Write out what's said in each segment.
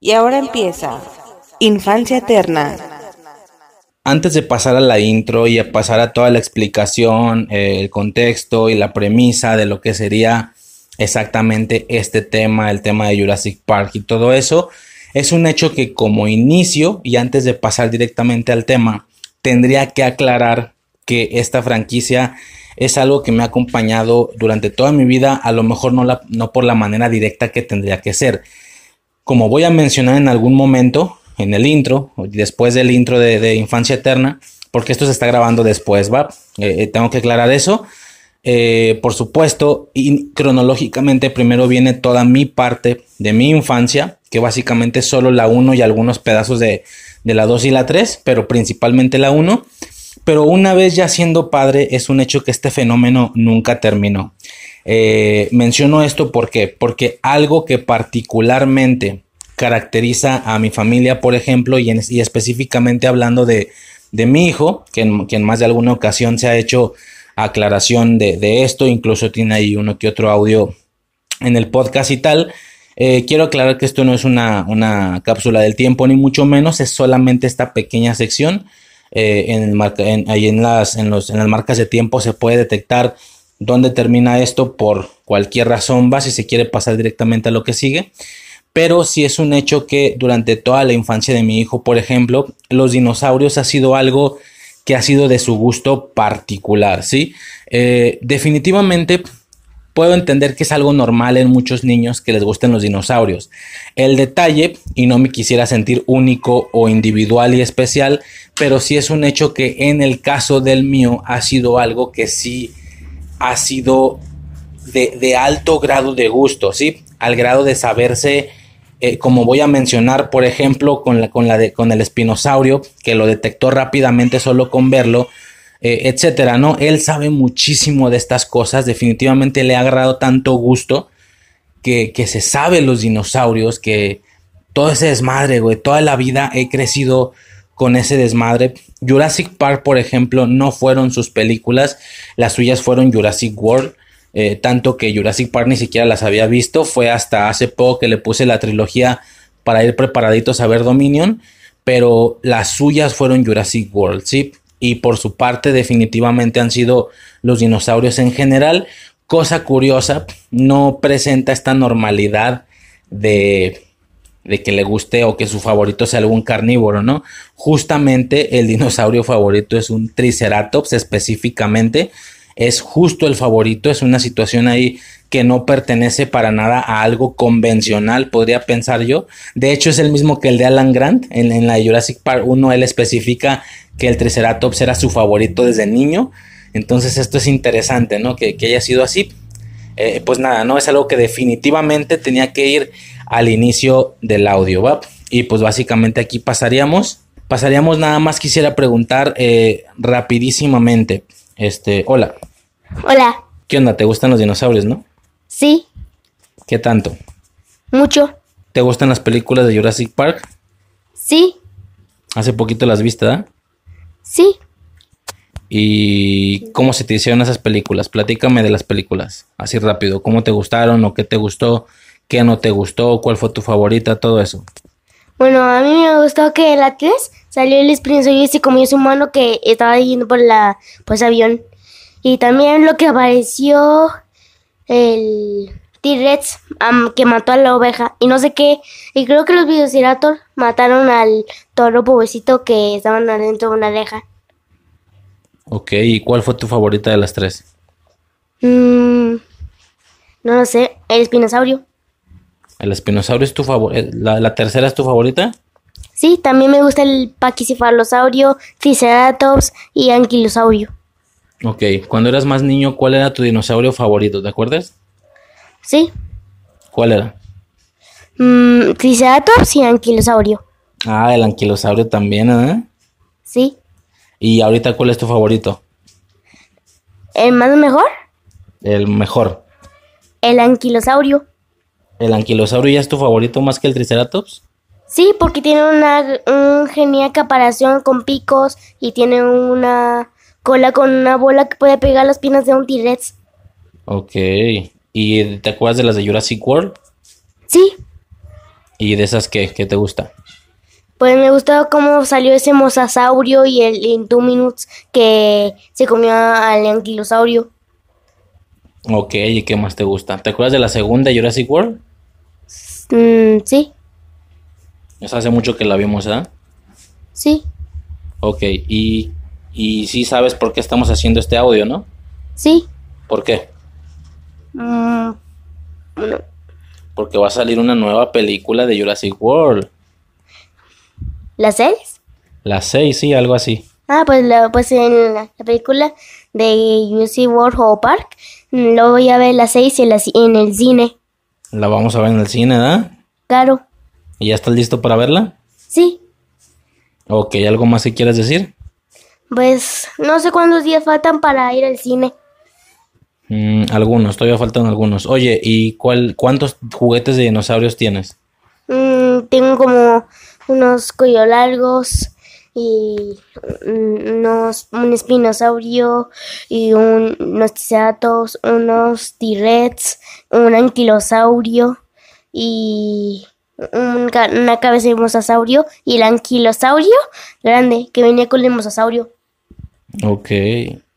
Y ahora empieza Infancia Eterna. Antes de pasar a la intro y a pasar a toda la explicación, eh, el contexto y la premisa de lo que sería exactamente este tema, el tema de Jurassic Park y todo eso, es un hecho que como inicio y antes de pasar directamente al tema, tendría que aclarar que esta franquicia es algo que me ha acompañado durante toda mi vida, a lo mejor no, la, no por la manera directa que tendría que ser. Como voy a mencionar en algún momento, en el intro, después del intro de, Infancia Eterna, porque esto se está grabando después, ¿va? Eh, eh, tengo que aclarar eso. Eh, por supuesto, y cronológicamente primero viene toda mi parte de mi infancia, que básicamente es solo la 1 y algunos pedazos de, de la 2 y la 3, pero principalmente la 1. Pero una vez ya siendo padre, es un hecho que este fenómeno nunca terminó. Eh, menciono esto porque, porque algo que particularmente caracteriza a mi familia, por ejemplo, y, específicamente hablando de, mi hijo, que en, más de alguna ocasión se ha hecho aclaración de, esto, incluso tiene ahí uno que otro audio en el podcast y tal. Eh, quiero aclarar que esto no es una, una cápsula del tiempo, ni mucho menos, es solamente esta pequeña sección eh, en, ahí en las, en, los, en las marcas de tiempo se puede detectar dónde termina esto por cualquier razón va si se quiere pasar directamente a lo que sigue. Pero si es un hecho que durante toda la infancia de mi hijo, por ejemplo, los dinosaurios ha sido algo que ha sido de su gusto particular, ¿sí? Eh, definitivamente puedo entender que es algo normal en muchos niños que les gusten los dinosaurios. El detalle, y no me quisiera sentir único o individual y especial, pero sí es un hecho que en el caso del mío ha sido algo que sí ha sido de, alto grado de gusto, ¿sí? Al grado de saberse, eh, como voy a mencionar, por ejemplo, con, la, con, la de, con el espinosaurio, que lo detectó rápidamente solo con verlo, eh, etcétera, ¿no? Él sabe muchísimo de estas cosas, definitivamente le ha agarrado tanto gusto que, que se sabe los dinosaurios, que todo ese desmadre, güey, toda la vida he crecido con ese desmadre. Jurassic Park, por ejemplo, no fueron sus películas, las suyas fueron Jurassic World. Eh, tanto que Jurassic Park ni siquiera las había visto, fue hasta hace poco que le puse la trilogía para ir preparaditos a ver Dominion, pero las suyas fueron Jurassic World, ¿sí? y por su parte definitivamente han sido los dinosaurios en general. Cosa curiosa, no presenta esta normalidad de, de que le guste o que su favorito sea algún carnívoro, ¿no? Justamente el dinosaurio favorito es un Triceratops específicamente. Es justo el favorito, es una situación ahí que no pertenece para nada a algo convencional, podría pensar yo. De hecho, es el mismo que el de Alan Grant. En, en la Jurassic Park 1, él especifica que el Triceratops era su favorito desde niño. Entonces esto es interesante, ¿no? Que, haya sido así. Eh, pues nada, ¿no? Es algo que definitivamente tenía que ir al inicio del audio, ¿va? Y pues básicamente aquí pasaríamos. Pasaríamos nada más quisiera preguntar eh, rapidísimamente. Este, hola. Hola. ¿Qué onda? ¿Te gustan los dinosaurios, no? Sí. ¿Qué tanto? Mucho. ¿Te gustan las películas de Jurassic Park? Sí. Hace poquito las viste, ¿verdad? Sí. ¿Y cómo se te hicieron esas películas? Platícame de las películas, así rápido. ¿Cómo te gustaron o qué te gustó? ¿Qué no te gustó? ¿Cuál fue tu favorita? Todo eso. Bueno, a mí me gustó que el Atlas salió el y ese como es humano que estaba yendo por la pues avión. Y también lo que apareció el T-Rex que mató a la oveja y no sé qué. Y creo que los Velociraptor mataron al toro pobrecito que estaban adentro de una reja. Ok, ¿y cuál fue tu favorita de las tres? Mm, no lo sé, el espinosaurio. ¿El espinosaurio es tu favorita? Eh, ¿La, tercera es tu favorita? Sí, también me gusta el paquicefalosaurio, triceratops y anquilosaurio. Ok, cuando eras más niño, ¿cuál era tu dinosaurio favorito? ¿Te acuerdas? Sí. ¿Cuál era? Mm, triceratops y anquilosaurio. Ah, el anquilosaurio también, ¿eh? Sí. ¿Y ahorita cuál es tu favorito? ¿El más mejor? El mejor. El anquilosaurio. ¿El anquilosaurio ya es tu favorito más que el triceratops? Sí, porque tiene una genial caparación con picos y tiene una cola con una bola que puede pegar las piernas de un T-Rex. Ok. ¿Y te acuerdas de las de Jurassic World? Sí. ¿Y de esas qué? ¿Qué te gusta? Pues me gustó cómo salió ese mosasaurio y el Indominus que se comió al anquilosaurio. Ok, ¿y qué más te gusta? ¿Te acuerdas de la segunda Jurassic World? Mm, sí, Es hace mucho que la vimos, ¿verdad? sí, Ok, y, y sí sabes por qué estamos haciendo este audio, ¿no? sí. ¿Por qué? Mm, Porque va a salir una nueva película de Jurassic World. ¿Las seis? La 6, sí, algo así. Ah, pues, la, pues en la, la película de World o Park, mm, lo voy a ver las seis en, la en el cine. La vamos a ver en el cine, ¿verdad? Claro, ¿Y ya estás listo para verla? sí. Ok, ¿algo más que quieras decir? Pues no sé cuántos días faltan para ir al cine. Mm, algunos, todavía faltan algunos. Oye, ¿y cuál, cuántos juguetes de dinosaurios tienes? Mm, tengo como unos cuello largos y unos, un espinosaurio y un, unos triceratops, unos T-Rex, un anquilosaurio y un una cabeza de mosasaurio y el anquilosaurio grande que venía con el mosasaurio. Ok,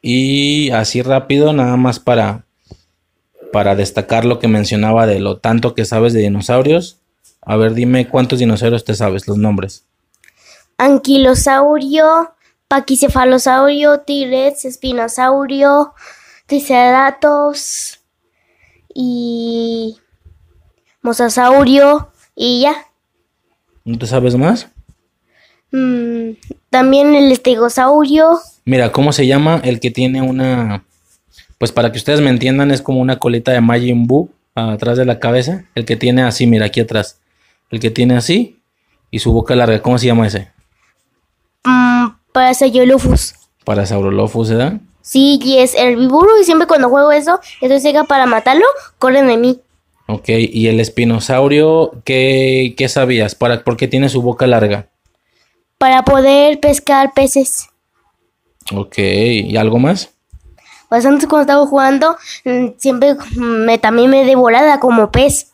y así rápido, nada más para, para destacar lo que mencionaba de lo tanto que sabes de dinosaurios. A ver, dime cuántos dinosaurios te sabes, los nombres. Anquilosaurio, paquicefalosaurio, T-Rex, espinosaurio, triceratops y mosasaurio y ya. ¿No te sabes más? Mm, también el estegosaurio. Mira, ¿cómo se llama el que tiene una... Pues para que ustedes me entiendan, es como una colita de Majin Buu atrás de la cabeza. El que tiene así, mira, aquí atrás. El que tiene así y su boca larga. ¿Cómo se llama ese? Mm, Parasaurolophus. Parasaurolophus, ¿verdad? Sí, y es herbívoro y siempre cuando juego eso, estoy ciega para matarlo, corren de mí. Ok, y el espinosaurio, ¿qué, qué sabías? ¿Para, ¿Por qué tiene su boca larga? Para poder pescar peces. Ok, ¿y algo más? Pues antes cuando estaba jugando, mm, siempre me, también me devoraba como pez.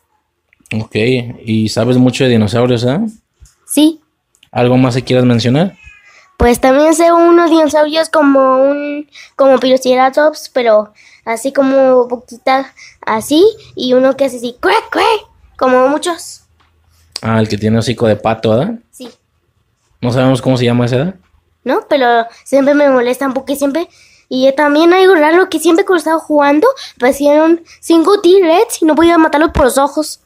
Ok, ¿y sabes mucho de dinosaurios, ah? Sí. ¿Algo más que quieras mencionar? Pues también sé unos dinosaurios como un como Triceratops, pero así como poquita así y uno que hace así crack crack, como muchos. Ah, el que tiene hocico de pato, ¿verdad? Sí. No sabemos cómo se llama ese, ¿verdad? ¿No? Pero siempre me molestan porque siempre y también algo raro que siempre cuando estaba jugando aparecieron cinco T-Rex y no podía matarlos por los ojos.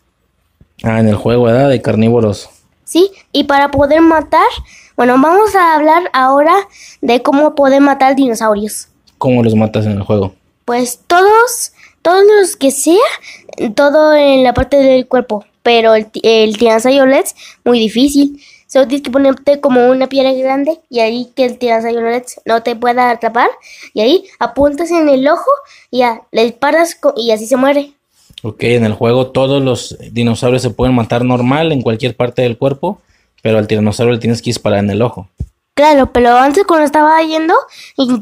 Ah, en el juego, ¿verdad? De carnívoros. ¿Sí? Y para poder matar, bueno, vamos a hablar ahora de cómo poder matar dinosaurios. ¿Cómo los matas en el juego? Pues todos, todos los que sea, todo en la parte del cuerpo. Pero el, el tiranosaurio Rex, muy difícil. Solo tienes que ponerte como una piedra grande y ahí que el tiranosaurio Rex no te pueda atrapar. Y ahí apuntas en el ojo y ya, le disparas y así se muere. Ok, en el juego todos los dinosaurios se pueden matar normal en cualquier parte del cuerpo, pero al tiranosaurio le tienes que disparar en el ojo. Claro, pero antes cuando estaba yendo,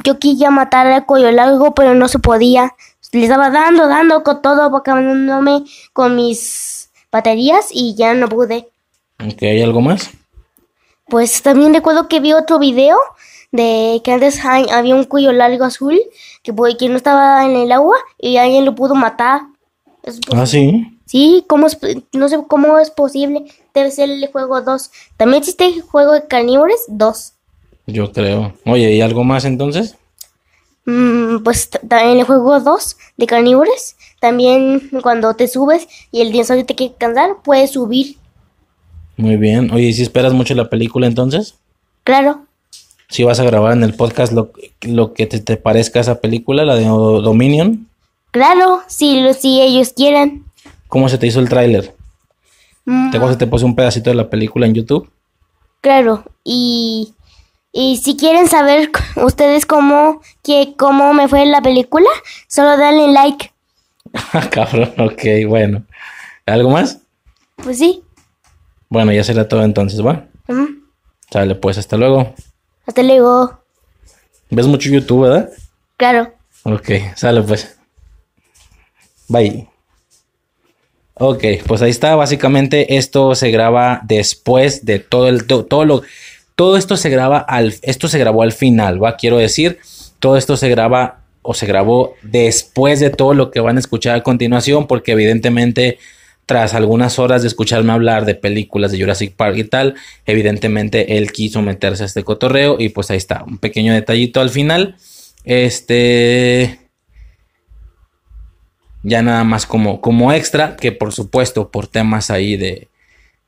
yo quería matar al cuello largo, pero no se podía. Le estaba dando, dando con todo, acabándome con mis baterías y ya no pude. Ok, ¿hay algo más? Pues también recuerdo que vi otro video de que antes había un cuello largo azul que, pues, que no estaba en el agua y alguien lo pudo matar. Es Ah, sí. Sí, ¿cómo es, no sé cómo es posible. Debe ser el juego 2. También existe el juego de carnívoros 2. Yo creo. Oye, ¿y algo más entonces? Mm, pues en el juego 2 de carnívoros, también cuando te subes y el dinosaurio te quiere cansar, puedes subir. Muy bien. Oye, ¿y si esperas mucho la película entonces? Claro, Si vas a grabar en el podcast lo, lo que te, te parezca esa película, la de Dominion. Claro, si, lo- si ellos quieren. ¿Cómo se te hizo el tráiler? Mm, ¿Te acuerdas que te puse un pedacito de la película en YouTube? claro, y, y si quieren saber ustedes cómo, que, cómo me fue la película, solo denle like. Cabrón, ok, bueno. ¿Algo más? Pues sí. Bueno, ya será todo entonces, ¿va? Sale, pues, hasta luego. Hasta luego. ¿Ves mucho YouTube, verdad? Claro. Ok, sale, pues. Bye. Ok, pues ahí está. Básicamente esto se graba después de todo el todo, lo todo esto se graba al esto se grabó al final, va. Quiero decir, todo esto se graba o se grabó después de todo lo que van a escuchar a continuación, porque evidentemente tras algunas horas de escucharme hablar de películas de Jurassic Park y tal, evidentemente él quiso meterse a este cotorreo y pues ahí está, un pequeño detallito al final. Este ya nada más como, como extra, que por supuesto por temas ahí de,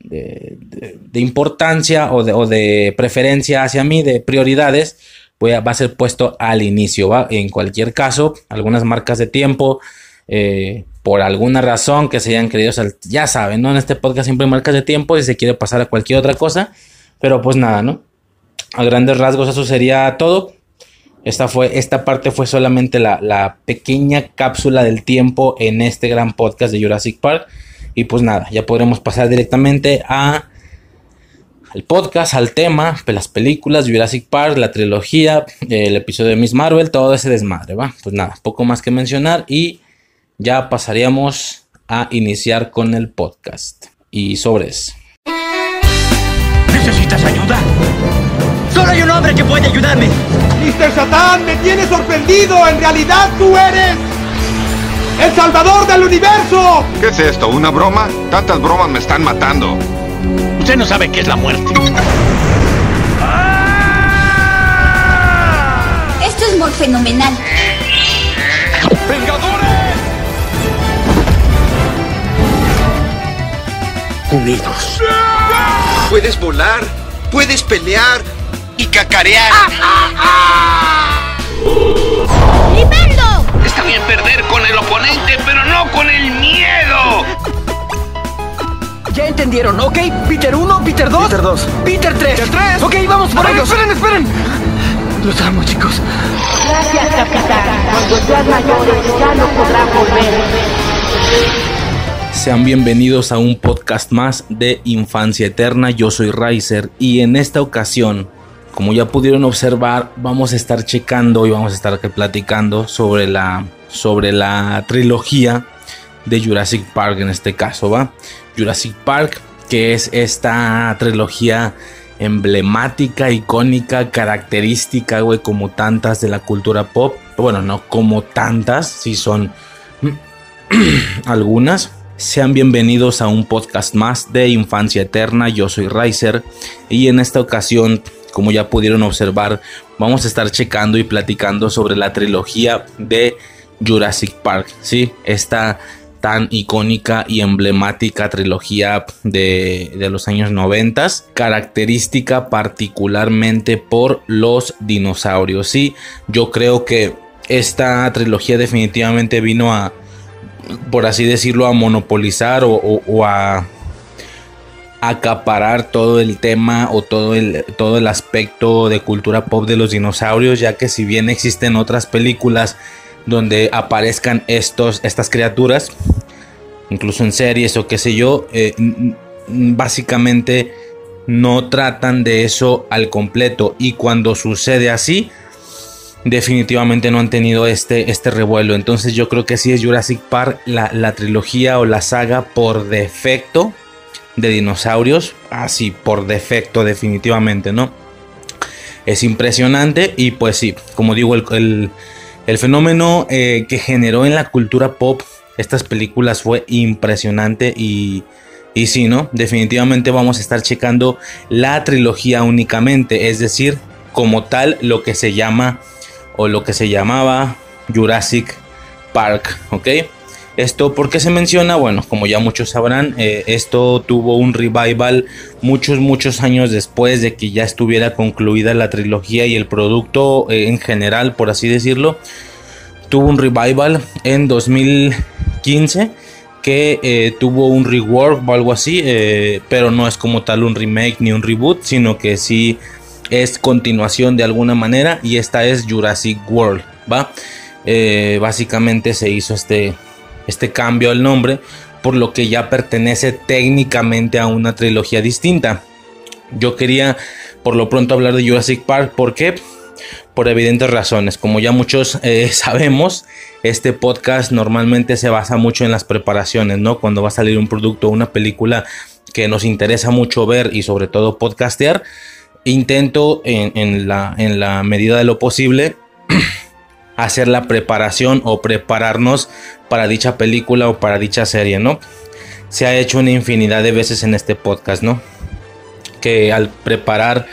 de, importancia o de, o de, preferencia hacia mí, de prioridades, va a ser puesto al inicio. ¿va? En cualquier caso, algunas marcas de tiempo, eh, por alguna razón que se hayan querido, ya saben, ¿no? En este podcast siempre hay marcas de tiempo y se quiere pasar a cualquier otra cosa, pero pues nada, ¿no? A grandes rasgos eso sería todo. Esta, fue, esta parte fue solamente la, pequeña cápsula del tiempo en este gran podcast de Jurassic Park. Y pues nada, ya podremos pasar directamente a al podcast, al tema, pues las películas, Jurassic Park, la trilogía, el episodio de Miss Marvel, todo ese desmadre, ¿va? Pues nada, poco más que mencionar y ya pasaríamos a iniciar con el podcast. Y sobres. ¿Necesitas ayuda? Solo hay un hombre que puede ayudarme. Mr. Satán, me tienes sorprendido. En realidad tú eres el salvador del universo. ¿Qué es esto? ¿Una broma? Tantas bromas me están matando. Usted no sabe qué es la muerte. Esto es muy fenomenal. ¡Vengadores! Unidos. Puedes volar, puedes pelear y cacarear. ¡Liberlo! Está bien perder con el oponente, pero no con el miedo. Ya entendieron, ¿ok? Peter 1, Peter 2. Peter 2. Peter 3. Peter 3. Ok, vamos por ellos. Esperen, esperen. Los amo, chicos. Gracias, capitán. Cuando seas mayores ya no podrán volver. Sean bienvenidos a un podcast más de Infancia Eterna. Yo soy Riser y en esta ocasión, como ya pudieron observar, vamos a estar checando y vamos a estar platicando sobre la, sobre la trilogía de Jurassic Park en este caso, ¿va? Jurassic Park, que es esta trilogía emblemática, icónica, característica, güey, como tantas de la cultura pop. Bueno, no como tantas, si son algunas sean bienvenidos a un podcast más de Infancia Eterna. Yo soy Riser y en esta ocasión, como ya pudieron observar, vamos a estar checando y platicando sobre la trilogía de Jurassic Park. Sí, esta tan icónica y emblemática trilogía de, de los años 90, característica particularmente por los dinosaurios. Sí, yo creo que esta trilogía definitivamente vino a por así decirlo, a monopolizar o, a acaparar todo el tema o todo el, todo el aspecto de cultura pop de los dinosaurios, ya que si bien existen otras películas donde aparezcan estos, estas criaturas, incluso en series o qué sé yo, eh, básicamente no tratan de eso al completo y cuando sucede así, definitivamente no han tenido este, este revuelo. Entonces yo creo que sí es Jurassic Park la, trilogía o la saga por defecto de dinosaurios. Así, por defecto definitivamente, ¿no? Es impresionante y pues sí, como digo, el, fenómeno eh, que generó en la cultura pop estas películas fue impresionante y... Y sí, ¿no? Definitivamente vamos a estar checando la trilogía únicamente, es decir, como tal lo que se llama o lo que se llamaba Jurassic Park, ¿ok? Esto, ¿por qué se menciona? Bueno, como ya muchos sabrán, eh, esto tuvo un revival muchos, muchos años después de que ya estuviera concluida la trilogía y el producto eh, en general, por así decirlo. Tuvo un revival en 2015 que eh, tuvo un rework o algo así, pero no es como tal un remake ni un reboot, sino que sí es continuación de alguna manera y esta es Jurassic World, ¿va? Básicamente se hizo este, este cambio al nombre, por lo que ya pertenece técnicamente a una trilogía distinta. Yo quería por lo pronto hablar de Jurassic Park, ¿por qué? por evidentes razones. Como ya muchos eh, sabemos, este podcast normalmente se basa mucho en las preparaciones, ¿no? Cuando va a salir un producto o una película que nos interesa mucho ver y sobre todo podcastear, intento en la medida de lo posible hacer la preparación o prepararnos para dicha película o para dicha serie, ¿no? Se ha hecho una infinidad de veces en este podcast, ¿no? Que al preparar,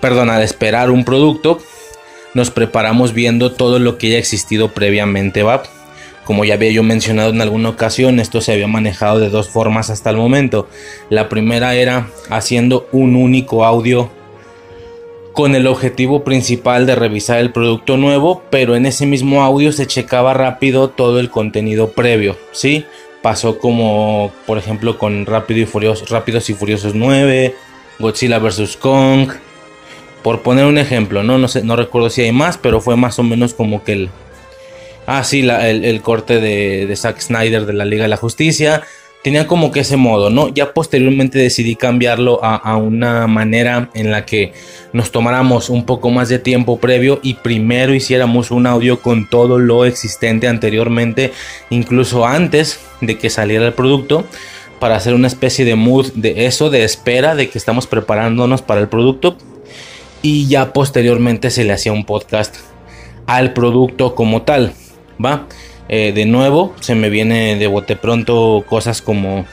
perdón, al esperar un producto, nos preparamos viendo todo lo que ya ha existido previamente, ¿va? Como ya había yo mencionado en alguna ocasión, esto se había manejado de dos formas hasta el momento. La primera era haciendo un único audio con el objetivo principal de revisar el producto nuevo, pero en ese mismo audio se checaba rápido todo el contenido previo, ¿sí? Pasó como, por ejemplo, con Rápido y Furioso, Rápidos y Furiosos 9, Godzilla vs. Kong, por poner un ejemplo, ¿no? No, sé, no recuerdo si hay más, pero fue más o menos como que el... Ah, sí, el, corte de, Zack Snyder de la Liga de la Justicia. Tenía como que ese modo, ¿no? Ya posteriormente decidí cambiarlo a, a, una manera en la que nos tomáramos un poco más de tiempo previo y primero hiciéramos un audio con todo lo existente anteriormente, incluso antes de que saliera el producto, para hacer una especie de mood de eso, de espera, de que estamos preparándonos para el producto y ya posteriormente se le hacía un podcast al producto como tal, ¿va? Eh, de nuevo, se me viene de bote pronto cosas como,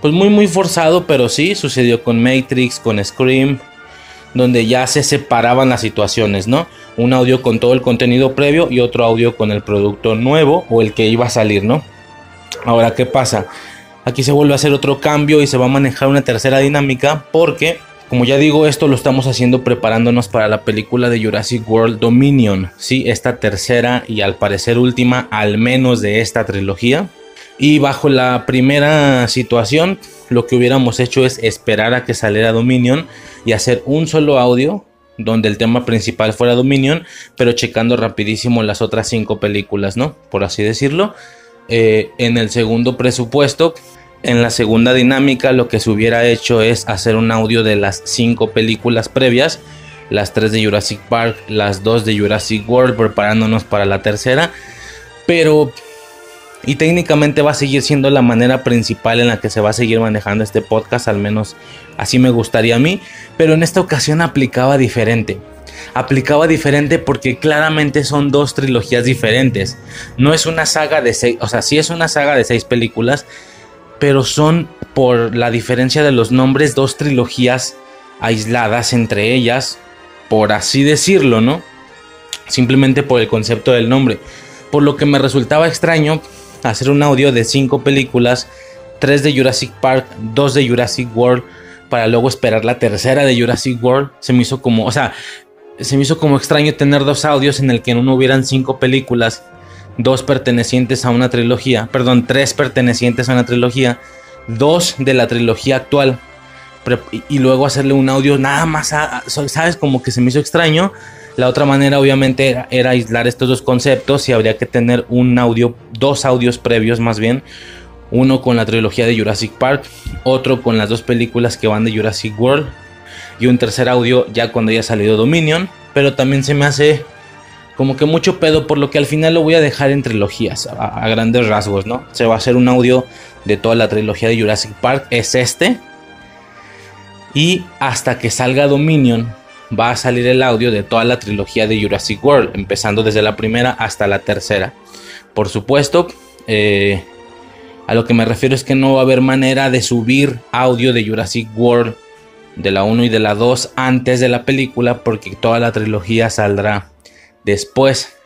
pues muy muy forzado, pero sí, sucedió con Matrix, con Scream, donde ya se separaban las situaciones, ¿no? Un audio con todo el contenido previo y otro audio con el producto nuevo o el que iba a salir, ¿no? Ahora, ¿qué pasa? Aquí se vuelve a hacer otro cambio y se va a manejar una tercera dinámica porque como ya digo, esto lo estamos haciendo preparándonos para la película de Jurassic World Dominion, sí, esta tercera y al parecer última, al menos de esta trilogía. Y bajo la primera situación, lo que hubiéramos hecho es esperar a que saliera Dominion y hacer un solo audio donde el tema principal fuera Dominion, pero checando rapidísimo las otras cinco películas, ¿no? Por así decirlo. Eh, en el segundo presupuesto en la segunda dinámica lo que se hubiera hecho es hacer un audio de las cinco películas previas, las tres de Jurassic Park, las dos de Jurassic World, preparándonos para la tercera. Pero, y técnicamente va a seguir siendo la manera principal en la que se va a seguir manejando este podcast, al menos así me gustaría a mí. Pero en esta ocasión aplicaba diferente aplicaba diferente porque claramente son dos trilogías diferentes. No es una saga de seis, o sea, sí es una saga de seis películas, pero son por la diferencia de los nombres dos trilogías aisladas entre ellas, por así decirlo, ¿no? Simplemente por el concepto del nombre. Por lo que me resultaba extraño hacer un audio de cinco películas, tres de Jurassic Park, dos de Jurassic World, para luego esperar la tercera de Jurassic World. Se me hizo como, o sea, se me hizo como extraño tener dos audios en el que en uno hubieran cinco películas dos pertenecientes a una trilogía, perdón, tres pertenecientes a una trilogía, dos de la trilogía actual, y luego hacerle un audio nada más, ¿sabes? Como que se me hizo extraño. La otra manera obviamente era, aislar estos dos conceptos y habría que tener un audio, dos audios previos más bien, uno con la trilogía de Jurassic Park, otro con las dos películas que van de Jurassic World y un tercer audio ya cuando haya salido Dominion, pero también se me hace como que mucho pedo, por lo que al final lo voy a dejar en trilogías, a, grandes rasgos, ¿no? Se va a hacer un audio de toda la trilogía de Jurassic Park, es este. Y hasta que salga Dominion, va a salir el audio de toda la trilogía de Jurassic World, empezando desde la primera hasta la tercera. Por supuesto, eh, a lo que me refiero es que no va a haber manera de subir audio de Jurassic World de la 1 y de la 2 antes de la película, porque toda la trilogía saldrá después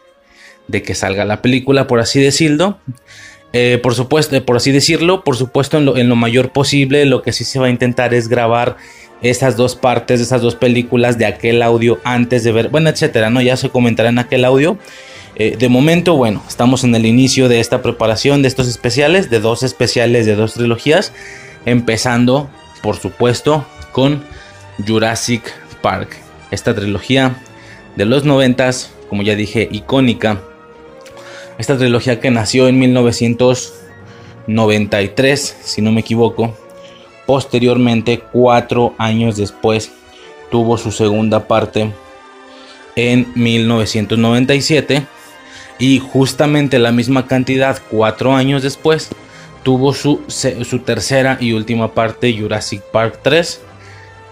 de que salga la película, por así decirlo. Eh, por supuesto, por así decirlo, por supuesto, en lo, mayor posible, lo que sí se va a intentar es grabar esas dos partes esas dos películas de aquel audio antes de ver, bueno, etcétera, ¿no? Ya se comentará en aquel audio. Eh, de momento, bueno, estamos en el inicio de esta preparación de estos especiales, de dos especiales de dos trilogías, empezando, por supuesto, con Jurassic Park. Esta trilogía de los noventas como ya dije, icónica. Esta trilogía que nació en 1993, si no me equivoco. Posteriormente, cuatro años después, tuvo su segunda parte en 1997 y justamente la misma cantidad cuatro años después tuvo su, su tercera y última parte Jurassic Park 3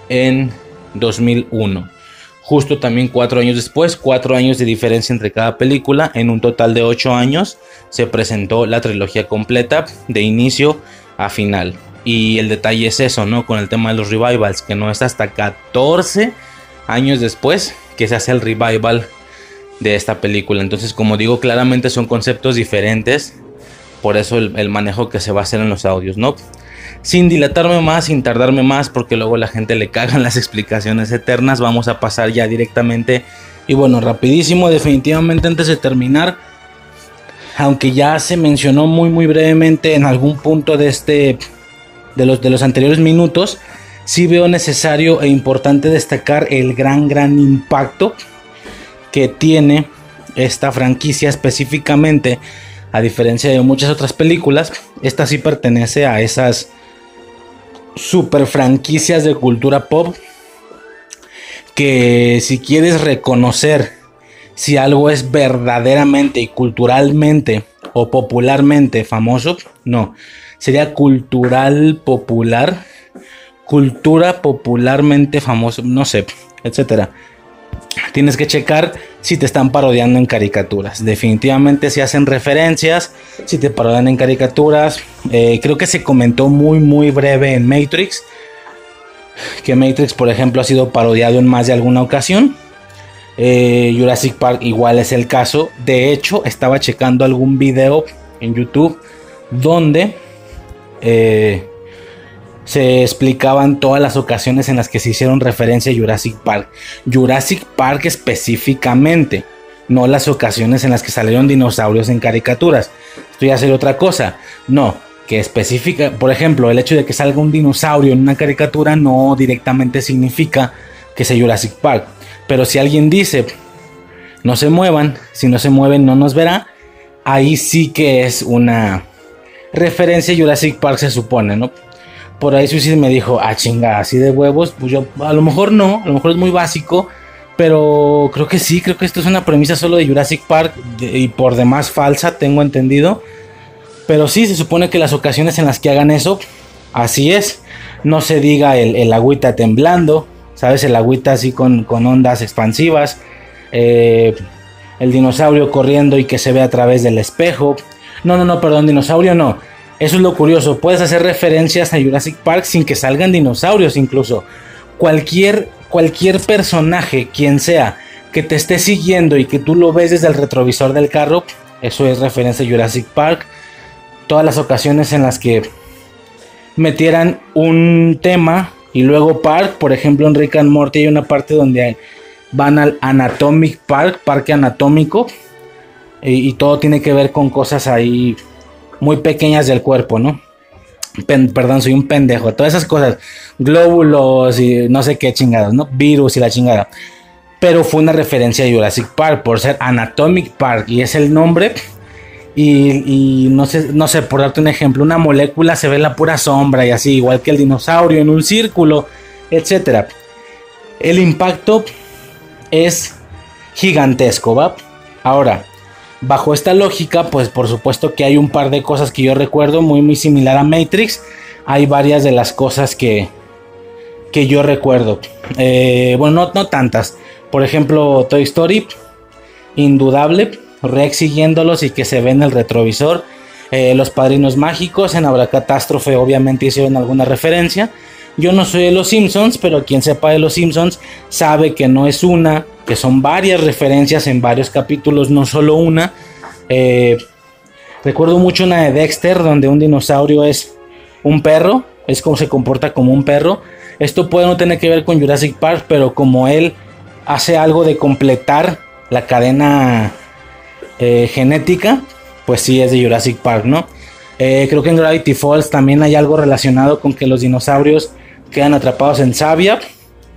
en 2001. Justo también cuatro años después, cuatro años de diferencia entre cada película, en un total de ocho años se presentó la trilogía completa de inicio a final. Y el detalle es eso, ¿no? Con el tema de los revivals, que no es hasta 14 años después que se hace el revival de esta película. Entonces, como digo, claramente son conceptos diferentes. Por eso el, manejo que se va a hacer en los audios, ¿no? Sin dilatarme más, sin tardarme más, porque luego la gente le cagan las explicaciones eternas. Vamos a pasar ya directamente. Y bueno, rapidísimo, definitivamente antes de terminar. Aunque ya se mencionó muy muy brevemente en algún punto de este de los, de los anteriores minutos, sí veo necesario e importante destacar el gran, gran impacto que tiene esta franquicia específicamente, a diferencia de muchas otras películas, esta sí pertenece a esas super franquicias de cultura pop que si quieres reconocer si algo es verdaderamente y culturalmente o popularmente famoso, no, sería cultural popular, cultura popularmente famoso, no sé, etcétera. Tienes que checar si te están parodiando en caricaturas. Definitivamente si hacen referencias, si te parodian en caricaturas. Eh, creo que se comentó muy muy breve en Matrix. Que Matrix, por ejemplo, ha sido parodiado en más de alguna ocasión. Eh, Jurassic Park igual es el caso. De hecho, estaba checando algún video en YouTube donde eh, se explicaban todas las ocasiones en las que se hicieron referencia a Jurassic Park. Jurassic Park específicamente, no las ocasiones en las que salieron dinosaurios en caricaturas. Esto ya sería otra cosa. No, que específica, por ejemplo, el hecho de que salga un dinosaurio en una caricatura no directamente significa que sea Jurassic Park. Pero si alguien dice, no se muevan, si no se mueven no nos verá, ahí sí que es una referencia a Jurassic Park se supone, ¿no? Por ahí Suicide me dijo, ah, chinga, así de huevos. Pues yo, a lo mejor no, a lo mejor es muy básico. Pero creo que sí, creo que esto es una premisa solo de Jurassic Park y por demás falsa, tengo entendido. Pero sí, se supone que las ocasiones en las que hagan eso, así es. No se diga el, agüita temblando, ¿sabes? El agüita así con, ondas expansivas. Eh, el dinosaurio corriendo y que se ve a través del espejo. No, no, no, perdón, dinosaurio no. Eso es lo curioso. Puedes hacer referencias a Jurassic Park sin que salgan dinosaurios incluso. Cualquier, cualquier personaje, quien sea, que te esté siguiendo y que tú lo ves desde el retrovisor del carro, eso es referencia a Jurassic Park. Todas las ocasiones en las que metieran un tema y luego Park, por ejemplo en Rick and Morty hay una parte donde van al Anatomic Park, parque anatómico, y, todo tiene que ver con cosas ahí muy pequeñas del cuerpo, ¿no? perdón, soy un pendejo. Todas esas cosas, glóbulos y no sé qué chingadas, ¿no? Virus y la chingada. Pero fue una referencia a Jurassic Park por ser Anatomic Park y es el nombre. Y, no, sé, no sé, por darte un ejemplo, una molécula se ve en la pura sombra y así, igual que el dinosaurio en un círculo, etc. El impacto es gigantesco, ¿va? Ahora, Bajo esta lógica, pues por supuesto que hay un par de cosas que yo recuerdo muy muy similar a Matrix. Hay varias de las cosas que, que yo recuerdo. Eh, bueno, no, no tantas. Por ejemplo, Toy Story, indudable. Rex siguiéndolos y que se ve en el retrovisor. Eh, los Padrinos Mágicos, en Catástrofe obviamente hicieron alguna referencia. Yo no soy de los Simpsons, pero quien sepa de los Simpsons sabe que no es una, que son varias referencias en varios capítulos, no solo una. Eh, recuerdo mucho una de Dexter, donde un dinosaurio es un perro, es como se comporta como un perro. Esto puede no tener que ver con Jurassic Park, pero como él hace algo de completar la cadena eh, genética, pues sí es de Jurassic Park, ¿no? Eh, creo que en Gravity Falls también hay algo relacionado con que los dinosaurios quedan atrapados en Savia,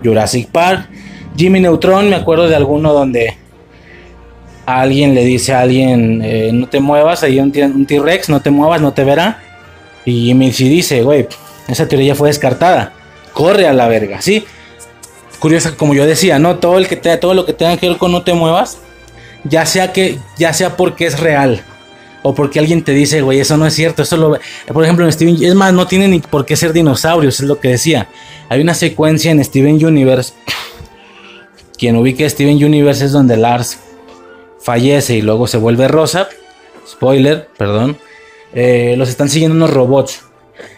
Jurassic Park, Jimmy Neutron, me acuerdo de alguno donde alguien le dice a alguien, eh, no te muevas, hay un T-Rex, no te muevas, no te verá. Y Jimmy sí dice, güey, esa teoría fue descartada, corre a la verga, ¿sí? curiosa, como yo decía, ¿no? Todo, el que te, todo lo que tenga que ver con no te muevas, ya sea que, ya sea porque es real. O porque alguien te dice, güey, eso no es cierto. Eso lo, por ejemplo, en Steven, es más, no tiene ni por qué ser dinosaurios, es lo que decía. Hay una secuencia en Steven Universe. Quien ubique Steven Universe es donde Lars fallece y luego se vuelve rosa. Spoiler, perdón. Eh, los están siguiendo unos robots.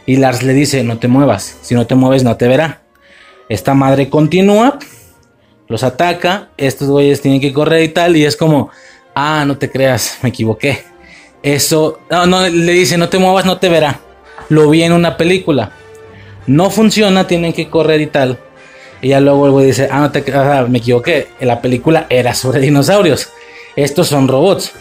Y Lars le dice, no te muevas. Si no te mueves, no te verá. Esta madre continúa. Los ataca. Estos güeyes tienen que correr y tal. Y es como, ah, no te creas, me equivoqué. Eso, no, no, le dice, no te muevas, no te verá. Lo vi en una película. No funciona, tienen que correr y tal. Y ya luego el güey dice, ah, no te, ah, me equivoqué. La película era sobre dinosaurios. Estos son robots.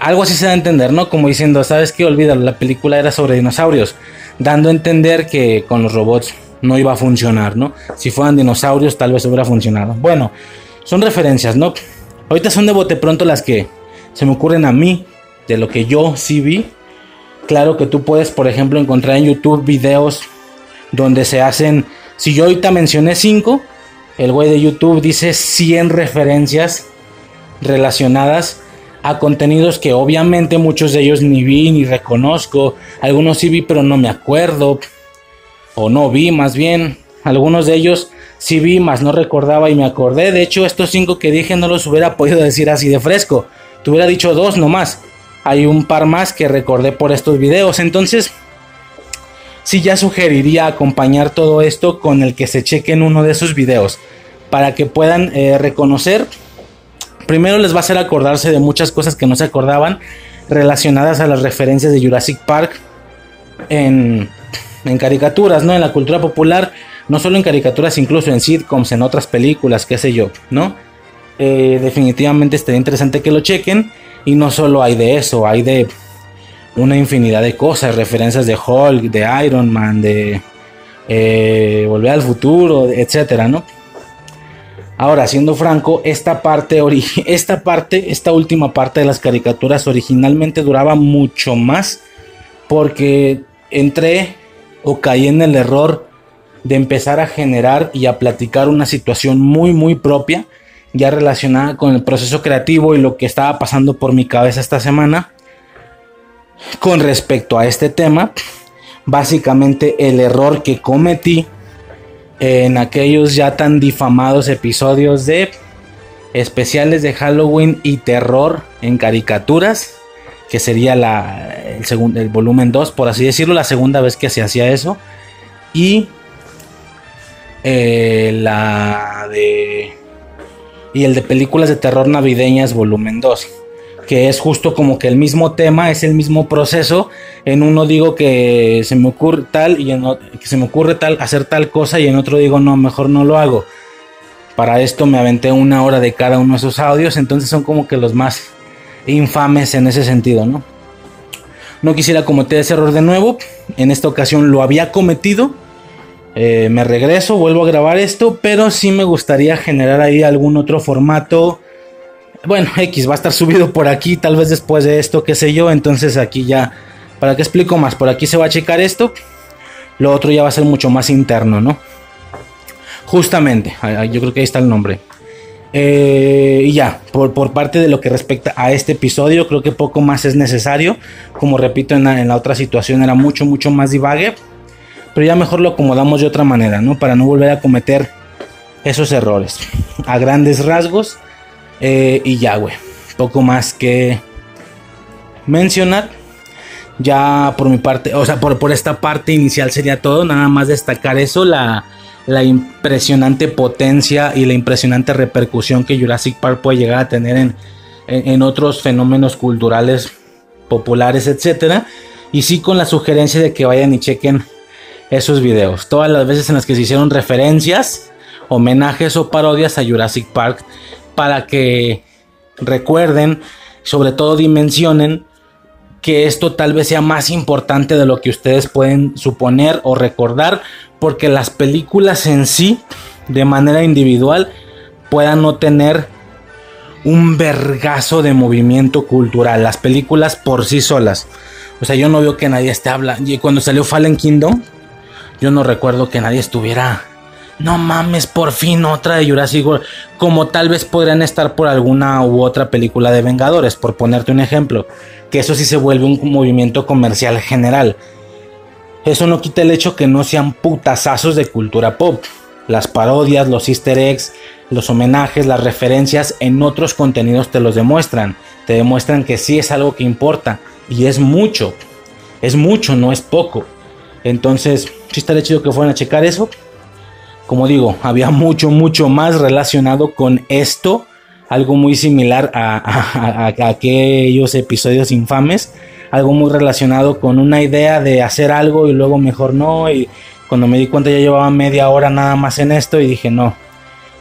Algo así se da a entender, ¿no? Como diciendo, ¿sabes qué? Olvídalo, la película era sobre dinosaurios. Dando a entender que con los robots no iba a funcionar, ¿no? Si fueran dinosaurios, tal vez hubiera funcionado. Bueno, son referencias, ¿no? Ahorita son de bote pronto las que se me ocurren a mí, de lo que yo sí vi. Claro que tú puedes, por ejemplo, encontrar en YouTube videos donde se hacen. Si yo ahorita mencioné 5, el güey de YouTube dice 100 referencias relacionadas a contenidos que obviamente muchos de ellos ni vi ni reconozco. Algunos sí vi, pero no me acuerdo. O no vi, más bien. Algunos de ellos sí vi, más no recordaba y me acordé. De hecho, estos cinco que dije no los hubiera podido decir así de fresco. Te hubiera dicho dos nomás. Hay un par más que recordé por estos videos. Entonces, sí ya sugeriría acompañar todo esto con el que se chequen uno de esos videos. Para que puedan eh, reconocer primero les va a hacer acordarse de muchas cosas que no se acordaban relacionadas a las referencias de Jurassic Park en, caricaturas, ¿no? En la cultura popular, no solo en caricaturas, incluso en sitcoms, en otras películas, qué sé yo, ¿no? Eh, definitivamente estaría interesante que lo chequen. Y no solo hay de eso, hay de una infinidad de cosas, referencias de Hulk, de Iron Man, de eh, Volver al Futuro, etcétera, ¿no? Ahora, siendo franco, esta parte, esta parte, esta última parte de las caricaturas originalmente duraba mucho más porque entré o caí en el error de empezar a generar y a platicar una situación muy muy propia ya relacionada con el proceso creativo y lo que estaba pasando por mi cabeza esta semana con respecto a este tema. Básicamente el error que cometí en aquellos ya tan difamados episodios de especiales de Halloween y terror en caricaturas, que sería la, el, segundo, el volumen 2, por así decirlo, la segunda vez que se hacía eso. Y eh, la de... Y el de películas de terror navideñas, volumen 2 que es justo como que el mismo tema, es el mismo proceso. En uno digo que se me ocurre tal y en otro, que se me ocurre tal hacer tal cosa y en otro digo no, mejor no lo hago. Para esto me aventé una hora de cada uno de esos audios, entonces son como que los más infames en ese sentido, ¿no? No quisiera cometer ese error de nuevo. En esta ocasión lo había cometido. Eh, me regreso, vuelvo a grabar esto, pero sí me gustaría generar ahí algún otro formato bueno, X va a estar subido por aquí, tal vez después de esto, qué sé yo. Entonces aquí ya, ¿para qué explico más? Por aquí se va a checar esto. Lo otro ya va a ser mucho más interno, ¿no? Justamente, yo creo que ahí está el nombre. Eh, y ya, por, por, parte de lo que respecta a este episodio, creo que poco más es necesario. Como repito, en la, en la otra situación era mucho, mucho más divague. Pero ya mejor lo acomodamos de otra manera, ¿no? Para no volver a cometer esos errores. A grandes rasgos, eh, y ya, güey. Poco más que mencionar. Ya por mi parte, o sea, por, por esta parte inicial sería todo. Nada más destacar eso, la, la impresionante potencia y la impresionante repercusión que Jurassic Park puede llegar a tener en, en, otros fenómenos culturales populares, etcétera. Y sí con la sugerencia de que vayan y chequen esos videos. Todas las veces en las que se hicieron referencias, homenajes o parodias a Jurassic Park para que recuerden, sobre todo dimensionen que esto tal vez sea más importante de lo que ustedes pueden suponer o recordar, porque las películas en sí, de manera individual, puedan no tener un vergazo de movimiento cultural. Las películas por sí solas. O sea, yo no veo que nadie esté hablando. Y cuando salió Fallen Kingdom, yo no recuerdo que nadie estuviera no mames, por fin otra de Jurassic World. Como tal vez podrían estar por alguna u otra película de Vengadores, por ponerte un ejemplo. Que eso sí se vuelve un movimiento comercial general. Eso no quita el hecho que no sean putazazos de cultura pop. Las parodias, los easter eggs, los homenajes, las referencias en otros contenidos te los demuestran. Te demuestran que sí es algo que importa. Y es mucho. Es mucho, no es poco. Entonces, sí estaría chido que fueran a checar eso. Como digo, había mucho, mucho más relacionado con esto. Algo muy similar a, aquellos episodios infames. Algo muy relacionado con una idea de hacer algo y luego mejor no. Y cuando me di cuenta ya llevaba media hora nada más en esto y dije no.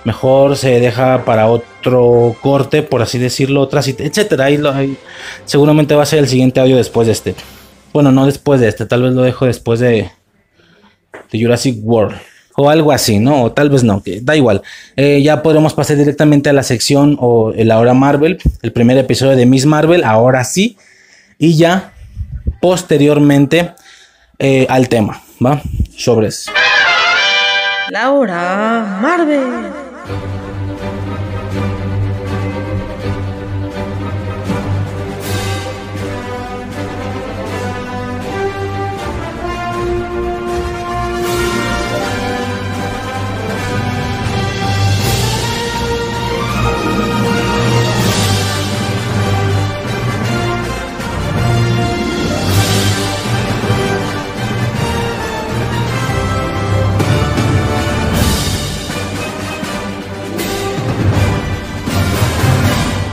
Mejor se deja para otro corte, por así decirlo, otra etcétera. Ahí, seguramente va a ser el siguiente audio después de este. Bueno, no después de este, tal vez lo dejo después de, de Jurassic World o algo así, ¿no? O tal vez no, que da igual. Eh, ya podremos pasar directamente a la sección o el ahora Marvel, el primer episodio de Miss Marvel, ahora sí, y ya posteriormente eh, al tema, ¿va? Sobres. La hora Marvel.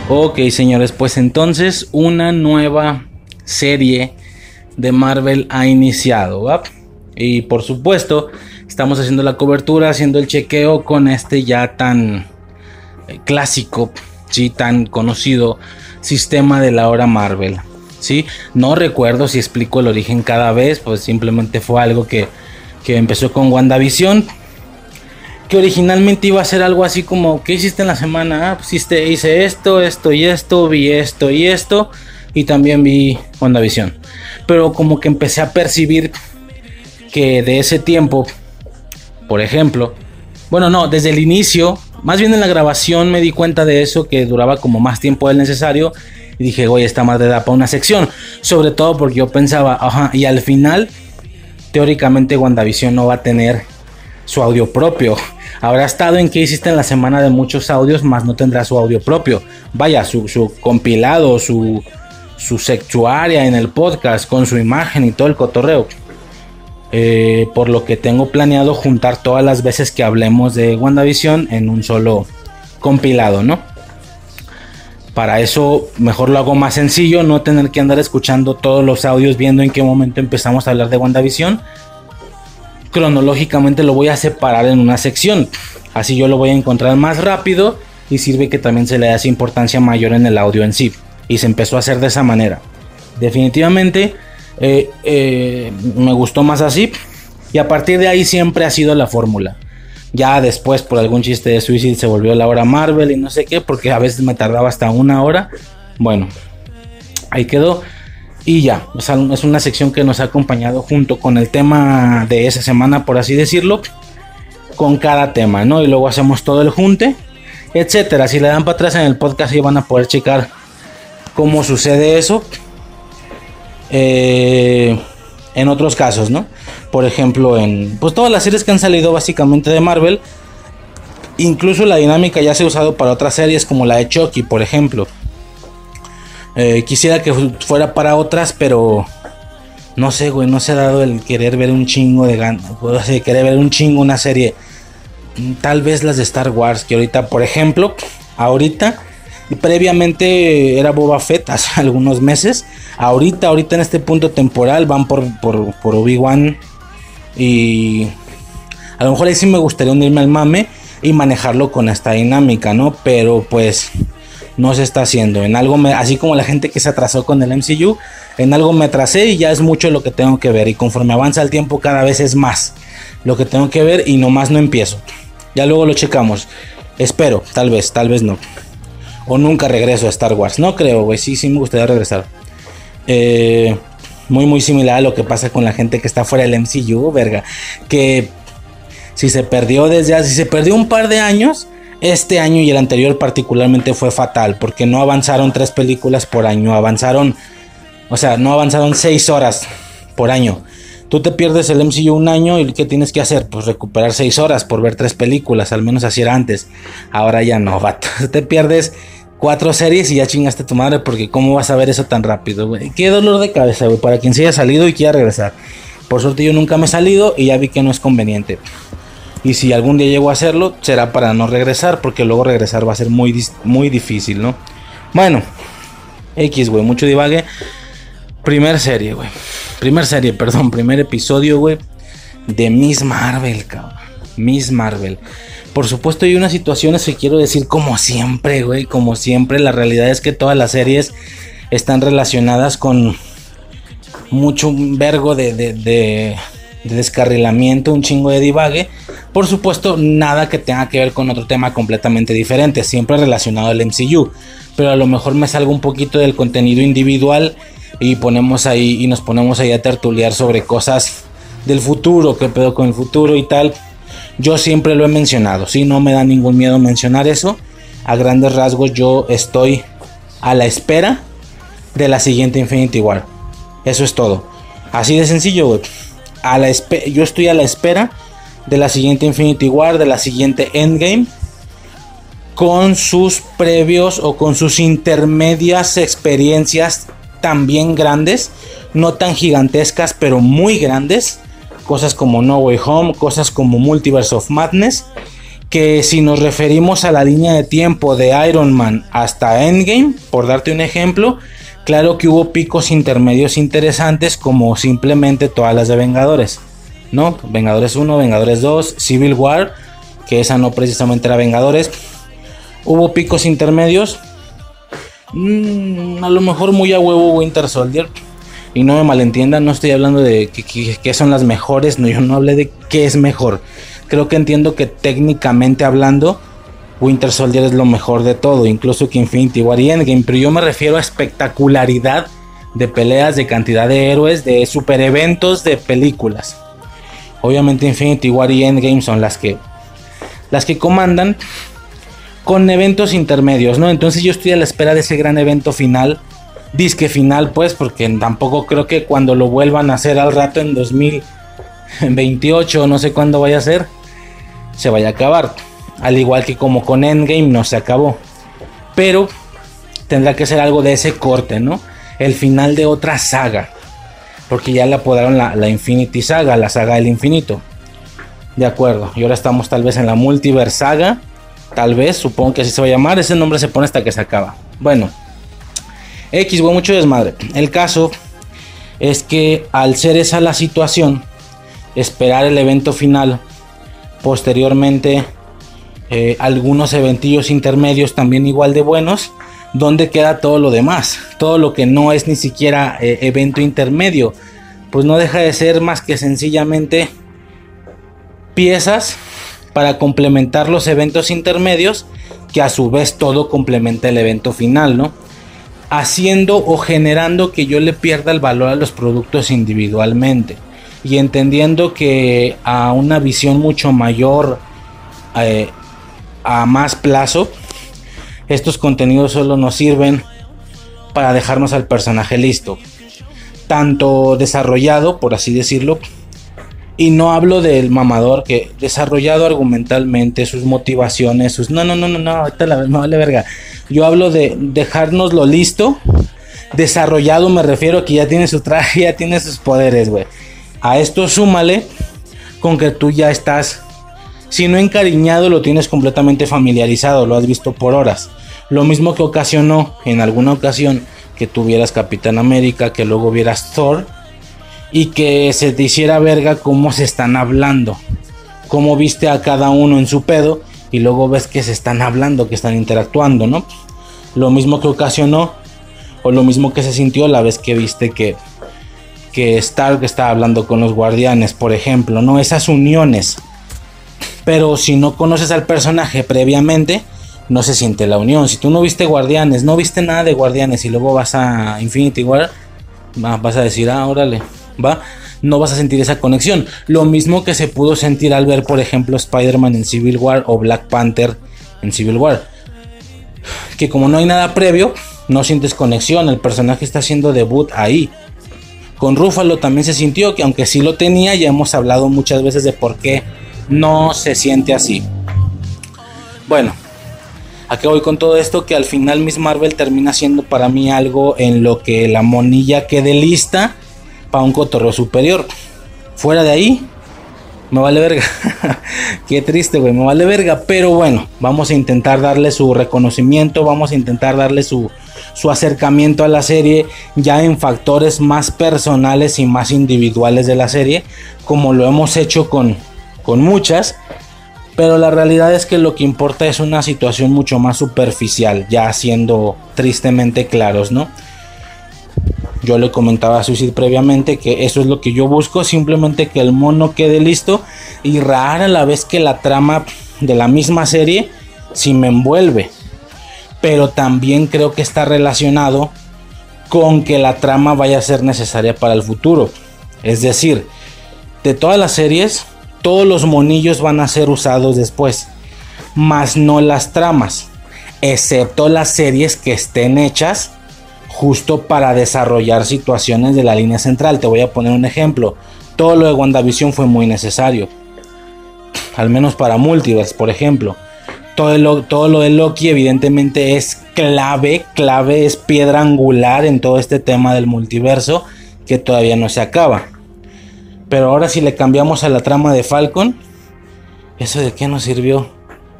Ok, señores, pues entonces una nueva serie de Marvel ha iniciado, Y por supuesto, estamos haciendo la cobertura, haciendo el chequeo con este ya tan eh, clásico, sí, tan conocido sistema de la hora Marvel. ¿sí? No recuerdo si explico el origen cada vez, pues simplemente fue algo que, que empezó con WandaVision originalmente iba a ser algo así como, ¿qué hiciste en la semana? Ah, pues hice, hice esto, esto y esto, vi esto y esto, y también vi WandaVision. Pero como que empecé a percibir que de ese tiempo, por ejemplo, bueno, no, desde el inicio, más bien en la grabación me di cuenta de eso, que duraba como más tiempo del necesario. Y dije, oye, esta madre da para una sección. Sobre todo porque yo pensaba, ajá, y al final, teóricamente WandaVision no va a tener su audio propio. Habrá estado en que hiciste en la semana de muchos audios, más no tendrá su audio propio. Vaya, su, compilado, su, su sectuaria en el podcast con su imagen y todo el cotorreo. Eh, por lo que tengo planeado juntar todas las veces que hablemos de WandaVision en un solo compilado, ¿no? Para eso mejor lo hago más sencillo, no tener que andar escuchando todos los audios viendo en qué momento empezamos a hablar de WandaVision cronológicamente lo voy a separar en una sección. Así yo lo voy a encontrar más rápido y sirve que también se le hace importancia mayor en el audio en sí. Y se empezó a hacer de esa manera. Definitivamente eh, eh, me gustó más así. Y a partir de ahí siempre ha sido la fórmula. Ya después por algún chiste de Suicide se volvió la hora Marvel y no sé qué, porque a veces me tardaba hasta una hora. Bueno, ahí quedó. Y ya, es una sección que nos ha acompañado junto con el tema de esa semana, por así decirlo, con cada tema, ¿no? Y luego hacemos todo el junte, etcétera. Si le dan para atrás en el podcast, y van a poder checar cómo sucede eso. Eh, en otros casos, ¿no? Por ejemplo, en pues todas las series que han salido básicamente de Marvel, incluso la dinámica ya se ha usado para otras series como la de Chucky, por ejemplo. Eh, quisiera que fuera para otras, pero no sé, güey, no se ha dado el querer ver un chingo de ganas. querer ver un chingo una serie. Tal vez las de Star Wars, que ahorita, por ejemplo, ahorita, previamente era Boba Fett hace algunos meses. Ahorita, ahorita en este punto temporal van por, por, por Obi-Wan. Y a lo mejor ahí sí me gustaría unirme al mame y manejarlo con esta dinámica, ¿no? Pero pues no se está haciendo. En algo me, así como la gente que se atrasó con el MCU, en algo me atrasé y ya es mucho lo que tengo que ver. Y conforme avanza el tiempo, cada vez es más lo que tengo que ver y nomás no empiezo. Ya luego lo checamos. Espero, tal vez, tal vez no. O nunca regreso a Star Wars. No creo, güey. Sí, sí me gustaría regresar. Eh, muy, muy similar a lo que pasa con la gente que está fuera del MCU, verga. Que Si se perdió desde hace, si se perdió un par de años, este año y el anterior particularmente fue fatal, porque no avanzaron tres películas por año, avanzaron, o sea, no avanzaron seis horas por año. Tú te pierdes el MCU un año y ¿qué tienes que hacer? Pues recuperar seis horas por ver tres películas, al menos así era antes. Ahora ya no, vato. Te pierdes cuatro series y ya chingaste tu madre porque cómo vas a ver eso tan rápido, güey. Qué dolor de cabeza, güey, para quien se haya salido y quiera regresar. Por suerte yo nunca me he salido y ya vi que no es conveniente. Y si algún día llego a hacerlo, será para no regresar, porque luego regresar va a ser muy, muy difícil, ¿no? Bueno, X, güey, mucho divague. Primer serie, güey. Primer serie, perdón, primer episodio, güey. De Miss Marvel, cabrón. Miss Marvel. Por supuesto hay unas situaciones que quiero decir como siempre, güey. Como siempre, la realidad es que todas las series están relacionadas con mucho vergo de, de, de, descarrilamiento, un chingo de divague. Por supuesto, nada que tenga que ver con otro tema completamente diferente, siempre relacionado al MCU. Pero a lo mejor me salgo un poquito del contenido individual y ponemos ahí y nos ponemos ahí a tertuliar sobre cosas del futuro, qué pedo con el futuro y tal. Yo siempre lo he mencionado, si no me da ningún miedo mencionar eso. A grandes rasgos yo estoy a la espera de la siguiente Infinity War. Eso es todo. Así de sencillo, güey. Yo estoy a la espera de la siguiente Infinity War, de la siguiente Endgame. Con sus previos o con sus intermedias experiencias también grandes. No tan gigantescas, pero muy grandes cosas como No Way Home, cosas como Multiverse of Madness, que si nos referimos a la línea de tiempo de Iron Man hasta Endgame, por darte un ejemplo, claro que hubo picos intermedios interesantes como simplemente todas las de Vengadores, ¿no? Vengadores 1, Vengadores 2, Civil War, que esa no precisamente era Vengadores. Hubo picos intermedios, mm, a lo mejor muy a huevo Winter Soldier, y no me malentiendan, no estoy hablando de que, son las mejores, no, yo no hablé de qué es mejor. Creo que entiendo que técnicamente hablando, Winter Soldier es lo mejor de todo, incluso que Infinity War y Endgame, pero yo me refiero a espectacularidad de peleas, de cantidad de héroes, de super eventos, de películas. Obviamente Infinity War y Endgame son las que las que comandan con eventos intermedios, ¿no? Entonces yo estoy a la espera de ese gran evento final disque final, pues, porque tampoco creo que cuando lo vuelvan a hacer al rato en 2028, no sé cuándo vaya a ser, se vaya a acabar. Al igual que como con Endgame no se acabó. Pero tendrá que ser algo de ese corte, ¿no? El final de otra saga. Porque ya le apodaron la, la Infinity Saga, la saga del infinito. De acuerdo. Y ahora estamos tal vez en la Multiverse Saga. Tal vez, supongo que así se va a llamar. Ese nombre se pone hasta que se acaba. Bueno. X, güey, mucho desmadre. El caso es que al ser esa la situación, esperar el evento final, posteriormente eh, algunos eventillos intermedios también igual de buenos, donde queda todo lo demás, todo lo que no es ni siquiera eh, evento intermedio, pues no deja de ser más que sencillamente piezas para complementar los eventos intermedios, que a su vez todo complementa el evento final, ¿no? haciendo o generando que yo le pierda el valor a los productos individualmente y entendiendo que a una visión mucho mayor eh, a más plazo estos contenidos solo nos sirven para dejarnos al personaje listo tanto desarrollado por así decirlo y no hablo del mamador que desarrollado argumentalmente sus motivaciones sus no no no no no ahorita la no vale verga yo hablo de dejárnoslo listo. Desarrollado me refiero que ya tiene su traje, ya tiene sus poderes, güey. A esto súmale con que tú ya estás, si no encariñado, lo tienes completamente familiarizado, lo has visto por horas. Lo mismo que ocasionó en alguna ocasión que tuvieras Capitán América, que luego vieras Thor y que se te hiciera verga cómo se están hablando, cómo viste a cada uno en su pedo y luego ves que se están hablando, que están interactuando, ¿no? Lo mismo que ocasionó o lo mismo que se sintió la vez que viste que que Stark estaba hablando con los guardianes, por ejemplo, ¿no? Esas uniones. Pero si no conoces al personaje previamente, no se siente la unión. Si tú no viste guardianes, no viste nada de guardianes y luego vas a Infinity War, vas a decir, ah, órale, va. no vas a sentir esa conexión. Lo mismo que se pudo sentir al ver, por ejemplo, Spider-Man en Civil War o Black Panther en Civil War. Que como no hay nada previo, no sientes conexión, el personaje está haciendo debut ahí. Con Ruffalo también se sintió que aunque sí lo tenía, ya hemos hablado muchas veces de por qué no se siente así. Bueno, ¿a qué voy con todo esto? Que al final Miss Marvel termina siendo para mí algo en lo que la monilla quede lista para un cotorreo superior. Fuera de ahí, me vale verga. Qué triste, güey, me vale verga. Pero bueno, vamos a intentar darle su reconocimiento, vamos a intentar darle su, su acercamiento a la serie ya en factores más personales y más individuales de la serie, como lo hemos hecho con, con muchas. Pero la realidad es que lo que importa es una situación mucho más superficial, ya siendo tristemente claros, ¿no? Yo le comentaba a Suicide previamente que eso es lo que yo busco, simplemente que el mono quede listo y rara la vez que la trama de la misma serie si me envuelve. Pero también creo que está relacionado con que la trama vaya a ser necesaria para el futuro. Es decir, de todas las series, todos los monillos van a ser usados después, más no las tramas, excepto las series que estén hechas justo para desarrollar situaciones de la línea central. Te voy a poner un ejemplo. Todo lo de WandaVision fue muy necesario. Al menos para Multiverse, por ejemplo. Todo lo, todo lo de Loki evidentemente es clave, clave, es piedra angular en todo este tema del multiverso que todavía no se acaba. Pero ahora si le cambiamos a la trama de Falcon, ¿eso de qué nos sirvió?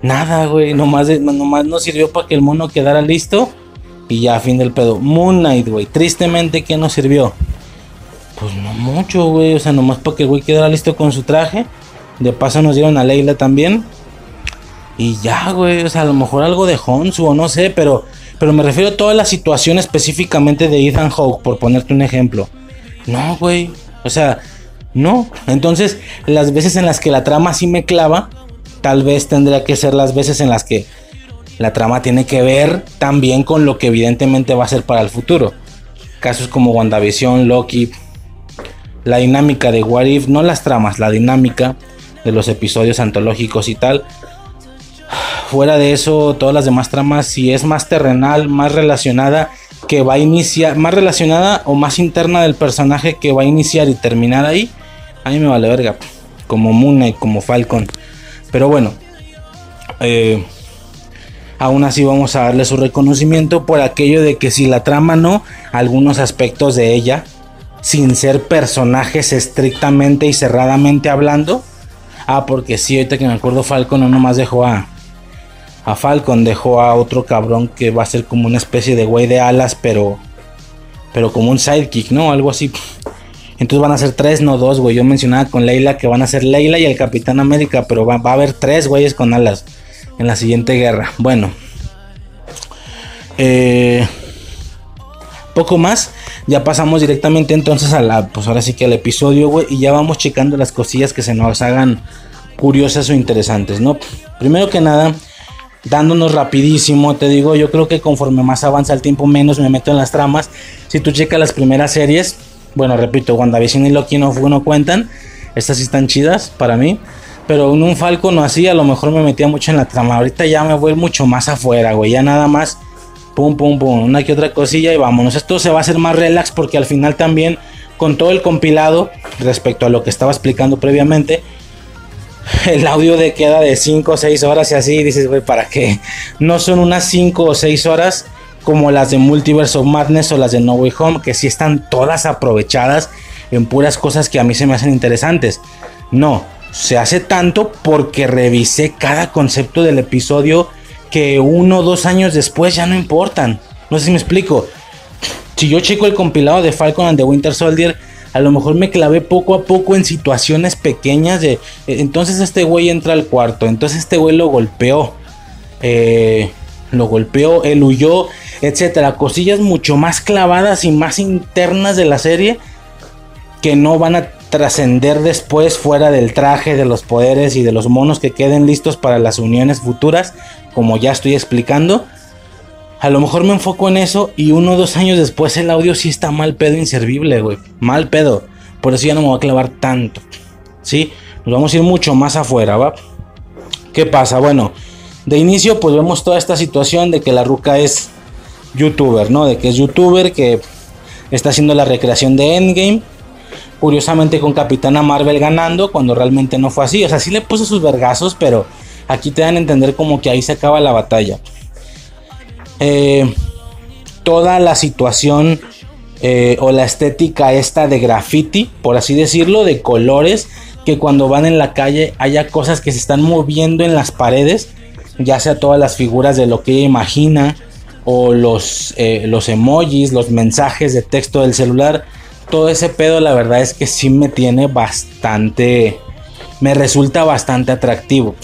Nada, güey. Nomás, nos sirvió para que el mono quedara listo. Y ya, fin del pedo. Moon Knight, güey. Tristemente, ¿qué nos sirvió? Pues no mucho, güey. O sea, nomás para que el güey quedara listo con su traje. De paso nos dieron a Leila también. Y ya, güey. O sea, a lo mejor algo de Honsu o no sé. Pero, pero me refiero a toda la situación específicamente de Ethan Hawke, por ponerte un ejemplo. No, güey. O sea, no. Entonces, las veces en las que la trama sí me clava, tal vez tendría que ser las veces en las que la trama tiene que ver también con lo que evidentemente va a ser para el futuro. Casos como WandaVision, Loki, la dinámica de What If, no las tramas, la dinámica de los episodios antológicos y tal. Fuera de eso, todas las demás tramas, si es más terrenal, más relacionada, que va a iniciar, más relacionada o más interna del personaje que va a iniciar y terminar ahí, a mí me vale verga, como Moon y como Falcon. Pero bueno, eh, aún así vamos a darle su reconocimiento por aquello de que si la trama no, algunos aspectos de ella, sin ser personajes estrictamente y cerradamente hablando. Ah, porque sí, ahorita que me acuerdo, Falcon no nomás dejó a, a Falcon, dejó a otro cabrón que va a ser como una especie de güey de alas, pero, pero como un sidekick, ¿no? Algo así. Entonces van a ser tres, no dos, güey. Yo mencionaba con Leila que van a ser Leila y el Capitán América, pero va, a haber tres güeyes con alas en la siguiente guerra. Bueno, eh, poco más. Ya pasamos directamente entonces a la, pues ahora sí que al episodio, güey. Y ya vamos checando las cosillas que se nos hagan curiosas o interesantes, ¿no? Primero que nada, dándonos rapidísimo, te digo, yo creo que conforme más avanza el tiempo, menos me meto en las tramas. Si tú checas las primeras series, bueno, repito, WandaVision y Loki no, no cuentan. Estas sí están chidas para mí. Pero en un Falco no así, a lo mejor me metía mucho en la trama. Ahorita ya me voy mucho más afuera, güey. Ya nada más, pum, pum, pum, una que otra cosilla y vámonos. Esto se va a hacer más relax porque al final también, con todo el compilado, respecto a lo que estaba explicando previamente, el audio de queda de 5 o 6 horas y así, dices, güey, ¿para qué? No son unas 5 o 6 horas como las de Multiverse of Madness o las de No Way Home, que sí están todas aprovechadas en puras cosas que a mí se me hacen interesantes. No, se hace tanto porque revisé cada concepto del episodio que uno o dos años después ya no importan. No sé si me explico. Si yo checo el compilado de Falcon and the Winter Soldier, a lo mejor me clavé poco a poco en situaciones pequeñas de... Entonces este güey entra al cuarto, entonces este güey lo golpeó. Eh, lo golpeó, él huyó, etcétera. Cosillas mucho más clavadas y más internas de la serie que no van a trascender después fuera del traje, de los poderes y de los monos que queden listos para las uniones futuras, como ya estoy explicando. A lo mejor me enfoco en eso y uno o dos años después el audio sí está mal pedo inservible, güey. Mal pedo. Por eso ya no me voy a clavar tanto. ¿Sí? Nos vamos a ir mucho más afuera, ¿va? ¿Qué pasa? Bueno, de inicio pues vemos toda esta situación de que la ruca es youtuber, ¿no? De que es youtuber, que está haciendo la recreación de Endgame. Curiosamente con Capitana Marvel ganando, cuando realmente no fue así. O sea, sí le puso sus vergazos, pero aquí te dan a entender como que ahí se acaba la batalla. Eh, toda la situación eh, o la estética esta de graffiti, por así decirlo, de colores, que cuando van en la calle haya cosas que se están moviendo en las paredes, ya sea todas las figuras de lo que ella imagina, o los, eh, los emojis, los mensajes de texto del celular, todo ese pedo la verdad es que sí me tiene bastante, me resulta bastante atractivo,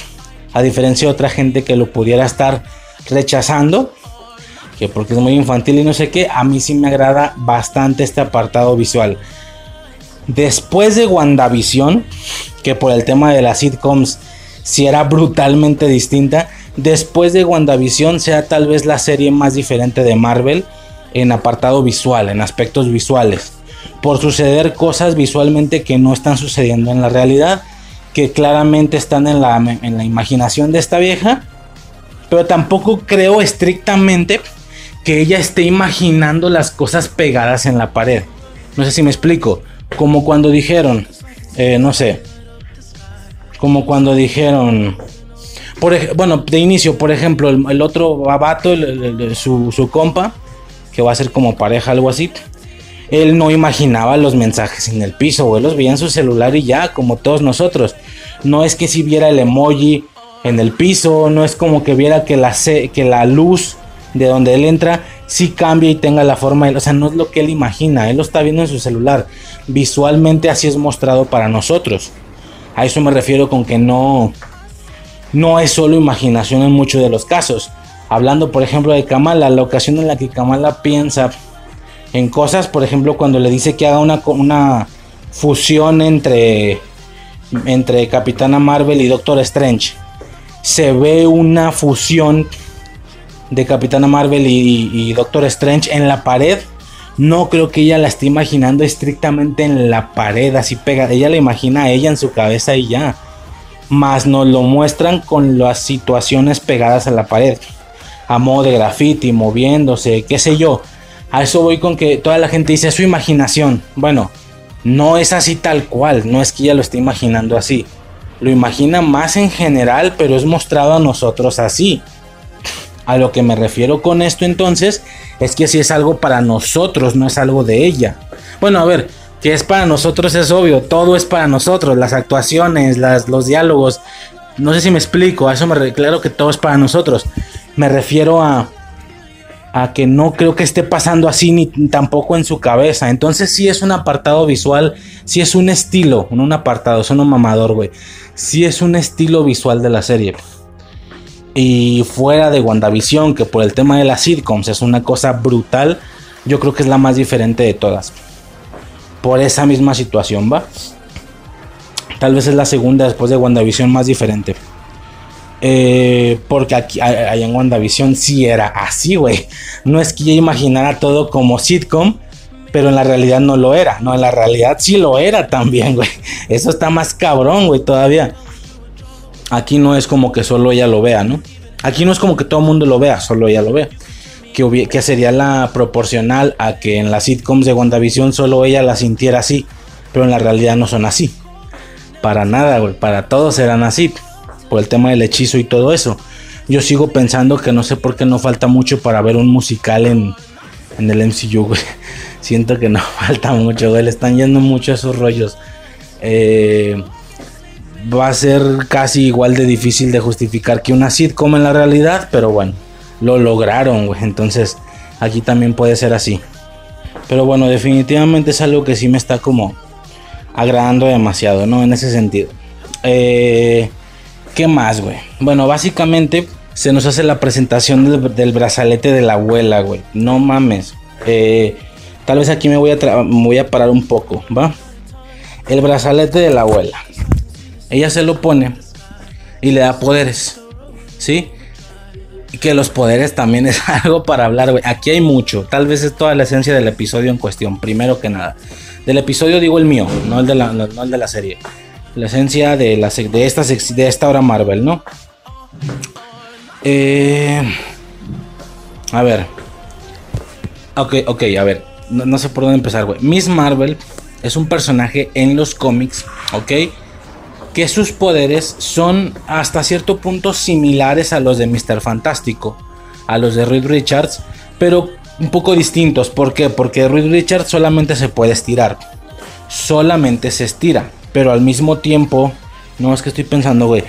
a diferencia de otra gente que lo pudiera estar rechazando, que porque es muy infantil y no sé qué, a mí sí me agrada bastante este apartado visual. Después de WandaVision, que por el tema de las sitcoms si era brutalmente distinta, después de WandaVision sea tal vez la serie más diferente de Marvel en apartado visual, en aspectos visuales. Por suceder cosas visualmente que no están sucediendo en la realidad, que claramente están en la, en la imaginación de esta vieja, pero tampoco creo estrictamente que ella esté imaginando las cosas pegadas en la pared. No sé si me explico. Como cuando dijeron, eh, no sé, como cuando dijeron, por, bueno, de inicio, por ejemplo, el, otro babato, su, su compa, que va a ser como pareja, algo así, él no imaginaba los mensajes en el piso, él los veía en su celular y ya, como todos nosotros. No es que si viera el emoji en el piso, no es como que viera que la, luz de donde él entra si cambia y tenga la forma, o sea, no es lo que él imagina, él lo está viendo en su celular. Visualmente así es mostrado para nosotros. A eso me refiero con que no no es solo imaginación en muchos de los casos. Hablando, por ejemplo, de Kamala, la ocasión en la que Kamala piensa en cosas, por ejemplo, cuando le dice que haga una, fusión entre entre Capitana Marvel y Doctor Strange. Se ve una fusión de Capitana Marvel y, Doctor Strange en la pared. No creo que ella la esté imaginando estrictamente en la pared, así pega. Ella la imagina a ella en su cabeza y ya. Más nos lo muestran con las situaciones pegadas a la pared. A modo de graffiti, moviéndose, qué sé yo. A eso voy con que toda la gente dice su imaginación. Bueno, no es así tal cual. No es que ella lo esté imaginando así. Lo imagina más en general, pero es mostrado a nosotros así. A lo que me refiero con esto entonces es que si es algo para nosotros, no es algo de ella. Bueno, a ver, que es para nosotros es obvio, todo es para nosotros, las actuaciones, las, los diálogos. No sé si me explico, a eso me claro que todo es para nosotros. Me refiero a, a que no creo que esté pasando así ni tampoco en su cabeza. Entonces sí es un apartado visual, sí es un estilo, un apartado, son un mamador, güey. Sí es un estilo visual de la serie. Y fuera de WandaVision, que por el tema de las sitcoms es una cosa brutal, yo creo que es la más diferente de todas. Por esa misma situación, ¿va? Tal vez es la segunda después de WandaVision más diferente. Eh, porque aquí allá en WandaVision sí era así, güey. No es que yo imaginara todo como sitcom, pero en la realidad no lo era. No, en la realidad sí lo era también, güey. Eso está más cabrón, güey, todavía. Aquí no es como que solo ella lo vea, ¿no? Aquí no es como que todo el mundo lo vea, solo ella lo vea. Que, sería la proporcional a que en las sitcoms de WandaVision solo ella la sintiera así. Pero en la realidad no son así. Para nada, güey. Para todos eran así. Por el tema del hechizo y todo eso. Yo sigo pensando que no sé por qué no falta mucho para ver un musical en, en el MCU, güey. Siento que no falta mucho, güey. Le están yendo mucho esos rollos. Eh, va a ser casi igual de difícil de justificar que una sitcom en la realidad, pero bueno, lo lograron, güey. Entonces, aquí también puede ser así. Pero bueno, definitivamente es algo que sí me está como agradando demasiado, ¿no? En ese sentido. Eh, ¿Qué más, güey? Bueno, básicamente se nos hace la presentación del, brazalete de la abuela, güey. No mames. Eh, tal vez aquí me voy, a voy a parar un poco, ¿va? El brazalete de la abuela ella se lo pone y le da poderes, ¿sí? Que los poderes también es algo para hablar, güey. Aquí hay mucho, tal vez es toda la esencia del episodio en cuestión, primero que nada. Del episodio digo el mío, no el de la, no el de la serie. La esencia de, la, de, esta, de esta hora Marvel, ¿no? Eh, a ver. Ok, ok, a ver. No, no sé por dónde empezar, güey. Miss Marvel es un personaje en los cómics, ¿ok? Que sus poderes son hasta cierto punto similares a los de Mr. Fantástico, a los de Reed Richards, pero un poco distintos. ¿Por qué? Porque Reed Richards solamente se puede estirar. Solamente se estira, pero al mismo tiempo, no es que estoy pensando, güey,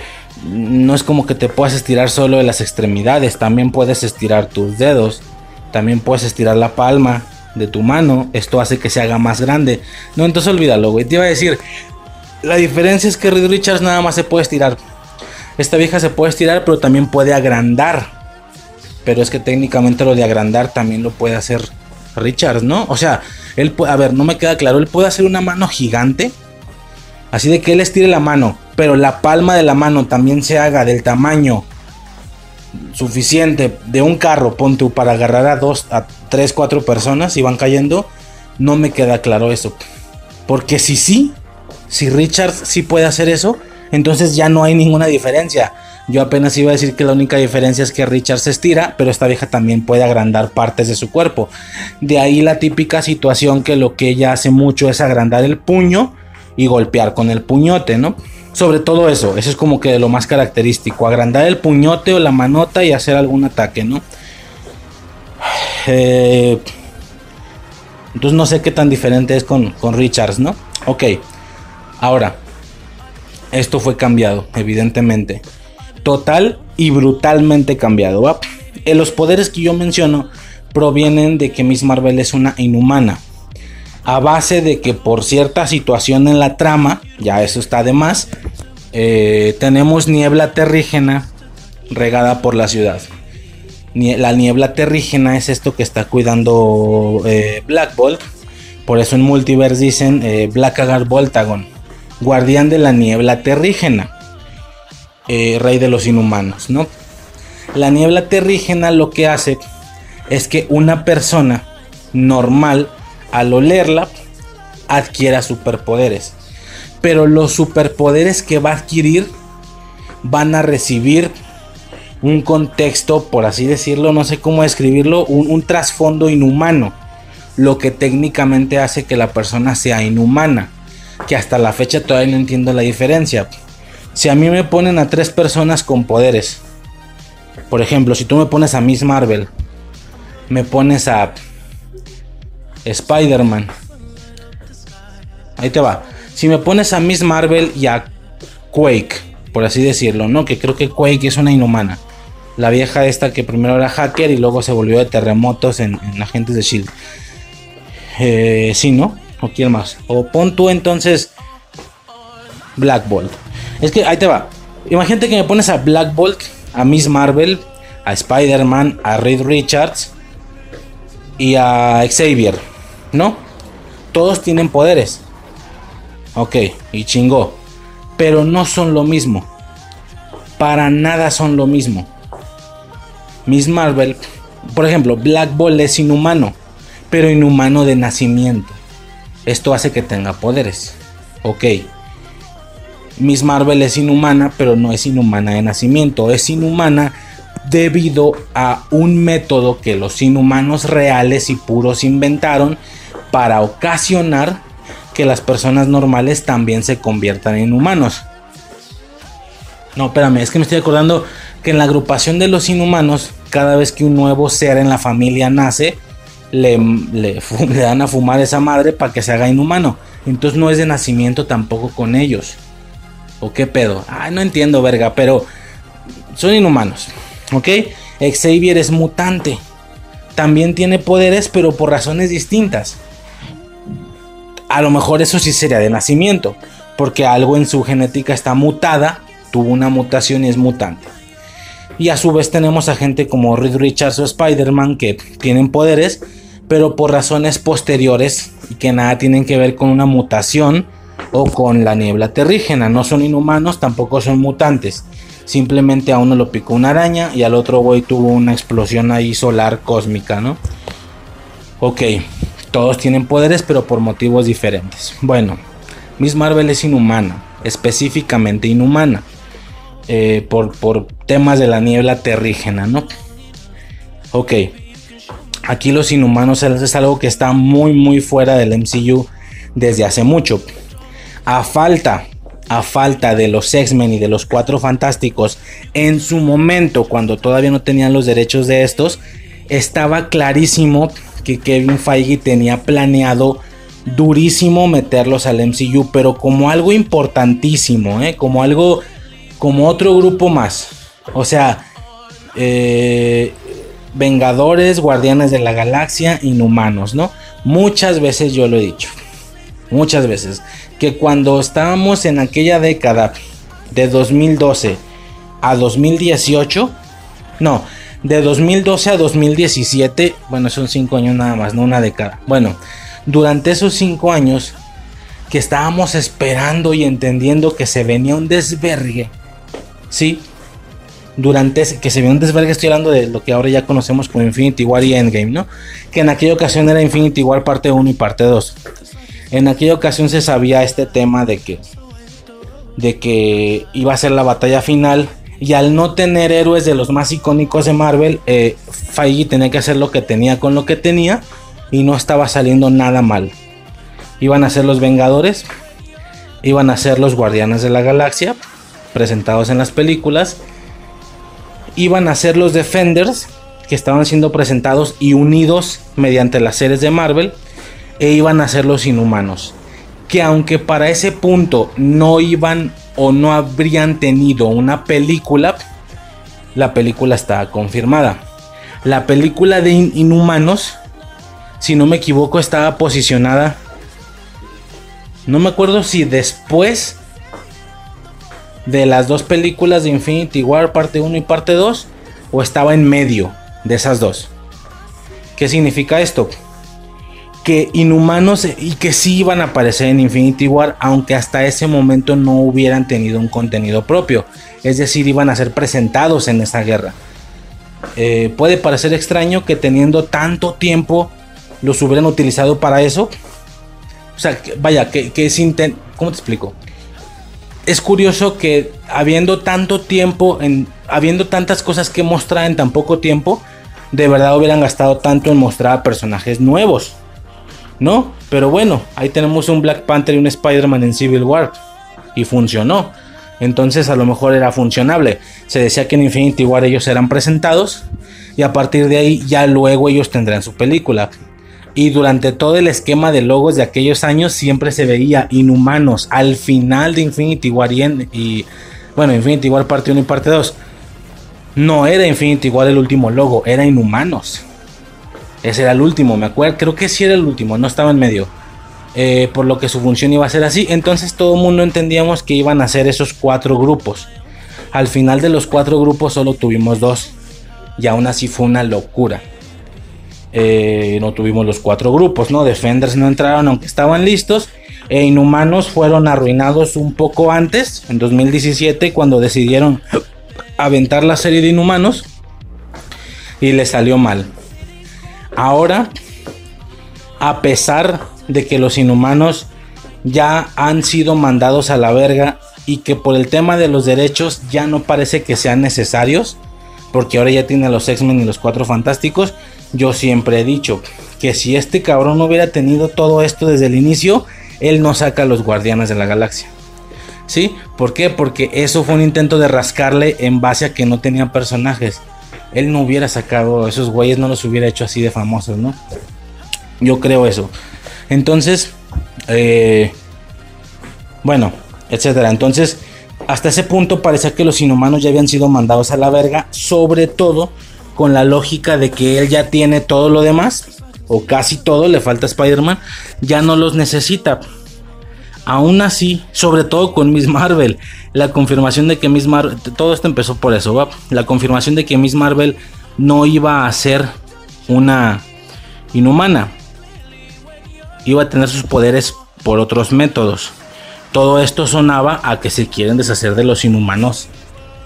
no es como que te puedas estirar solo de las extremidades, también puedes estirar tus dedos, también puedes estirar la palma, de tu mano, esto hace que se haga más grande. No, entonces olvídalo, güey. Te iba a decir, la diferencia es que Reed Richards nada más se puede estirar. Esta vieja se puede estirar, pero también puede agrandar. Pero es que técnicamente lo de agrandar también lo puede hacer Richards, ¿no? O sea, él puede, a ver, no me queda claro, él puede hacer una mano gigante. Así de que él estire la mano, pero la palma de la mano también se haga del tamaño suficiente de un carro, pon tú, para agarrar a dos, a tres, cuatro personas y van cayendo, no me queda claro eso. Porque si sí, si Richard sí puede hacer eso, entonces ya no hay ninguna diferencia. Yo apenas iba a decir que la única diferencia es que Richard se estira, pero esta vieja también puede agrandar partes de su cuerpo. De ahí la típica situación que lo que ella hace mucho es agrandar el puño y golpear con el puñote, ¿no? Sobre todo eso, eso es como que lo más característico, agrandar el puñote o la manota y hacer algún ataque, ¿no? Eh, entonces no sé qué tan diferente es con, con Richards, ¿no? Ok, ahora, esto fue cambiado, evidentemente. Total y brutalmente cambiado. ¿va? Eh, los poderes que yo menciono provienen de que Miss Marvel es una inhumana a base de que por cierta situación en la trama, ya eso está de más, eh, tenemos niebla terrígena regada por la ciudad. La niebla terrígena es esto que está cuidando eh, Black Bolt. Por eso en Multiverse dicen eh, Blackagar Voltagon, guardián de la niebla terrígena, rey de los inhumanos, ¿no? La niebla terrígena lo que hace es que una persona normal al olerla adquiera superpoderes. Pero los superpoderes que va a adquirir van a recibir un contexto, por así decirlo, no sé cómo describirlo, un, trasfondo inhumano. Lo que técnicamente hace que la persona sea inhumana. Que hasta la fecha todavía no entiendo la diferencia. Si a mí me ponen a tres personas con poderes. Por ejemplo, si tú me pones a Miss Marvel. Me pones a Spider-Man. Ahí te va. Si me pones a Miss Marvel y a Quake, por así decirlo, ¿no? Que creo que Quake es una inhumana. La vieja esta que primero era hacker y luego se volvió de terremotos en, agentes de Shield. Eh, sí, ¿no? ¿O quién más? O pon tú entonces Black Bolt. Es que ahí te va. Imagínate que me pones a Black Bolt, a Miss Marvel, a Spider-Man, a Reed Richards y a Xavier. ¿no? Todos tienen poderes. Ok, y chingó. Pero no son lo mismo. Para nada son lo mismo. Miss Marvel, por ejemplo, Black Bolt es inhumano, pero inhumano de nacimiento. Esto hace que tenga poderes. Ok. Miss Marvel es inhumana, pero no es inhumana de nacimiento. Es inhumana debido a un método que los inhumanos reales y puros inventaron para ocasionar que las personas normales también se conviertan en humanos. No, espérame, es que me estoy acordando que en la agrupación de los inhumanos, cada vez que un nuevo ser en la familia nace, le, le, dan a fumar esa madre para que se haga inhumano. Entonces no es de nacimiento tampoco con ellos. ¿O qué pedo? Ay, no entiendo, verga, pero son inhumanos. ¿Ok? Xavier es mutante. También tiene poderes, pero por razones distintas a lo mejor eso sí sería de nacimiento, porque algo en su genética está mutada, tuvo una mutación y es mutante. Y a su vez tenemos a gente como Reed Richards o Spider-Man que tienen poderes, pero por razones posteriores y que nada tienen que ver con una mutación o con la niebla terrígena. No son inhumanos, tampoco son mutantes. Simplemente a uno lo picó una araña y al otro güey tuvo una explosión ahí solar cósmica, ¿no? Ok, Todos tienen poderes, pero por motivos diferentes. Bueno, Miss Marvel es inhumana, específicamente inhumana, eh, por, por temas de la niebla terrígena, ¿no? Ok, aquí los inhumanos es algo que está muy, muy fuera del MCU desde hace mucho. A falta a falta de los X-Men y de los Cuatro Fantásticos en su momento, cuando todavía no tenían los derechos de estos, estaba clarísimo que Kevin Feige tenía planeado durísimo meterlos al MCU, pero como algo importantísimo, ¿eh? como algo, como otro grupo más. O sea, eh, Vengadores, Guardianes de la Galaxia, Inhumanos, ¿no? Muchas veces yo lo he dicho, muchas veces que cuando estábamos en aquella década de 2012 a 2018, no, de 2012 a 2017, bueno, son cinco años nada más, no una década. Bueno, durante esos cinco años que estábamos esperando y entendiendo que se venía un desvergue, ¿sí? Durante ese, que se venía un desvergue, estoy hablando de lo que ahora ya conocemos como Infinity War y Endgame, ¿no? Que en aquella ocasión era Infinity War parte 1 y parte 2. En aquella ocasión se sabía este tema de que de que iba a ser la batalla final y al no tener héroes de los más icónicos de Marvel, eh, tenía que hacer lo que tenía con lo que tenía y no estaba saliendo nada mal. Iban a ser los Vengadores, iban a ser los Guardianes de la Galaxia, presentados en las películas, iban a ser los Defenders, que estaban siendo presentados y unidos mediante las series de Marvel, e iban a ser los inhumanos. Que aunque para ese punto no iban o no habrían tenido una película, la película está confirmada. La película de Inhumanos, si no me equivoco, estaba posicionada. No me acuerdo si después de las dos películas de Infinity War, parte 1 y parte 2, o estaba en medio de esas dos. ¿Qué significa esto? que inhumanos y que sí iban a aparecer en Infinity War, aunque hasta ese momento no hubieran tenido un contenido propio. Es decir, iban a ser presentados en esa guerra. Eh, puede parecer extraño que teniendo tanto tiempo los hubieran utilizado para eso. O sea, vaya, que, que es ¿Cómo te explico? Es curioso que habiendo tanto tiempo, en, habiendo tantas cosas que mostrar en tan poco tiempo, de verdad hubieran gastado tanto en mostrar a personajes nuevos. ¿no? Pero bueno, ahí tenemos un Black Panther y un Spider-Man en Civil War. Y funcionó. Entonces a lo mejor era funcionable. Se decía que en Infinity War ellos eran presentados. Y a partir de ahí ya luego ellos tendrán su película. Y durante todo el esquema de logos de aquellos años siempre se veía inhumanos. Al final de Infinity War y, bueno, Infinity War parte 1 y parte 2. No era Infinity War el último logo, era inhumanos. Ese era el último, me acuerdo. Creo que sí era el último, no estaba en medio. Eh, por lo que su función iba a ser así. Entonces todo el mundo entendíamos que iban a ser esos cuatro grupos. Al final de los cuatro grupos solo tuvimos dos. Y aún así fue una locura. Eh, no tuvimos los cuatro grupos, ¿no? Defenders no entraron aunque estaban listos. E Inhumanos fueron arruinados un poco antes, en 2017, cuando decidieron aventar la serie de Inhumanos. Y les salió mal. Ahora, a pesar de que los inhumanos ya han sido mandados a la verga y que por el tema de los derechos ya no parece que sean necesarios, porque ahora ya tiene a los X-Men y los Cuatro Fantásticos, yo siempre he dicho que si este cabrón no hubiera tenido todo esto desde el inicio, él no saca a los Guardianes de la Galaxia. ¿Sí? ¿Por qué? Porque eso fue un intento de rascarle en base a que no tenía personajes él no hubiera sacado, esos güeyes no los hubiera hecho así de famosos, ¿no? Yo creo eso. Entonces, eh, bueno, etcétera. Entonces, hasta ese punto parecía que los inhumanos ya habían sido mandados a la verga, sobre todo con la lógica de que él ya tiene todo lo demás, o casi todo, le falta Spider-Man, ya no los necesita. Aún así, sobre todo con Miss Marvel, la confirmación de que Miss Marvel, todo esto empezó por eso, ¿va? la confirmación de que Miss Marvel no iba a ser una inhumana, iba a tener sus poderes por otros métodos. Todo esto sonaba a que se quieren deshacer de los inhumanos.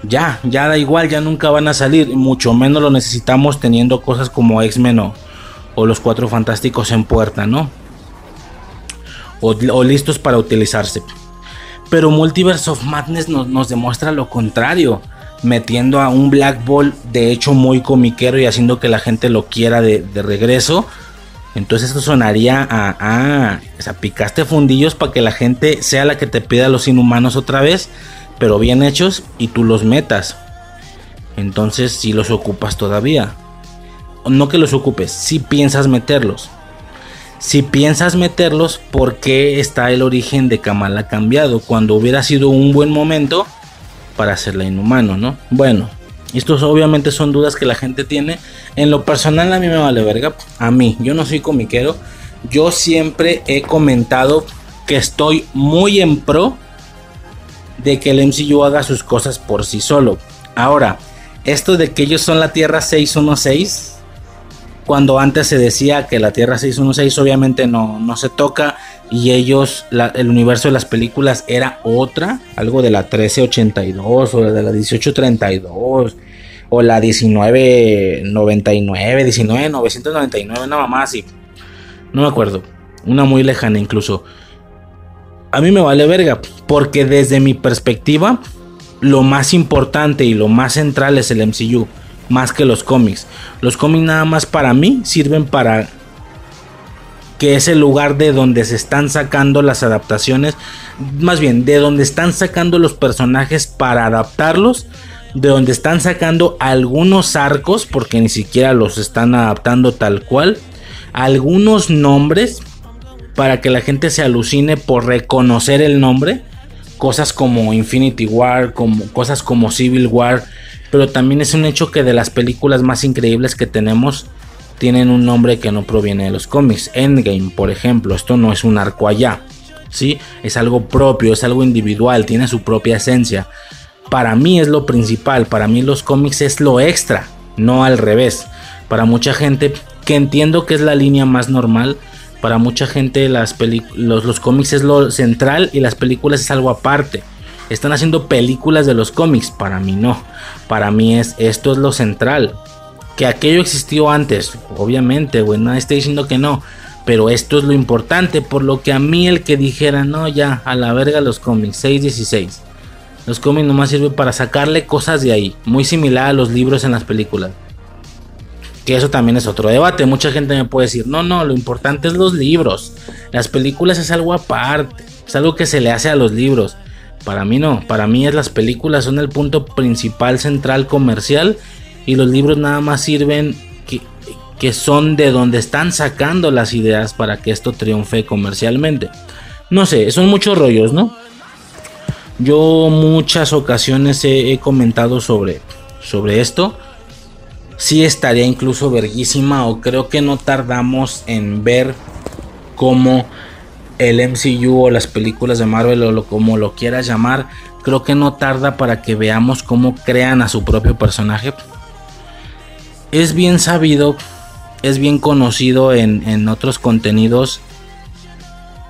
Ya, ya da igual, ya nunca van a salir, mucho menos lo necesitamos teniendo cosas como X-Men o, los cuatro fantásticos en puerta, ¿no? O, listos para utilizarse. Pero Multiverse of Madness nos, demuestra lo contrario metiendo a un Black Ball de hecho muy comiquero y haciendo que la gente lo quiera de, regreso. Entonces esto sonaría a, ah, o picaste fundillos para que la gente sea la que te pida los inhumanos otra vez, pero bien hechos y tú los metas. Entonces si los ocupas todavía. No que los ocupes, si piensas meterlos. Si piensas meterlos, ¿por qué está el origen de Kamala cambiado? Cuando hubiera sido un buen momento para hacerla inhumano, ¿no? Bueno, estos obviamente son dudas que la gente tiene. En lo personal a mí me vale verga. A mí, yo no soy comiquero. Yo siempre he comentado que estoy muy en pro de que el MCU haga sus cosas por sí solo. Ahora, esto de que ellos son la Tierra 616, cuando antes se decía que la Tierra 616 obviamente no, no se toca y ellos, el universo de las películas era otra, algo de la 1382 o de la 1832 o la 1999, 19999, nada más así. No me acuerdo, una muy lejana incluso. A mí me vale verga, porque desde mi perspectiva, lo más importante y lo más central es el MCU, más que los cómics. Los cómics nada más para mí sirven para que es el lugar de donde se están sacando las adaptaciones, más bien de donde están sacando los personajes para adaptarlos, de donde están sacando algunos arcos, porque ni siquiera los están adaptando tal cual, algunos nombres para que la gente se alucine por reconocer el nombre, cosas como Infinity War, como cosas como Civil War, pero también es un hecho que de las películas más increíbles que tenemos tienen un nombre que no proviene de los cómics. Endgame, por ejemplo, esto no es un arco allá, ¿sí? Es algo propio, es algo individual, tiene su propia esencia. Para mí es lo principal, para mí los cómics es lo extra, no al revés. Para mucha gente que entiendo que es la línea más normal, para mucha gente las los, los cómics es lo central y las películas es algo aparte. Están haciendo películas de los cómics, para mí no. Para mí es esto es lo central que aquello existió antes, obviamente, güey, nadie está diciendo que no, pero esto es lo importante, por lo que a mí el que dijera, no, ya, a la verga los cómics, 616. Los cómics nomás sirven para sacarle cosas de ahí, muy similar a los libros en las películas. Que eso también es otro debate. Mucha gente me puede decir, no, no, lo importante es los libros. Las películas es algo aparte, es algo que se le hace a los libros. Para mí no, para mí es las películas son el punto principal central comercial y los libros nada más sirven que, que son de donde están sacando las ideas para que esto triunfe comercialmente. No sé, son muchos rollos, ¿no? Yo muchas ocasiones he, comentado sobre, sobre esto. Sí estaría incluso verguísima o creo que no tardamos en ver cómo el MCU o las películas de Marvel o lo, como lo quieras llamar, creo que no tarda para que veamos cómo crean a su propio personaje. Es bien sabido, es bien conocido en, otros contenidos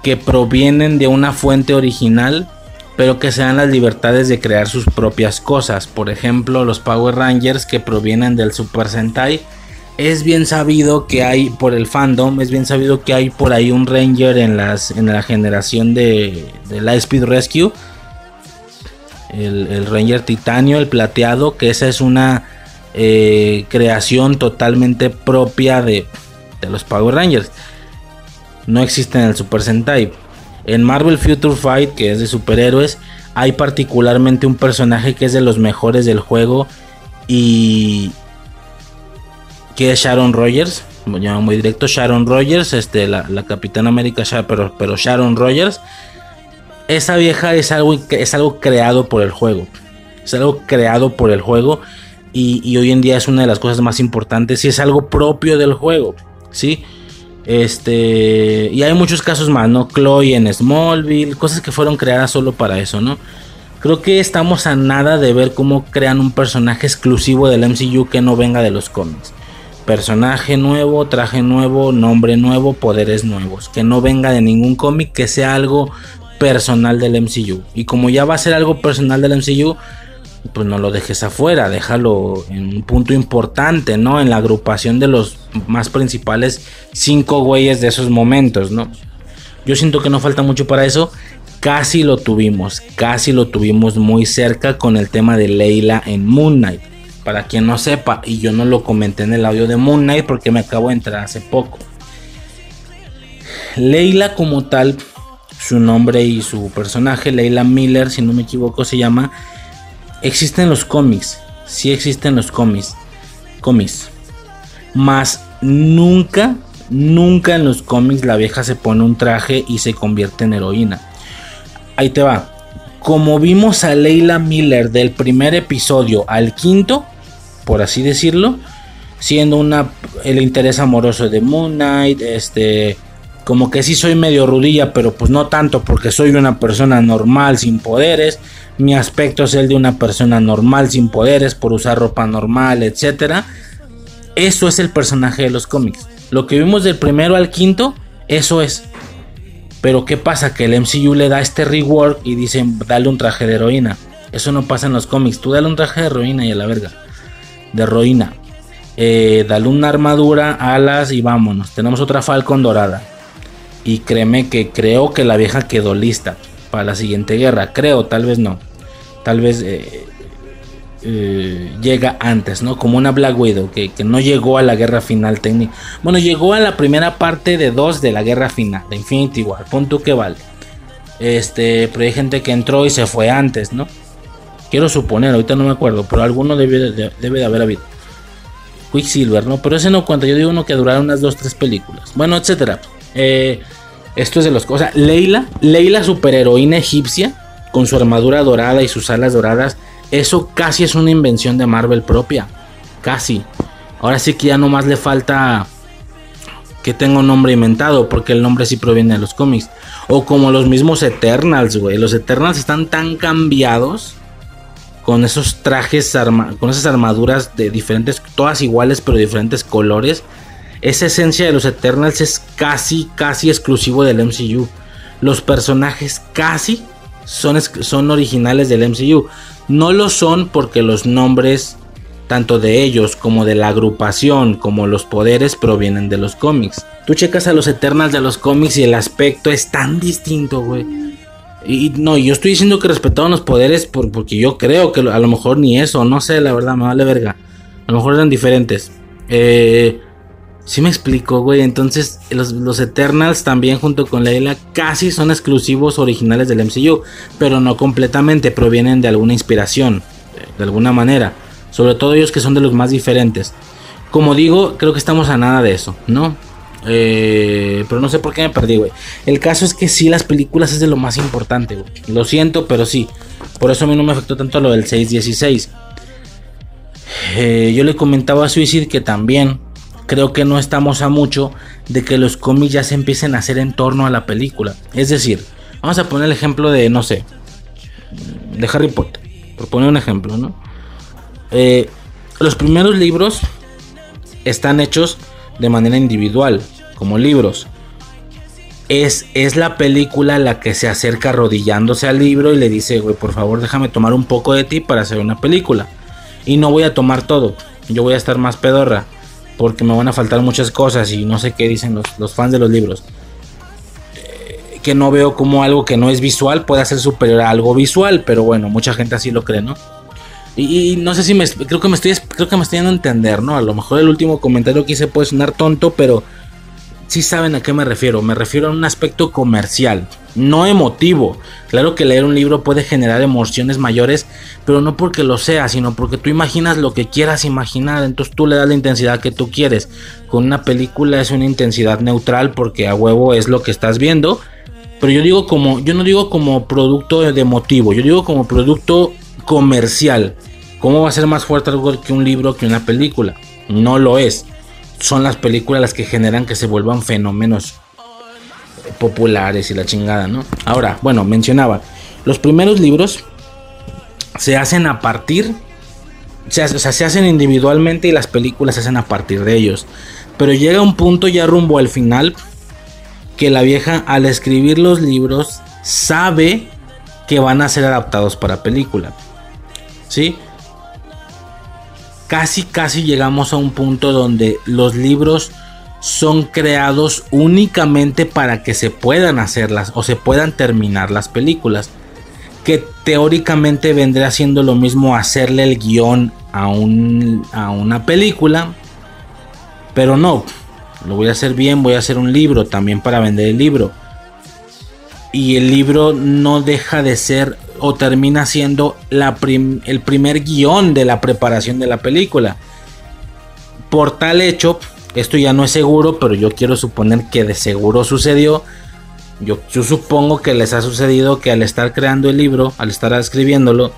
que provienen de una fuente original, pero que se dan las libertades de crear sus propias cosas. Por ejemplo, los Power Rangers que provienen del Super Sentai. Es bien sabido que hay por el fandom, es bien sabido que hay por ahí un Ranger en, las, en la generación de, de Speed Rescue. El, el Ranger Titanio, el plateado, que esa es una eh, creación totalmente propia de, los Power Rangers. No existe en el Super Sentai. En Marvel Future Fight, que es de superhéroes, hay particularmente un personaje que es de los mejores del juego y que es Sharon Rogers. Llamo muy directo Sharon Rogers, este, la, la Capitana América, pero, pero Sharon Rogers. Esa vieja es algo, es algo creado por el juego. Es algo creado por el juego y, hoy en día es una de las cosas más importantes y es algo propio del juego, ¿sí? Este, y hay muchos casos más, ¿no? Chloe en Smallville, cosas que fueron creadas solo para eso, ¿no? Creo que estamos a nada de ver cómo crean un personaje exclusivo del MCU que no venga de los cómics. Personaje nuevo, traje nuevo, nombre nuevo, poderes nuevos. Que no venga de ningún cómic, que sea algo personal del MCU. Y como ya va a ser algo personal del MCU, pues no lo dejes afuera, déjalo en un punto importante, ¿no? En la agrupación de los más principales cinco güeyes de esos momentos, ¿no? Yo siento que no falta mucho para eso. Casi lo tuvimos, casi lo tuvimos muy cerca con el tema de Leila en Moon Knight. Para quien no sepa, y yo no lo comenté en el audio de Moon Knight porque me acabo de entrar hace poco. Leila como tal, su nombre y su personaje, Leila Miller, si no me equivoco, se llama, existen los cómics, sí existen los cómics, cómics, más nunca, nunca en los cómics la vieja se pone un traje y se convierte en heroína. Ahí te va. Como vimos a Leila Miller del primer episodio al quinto, por así decirlo, siendo una el interés amoroso de Moon Knight, este como que sí soy medio rudilla, pero pues no tanto porque soy una persona normal sin poderes. Mi aspecto es el de una persona normal sin poderes por usar ropa normal, etc. Eso es el personaje de los cómics. Lo que vimos del primero al quinto, eso es. Pero ¿qué pasa? Que el MCU le da este rework y dicen, dale un traje de heroína. Eso no pasa en los cómics. Tú dale un traje de heroína y a la verga. De heroína. Eh, dale una armadura, alas y vámonos. Tenemos otra Falcon dorada. Y créeme que creo que la vieja quedó lista para la siguiente guerra. Creo, tal vez no. Tal vez eh, eh, llega antes, ¿no? Como una Black Widow que, no llegó a la guerra final técnica. Bueno, llegó a la primera parte de dos de la guerra final, de Infinity War. Punto que vale. Este, pero hay gente que entró y se fue antes, ¿no? Quiero suponer, ahorita no me acuerdo, pero alguno debe de, debe de haber habido. Quicksilver, ¿no? Pero ese no cuenta, yo digo uno que duraron unas dos, tres películas. Bueno, etcétera. Eh, esto es de los cosas. Leila, Leila superheroína egipcia, con su armadura dorada y sus alas doradas. Eso casi es una invención de Marvel propia. Casi. Ahora sí que ya nomás le falta que tenga un nombre inventado, porque el nombre sí proviene de los cómics. O como los mismos Eternals, güey. Los Eternals están tan cambiados con esos trajes, con esas armaduras de diferentes, todas iguales pero diferentes colores. Esa esencia de los Eternals es casi, casi exclusivo del MCU. Los personajes casi son, son originales del MCU. No lo son porque los nombres, tanto de ellos como de la agrupación, como los poderes, provienen de los cómics. Tú checas a los Eternals de los cómics y el aspecto es tan distinto, güey. Y no, yo estoy diciendo que respetaban los poderes por, porque yo creo que a lo mejor ni eso, no sé, la verdad, me vale verga. A lo mejor eran diferentes. Eh, sí me explico, güey. Entonces, los, los, Eternals también junto con Leila casi son exclusivos originales del MCU, pero no completamente, provienen de alguna inspiración, de alguna manera. Sobre todo ellos que son de los más diferentes. Como digo, creo que estamos a nada de eso, ¿no? Eh, pero no sé por qué me perdí, güey. El caso es que sí, las películas es de lo más importante, güey. Lo siento, pero sí. Por eso a mí no me afectó tanto lo del 616. Eh, yo le comentaba a Suicide que también creo que no estamos a mucho de que los cómics ya se empiecen a hacer en torno a la película. Es decir, vamos a poner el ejemplo de, no sé, de Harry Potter. Por poner un ejemplo, ¿no? Eh, los primeros libros están hechos de manera individual, como libros. Es, es, la película la que se acerca arrodillándose al libro y le dice, güey, por favor déjame tomar un poco de ti para hacer una película. Y no voy a tomar todo, yo voy a estar más pedorra, porque me van a faltar muchas cosas y no sé qué dicen los, los fans de los libros. Eh, que no veo como algo que no es visual puede ser superior a algo visual, pero bueno, mucha gente así lo cree, ¿no? Y, y, no sé si me creo que me estoy creo que me estoy dando a entender, ¿no? A lo mejor el último comentario que hice puede sonar tonto, pero sí saben a qué me refiero. Me refiero a un aspecto comercial, no emotivo. Claro que leer un libro puede generar emociones mayores, pero no porque lo sea, sino porque tú imaginas lo que quieras imaginar, entonces tú le das la intensidad que tú quieres. Con una película es una intensidad neutral porque a huevo es lo que estás viendo. Pero yo digo como, yo no digo como producto de emotivo, yo digo como producto comercial. ¿Cómo va a ser más fuerte algo que un libro que una película? No lo es. Son las películas las que generan que se vuelvan fenómenos populares y la chingada, ¿no? Ahora, bueno, mencionaba, los primeros libros se hacen a partir, se, o sea, se hacen individualmente y las películas se hacen a partir de ellos. Pero llega un punto ya rumbo al final que la vieja al escribir los libros sabe que van a ser adaptados para película. ¿Sí? Casi, casi llegamos a un punto donde los libros son creados únicamente para que se puedan hacerlas o se puedan terminar las películas. Que teóricamente vendría siendo lo mismo hacerle el guion a, un, a una película. Pero no, lo voy a hacer bien, voy a hacer un libro también para vender el libro. Y el libro no deja de ser o termina siendo el primer guion de la preparación de la película. Por tal hecho, esto ya no es seguro, pero yo quiero suponer que de seguro sucedió. Yo, yo supongo que les ha sucedido que al estar creando el libro, al estar escribiéndolo,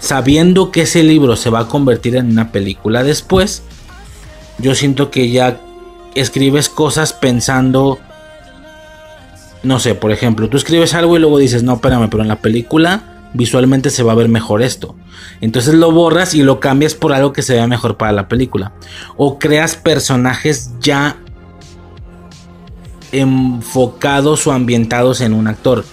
sabiendo que ese libro se va a convertir en una película después, yo siento que ya escribes cosas pensando, no sé, por ejemplo, tú escribes algo y luego dices, no, espérame, pero en la película visualmente se va a ver mejor esto. Entonces lo borras y lo cambias por algo que se vea mejor para la película. O creas personajes ya enfocados o ambientados en un actor.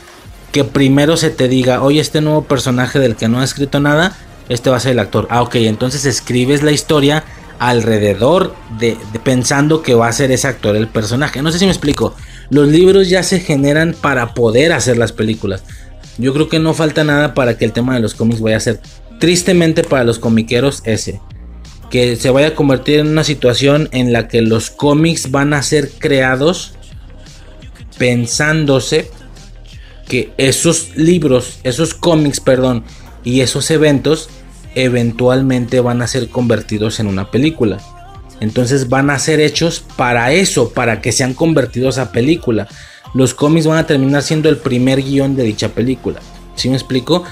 Que primero se te diga, oye, este nuevo personaje del que no ha escrito nada, este va a ser el actor. Ah, ok, entonces escribes la historia alrededor de, pensando que va a ser ese actor el personaje. No sé si me explico. Los libros ya se generan para poder hacer las películas. Yo creo que no falta nada para que el tema de los cómics vaya a ser tristemente para los comiqueros ese. Que se vaya a convertir en una situación en la que los cómics van a ser creados pensándose que esos libros, esos cómics, perdón, y esos eventos eventualmente van a ser convertidos en una película. Entonces van a ser hechos para eso, para que sean convertidos a película los cómics van a terminar siendo el primer guion de dicha película. ¿Sí me explico?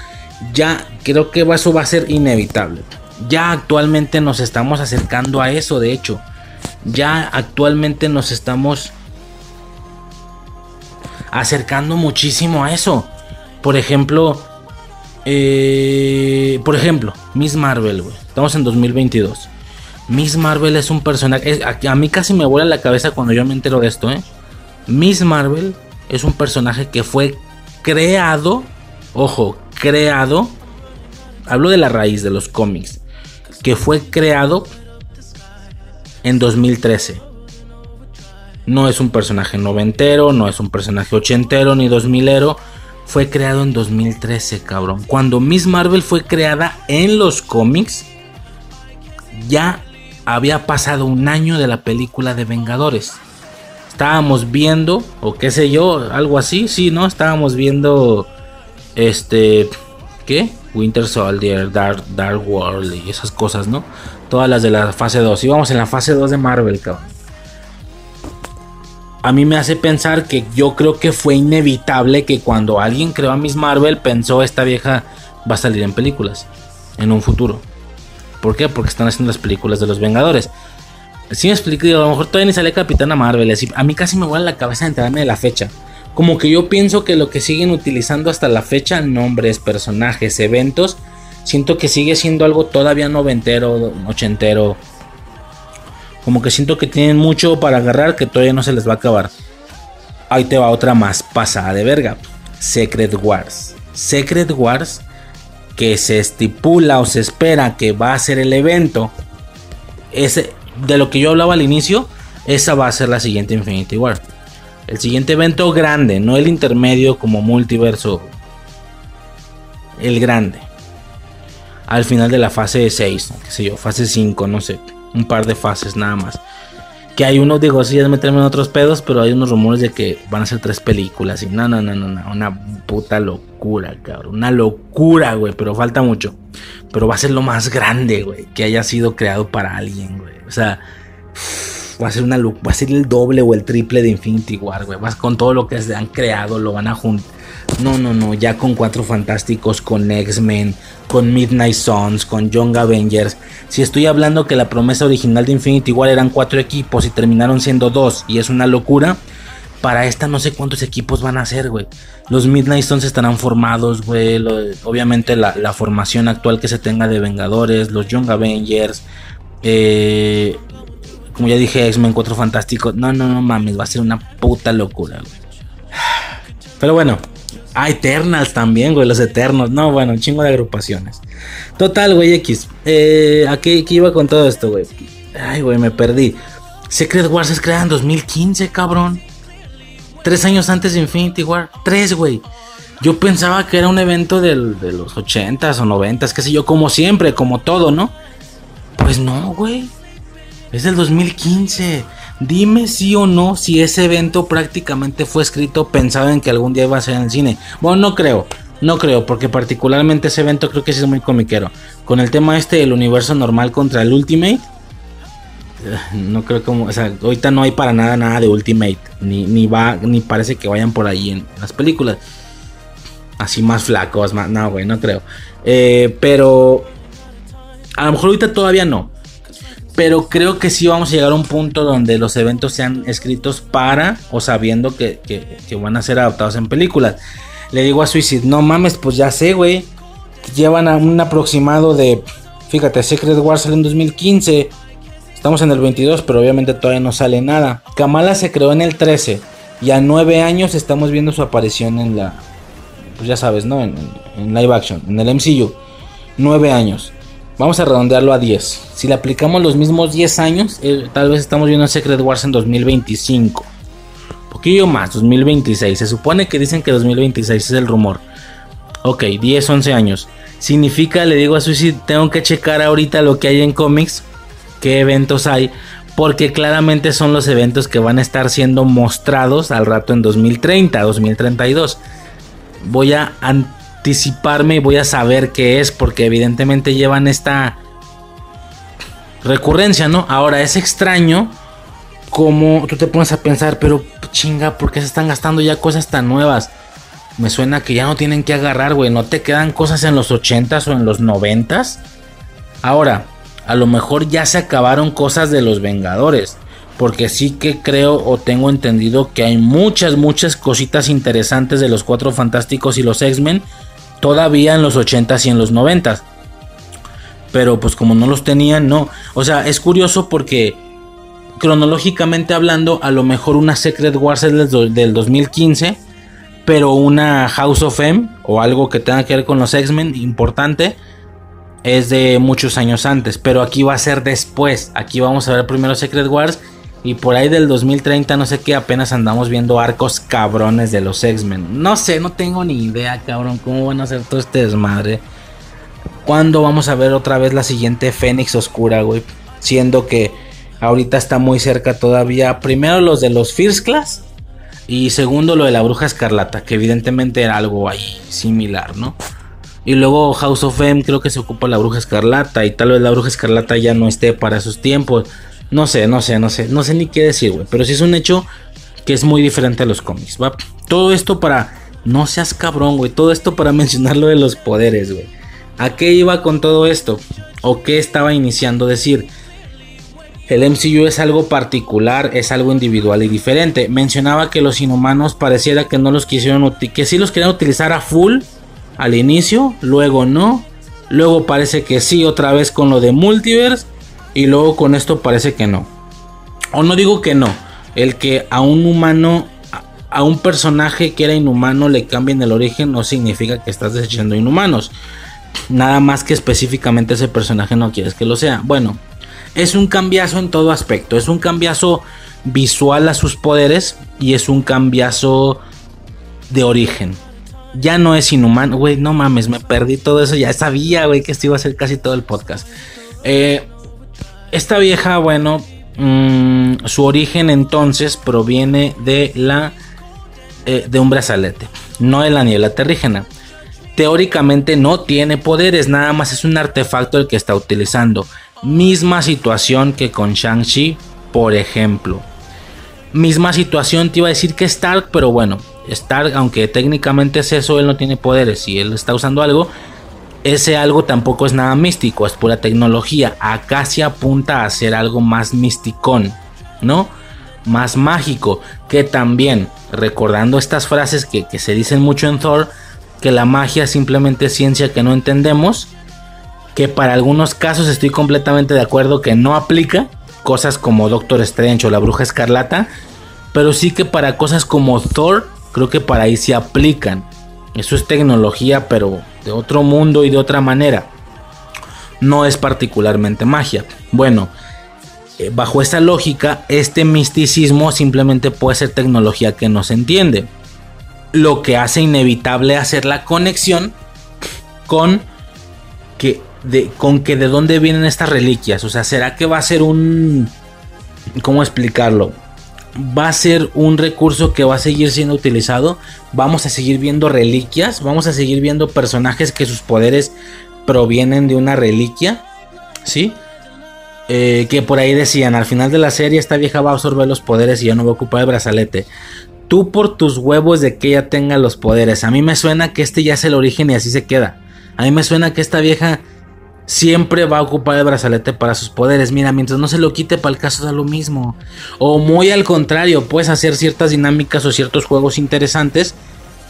Ya creo que eso va a ser inevitable. Ya actualmente nos estamos acercando a eso, de hecho. Ya actualmente nos estamos acercando muchísimo a eso. Por ejemplo, eh, por ejemplo, Miss Marvel. Estamos en 2022. Miss Marvel es un personaje. a, mí casi me vuela la cabeza cuando yo me entero de esto, ¿eh? Miss Marvel es un personaje que fue creado, ojo, creado, hablo de la raíz de los cómics, que fue creado en 2013. No es un personaje noventero, no es un personaje ochentero ni dos milero. Fue creado en 2013, cabrón. Cuando Miss Marvel fue creada en los cómics, ya había pasado un año de la película de Vengadores estábamos viendo, o qué sé yo, algo así, sí, ¿no? Estábamos viendo, este, ¿qué? Winter Soldier, Dark, Dark World y esas cosas, ¿no? Todas las de la fase 2. Íbamos en la fase 2 de Marvel, cabrón. A mí me hace pensar que yo creo que fue inevitable que cuando alguien creó a Miss Marvel pensó esta vieja va a salir en películas en un futuro. ¿Por qué? Porque están haciendo las películas de los Vengadores. Si me explico, a lo mejor todavía ni sale Capitana Marvel. Así, a mí casi me vuela la cabeza enterarme de la fecha. Como que yo pienso que lo que siguen utilizando hasta la fecha, nombres, personajes, eventos, siento que sigue siendo algo todavía noventero, ochentero. Como que siento que tienen mucho para agarrar que todavía no se les va a acabar. Ahí te va otra más pasada de verga. Secret Wars. Secret Wars que se estipula o se espera que va a ser el evento. Ese, de lo que yo hablaba al inicio, esa va a ser la siguiente Infinity War. El siguiente evento grande, no el intermedio como multiverso. El grande. Al final de la fase 6, qué sé yo, fase 5, no sé. Un par de fases nada más. Que hay unos, digo, sí, es meterme en otros pedos, pero hay unos rumores de que van a ser tres películas. Y no, no, no, no, no. Una puta locura, cabrón. Una locura, güey. Pero falta mucho. Pero va a ser lo más grande, güey. Que haya sido creado para alguien, güey. O sea, va a ser una va a ser el doble o el triple de Infinity War, güey. Con todo lo que se han creado, lo van a juntar. No, no, no, ya con Cuatro Fantásticos, con X-Men, con Midnight Suns, con Young Avengers. Si estoy hablando que la promesa original de Infinity War eran cuatro equipos y terminaron siendo dos y es una locura, para esta no sé cuántos equipos van a ser, güey. Los Midnight Suns estarán formados, güey. Obviamente la, formación actual que se tenga de Vengadores, los Young Avengers, eh, como ya dije, X-Men 4 Fantástico. No, no, no mames, va a ser una puta locura, Pero bueno, Ah, Eternals también, güey, los Eternos. No, bueno, un chingo de agrupaciones. Total, güey, X. Eh, ¿A qué, iba con todo esto, güey? Ay, güey, me perdí. Secret Wars es creada en 2015, cabrón. Tres años antes de Infinity War. Tres, güey. Yo pensaba que era un evento de los 80s o 90s, qué sé yo, como siempre, como todo, ¿no? Pues no, güey. Es del 2015. Dime sí o no si ese evento prácticamente fue escrito pensado en que algún día iba a ser en el cine. Bueno, no creo. No creo, porque particularmente ese evento creo que sí es muy comiquero. Con el tema este del universo normal contra el Ultimate. Eh, no creo como. O sea, ahorita no hay para nada nada de Ultimate. Ni, ni va. Ni parece que vayan por ahí en las películas. Así más flacos, más. No, güey, no creo. Eh, pero. A lo mejor ahorita todavía no. Pero creo que sí vamos a llegar a un punto donde los eventos sean escritos para o sabiendo que, van a ser adaptados en películas. Le digo a Suicide, no mames, pues ya sé, güey. Llevan a un aproximado de, fíjate, Secret Wars sale en 2015. Estamos en el 22, pero obviamente todavía no sale nada. Kamala se creó en el 13 y a 9 años estamos viendo su aparición en la, pues ya sabes, ¿no? En, en live action, en el MCU. 9 años. Vamos a redondearlo a 10. Si le aplicamos los mismos 10 años, eh, tal vez estamos viendo Secret Wars en 2025. Un poquillo más, 2026. Se supone que dicen que 2026 es el rumor. Ok, 10, 11 años. Significa, le digo a Suicide, tengo que checar ahorita lo que hay en cómics, qué eventos hay, porque claramente son los eventos que van a estar siendo mostrados al rato en 2030, 2032. Voy a anticiparme y voy a saber qué es, porque evidentemente llevan esta recurrencia, ¿no? Ahora es extraño como tú te pones a pensar, pero chinga, ¿por qué se están gastando ya cosas tan nuevas? Me suena que ya no tienen que agarrar, güey, no te quedan cosas en los 80s o en los 90s. Ahora, a lo mejor ya se acabaron cosas de los Vengadores. Porque sí que creo o tengo entendido que hay muchas, muchas cositas interesantes de los Cuatro Fantásticos y los X-Men todavía en los 80s y en los 90s. Pero pues como no los tenían, no. O sea, es curioso porque cronológicamente hablando, a lo mejor una Secret Wars es del 2015, pero una House of M o algo que tenga que ver con los X-Men importante es de muchos años antes, pero aquí va a ser después. Aquí vamos a ver primero Secret Wars y por ahí del 2030, no sé qué, apenas andamos viendo arcos cabrones de los X-Men. No sé, no tengo ni idea, cabrón, cómo van a hacer todo este desmadre. ¿Cuándo vamos a ver otra vez la siguiente Fénix Oscura, güey? Siendo que ahorita está muy cerca todavía. Primero los de los First Class. Y segundo lo de la Bruja Escarlata, que evidentemente era algo ahí similar, ¿no? Y luego House of M creo que se ocupa la Bruja Escarlata. Y tal vez la Bruja Escarlata ya no esté para esos tiempos. No sé, no sé, no sé, no sé ni qué decir, güey. Pero sí es un hecho que es muy diferente a los cómics. Todo esto para... No seas cabrón, güey. Todo esto para mencionar lo de los poderes, güey. ¿A qué iba con todo esto? ¿O qué estaba iniciando? Decir, el MCU es algo particular, es algo individual y diferente. Mencionaba que los inhumanos pareciera que no los quisieron que sí los querían utilizar a full al inicio, luego no, luego parece que sí otra vez con lo de multiverse y luego con esto parece que no. O no digo que no. El que a un humano, a un personaje que era inhumano le cambien el origen no significa que estás desechando inhumanos. Nada más que específicamente ese personaje no quieres que lo sea. Bueno, es un cambiazo en todo aspecto. Es un cambiazo visual a sus poderes y es un cambiazo de origen. Ya no es inhumano, güey, no mames, me perdí todo eso. Ya sabía, güey, que esto iba a ser casi todo el podcast. Eh, esta vieja, bueno, mm, su origen entonces proviene de la eh, de un brazalete, no de la niebla terrígena. Teóricamente no tiene poderes, nada más es un artefacto el que está utilizando. Misma situación que con Shang-Chi, por ejemplo. Misma situación, te iba a decir que Stark, pero bueno, Stark, aunque técnicamente es eso, él no tiene poderes y él está usando algo, ese algo tampoco es nada místico, es pura tecnología. Acá se apunta a ser algo más misticón, ¿no? Más mágico, que también, recordando estas frases que, se dicen mucho en Thor, que la magia simplemente es ciencia que no entendemos, que para algunos casos estoy completamente de acuerdo que no aplica, cosas como Doctor Strange o la Bruja Escarlata, pero sí que para cosas como Thor, creo que para ahí se aplican. Eso es tecnología, pero de otro mundo y de otra manera. No es particularmente magia. Bueno, eh, bajo esa lógica, este misticismo simplemente puede ser tecnología que no se entiende. Lo que hace inevitable hacer la conexión con que de, con que de dónde vienen estas reliquias. O sea, ¿será que va a ser un... ¿Cómo explicarlo? Va a ser un recurso que va a seguir siendo utilizado. Vamos a seguir viendo reliquias. Vamos a seguir viendo personajes que sus poderes provienen de una reliquia. ¿Sí? Eh, que por ahí decían, al final de la serie esta vieja va a absorber los poderes y ya no va a ocupar el brazalete. Tú por tus huevos de que ella tenga los poderes. A mí me suena que este ya es el origen y así se queda. A mí me suena que esta vieja siempre va a ocupar el brazalete para sus poderes. Mira, mientras no se lo quite, para el caso da lo mismo. O muy al contrario, puedes hacer ciertas dinámicas o ciertos juegos interesantes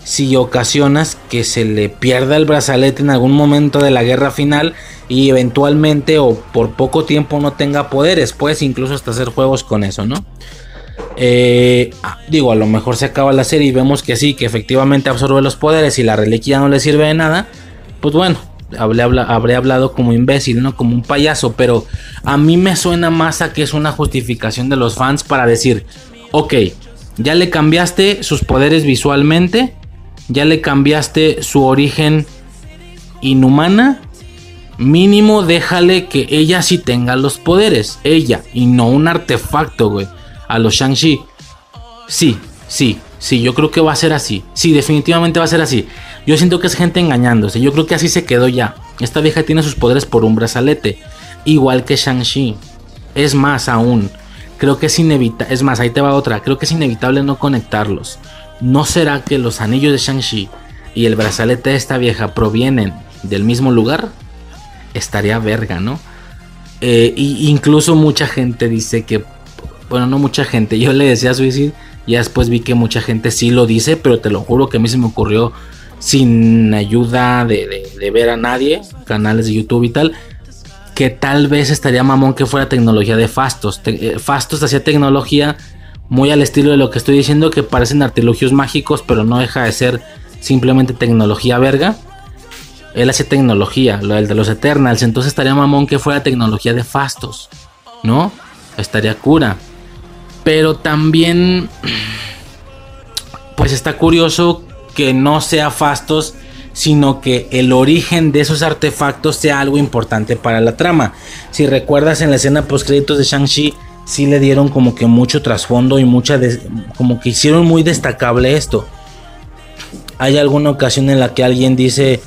si ocasionas que se le pierda el brazalete en algún momento de la guerra final y eventualmente o por poco tiempo no tenga poderes. Puedes incluso hasta hacer juegos con eso, ¿no? Eh, ah, digo, a lo mejor se acaba la serie y vemos que sí, que efectivamente absorbe los poderes y la reliquia no le sirve de nada. Pues bueno, habré hablado como imbécil, no como un payaso, pero a mí me suena más a que es una justificación de los fans para decir, ok, ya le cambiaste sus poderes visualmente, ya le cambiaste su origen inhumana, mínimo déjale que ella sí tenga los poderes, ella, y no un artefacto, güey, a los Shang-Chi. Sí, sí, sí, yo creo que va a ser así, sí, definitivamente va a ser así. Yo siento que es gente engañándose. Yo creo que así se quedó ya. Esta vieja tiene sus poderes por un brazalete. Igual que Shang-Chi. Es más aún. Creo que es inevitable. Es más, ahí te va otra. Creo que es inevitable no conectarlos. ¿No será que los anillos de Shang-Chi y el brazalete de esta vieja provienen del mismo lugar? Estaría verga, ¿no? Eh, incluso mucha gente dice que. Bueno, no mucha gente. Yo le decía a Suicide. Y después vi que mucha gente sí lo dice. Pero te lo juro que a mí se me ocurrió sin ayuda de, ver a nadie, canales de YouTube y tal, que tal vez estaría mamón que fuera tecnología de Fastos. Eh, Fastos hacía tecnología muy al estilo de lo que estoy diciendo, que parecen artilugios mágicos, pero no deja de ser simplemente tecnología verga. Él hace tecnología, lo del de los Eternals, entonces estaría mamón que fuera tecnología de Fastos, ¿no? Estaría cura. Pero también, pues está curioso que no sea Fastos, sino que el origen de esos artefactos sea algo importante para la trama. Si recuerdas en la escena post créditos de Shang-Chi, sí le dieron como que mucho trasfondo y mucha como que hicieron muy destacable esto. Hay alguna ocasión en la que alguien dice,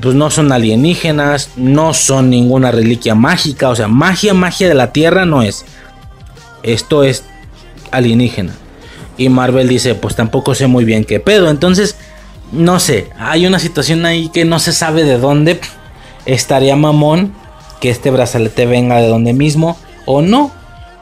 pues no son alienígenas, no son ninguna reliquia mágica, o sea, magia, magia de la tierra no es. Esto es alienígena. Y Marvel dice, pues tampoco sé muy bien qué pedo. Entonces, no sé, hay una situación ahí que no se sabe de dónde. Estaría mamón que este brazalete venga de donde mismo o no.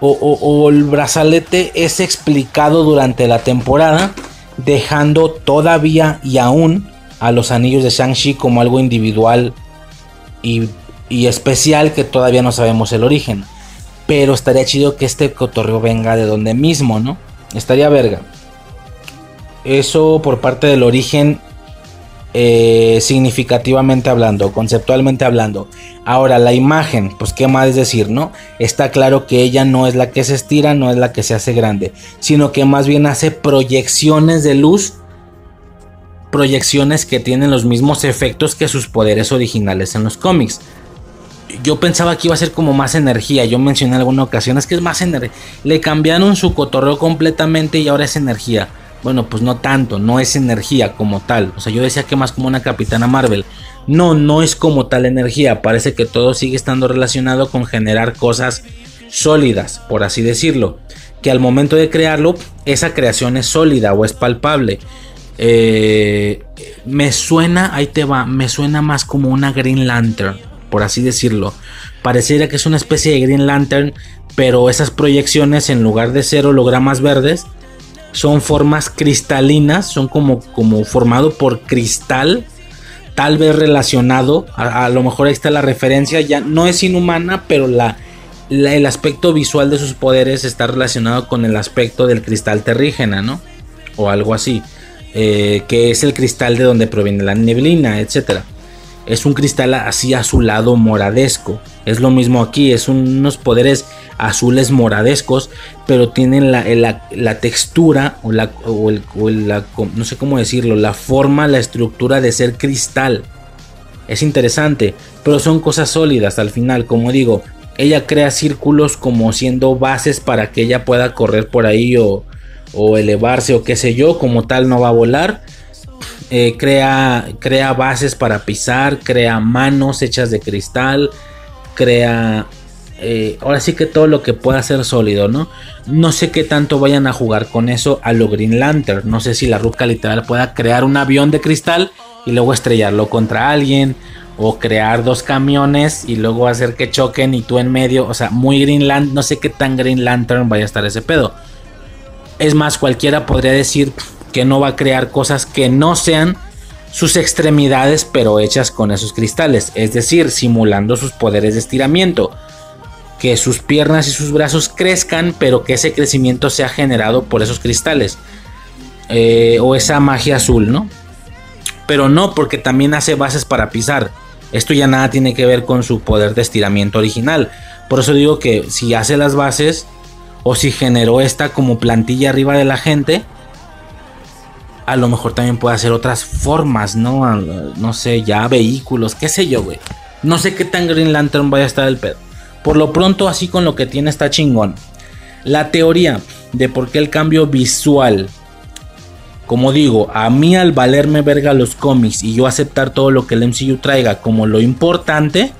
O, el brazalete es explicado durante la temporada, dejando todavía y aún a los anillos de Shang-Chi como algo individual y, y, especial que todavía no sabemos el origen. Pero estaría chido que este cotorreo venga de donde mismo, ¿no? Estaría verga. Eso por parte del origen eh, significativamente hablando, conceptualmente hablando. Ahora, la imagen, pues qué más decir, ¿no? Está claro que ella no es la que se estira, no es la que se hace grande, sino que más bien hace proyecciones de luz, proyecciones que tienen los mismos efectos que sus poderes originales en los cómics yo pensaba que iba a ser como más energía. Yo mencioné en alguna ocasión, es que es más energía. Le cambiaron su cotorreo completamente y ahora es energía. Bueno, pues no tanto, no es energía como tal. O sea, yo decía que más como una capitana Marvel. No, no es como tal energía. Parece que todo sigue estando relacionado con generar cosas sólidas, por así decirlo. Que al momento de crearlo, esa creación es sólida o es palpable. Eh, me suena, ahí te va, me suena más como una Green Lantern por así decirlo. Pareciera que es una especie de Green Lantern, pero esas proyecciones en lugar de ser hologramas verdes son formas cristalinas, son como, como formado por cristal, tal vez relacionado, a, lo mejor ahí está la referencia, ya no es inhumana, pero la, el aspecto visual de sus poderes está relacionado con el aspecto del cristal terrígena, ¿no? O algo así. eh, que es el cristal de donde proviene la neblina, etc. Es un cristal así azulado moradesco. Es lo mismo aquí, es unos poderes azules moradescos, pero tienen la, la, textura o, la, o, el, la, no sé cómo decirlo, la forma, la estructura de ser cristal. Es interesante, pero son cosas sólidas al final, como digo, ella crea círculos como siendo bases para que ella pueda correr por ahí o, o elevarse o qué sé yo, como tal no va a volar. Eh, crea, crea bases para pisar, crea manos hechas de cristal, crea... Eh, ahora sí que todo lo que pueda ser sólido, ¿no? No sé qué tanto vayan a jugar con eso a lo Green Lantern. No sé si la Ruca literal pueda crear un avión de cristal y luego estrellarlo contra alguien. O crear dos camiones y luego hacer que choquen y tú en medio. O sea, muy Green Lantern. No sé qué tan Green Lantern vaya a estar ese pedo. Es más, cualquiera podría decir que no va a crear cosas que no sean sus extremidades, pero hechas con esos cristales. Es decir, simulando sus poderes de estiramiento. Que sus piernas y sus brazos crezcan, pero que ese crecimiento sea generado por esos cristales. Eh, o esa magia azul, ¿no? Pero no, porque también hace bases para pisar. Esto ya nada tiene que ver con su poder de estiramiento original. Por eso digo que si hace las bases, o si generó esta como plantilla arriba de la gente, a lo mejor también puede hacer otras formas, ¿no? No sé, ya vehículos, qué sé yo, güey. No sé qué tan Green Lantern vaya a estar el pedo. Por lo pronto, así con lo que tiene está chingón. La teoría de por qué el cambio visual. Como digo, a mí al valerme verga los cómics y yo aceptar todo lo que el MCU traiga como lo importante,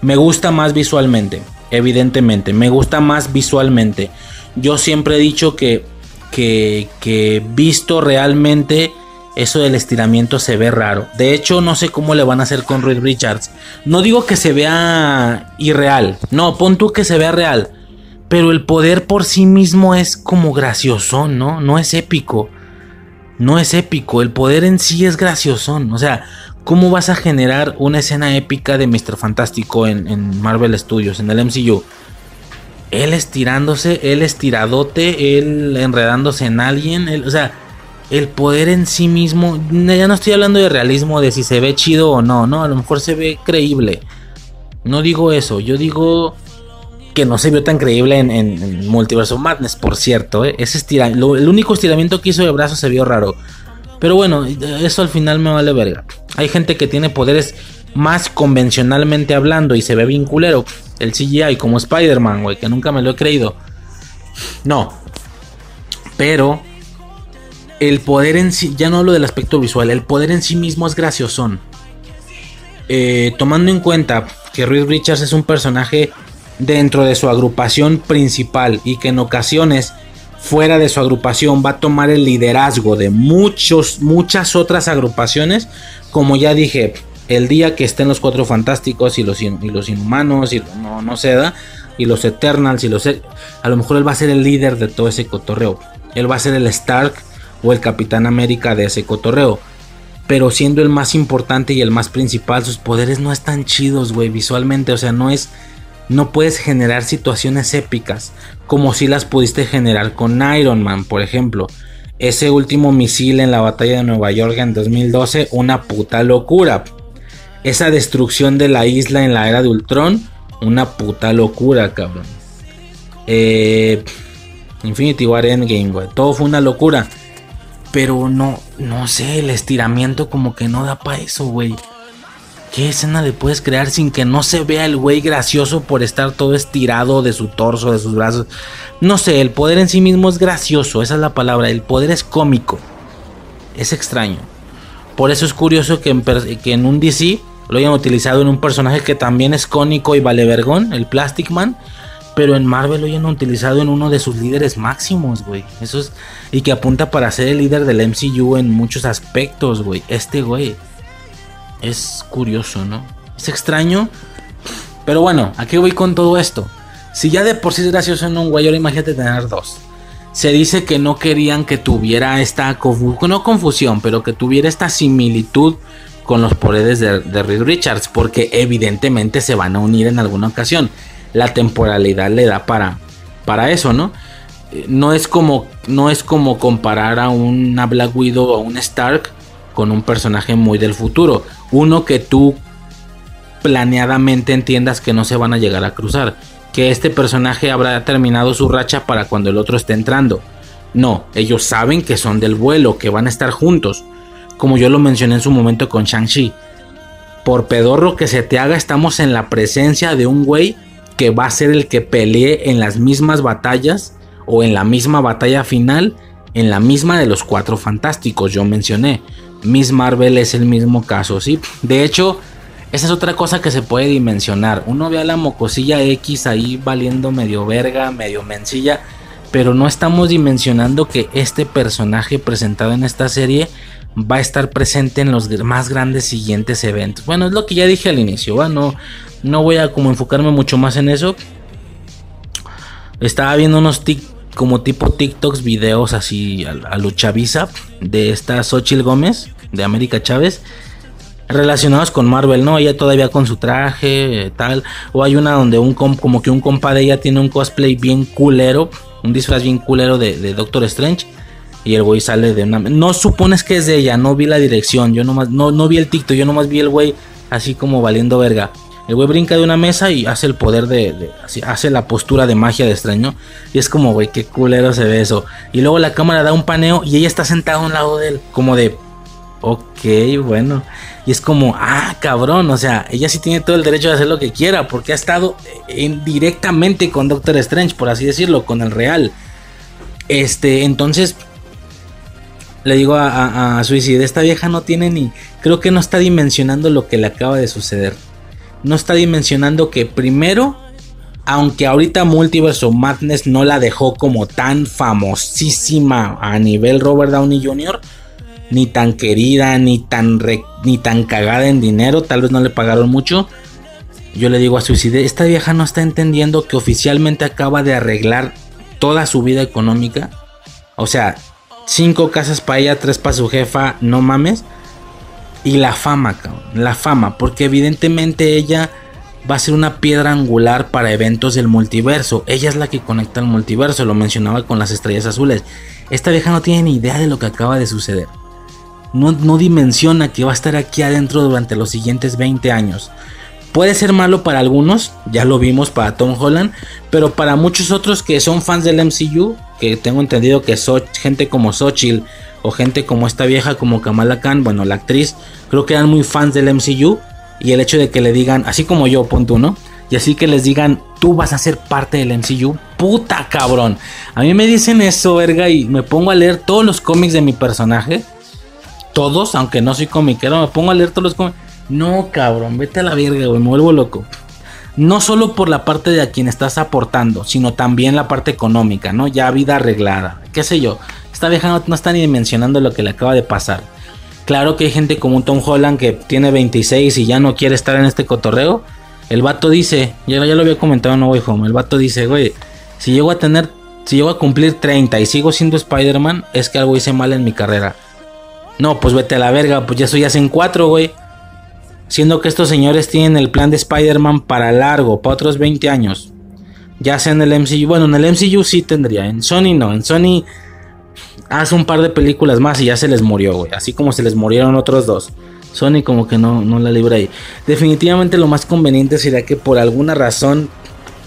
me gusta más visualmente evidentemente. Me gusta más visualmente. Yo siempre he dicho que, que, visto realmente eso del estiramiento se ve raro. De hecho, no sé cómo le van a hacer con Reed Richards. No digo que se vea irreal. No, pon tú que se vea real. Pero el poder por sí mismo es como gracioso, ¿no? No es épico. No es épico. El poder en sí es gracioso. O sea, ¿Cómo vas a generar una escena épica de Mr. Fantástico en, Marvel Studios, en el MCU? Él estirándose, él estiradote, él enredándose en alguien, o sea, el poder en sí mismo, ya no estoy hablando de realismo, de si se ve chido o no, no, a lo mejor se ve creíble. No digo eso, yo digo que no se vio tan creíble en, Multiverso Madness, por cierto, ¿eh? ese el único estiramiento que hizo de brazo se vio raro. Pero bueno, eso al final me vale verga. Hay gente que tiene poderes más convencionalmente hablando y se ve bien culero. El CGI como Spider-Man, güey, que nunca me lo he creído. No. Pero el poder en sí, ya no hablo del aspecto visual, el poder en sí mismo es graciosón. Eh, tomando en cuenta que Reed Richards es un personaje dentro de su agrupación principal y que en ocasiones fuera de su agrupación va a tomar el liderazgo de muchos, muchas otras agrupaciones. Como ya dije, el día que estén los cuatro fantásticos y los, y los inhumanos y no, no se y los Eternals y los... E, a lo mejor él va a ser el líder de todo ese cotorreo. Él va a ser el Stark o el Capitán América de ese cotorreo. Pero siendo el más importante y el más principal, sus poderes no están chidos, güey, visualmente. O sea, no es no puedes generar situaciones épicas como si las pudiste generar con Iron Man, por ejemplo. Ese último misil en la batalla de Nueva York en 2012, una puta locura. Esa destrucción de la isla en la era de Ultron, una puta locura, cabrón. Eh, Infinity War Endgame, güey. Todo fue una locura. Pero no, no sé, el estiramiento como que no da para eso, güey. ¿Qué escena le puedes crear sin que no se vea el güey gracioso por estar todo estirado de su torso, de sus brazos? No sé, el poder en sí mismo es gracioso, esa es la palabra. El poder es cómico. Es extraño. Por eso es curioso que en, que en un DC lo hayan utilizado en un personaje que también es cónico y vale vergón, el Plastic Man. Pero en Marvel lo hayan utilizado en uno de sus líderes máximos, güey. Eso es. Y que apunta para ser el líder del MCU en muchos aspectos, güey. Este güey es curioso, ¿no? Es extraño. Pero bueno, ¿a qué voy con todo esto? Si ya de por sí es gracioso en un güey, ahora imagínate tener dos. Se dice que no querían que tuviera esta no confusión, pero que tuviera esta similitud con los poderes de, de Reed Richards, porque evidentemente se van a unir en alguna ocasión. La temporalidad le da para, para eso, ¿no? eh, no es como no es como comparar a una Black Widow o a un Stark con un personaje muy del futuro, uno que tú planeadamente entiendas que no se van a llegar a cruzar, que este personaje habrá terminado su racha para cuando el otro esté entrando. No, ellos saben que son del vuelo, que van a estar juntos, como yo lo mencioné en su momento con Shang-Chi. Por pedorro que se te haga, estamos en la presencia de un güey que va a ser el que pelee en las mismas batallas o en la misma batalla final, en la misma de los cuatro fantásticos, yo mencioné. Miss Marvel es el mismo caso, ¿sí? De hecho, esa es otra cosa que se puede dimensionar. Uno ve a la mocosilla X ahí valiendo medio verga, medio mencilla, pero no estamos dimensionando que este personaje presentado en esta serie va a estar presente en los más grandes siguientes eventos. Bueno, es lo que ya dije al inicio. No, voy a como enfocarme mucho más en eso. Estaba viendo unos como tipo TikToks, videos así a, a Luchavisa de esta Xochil Gómez, de América Chávez, relacionados con Marvel, ¿no? Ella todavía con su traje, tal. O hay una donde un como que un compa de ella tiene un cosplay bien culero, un disfraz bien culero de, Doctor Strange. Y el güey sale de una... No supones que es de ella, no vi la dirección, yo nomás, no, no vi el TikTok, yo nomás vi el güey así como valiendo verga. El güey brinca de una mesa y hace el poder de. hace la postura de magia de extraño. Y es como, güey, qué culero se ve eso. Y luego la cámara da un paneo y ella está sentada a un lado de él. Como de. Ok, bueno. Y es como, ah, cabrón. O sea, ella sí tiene todo el derecho de hacer lo que quiera. Porque ha estado directamente con Doctor Strange, por así decirlo, con el real. Este, entonces. Le digo a, a, Suicide, esta vieja no tiene ni. Creo que no está dimensionando lo que le acaba de suceder no está dimensionando que primero, aunque ahorita Multiverse of Madness no la dejó como tan famosísima a nivel Robert Downey Jr., ni tan querida, ni tan, ni tan cagada en dinero, tal vez no le pagaron mucho. Yo le digo a Suicide, esta vieja no está entendiendo que oficialmente acaba de arreglar toda su vida económica. O sea, cinco casas para ella, tres para su jefa, no mames. Y la fama, cabrón. La fama. Porque evidentemente ella va a ser una piedra angular para eventos del multiverso. Ella es la que conecta el multiverso. Lo mencionaba con las estrellas azules. Esta vieja no tiene ni idea de lo que acaba de suceder. No, no dimensiona que va a estar aquí adentro durante los siguientes 20 años. Puede ser malo para algunos, ya lo vimos para Tom Holland, pero para muchos otros que son fans del MCU, que tengo entendido que son gente como Xochitl o gente como esta vieja como Kamala Khan, bueno, la actriz, creo que eran muy fans del MCU y el hecho de que le digan, así como yo, punto, ¿no? Y así que les digan, tú vas a ser parte del MCU, puta cabrón. A mí me dicen eso, verga, y me pongo a leer todos los cómics de mi personaje. Todos, aunque no soy comiquero, me pongo a leer todos los cómics. No, cabrón, vete a la verga, güey, me vuelvo loco. No solo por la parte de a quien estás aportando, sino también la parte económica, ¿no? Ya vida arreglada, qué sé yo. Esta vieja no, está ni mencionando lo que le acaba de pasar. Claro que hay gente como Tom Holland que tiene 26 y ya no quiere estar en este cotorreo. El vato dice, ya, ya lo había comentado en No Way Home, el vato dice, güey, si llego a tener, si llego a cumplir 30 y sigo siendo Spider-Man, es que algo hice mal en mi carrera. No, pues vete a la verga, pues ya soy hacen cuatro, güey. Siendo que estos señores tienen el plan de Spider-Man para largo, para otros 20 años. Ya sea en el MCU, bueno, en el MCU sí tendría, en Sony no, en Sony hace un par de películas más y ya se les murió, güey. Así como se les murieron otros dos. Sony como que no, no la libra ahí. Definitivamente lo más conveniente sería que por alguna razón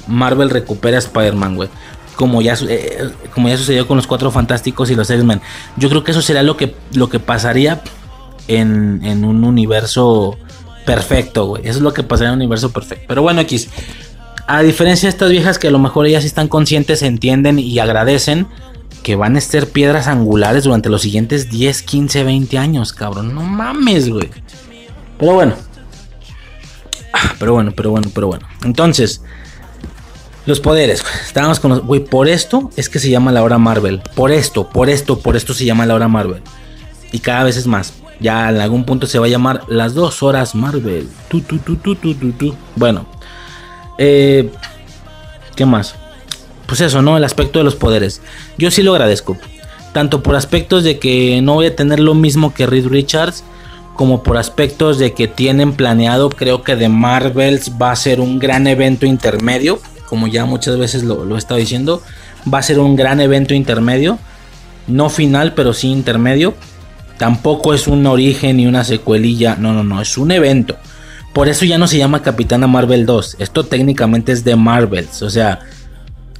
Marvel recupere a Spider-Man, güey. Como ya, eh, como ya sucedió con los Cuatro Fantásticos y los X-Men. Yo creo que eso sería lo que, lo que pasaría en, en un universo perfecto, güey. Eso es lo que pasaría en un universo perfecto. Pero bueno, X. A diferencia de estas viejas que a lo mejor ellas están conscientes, entienden y agradecen que van a ser piedras angulares durante los siguientes 10, 15, 20 años, cabrón. No mames, güey. Pero bueno. Ah, pero bueno, pero bueno, pero bueno. Entonces, los poderes. Estábamos con los. Güey, por esto es que se llama la hora Marvel. Por esto, por esto, por esto se llama la hora Marvel. Y cada vez es más. Ya en algún punto se va a llamar las dos horas Marvel. Tu, tu, tu. Bueno. Eh, ¿Qué más? pues eso, ¿no? El aspecto de los poderes. Yo sí lo agradezco. Tanto por aspectos de que no voy a tener lo mismo que Reed Richards, como por aspectos de que tienen planeado, creo que de Marvels va a ser un gran evento intermedio, como ya muchas veces lo, he estado diciendo. va a ser un gran evento intermedio. No final, pero sí intermedio. Tampoco es un origen ni una secuelilla. No, no, no. Es un evento. Por eso ya no se llama Capitana Marvel 2. Esto técnicamente es de Marvels. O sea,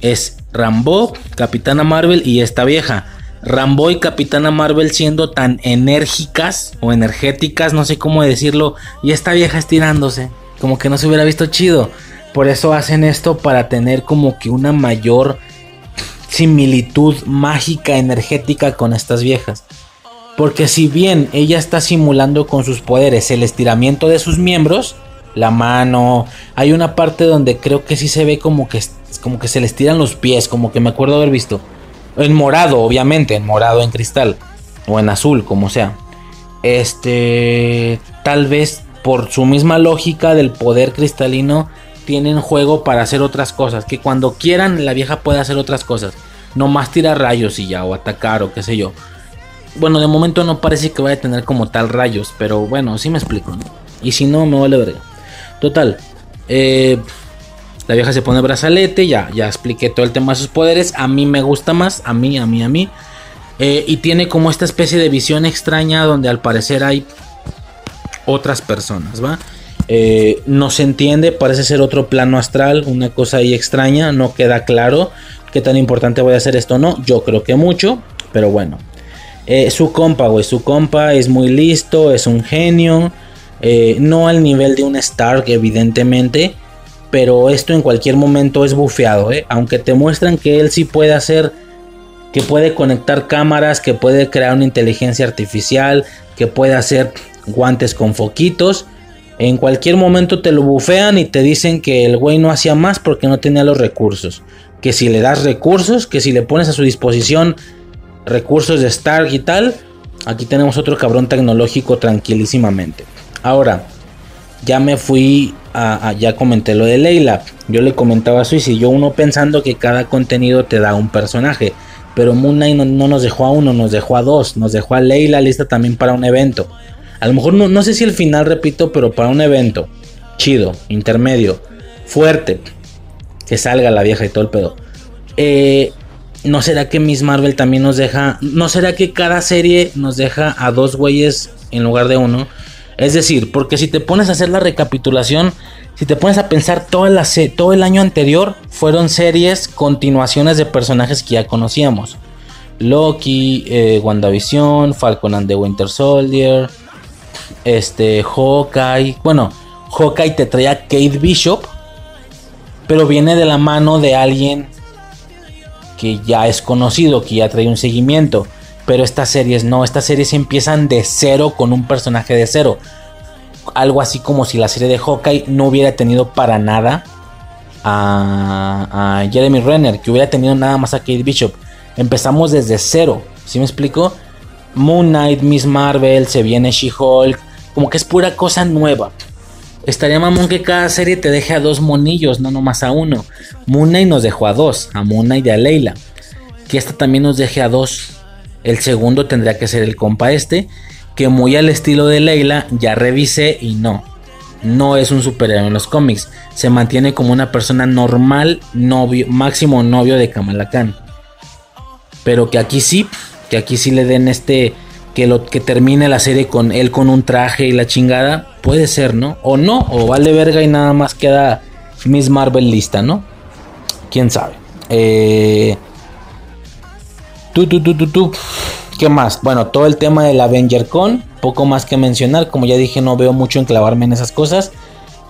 es Rambo, Capitana Marvel y esta vieja. Rambo y Capitana Marvel siendo tan enérgicas o energéticas, no sé cómo decirlo. Y esta vieja estirándose. Como que no se hubiera visto chido. Por eso hacen esto para tener como que una mayor similitud mágica, energética con estas viejas. Porque si bien ella está simulando con sus poderes el estiramiento de sus miembros, la mano, hay una parte donde creo que sí se ve como que, como que se le estiran los pies, como que me acuerdo haber visto. En morado, obviamente, en morado, en cristal, o en azul, como sea. Este, tal vez por su misma lógica del poder cristalino, tienen juego para hacer otras cosas. Que cuando quieran, la vieja puede hacer otras cosas. No más tirar rayos y ya, o atacar, o qué sé yo. Bueno, de momento no parece que vaya a tener como tal rayos, pero bueno, sí me explico, Y si no, me vale verga. Total, eh, la vieja se pone brazalete, ya, ya expliqué todo el tema de sus poderes. A mí me gusta más, a mí, a mí, a mí. Eh, y tiene como esta especie de visión extraña donde al parecer hay otras personas, ¿va? Eh, no se entiende, parece ser otro plano astral, una cosa ahí extraña, no queda claro qué tan importante voy a hacer esto o no. Yo creo que mucho, pero bueno. Eh, su compa, güey, su compa es muy listo, es un genio. Eh, no al nivel de un Stark, evidentemente. Pero esto en cualquier momento es bufeado, Aunque te muestran que él sí puede hacer, que puede conectar cámaras, que puede crear una inteligencia artificial, que puede hacer guantes con foquitos en cualquier momento te lo bufean y te dicen que el güey no hacía más porque no tenía los recursos. Que si le das recursos, que si le pones a su disposición recursos de Stark y tal, aquí tenemos otro cabrón tecnológico tranquilísimamente. Ahora, ya me fui a, ya comenté lo de Leila. Yo le comentaba a Suiz y yo uno pensando que cada contenido te da un personaje. Pero Moon Knight no, no, nos dejó a uno, nos dejó a dos. Nos dejó a Leila lista también para un evento. A lo mejor no, no sé si el final, repito, pero para un evento chido, intermedio, fuerte, que salga la vieja y todo el pedo. Eh, ¿No será que Miss Marvel también nos deja... ¿No será que cada serie nos deja a dos güeyes en lugar de uno? Es decir, porque si te pones a hacer la recapitulación, si te pones a pensar toda la todo el año anterior fueron series, continuaciones de personajes que ya conocíamos. Loki, eh, WandaVision, Falcon and the Winter Soldier, este, Hawkeye. Bueno, Hawkeye te traía Kate Bishop. Pero viene de la mano de alguien que ya es conocido, que ya trae un seguimiento. Pero estas series no, estas series empiezan de cero con un personaje de cero. Algo así como si la serie de Hawkeye no hubiera tenido para nada a, Jeremy Renner, que hubiera tenido nada más a Kate Bishop. Empezamos desde cero, ¿sí me explico? Moon Knight, Miss Marvel, se viene She-Hulk, como que es pura cosa nueva. Estaría mamón que cada serie te deje a dos monillos, no nomás a uno. Moon Knight nos dejó a dos, a Knight y a Leila. Que esta también nos deje a dos. El segundo tendría que ser el compa este, que muy al estilo de Leila ya revisé y no. No es un superhéroe en los cómics. Se mantiene como una persona normal, novio, máximo novio de Kamala Khan. Pero que aquí sí, que aquí sí le den este que lo que termine la serie con él con un traje y la chingada, puede ser, ¿no? O no, o vale verga y nada más queda Miss Marvel lista, ¿no? Quién sabe. Eh, tú, tú, tú, tú. ¿Qué más? Bueno, todo el tema del Avenger Con, poco más que mencionar, como ya dije, no veo mucho enclavarme en esas cosas.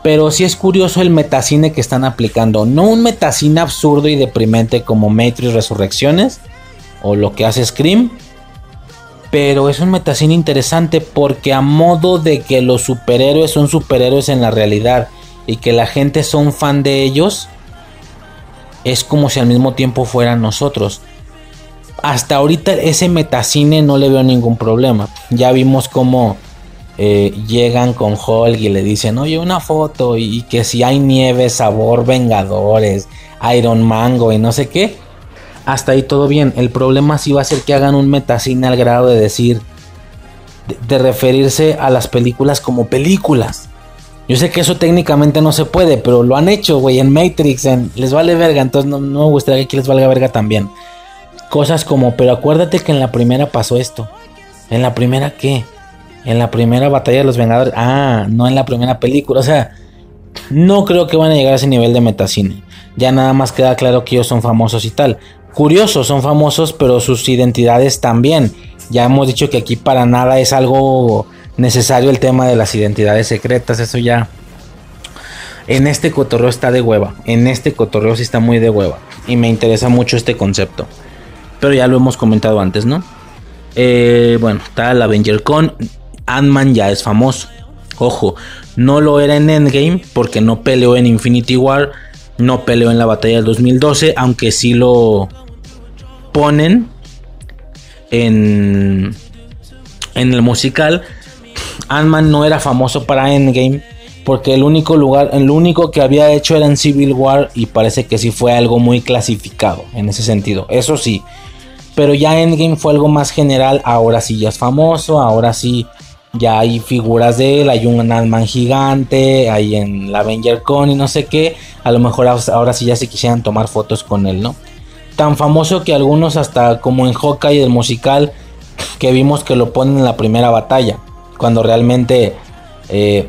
Pero sí es curioso el metacine que están aplicando. No un metacine absurdo y deprimente como Matrix Resurrecciones o lo que hace Scream. Pero es un metacine interesante porque a modo de que los superhéroes son superhéroes en la realidad y que la gente son fan de ellos, es como si al mismo tiempo fueran nosotros. Hasta ahorita ese metacine no le veo ningún problema. Ya vimos cómo eh, llegan con Hulk y le dicen, oye, una foto y que si hay nieve, sabor, Vengadores, Iron Mango y no sé qué hasta ahí todo bien. El problema sí va a ser que hagan un metacine al grado de decir, de, referirse a las películas como películas. Yo sé que eso técnicamente no se puede, pero lo han hecho, güey, en Matrix, en, les vale verga, entonces no, no me gustaría que aquí les valga verga también. Cosas como, pero acuérdate que en la primera pasó esto. ¿En la primera qué? En la primera batalla de los Vengadores. Ah, no en la primera película. O sea, no creo que van a llegar a ese nivel de metacine. Ya nada más queda claro que ellos son famosos y tal. Curiosos, son famosos, pero sus identidades también. Ya hemos dicho que aquí para nada es algo necesario el tema de las identidades secretas. Eso ya. En este cotorreo está de hueva. En este cotorreo sí está muy de hueva. Y me interesa mucho este concepto. Pero ya lo hemos comentado antes, ¿no? Eh, bueno, está el Avenger Con. Ant-Man ya es famoso. Ojo, no lo era en Endgame porque no peleó en Infinity War. No peleó en la batalla del 2012. Aunque sí lo ponen en, en el musical. Ant-Man no era famoso para Endgame porque el único lugar, el único que había hecho era en Civil War y parece que sí fue algo muy clasificado en ese sentido. Eso sí, pero ya Endgame fue algo más general, ahora sí ya es famoso, ahora sí ya hay figuras de él, hay un Ant-Man gigante, hay en la Avenger Con y no sé qué, a lo mejor ahora sí ya se quisieran tomar fotos con él, ¿no? Tan famoso que algunos hasta como en Hawkeye el musical que vimos que lo ponen en la primera batalla, cuando realmente eh,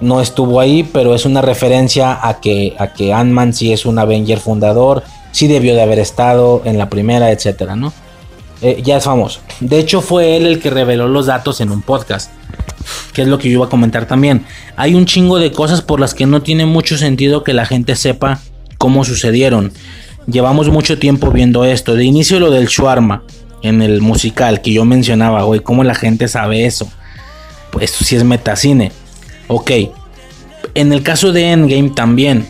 no estuvo ahí, pero es una referencia a que, a que Ant-Man sí es un Avenger fundador, sí debió de haber estado en la primera, etcétera, ¿no? Eh, ya es famoso. De hecho, fue él el que reveló los datos en un podcast. Que es lo que yo iba a comentar también. Hay un chingo de cosas por las que no tiene mucho sentido que la gente sepa cómo sucedieron. Llevamos mucho tiempo viendo esto. De inicio lo del Shuarma en el musical que yo mencionaba, güey. ¿Cómo la gente sabe eso? Pues esto sí es metacine. Ok. En el caso de Endgame también.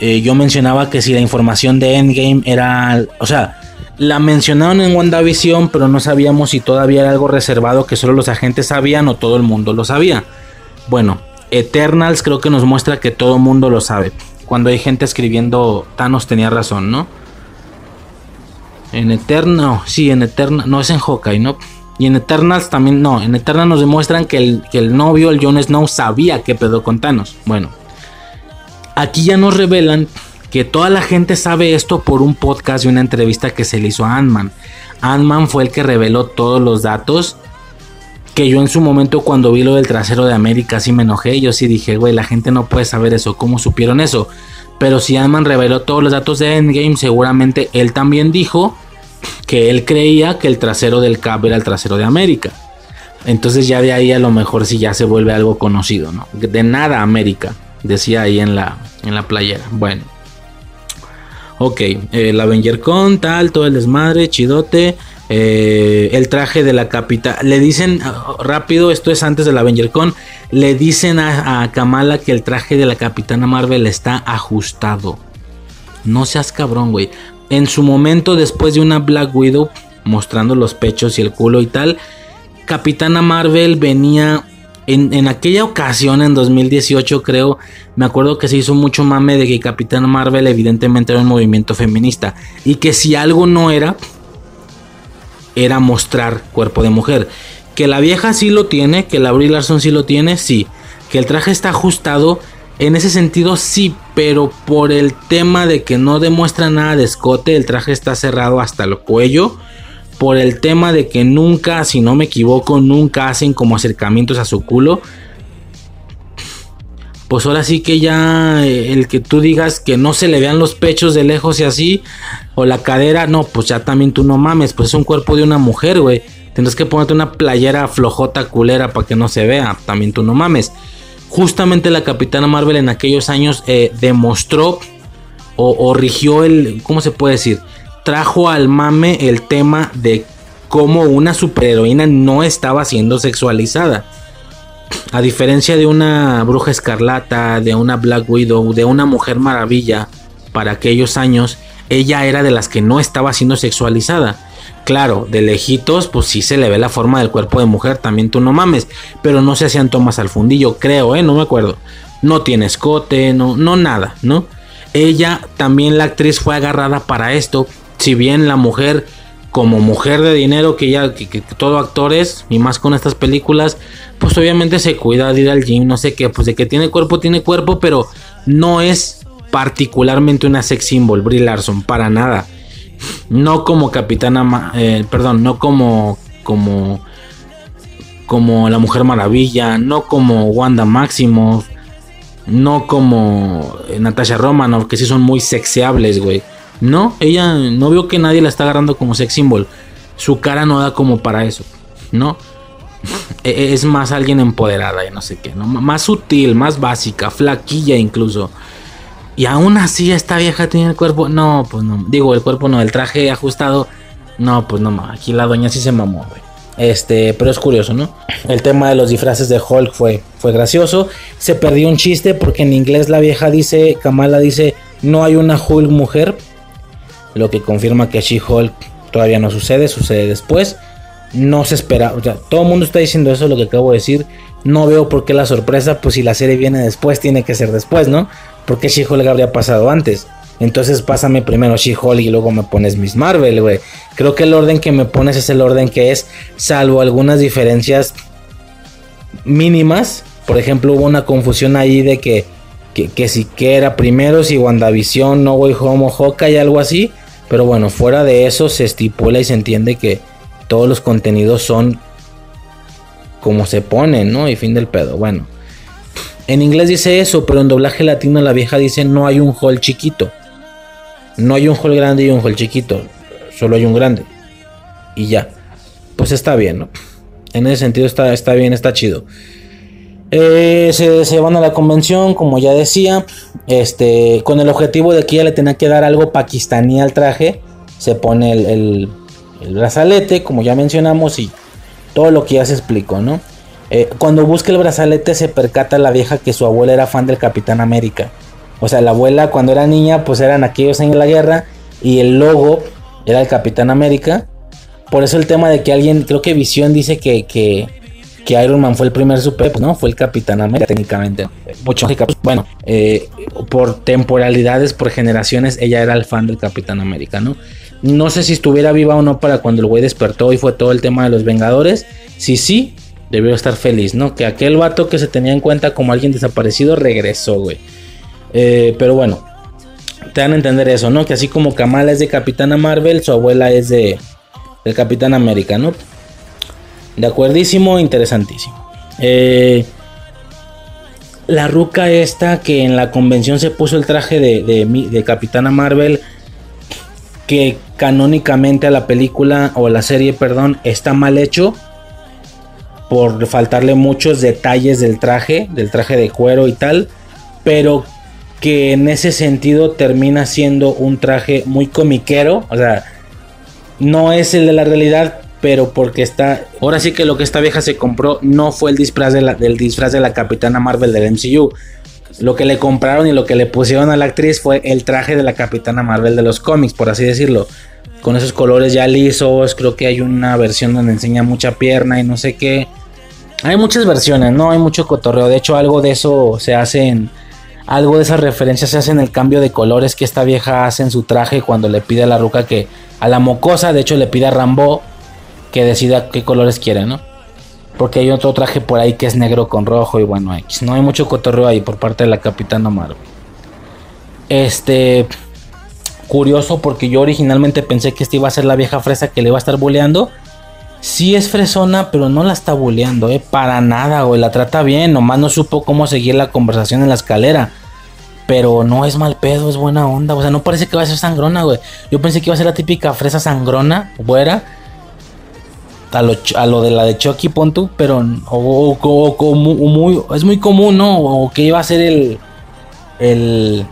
Eh, yo mencionaba que si la información de Endgame era. O sea, la mencionaron en WandaVision, pero no sabíamos si todavía era algo reservado que solo los agentes sabían o todo el mundo lo sabía. Bueno, Eternals creo que nos muestra que todo el mundo lo sabe. Cuando hay gente escribiendo, Thanos tenía razón, ¿no? En Eternal, sí, en Eternal, no es en Hawkeye, ¿no? Y en Eternals también, no, en Eternals nos demuestran que el, que el novio, el Jon Snow, sabía que pedo con Thanos. Bueno, aquí ya nos revelan que toda la gente sabe esto por un podcast y una entrevista que se le hizo a Ant-Man. Ant-Man fue el que reveló todos los datos. Que yo en su momento cuando vi lo del trasero de América sí me enojé. Yo sí dije, güey, la gente no puede saber eso. ¿Cómo supieron eso? Pero si Ant-Man reveló todos los datos de Endgame, seguramente él también dijo que él creía que el trasero del Cap era el trasero de América. Entonces ya de ahí a lo mejor si ya se vuelve algo conocido, ¿no? De nada América, decía ahí en la, en la playera. Bueno. Ok, el Avenger Con, tal, todo el desmadre, chidote. Eh, el traje de la capitana. Le dicen, uh, rápido, esto es antes del Avenger Con. Le dicen a, Kamala que el traje de la capitana Marvel está ajustado. No seas cabrón, güey. En su momento, después de una Black Widow mostrando los pechos y el culo y tal, Capitana Marvel venía en, aquella ocasión, en 2018 creo, me acuerdo que se hizo mucho mame de que Capitana Marvel evidentemente era un movimiento feminista y que si algo no era, era mostrar cuerpo de mujer. Que la vieja sí lo tiene, que la Brie Larson sí lo tiene, sí. Que el traje está ajustado, en ese sentido sí, pero por el tema de que no demuestra nada de escote, el traje está cerrado hasta el cuello por el tema de que nunca, si no me equivoco, nunca hacen como acercamientos a su culo. Pues ahora sí que ya eh, el que tú digas que no se le vean los pechos de lejos y así, o la cadera, no, pues ya también tú no mames, pues es un cuerpo de una mujer, güey. Tendrás que ponerte una playera flojota culera para que no se vea, también tú no mames. Justamente la Capitana Marvel en aquellos años eh, demostró o, o rigió el, ¿cómo se puede decir? trajo al mame el tema de cómo una superheroína no estaba siendo sexualizada. A diferencia de una bruja escarlata, de una Black Widow, de una mujer maravilla, para aquellos años, ella era de las que no estaba siendo sexualizada. Claro, de lejitos, pues sí se le ve la forma del cuerpo de mujer, también tú no mames, pero no se hacían tomas al fundillo, creo, ¿eh? No me acuerdo. No tiene escote, no, no nada, ¿no? Ella, también la actriz fue agarrada para esto, si bien la mujer como mujer de dinero que ya que, que todo actor es, y más con estas películas, pues obviamente se cuida de ir al gym, no sé qué, pues de que tiene cuerpo, tiene cuerpo, pero no es particularmente una sex symbol, Brie Larson, para nada. No como Capitana, eh, perdón, no como, como, como la Mujer Maravilla, no como Wanda Maximoff, no como eh, Natasha Romanoff, que sí son muy sexeables, güey. No, ella no veo que nadie la está agarrando como sex symbol. Su cara no da como para eso, ¿no? E, e, es más alguien empoderada y no sé qué, ¿no? Más sutil, más básica, flaquilla incluso. Y aún así esta vieja tiene el cuerpo, no, pues no, digo el cuerpo no, el traje ajustado, no, pues no, aquí la doña sí se mamó, güey. Este, pero es curioso, ¿no? El tema de los disfraces de Hulk fue, fue gracioso. Se perdió un chiste porque en inglés la vieja dice, Kamala dice, no hay una Hulk mujer. Lo que confirma que She-Hulk todavía no sucede, sucede después. No se espera, o sea, todo el mundo está diciendo eso, lo que acabo de decir. No veo por qué la sorpresa, pues si la serie viene después, tiene que ser después, ¿no? Porque She-Hulk habría pasado antes. Entonces pásame primero She-Hulk y luego me pones Miss Marvel, güey. Creo que el orden que me pones es el orden que es, salvo algunas diferencias mínimas. Por ejemplo, hubo una confusión ahí de que, que, si que era primero, si WandaVision, No Way Home o y algo así. Pero bueno, fuera de eso se estipula y se entiende que todos los contenidos son como se ponen, ¿no? Y fin del pedo. Bueno, en inglés dice eso, pero en doblaje latino la vieja dice no hay un hall chiquito. No hay un hall grande y un hall chiquito. Solo hay un grande. Y ya. Pues está bien, ¿no? En ese sentido está, está bien, está chido. Eh, se, van a la convención, como ya decía. Este, con el objetivo de que ella le tenía que dar algo pakistaní al traje. Se pone el, el brazalete, como ya mencionamos, y todo lo que ya se explicó, ¿no? Eh, cuando busca el brazalete se percata la vieja que su abuela era fan del Capitán América. O sea, la abuela cuando era niña pues eran aquellos de la guerra y el logo era el Capitán América. Por eso el tema de que alguien, creo que Visión dice que, que, Iron Man fue el primer super, pues no, fue el Capitán América técnicamente. Mucho, bueno, eh, por temporalidades, por generaciones, ella era el fan del Capitán América, ¿no? No sé si estuviera viva o no para cuando el güey despertó y fue todo el tema de los Vengadores. Si sí, debió estar feliz, ¿no? Que aquel vato que se tenía en cuenta como alguien desaparecido regresó, güey. Eh, pero bueno, te dan a entender eso, ¿no? Que así como Kamala es de Capitana Marvel, su abuela es de del Capitán América, ¿no? De acuerdísimo, interesantísimo. Eh, la ruca esta que en la convención se puso el traje de, de, de Capitana Marvel, que canónicamente a la película o a la serie, perdón, está mal hecho por faltarle muchos detalles del traje, del traje de cuero y tal, pero que en ese sentido termina siendo un traje muy comiquero, o sea, no es el de la realidad, pero porque está, ahora sí que lo que esta vieja se compró no fue el disfraz de la, del disfraz de la Capitana Marvel del MCU. Lo que le compraron y lo que le pusieron a la actriz fue el traje de la Capitana Marvel de los cómics, por así decirlo. Con esos colores ya lisos, creo que hay una versión donde enseña mucha pierna y no sé qué. Hay muchas versiones, ¿no? Hay mucho cotorreo. De hecho, algo de eso se hace en. Algo de esas referencias se hace en el cambio de colores que esta vieja hace en su traje cuando le pide a la ruca que. A la mocosa, de hecho, le pide a Rambo que decida qué colores quiere, ¿no? Porque hay otro traje por ahí que es negro con rojo y bueno, no hay mucho cotorreo ahí por parte de la Capitana Marvel. Este. Curioso porque yo originalmente pensé que esta iba a ser la vieja fresa que le iba a estar boleando. Sí es fresona, pero no la está bulleando, eh. Para nada, güey. La trata bien. Nomás no supo cómo seguir la conversación en la escalera. Pero no es mal pedo, es buena onda. O sea, no parece que va a ser sangrona, güey. Yo pensé que iba a ser la típica fresa sangrona, güera. A lo, a lo de la de Chucky, pon tú. Pero o, o, muy, es muy común, ¿no? O que iba a ser el... El...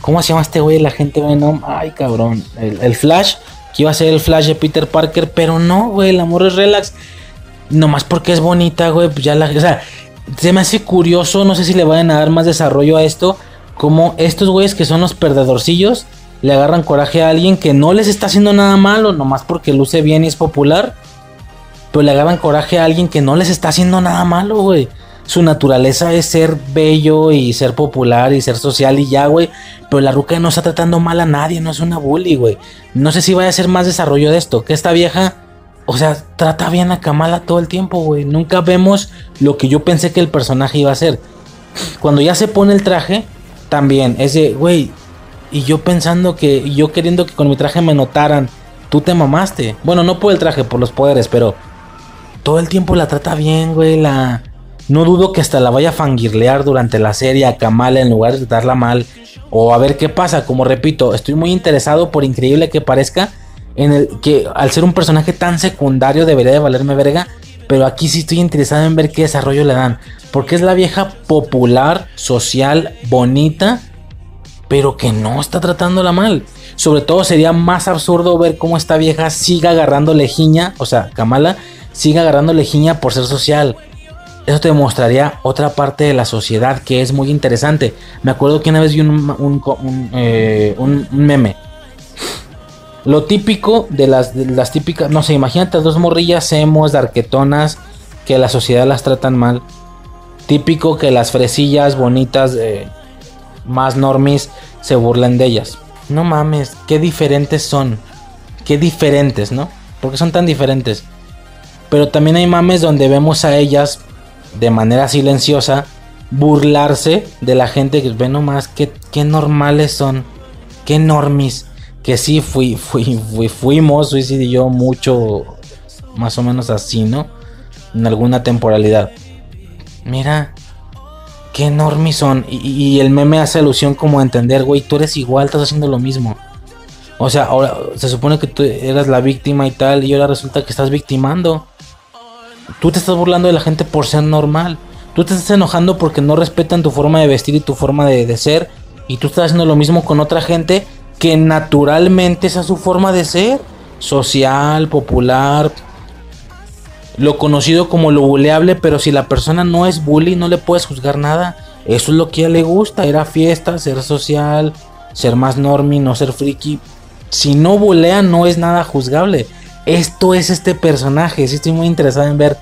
¿Cómo se llama este güey? La gente Venom. Ay, cabrón. El, el Flash que iba a ser el Flash de Peter Parker, pero no, güey, el amor es relax. Nomás porque es bonita, güey, pues ya. O sea, se me hace curioso, no sé si le vayan a dar más desarrollo a esto, como estos güeyes que son los perdedorcillos, le agarran coraje a alguien que no les está haciendo nada malo, nomás porque luce bien y es popular. Pero le agarran coraje a alguien que no les está haciendo nada malo, güey. su naturaleza es ser bello y ser popular y ser social y ya, güey. Pero la ruca no está tratando mal a nadie, no es una bully, güey. No sé si vaya a ser más desarrollo de esto. Que esta vieja, o sea, trata bien a Kamala todo el tiempo, güey. Nunca vemos lo que yo pensé que el personaje iba a ser. Cuando ya se pone el traje, también es de, güey. Y yo pensando que, yo queriendo que con mi traje me notaran, tú te mamaste. Bueno, no por el traje, por los poderes, pero todo el tiempo la trata bien, güey. La no dudo que hasta la vaya a fangirlear durante la serie a Kamala en lugar de tratarla mal. O a ver qué pasa. Como repito, estoy muy interesado, por increíble que parezca, en el que al ser un personaje tan secundario debería de valerme verga. Pero aquí sí estoy interesado en ver qué desarrollo le dan. Porque es la vieja popular, social, bonita, pero que no está tratándola mal. Sobre todo sería más absurdo ver cómo esta vieja siga agarrando lejiña, o sea, Kamala siga agarrando lejiña por ser social eso te mostraría otra parte de la sociedad que es muy interesante. Me acuerdo que una vez vi un, eh, meme. Lo típico de las, las, típicas, no sé, imagínate dos morrillas hemos, darquetonas, que la sociedad las tratan mal. Típico que las fresillas bonitas, eh, más normis, se burlen de ellas. No mames, qué diferentes son. Qué diferentes, ¿no? Porque son tan diferentes. Pero también hay mames donde vemos a ellas de manera silenciosa burlarse de la gente que ve nomás que, qué normales son, qué normis, que sí fui, fui, fuimos, Suicide y yo mucho más o menos así, ¿no? En alguna temporalidad. Mira, qué normis son. Y, el meme hace alusión como a entender, güey, tú eres igual, estás haciendo lo mismo. O sea, ahora se supone que tú eras la víctima y tal, y ahora resulta que estás victimando. Tú te estás burlando de la gente por ser normal. Tú te estás enojando porque no respetan tu forma de vestir y tu forma de, ser. Y tú estás haciendo lo mismo con otra gente que naturalmente esa es su forma de ser. Social, popular. Lo conocido como lo buleable, pero si la persona no es bully, no le puedes juzgar nada. Eso es lo que a ella le gusta, ir a fiestas, ser social, ser más normie, no ser friki. Si no bulea, no es nada juzgable esto es este personaje. Sí, estoy muy interesado en ver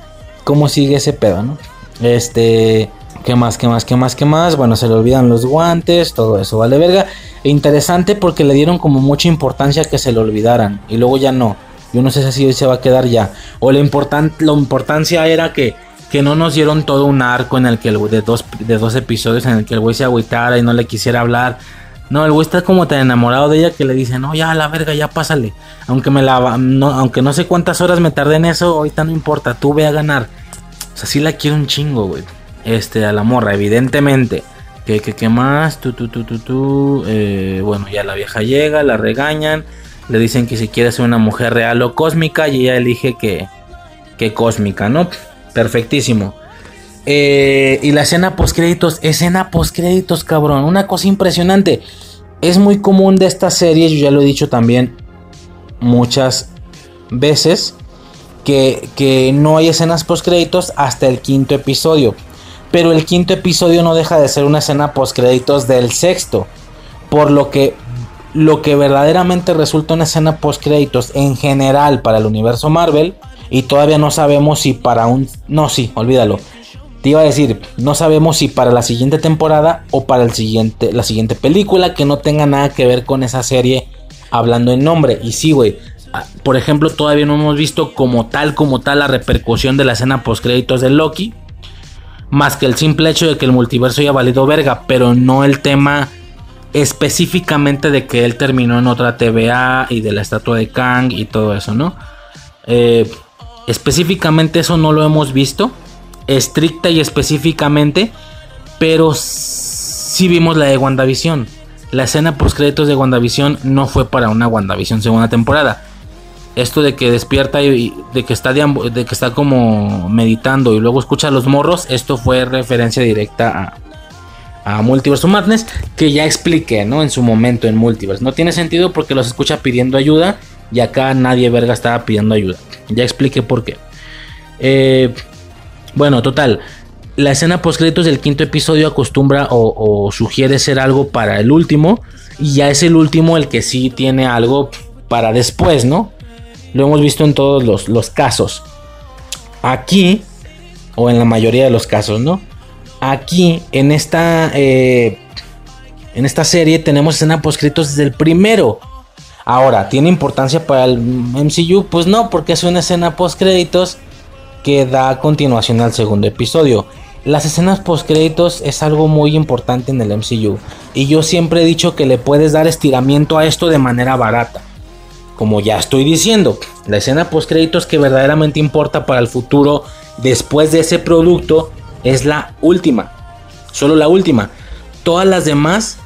cómo sigue ese pedo, ¿no? Este, ¿qué más, qué más, qué más, qué más? Bueno, se le olvidan los guantes, todo eso, vale verga. interesante porque le dieron como mucha importancia que se le olvidaran y luego ya no. Yo no sé si hoy se va a quedar ya. O la, la importancia era que, que no nos dieron todo un arco en el que el de dos, de dos episodios en el que el güey se agüitara y no le quisiera hablar. No, el güey está como tan enamorado de ella que le dice, no, ya la verga, ya pásale. Aunque me la no, aunque no sé cuántas horas me tardé en eso, ahorita no importa, tú ve a ganar. O sea, sí la quiero un chingo, güey. Este, a la morra, evidentemente. ¿Qué, qué, qué más? Tú, tú, tú, tú, tú. Eh, bueno, ya la vieja llega, la regañan. Le dicen que si quiere ser una mujer real o cósmica. Y ella elige que, que cósmica, ¿no? Perfectísimo. Eh, y la escena post créditos, escena post créditos, cabrón. Una cosa impresionante. Es muy común de esta serie, yo ya lo he dicho también muchas veces, que, que no hay escenas post créditos hasta el quinto episodio. Pero el quinto episodio no deja de ser una escena post créditos del sexto. Por lo que lo que verdaderamente resulta una escena post créditos en general para el universo Marvel y todavía no sabemos si para un no sí, olvídalo te iba a decir, no sabemos si para la siguiente temporada o para el siguiente, la siguiente película que no tenga nada que ver con esa serie hablando en nombre. Y sí, güey. Ah, por ejemplo, todavía no hemos visto como tal, como tal la repercusión de la escena post créditos de Loki. Más que el simple hecho de que el multiverso haya valido verga, pero no el tema específicamente de que él terminó en otra TVA y de la estatua de Kang y todo eso, ¿no? Eh, específicamente eso no lo hemos visto estricta y específicamente, pero sí vimos la de WandaVision. La escena post créditos de WandaVision no fue para una WandaVision segunda temporada. Esto de que despierta y de que está de, que está como meditando y luego escucha los morros, esto fue referencia directa a, a Multiverse Madness que ya expliqué, ¿no? En su momento en Multiverse. No tiene sentido porque los escucha pidiendo ayuda y acá nadie verga estaba pidiendo ayuda. Ya expliqué por qué. Eh, bueno, total. La escena post créditos del quinto episodio acostumbra o, sugiere ser algo para el último. Y ya es el último el que sí tiene algo para después, ¿no? Lo hemos visto en todos los, casos. Aquí, o en la mayoría de los casos, ¿no? Aquí, en esta, eh, en esta serie, tenemos escena postcritos desde el primero. Ahora, ¿tiene importancia para el MCU? Pues no, porque es una escena postcréditos que da continuación al segundo episodio. Las escenas postcréditos es algo muy importante en el MCU. Y yo siempre he dicho que le puedes dar estiramiento a esto de manera barata. Como ya estoy diciendo, la escena postcréditos que verdaderamente importa para el futuro después de ese producto es la última. Solo la última. Todas las demás,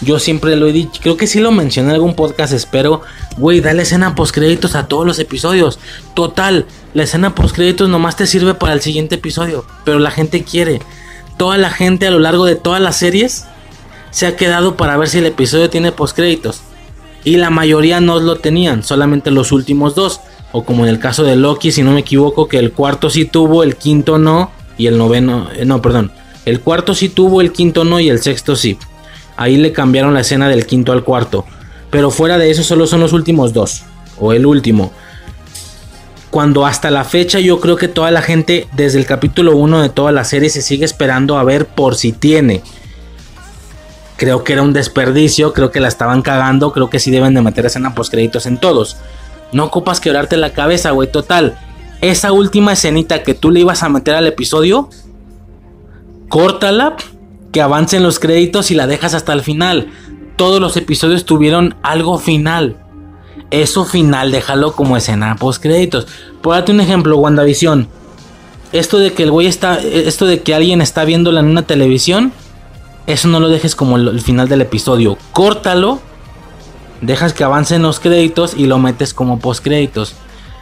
yo siempre lo he dicho. Creo que sí lo mencioné en algún podcast. Espero, güey, dale escena postcréditos a todos los episodios. Total, la escena postcréditos nomás te sirve para el siguiente episodio. Pero la gente quiere. Toda la gente a lo largo de todas las series se ha quedado para ver si el episodio tiene postcréditos. Y la mayoría no lo tenían, solamente los últimos dos. O como en el caso de Loki, si no me equivoco, que el cuarto sí tuvo, el quinto no y el noveno, eh, no, perdón, el cuarto sí tuvo, el quinto no y el sexto sí. Ahí le cambiaron la escena del quinto al cuarto. Pero fuera de eso solo son los últimos dos, o el último. Cuando hasta la fecha yo creo que toda la gente desde el capítulo 1 de toda la serie se sigue esperando a ver por si tiene. Creo que era un desperdicio, creo que la estaban cagando, creo que sí deben de meter escena post créditos en todos. No ocupas quebrarte la cabeza, güey, total esa última escenita que tú le ibas a meter al episodio, córtala, que avancen los créditos y la dejas hasta el final. Todos los episodios tuvieron algo final. Eso final, déjalo como escena post créditos. Por darte un ejemplo, WandaVision. Esto de que el güey está. Esto de que alguien está viéndola en una televisión. Eso no lo dejes como el, el final del episodio. Córtalo. Dejas que avancen los créditos y lo metes como post créditos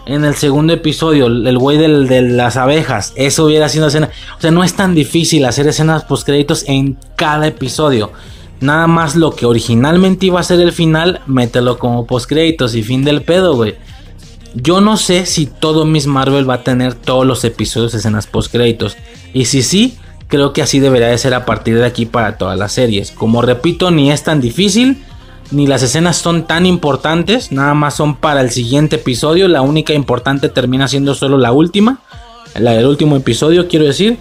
en el segundo episodio, el güey de las abejas, eso hubiera sido escena. O sea, no es tan difícil hacer escenas post créditos en cada episodio. Nada más lo que originalmente iba a ser el final, mételo como post créditos y fin del pedo, güey. Yo no sé si todo Miss Marvel va a tener todos los episodios escenas post créditos. Y si sí, creo que así debería de ser a partir de aquí para todas las series. Como repito, ni es tan difícil ni las escenas son tan importantes, nada más son para el siguiente episodio, la única importante termina siendo solo la última, la del último episodio quiero decir.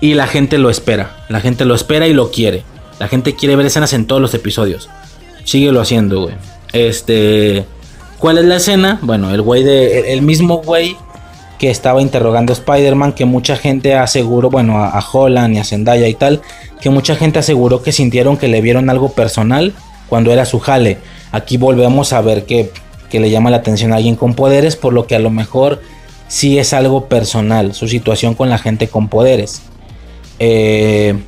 Y la gente lo espera, la gente lo espera y lo quiere. La gente quiere ver escenas en todos los episodios. Síguelo haciendo, güey. Este, ¿cuál es la escena? Bueno, el güey de el mismo güey que estaba interrogando a Spider-Man, que mucha gente aseguró, bueno, a, Holland y a Zendaya y tal, que mucha gente aseguró que sintieron que le vieron algo personal cuando era su jale. Aquí volvemos a ver que, que le llama la atención a alguien con poderes, por lo que a lo mejor sí es algo personal, su situación con la gente con poderes. Eh,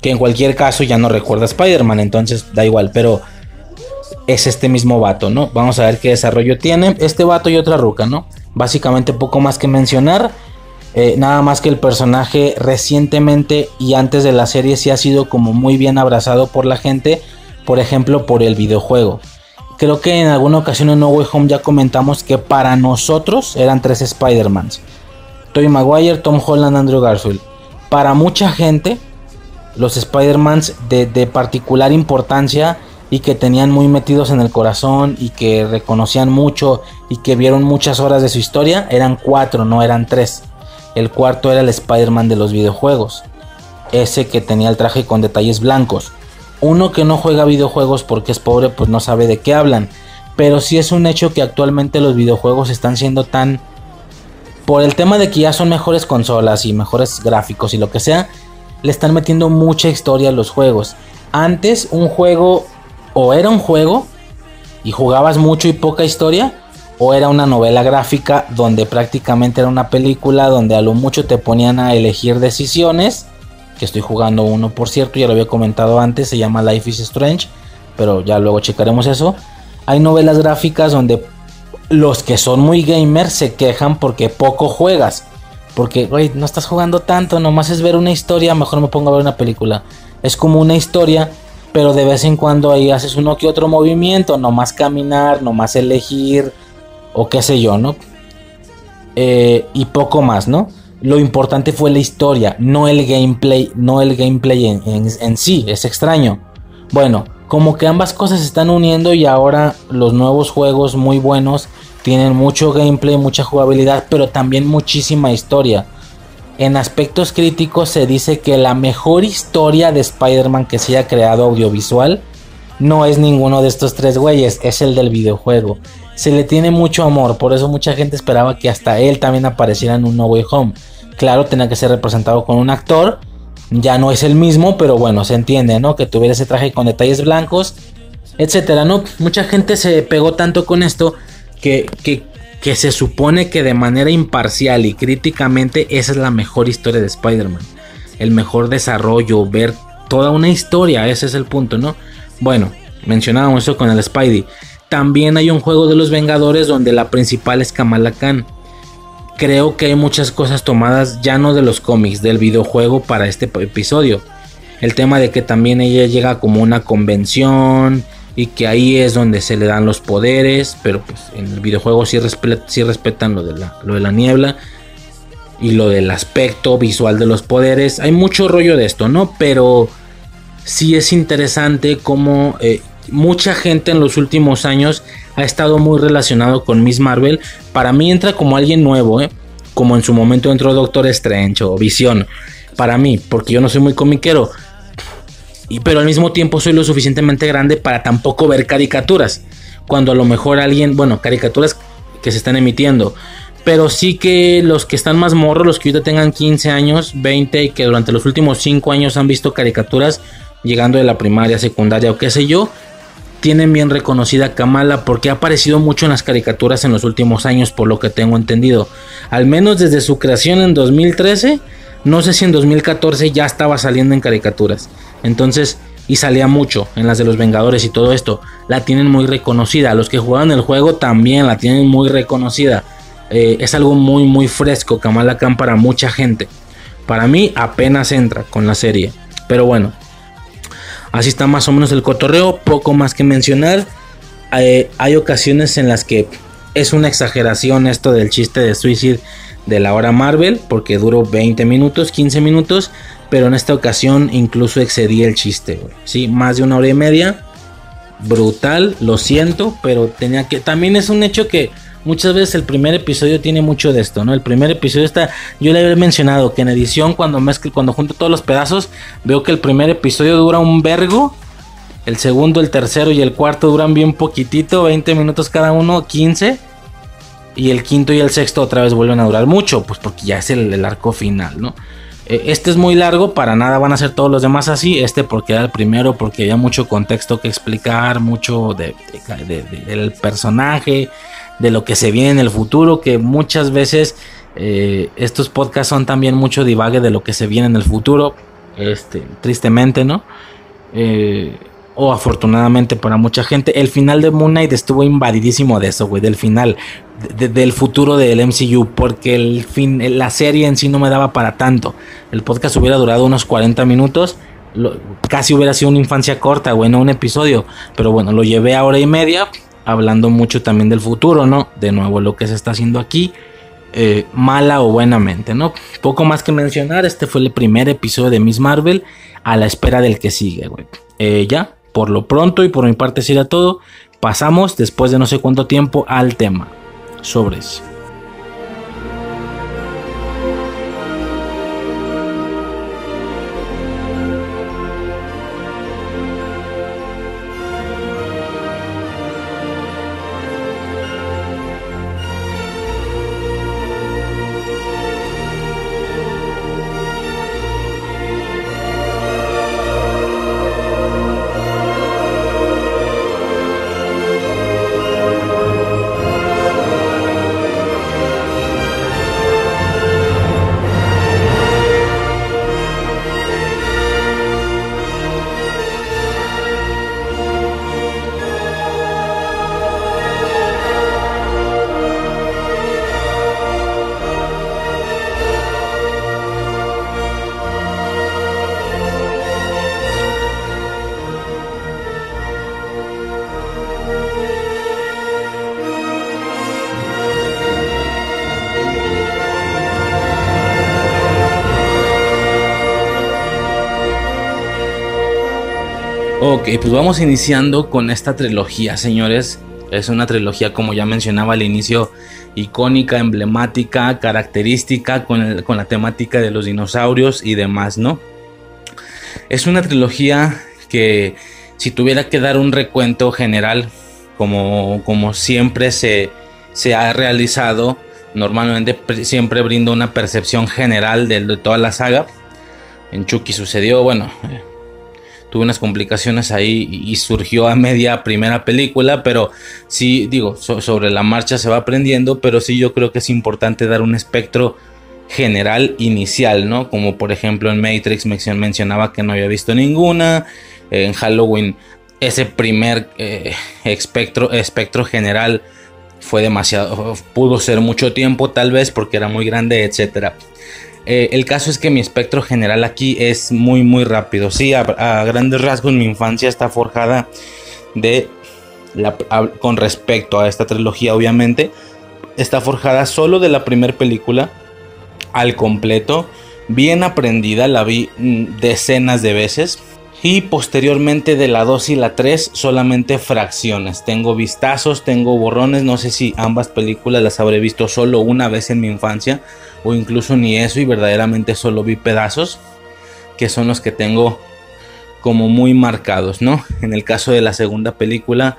que en cualquier caso ya no recuerda a Spider-Man, entonces da igual, pero es este mismo vato, ¿no? Vamos a ver qué desarrollo tiene este vato y otra ruca, ¿no? Básicamente poco más que mencionar. Eh, nada más que el personaje recientemente y antes de la serie sí ha sido como muy bien abrazado por la gente. Por ejemplo, por el videojuego. Creo que en alguna ocasión en No Way Home ya comentamos que para nosotros eran tres Spider-Mans. Tobey Maguire, Tom Holland, Andrew Garfield. Para mucha gente, los Spider-Mans de, de particular importancia y que tenían muy metidos en el corazón y que reconocían mucho y que vieron muchas horas de su historia, eran cuatro, no eran tres. El cuarto era el Spider-Man de los videojuegos, ese que tenía el traje con detalles blancos. Uno que no juega videojuegos porque es pobre, pues no sabe de qué hablan. Pero sí es un hecho que actualmente los videojuegos están siendo tan... Por el tema de que ya son mejores consolas y mejores gráficos y lo que sea, le están metiendo mucha historia a los juegos. Antes un juego o era un juego y jugabas mucho y poca historia, o era una novela gráfica donde prácticamente era una película donde a lo mucho te ponían a elegir decisiones. Que estoy jugando uno, por cierto, ya lo había comentado antes, se llama Life is Strange, pero ya luego checaremos eso. Hay novelas gráficas donde los que son muy gamers se quejan porque poco juegas. Porque, güey, no estás jugando tanto, nomás es ver una historia, mejor me pongo a ver una película. Es como una historia pero de vez en cuando ahí haces uno que otro movimiento, no más caminar, no más elegir, o qué sé yo, ¿no? Eh, y poco más, ¿no? Lo importante fue la historia, no el gameplay, no el gameplay en, en sí, es extraño. Bueno, como que ambas cosas se están uniendo y ahora los nuevos juegos muy buenos tienen mucho gameplay, mucha jugabilidad, pero también muchísima historia. En aspectos críticos se dice que la mejor historia de Spider-Man que se haya creado audiovisual no es ninguno de estos tres güeyes, es el del videojuego. Se le tiene mucho amor, por eso mucha gente esperaba que hasta él también apareciera en un No Way Home. Claro, tenía que ser representado con un actor, ya no es el mismo, pero bueno, se entiende, ¿no? Que tuviera ese traje con detalles blancos, etcétera, ¿no? Mucha gente se pegó tanto con esto que, que, que se supone que de manera imparcial y críticamente esa es la mejor historia de Spider-Man. El mejor desarrollo, ver toda una historia, ese es el punto, ¿no? Bueno, mencionábamos eso con el Spidey. También hay un juego de los Vengadores donde la principal es Kamala Khan. Creo que hay muchas cosas tomadas ya no de los cómics, del videojuego para este episodio. El tema de que también ella llega como una convención y que ahí es donde se le dan los poderes, pero pues en el videojuego sí, respetan lo de, la, niebla y lo del aspecto visual de los poderes. Hay mucho rollo de esto, ¿no? Pero sí es interesante como eh, mucha gente en los últimos años ha estado muy relacionado con Miss Marvel. Para mí entra como alguien nuevo, ¿eh? como en su momento entró Doctor Strange o Visión. Para mí, porque yo no soy muy comiquero. Pero al mismo tiempo soy lo suficientemente grande para tampoco ver caricaturas. Cuando a lo mejor alguien, bueno, caricaturas que se están emitiendo. Pero sí que los que están más morros, los que ahorita tengan 15 años, 20 y que durante los últimos 5 años han visto caricaturas, llegando de la primaria, secundaria o qué sé yo, tienen bien reconocida Kamala porque ha aparecido mucho en las caricaturas en los últimos años, por lo que tengo entendido. Al menos desde su creación en 2013, no sé si en 2014 ya estaba saliendo en caricaturas. Entonces, y salía mucho en las de los Vengadores y todo esto. La tienen muy reconocida. Los que juegan el juego también la tienen muy reconocida. Eh, es algo muy, muy fresco Kamala Khan para mucha gente. Para mí apenas entra con la serie. Pero bueno, Así está más o menos el cotorreo, poco más que mencionar. Eh, hay ocasiones en las que es una exageración esto del chiste de Suicide de la hora Marvel, porque duró 20 minutos, 15 minutos, pero en esta ocasión incluso excedí el chiste, Sí, más de una hora y media. Brutal, lo siento, pero tenía que. También es un hecho que muchas veces el primer episodio tiene mucho de esto, ¿no? El primer episodio está, yo le había mencionado que en edición cuando mezclo, cuando junto todos los pedazos, veo que el primer episodio dura un vergo, el segundo, el tercero y el cuarto duran bien poquitito, 20 minutos cada uno, 15. Y el quinto y el sexto otra vez vuelven a durar mucho, pues porque ya es el, arco final, ¿no? Eh, este es muy largo, para nada van a ser todos los demás así. Este porque era el primero, porque había mucho contexto que explicar, mucho de, del personaje, de lo que se viene en el futuro, que muchas veces eh, estos podcasts son también mucho divague de lo que se viene en el futuro, este, tristemente, ¿no? Eh, o afortunadamente para mucha gente, el final de Moon Knight estuvo invadidísimo de eso, güey, del final, del futuro del MCU, porque el fin, la serie en sí no me daba para tanto. El podcast hubiera durado unos 40 minutos, casi hubiera sido una infancia corta, güey, no un episodio, pero bueno, lo llevé a hora y media, hablando mucho también del futuro, ¿no? De nuevo lo que se está haciendo aquí, eh, mala o buenamente, ¿no? Poco más que mencionar, este fue el primer episodio de Miss Marvel a la espera del que sigue, güey. Eh, ya, por lo pronto y por mi parte sería todo, pasamos después de no sé cuánto tiempo al tema. Sobres. Ok, pues vamos iniciando con esta trilogía, señores. Es una trilogía, como ya mencionaba al inicio, icónica, emblemática, característica con, la temática de los dinosaurios y demás, ¿no? Es una trilogía que si tuviera que dar un recuento general, como, siempre se, ha realizado, normalmente siempre brindo una percepción general de, toda la saga. En Chucky sucedió, bueno, tuve unas complicaciones ahí y surgió a media primera película, pero sí, digo, so, sobre la marcha se va aprendiendo, pero sí yo creo que es importante dar un espectro general inicial, ¿no? Como por ejemplo en Matrix mencionaba que no había visto ninguna, en Halloween ese primer eh, espectro, espectro general fue demasiado, pudo ser mucho tiempo tal vez porque era muy grande, etcétera. Eh, el caso es que mi espectro general aquí es muy muy rápido. Sí, a, grandes rasgos mi infancia está forjada de con respecto a esta trilogía, obviamente, está forjada solo de la primera película al completo, bien aprendida, la vi mm, decenas de veces. Y posteriormente de la 2 y la 3 solamente fracciones. Tengo vistazos, tengo borrones. No sé si ambas películas las habré visto solo una vez en mi infancia. O incluso ni eso y verdaderamente solo vi pedazos. Que son los que tengo como muy marcados, ¿no? En el caso de la segunda película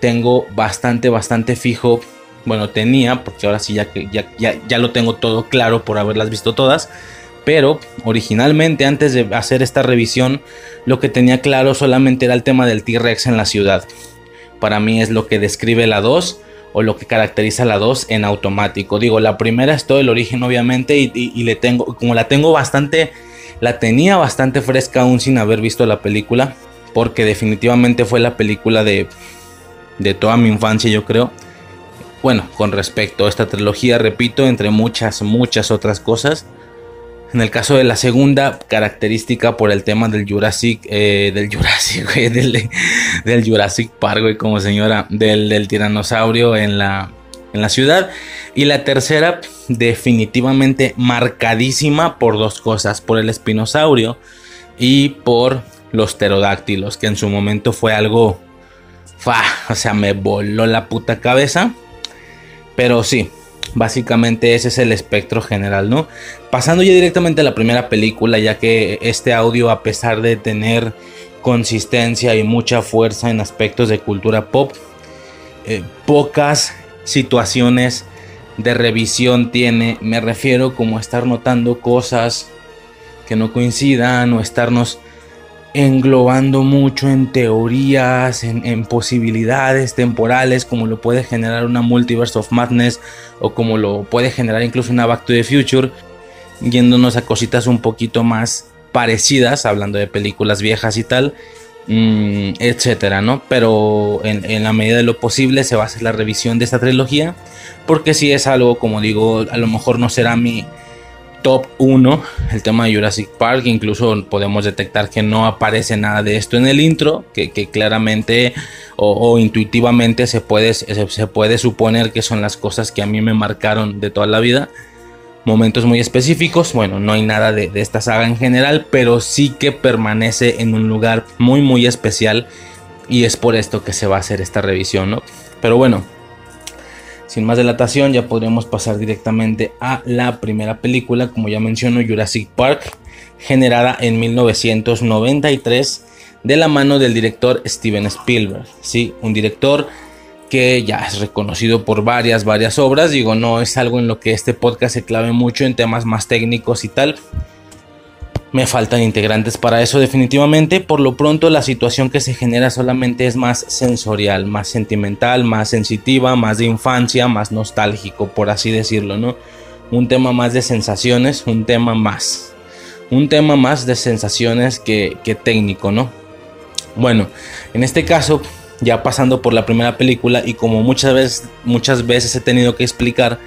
tengo bastante, bastante fijo. Bueno, tenía, porque ahora sí ya, ya, ya, ya lo tengo todo claro por haberlas visto todas pero originalmente antes de hacer esta revisión lo que tenía claro solamente era el tema del T-Rex en la ciudad. Para mí es lo que describe la 2 o lo que caracteriza la 2 en automático. Digo, la primera es todo el origen obviamente y, y, le tengo, como la tengo bastante, la tenía bastante fresca aún sin haber visto la película, porque definitivamente fue la película de, de toda mi infancia yo creo. Bueno, con respecto a esta trilogía, repito, entre muchas, muchas otras cosas. En el caso de la segunda, característica por el tema del Jurassic, eh, del Jurassic, güey, del, del, Jurassic Park, como señora, del, del tiranosaurio en la, en la ciudad. Y la tercera, definitivamente marcadísima por dos cosas, por el espinosaurio y por los pterodáctilos, que en su momento fue algo, fa, o sea, me voló la puta cabeza. Pero sí, Básicamente ese es el espectro general, ¿no? Pasando ya directamente a la primera película, ya que este audio, a pesar de tener consistencia y mucha fuerza en aspectos de cultura pop, eh, pocas situaciones de revisión tiene. Me refiero como a estar notando cosas que no coincidan o estarnos englobando mucho en teorías, en, posibilidades temporales, como lo puede generar una Multiverse of Madness o como lo puede generar incluso una Back to the Future, yéndonos a cositas un poquito más parecidas, hablando de películas viejas y tal, mmm, etcétera, ¿no? Pero en, en, la medida de lo posible se va a hacer la revisión de esta trilogía, porque si es algo, como digo, a lo mejor no será mi top 1 el tema de Jurassic Park. Incluso podemos detectar que no aparece nada de esto en el intro, que, claramente o, intuitivamente se puede, se, se, puede suponer que son las cosas que a mí me marcaron de toda la vida. Momentos muy específicos, bueno, no hay nada de, de esta saga en general, pero sí que permanece en un lugar muy, muy especial. Y es por esto que se va a hacer esta revisión, ¿no? Pero bueno, sin más dilatación, ya podríamos pasar directamente a la primera película, como ya menciono, Jurassic Park, generada en 1993 de la mano del director Steven Spielberg. Sí, un director que ya es reconocido por varias, varias obras. Digo, no es algo en lo que este podcast se clave mucho en temas más técnicos y tal. Me faltan integrantes para eso definitivamente. Por lo pronto la situación que se genera solamente es más sensorial, más sentimental, más sensitiva, más de infancia, más nostálgico, por así decirlo, ¿no? Un tema más de sensaciones, un tema más. Un tema más de sensaciones que, que técnico, ¿no? Bueno, en este caso, ya pasando por la primera película y como muchas veces, muchas veces he tenido que explicar,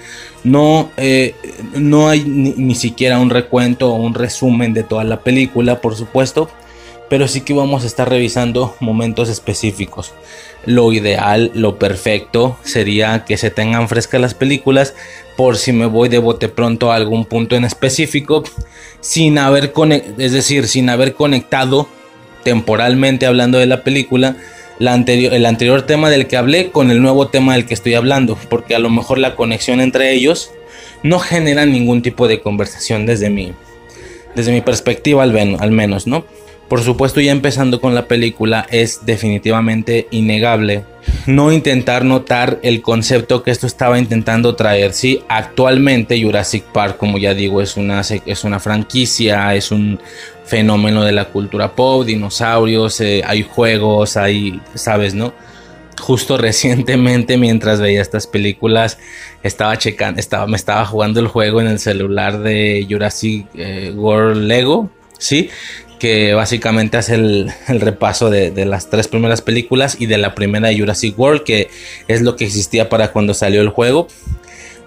no, eh, no hay ni, siquiera un recuento o un resumen de toda la película, por supuesto, pero sí que vamos a estar revisando momentos específicos. Lo ideal, lo perfecto sería que se tengan frescas las películas por si me voy de bote pronto a algún punto en específico, sin haber, es decir, sin haber conectado temporalmente hablando de la película el anterior tema del que hablé con el nuevo tema del que estoy hablando, porque a lo mejor la conexión entre ellos no genera ningún tipo de conversación desde mi, desde mi perspectiva al, al menos, ¿no? Por supuesto, ya empezando con la película, es definitivamente innegable no intentar notar el concepto que esto estaba intentando traer. Sí, actualmente Jurassic Park, como ya digo, es una, es una franquicia, es un fenómeno de la cultura pop, dinosaurios, eh, hay juegos, hay, sabes, ¿no? Justo recientemente, mientras veía estas películas, estaba checando, estaba, me estaba jugando el juego en el celular de Jurassic eh, World Lego, ¿sí? Que básicamente hace el, repaso de, las tres primeras películas y de la primera de Jurassic World, que es lo que existía para cuando salió el juego.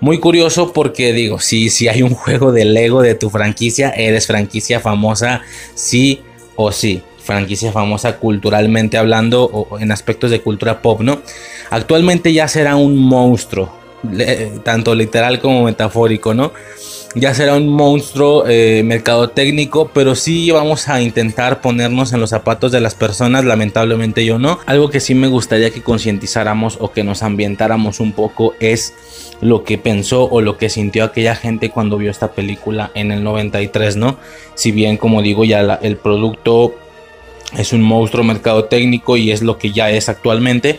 Muy curioso porque digo, si, si hay un juego de Lego de tu franquicia, eres franquicia famosa, sí o sí. Franquicia famosa culturalmente hablando o en aspectos de cultura pop, ¿no? Actualmente ya será un monstruo, tanto literal como metafórico, ¿no? Ya será un monstruo eh, mercado técnico, pero sí vamos a intentar ponernos en los zapatos de las personas, lamentablemente yo no. Algo que sí me gustaría que concientizáramos o que nos ambientáramos un poco es lo que pensó o lo que sintió aquella gente cuando vio esta película en el 93, ¿no? Si bien como digo ya el producto es un monstruo mercado técnico y es lo que ya es actualmente,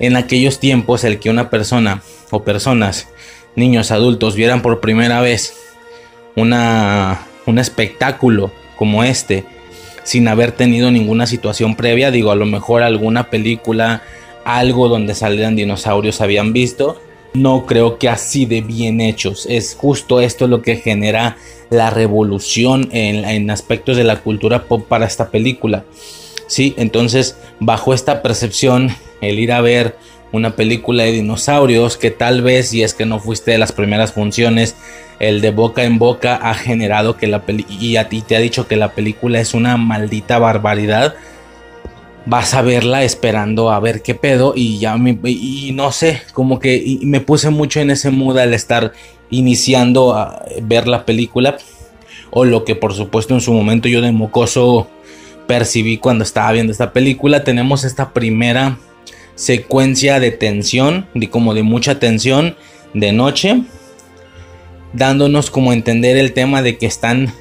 en aquellos tiempos el que una persona o personas, niños, adultos vieran por primera vez una, un espectáculo como este sin haber tenido ninguna situación previa. Digo, a lo mejor alguna película, algo donde salieran dinosaurios habían visto. No creo que así de bien hechos. Es justo esto lo que genera la revolución en, en aspectos de la cultura pop para esta película. Sí, entonces bajo esta percepción, el ir a ver una película de dinosaurios que tal vez si es que no fuiste de las primeras funciones el de boca en boca ha generado que la película y a ti te ha dicho que la película es una maldita barbaridad vas a verla esperando a ver qué pedo y ya y no sé como que me puse mucho en ese mood al estar iniciando a ver la película o lo que por supuesto en su momento yo de mocoso percibí cuando estaba viendo esta película tenemos esta primera secuencia de tensión, de como de mucha tensión de noche, dándonos como entender el tema de que están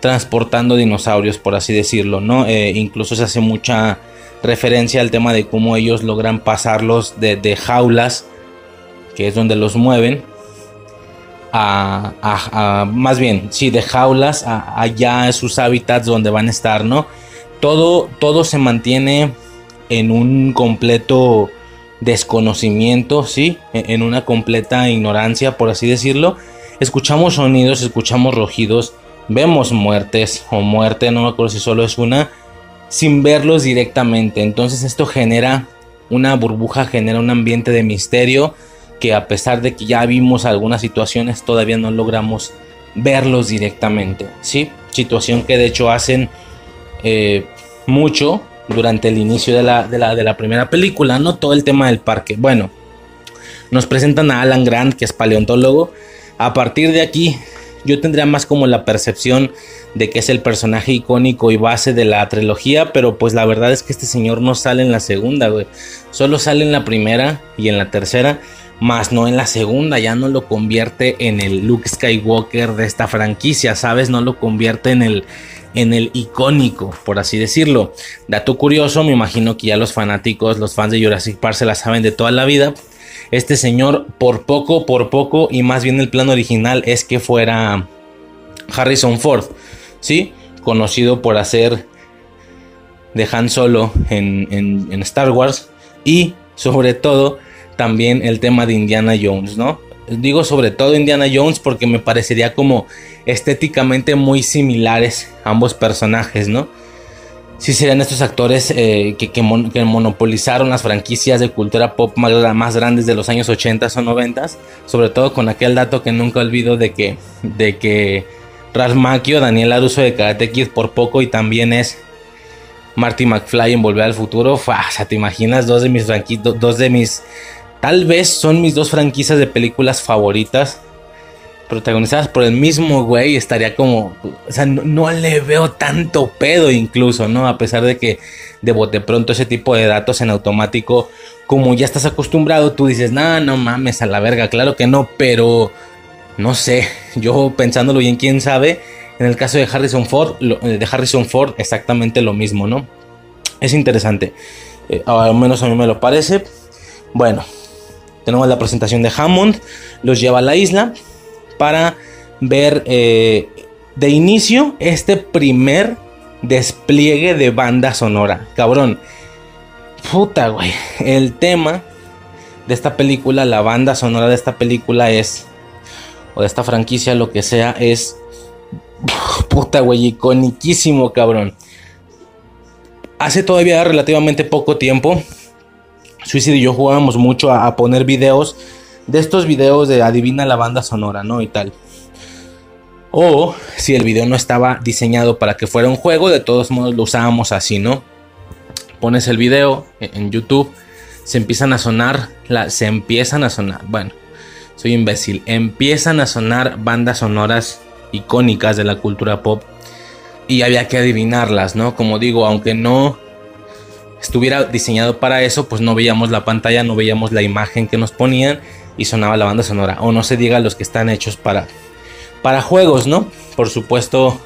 transportando dinosaurios, por así decirlo, ¿no? Eh, incluso se hace mucha referencia al tema de cómo ellos logran pasarlos de, jaulas, que es donde los mueven, a, más bien, sí, de jaulas a, allá sus hábitats donde van a estar, ¿no? Todo, todo se mantiene en un completo desconocimiento, ¿sí? En una completa ignorancia, por así decirlo. Escuchamos sonidos, escuchamos rojidos, vemos muertes o muerte, no me acuerdo si solo es una, sin verlos directamente. Entonces esto genera una burbuja, genera un ambiente de misterio que a pesar de que ya vimos algunas situaciones, todavía no logramos verlos directamente, ¿sí? Situación que de hecho hacen eh, mucho durante el inicio de la, de la, primera película, no todo el tema del parque. Bueno, nos presentan a Alan Grant, que es paleontólogo. A partir de aquí, yo tendría más como la percepción de que es el personaje icónico y base de la trilogía, pero pues la verdad es que este señor no sale en la segunda, güey. Solo sale en la primera y en la tercera, más no en la segunda, ya no lo convierte en el Luke Skywalker de esta franquicia, ¿sabes? No lo convierte en el en el icónico, por así decirlo. Dato curioso, me imagino que ya los fanáticos, los fans de Jurassic Park se la saben de toda la vida. Este señor, por poco, por poco, y más bien el plan original es que fuera Harrison Ford, ¿sí? Conocido por hacer de Han Solo en, en Star Wars y sobre todo también el tema de Indiana Jones, ¿no? Digo sobre todo Indiana Jones porque me parecería como estéticamente muy similares ambos personajes, ¿no? Sí serían estos actores eh, que, monopolizaron las franquicias de cultura pop más, grandes de los años 80 o 90, sobre todo con aquel dato que nunca olvido de que, de que Ralph Macchio, Daniel Aruso de Karate Kid por poco y también es Marty McFly en Volver al Futuro. o sea, te imaginas dos de mis dos de mis Tal vez son mis dos franquicias de películas favoritas. Protagonizadas por el mismo güey, estaría como, o sea, no, le veo tanto pedo incluso, ¿no? A pesar de que de bote pronto ese tipo de datos en automático, como ya estás acostumbrado, tú dices, no, no mames, a la verga, claro que no, pero no sé, yo pensándolo bien, quién sabe, en el caso de Harrison Ford, eh, de Harrison Ford, exactamente lo mismo, ¿no? Es interesante, eh, al menos a mí me lo parece. Bueno, tenemos la presentación de Hammond, los lleva a la isla para ver eh, de inicio este primer despliegue de banda sonora. Cabrón, puta, güey. El tema de esta película, la banda sonora de esta película es, o de esta franquicia, lo que sea, es, puta, güey, iconiquísimo, cabrón. Hace todavía relativamente poco tiempo, Suicide y yo jugábamos mucho a, poner videos de estos videos de adivina la banda sonora, ¿no? Y tal. O si el video no estaba diseñado para que fuera un juego, de todos modos lo usábamos así, ¿no? Pones el video en YouTube, se empiezan a sonar, se empiezan a sonar, bueno, soy imbécil, empiezan a sonar bandas sonoras icónicas de la cultura pop y había que adivinarlas, ¿no? Como digo, aunque no estuviera diseñado para eso, pues no veíamos la pantalla, no veíamos la imagen que nos ponían y sonaba la banda sonora. O no se diga los que están hechos para, para juegos, ¿no? Por supuesto,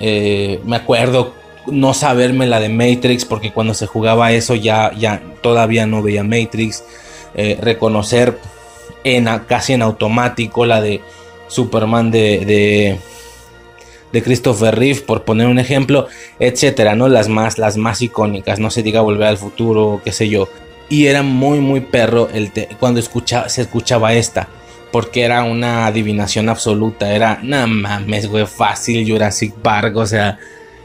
eh, me acuerdo no saberme la de Matrix, porque cuando se jugaba eso ya, ya todavía no veía Matrix. Eh, reconocer en, casi en automático la de Superman de de Christopher Reeve, por poner un ejemplo, etcétera, ¿no? Las más, las más icónicas, no se diga Volver al Futuro, qué sé yo. Y era muy, muy perro el cuando se escuchaba esta, porque era una adivinación absoluta, era, no mames, güey, fácil Jurassic Park, o sea,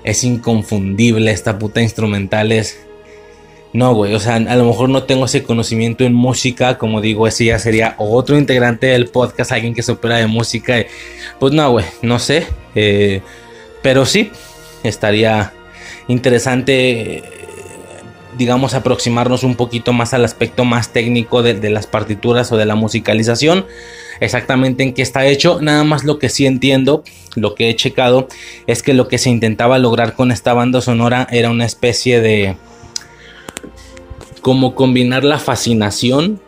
es inconfundible, esta puta instrumental es no, güey, o sea, a lo mejor no tengo ese conocimiento en música, como digo, ese ya sería otro integrante del podcast, alguien que se opera de música. Pues no, güey, no sé, eh, pero sí, estaría interesante, digamos, aproximarnos un poquito más al aspecto más técnico de, las partituras o de la musicalización exactamente en qué está hecho. Nada más lo que sí entiendo, lo que he checado, es que lo que se intentaba lograr con esta banda sonora era una especie de como combinar la fascinación,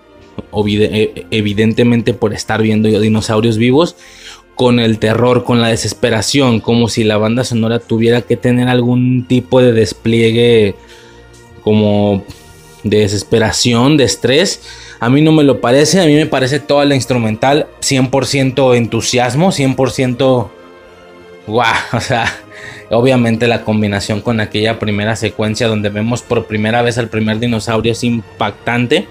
eh, evidentemente por estar viendo dinosaurios vivos, con el terror, con la desesperación, como si la banda sonora tuviera que tener algún tipo de despliegue como de desesperación, de estrés. A mí no me lo parece, a mí me parece toda la instrumental 100% entusiasmo, 100% guau, o sea, Obviamente la combinación con aquella primera secuencia donde vemos por primera vez al primer dinosaurio es impactante.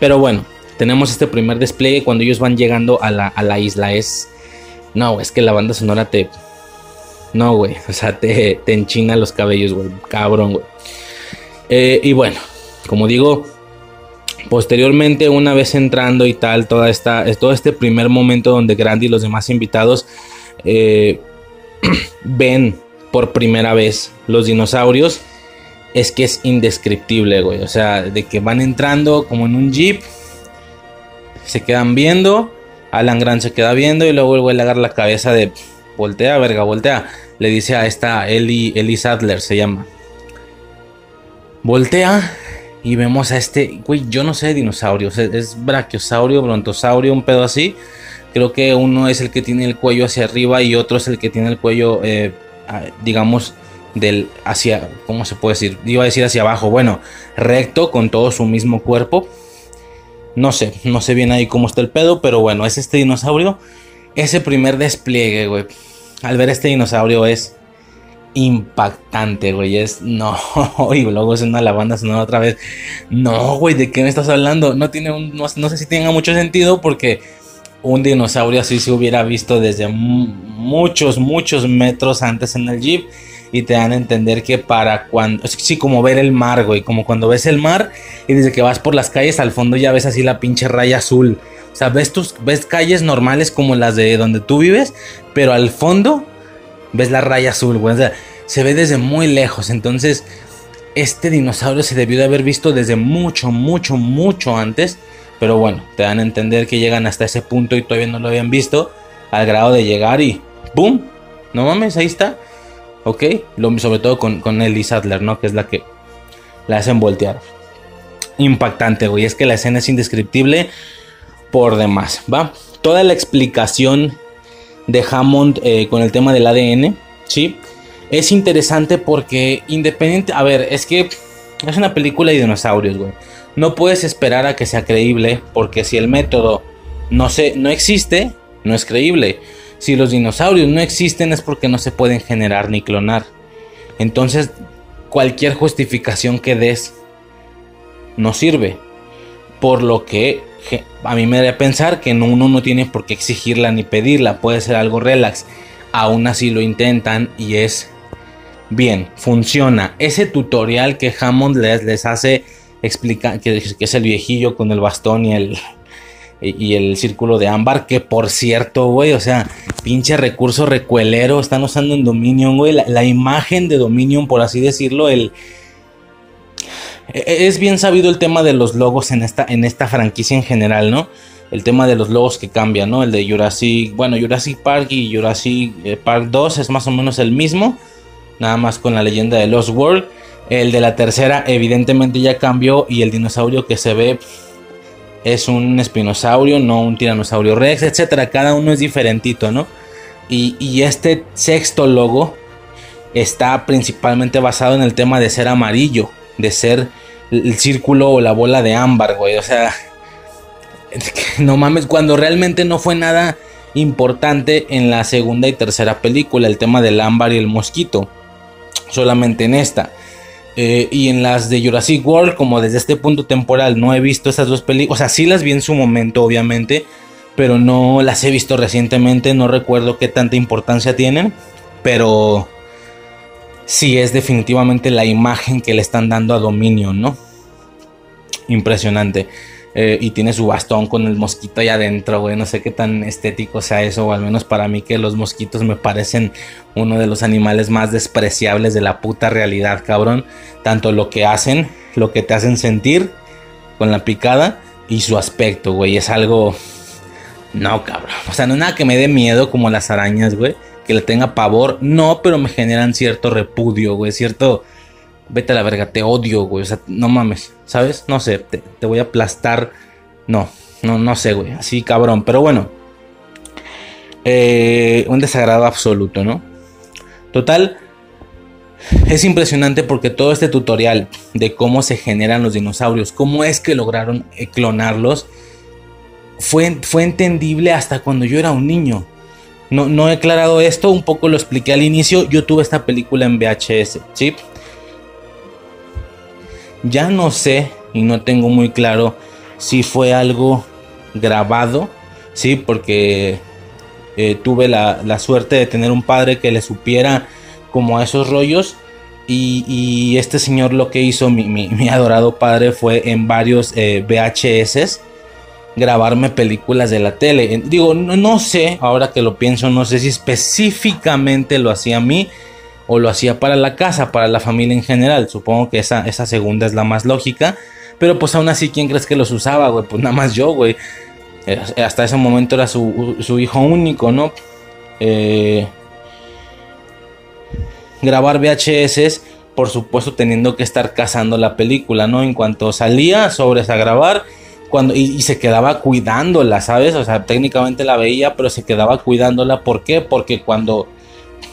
Pero bueno, tenemos este primer despliegue cuando ellos van llegando a la, isla. Es... No, es que la banda sonora te... No, güey. O sea, te, te enchina los cabellos, güey. Cabrón, güey. Eh, y bueno, como digo, posteriormente, una vez entrando y tal, toda esta, todo este primer momento donde Grandy y los demás invitados eh, ven por primera vez los dinosaurios, es que es indescriptible, güey. O sea, de que van entrando como en un jeep, se quedan viendo, Alan Grant se queda viendo y luego el güey le agarra la cabeza de voltea, verga, voltea. Le dice a esta Ellie, Ellie Sadler, se llama. Voltea y vemos a este, güey, yo no sé de dinosaurios, es, brachiosaurio, brontosaurio, un pedo así. Creo que uno es el que tiene el cuello hacia arriba y otro es el que tiene el cuello eh, digamos, del hacia, ¿cómo se puede decir? Iba a decir hacia abajo, bueno, recto con todo su mismo cuerpo. No sé, no sé bien ahí cómo está el pedo, pero bueno, es este dinosaurio. Ese primer despliegue, güey. Al ver este dinosaurio es impactante, güey. Es no, y luego es una lavanda sonora otra vez. No, güey, ¿de qué me estás hablando? No tiene un, no sé si tenga mucho sentido porque un dinosaurio así se hubiera visto desde muchos, muchos metros antes en el jeep. Y te dan a entender que para cuando. Sí, como ver el mar, güey. Como cuando ves el mar y desde que vas por las calles al fondo ya ves así la pinche raya azul. O sea, ves, tus, ves calles normales como las de donde tú vives, pero al fondo ves la raya azul, güey. Se ve desde muy lejos. Entonces, este dinosaurio se debió de haber visto desde mucho, mucho, mucho antes. Pero bueno, te dan a entender que llegan hasta ese punto y todavía no lo habían visto. al grado de llegar y ¡boom! No mames, ahí está. Ok, sobre todo con, con Ellie Sadler, ¿no? Que es la que la hacen voltear. Impactante, güey. Es que la escena es indescriptible por demás, ¿va? Toda la explicación de Hammond eh, con el tema del ADN, ¿sí? Es interesante porque independiente... A ver, es que es una película de dinosaurios, güey. No puedes esperar a que sea creíble porque si el método no, no existe, no es creíble. Si los dinosaurios no existen es porque no se pueden generar ni clonar. Entonces, cualquier justificación que des no sirve. Por lo que a mí me da pensar que uno no tiene por qué exigirla ni pedirla. Puede ser algo relax. Aún así lo intentan y es bien, funciona. Ese tutorial que Hammond les, les hace explicar, que, es el viejillo con el bastón y el, y el círculo de ámbar, que por cierto, güey, o sea, pinche recurso recuelero, están usando en Dominion, güey, la, imagen de Dominion, por así decirlo, el... E, e, es bien sabido el tema de los logos en esta, en esta franquicia en general, ¿no? El tema de los logos que cambian, ¿no? El de Jurassic, bueno, Jurassic Park y Jurassic eh, Park 2 es más o menos el mismo, nada más con la leyenda de Lost World. El de la tercera evidentemente ya cambió y el dinosaurio que se ve es un espinosaurio, no un tiranosaurio rex, etcétera. Cada uno es diferentito, ¿no? Y, este sexto logo está principalmente basado en el tema de ser amarillo, de ser el círculo o la bola de ámbar, güey. O sea, no mames, cuando realmente no fue nada importante en la segunda y tercera película, el tema del ámbar y el mosquito. Solamente en esta. Eh, y en las de Jurassic World, como desde este punto temporal no he visto esas dos películas, o sea, sí las vi en su momento, obviamente, pero no las he visto recientemente, no recuerdo qué tanta importancia tienen, pero sí es definitivamente la imagen que le están dando a Dominion, ¿no? Impresionante. Eh, y tiene su bastón con el mosquito ahí adentro, güey. No sé qué tan estético sea eso, o al menos para mí que los mosquitos me parecen uno de los animales más despreciables de la puta realidad, cabrón. Tanto lo que hacen, lo que te hacen sentir con la picada y su aspecto, güey. Es algo... No, cabrón. O sea, no es nada que me dé miedo como las arañas, güey. Que le tenga pavor. No, pero me generan cierto repudio, güey. Cierto vete a la verga, te odio, güey. O sea, no mames, ¿sabes? No sé, te, voy a aplastar. No, no, no sé, güey. Así cabrón. Pero bueno. Eh, un desagrado absoluto, ¿no? Total. Es impresionante porque todo este tutorial de cómo se generan los dinosaurios, cómo es que lograron eh, clonarlos, fue, fue entendible hasta cuando yo era un niño. No, no he aclarado esto, un poco lo expliqué al inicio. Yo tuve esta película en VHS, ¿sí? Ya no sé y no tengo muy claro si fue algo grabado, sí, porque eh, tuve la, suerte de tener un padre que le supiera como a esos rollos. Y, este señor lo que hizo, mi, adorado padre, fue en varios eh, VHS grabarme películas de la tele. Digo, no, sé, ahora que lo pienso, no sé si específicamente lo hacía a mí o lo hacía para la casa, para la familia en general. Supongo que esa, esa segunda es la más lógica. Pero pues aún así, ¿quién crees que los usaba, güey? Pues nada más yo, güey. Eh, hasta ese momento era su, hijo único, ¿no? Eh, grabar VHS, por supuesto teniendo que estar cazando la película, ¿no? En cuanto salía, sobres a grabar. Y, se quedaba cuidándola, ¿sabes? O sea, técnicamente la veía, pero se quedaba cuidándola. ¿Por qué? Porque cuando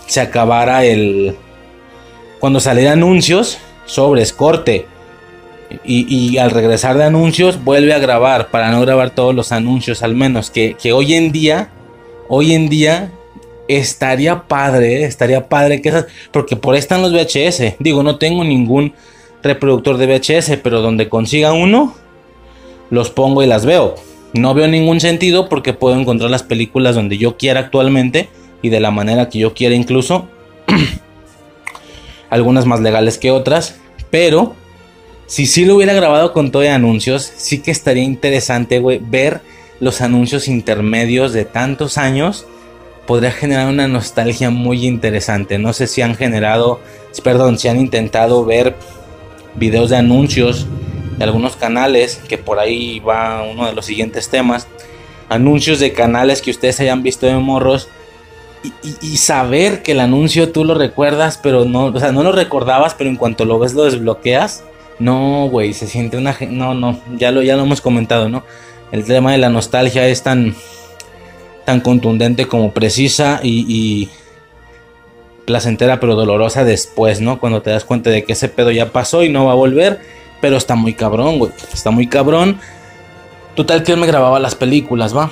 se acabara el... Cuando saliera anuncios, sobres, corte. Y, al regresar de anuncios, vuelve a grabar para no grabar todos los anuncios, al menos. Que, hoy en día, hoy en día, estaría padre, estaría padre que esas. Porque por ahí están los VHS. Digo, no tengo ningún reproductor de VHS, pero donde consiga uno, los pongo y las veo. No veo ningún sentido porque puedo encontrar las películas donde yo quiera actualmente y de la manera que yo quiera incluso. Algunas más legales que otras. Pero si sí lo hubiera grabado con todo de anuncios, sí que estaría interesante, güey, ver los anuncios intermedios de tantos años. Podría generar una nostalgia muy interesante. No sé si han generado, perdón, si han intentado ver videos de anuncios algunos canales, que por ahí va uno de los siguientes temas anuncios de canales que ustedes hayan visto de morros. Y, saber que el anuncio tú lo recuerdas, pero no, o sea, no lo recordabas, pero en cuanto lo ves lo desbloqueas. No, güey, se siente una... No, no, ya lo, ya lo hemos comentado, ¿no? El tema de la nostalgia es tan, tan contundente como precisa y, placentera pero dolorosa después, ¿no? Cuando te das cuenta de que ese pedo ya pasó y no va a volver, pero está muy cabrón, güey. Está muy cabrón. Total que él me grababa las películas, ¿va?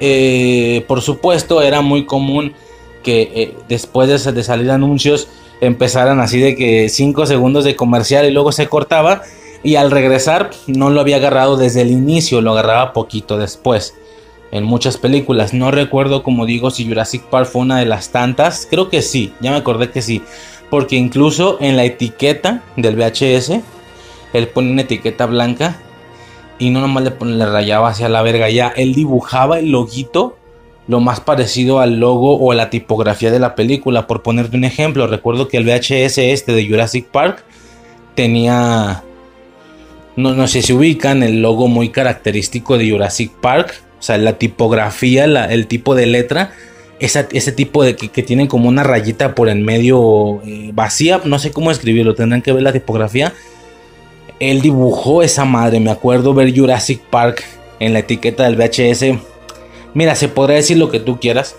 Eh, por supuesto, era muy común que eh, después de, de, salir anuncios empezaran así de que 5 segundos de comercial y luego se cortaba. Y al regresar no lo había agarrado desde el inicio, lo agarraba poquito después. En muchas películas, no recuerdo como digo si Jurassic Park fue una de las tantas, creo que sí, ya me acordé que sí, porque incluso en la etiqueta del VHS, él pone una etiqueta blanca y no nomás le, rayaba hacia la verga, ya él dibujaba el loguito lo más parecido al logo o a la tipografía de la película. Por ponerte un ejemplo, recuerdo que el VHS este de Jurassic Park tenía, no, no sé si ubican, el logo muy característico de Jurassic Park. O sea, la tipografía, el tipo de letra, ese tipo de que, tiene como una rayita por en medio eh, vacía, no sé cómo escribirlo, tendrán que ver la tipografía él dibujó esa madre. Me acuerdo ver Jurassic Park en la etiqueta del VHS. Mira, se podría decir lo que tú quieras.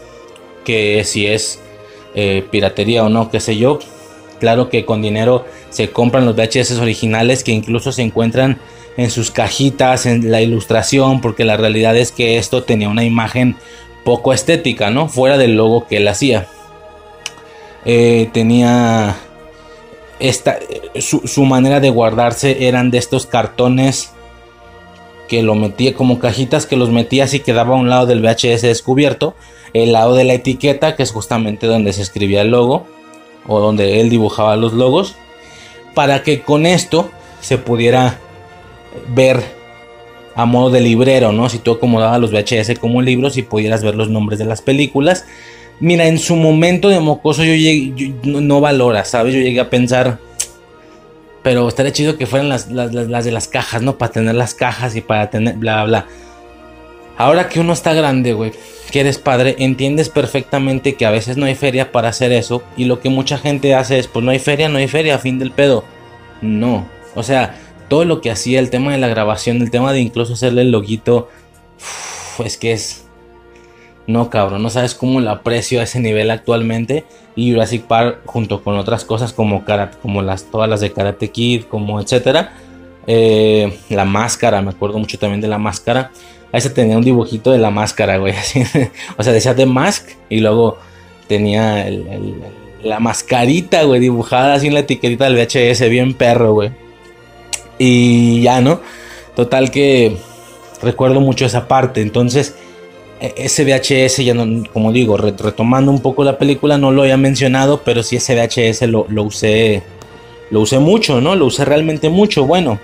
Que si es eh, piratería o no, qué sé yo. Claro que con dinero se compran los VHS originales que incluso se encuentran en sus cajitas, en la ilustración, porque la realidad es que esto tenía una imagen poco estética, ¿no? Fuera del logo que él hacía. Eh, tenía esta, su, manera de guardarse eran de estos cartones que lo metía como cajitas que los metía así quedaba a un lado del VHS descubierto, el lado de la etiqueta que es justamente donde se escribía el logo o donde él dibujaba los logos para que con esto se pudiera ver a modo de librero, ¿no? Si tú acomodabas los VHS como libros y pudieras ver los nombres de las películas Mira, en su momento de mocoso yo, llegué, no, valora, ¿sabes? Yo llegué a pensar, pero estaría chido que fueran las, de las cajas, ¿no? Para tener las cajas y para tener bla, bla. Ahora que uno está grande, güey, que eres padre, entiendes perfectamente que a veces no hay feria para hacer eso. Y lo que mucha gente hace es, pues no hay feria, no hay feria, fin del pedo. No, o sea, todo lo que hacía, el tema de la grabación, el tema de incluso hacerle el loguito, pues que es no, cabrón, no sabes cómo lo aprecio a ese nivel actualmente. Y Jurassic Park, junto con otras cosas como, como las, todas las de Karate Kid, como etcétera. Eh, la máscara, me acuerdo mucho también de la máscara. Ahí se tenía un dibujito de la máscara, güey. o sea, decía The Mask y luego tenía la mascarita, güey, dibujada así en la etiquetita del VHS, bien perro, güey. Y ya, ¿no? Total que recuerdo mucho esa parte. Entonces, ese VHS, ya no, como digo, retomando un poco la película, no lo había mencionado, pero sí ese VHS lo, usé, lo usé mucho, ¿no? Lo usé realmente mucho. Bueno,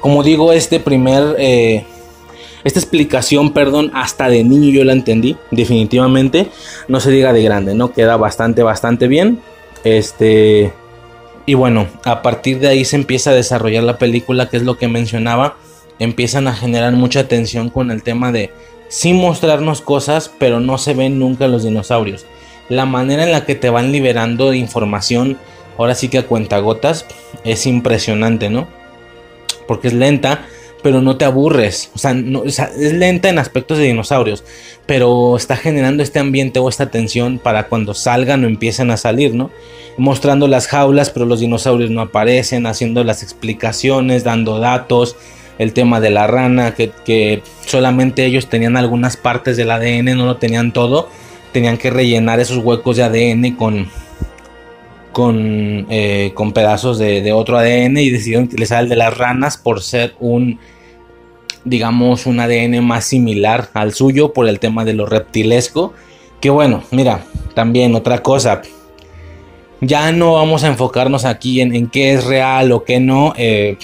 como digo, este primer, eh, esta explicación, perdón, hasta de niño yo la entendí, definitivamente. No se diga de grande, ¿no? Queda bastante, bastante bien. Este, y bueno, a partir de ahí se empieza a desarrollar la película, que es lo que mencionaba. Empiezan a generar mucha tensión con el tema de sin mostrarnos cosas, pero no se ven nunca los dinosaurios. La manera en la que te van liberando de información, ahora sí que a cuentagotas, es impresionante, ¿no? Porque es lenta, pero no te aburres. O sea, es lenta en aspectos de dinosaurios, pero está generando este ambiente o esta tensión para cuando salgan o empiecen a salir, ¿no? Mostrando las jaulas, pero los dinosaurios no aparecen, haciendo las explicaciones, dando datos el tema de la rana, que, solamente ellos tenían algunas partes del ADN, no lo tenían todo, tenían que rellenar esos huecos de ADN con, con, eh, con pedazos de, otro ADN y decidieron utilizar el de las ranas por ser un, digamos, un ADN más similar al suyo por el tema de lo reptilesco. Que bueno, mira, también otra cosa. Ya no vamos a enfocarnos aquí en, en qué es real o qué no. Eh,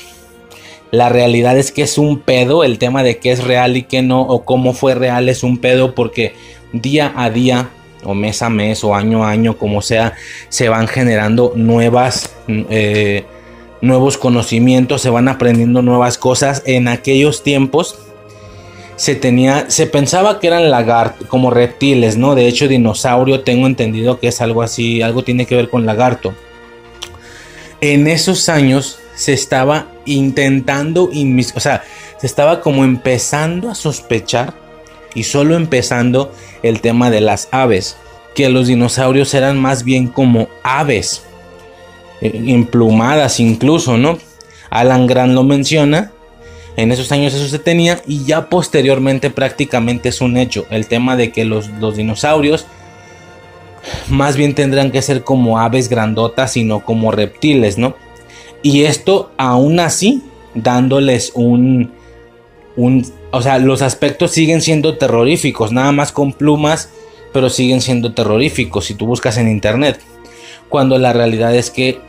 la realidad es que es un pedo, el tema de qué es real y qué no, o cómo fue real es un pedo porque día a día, o mes a mes, o año a año, como sea, se van generando nuevas, eh, nuevos conocimientos, se van aprendiendo nuevas cosas. En aquellos tiempos se tenía, se pensaba que eran lagartos, como reptiles, ¿no? De hecho, dinosaurio tengo entendido que es algo así, algo tiene que ver con lagarto. En esos años se estaba intentando, o sea, se estaba como empezando a sospechar y solo empezando el tema de las aves, que los dinosaurios eran más bien como aves, eh, emplumadas incluso, ¿no? Alan Grant lo menciona, en esos años eso se tenía y ya posteriormente prácticamente es un hecho, el tema de que los, los dinosaurios más bien tendrán que ser como aves grandotas y no como reptiles, ¿no? Y esto aún así dándoles un, un, o sea, los aspectos siguen siendo terroríficos, nada más con plumas, pero siguen siendo terroríficos si tú buscas en internet. Cuando la realidad es que,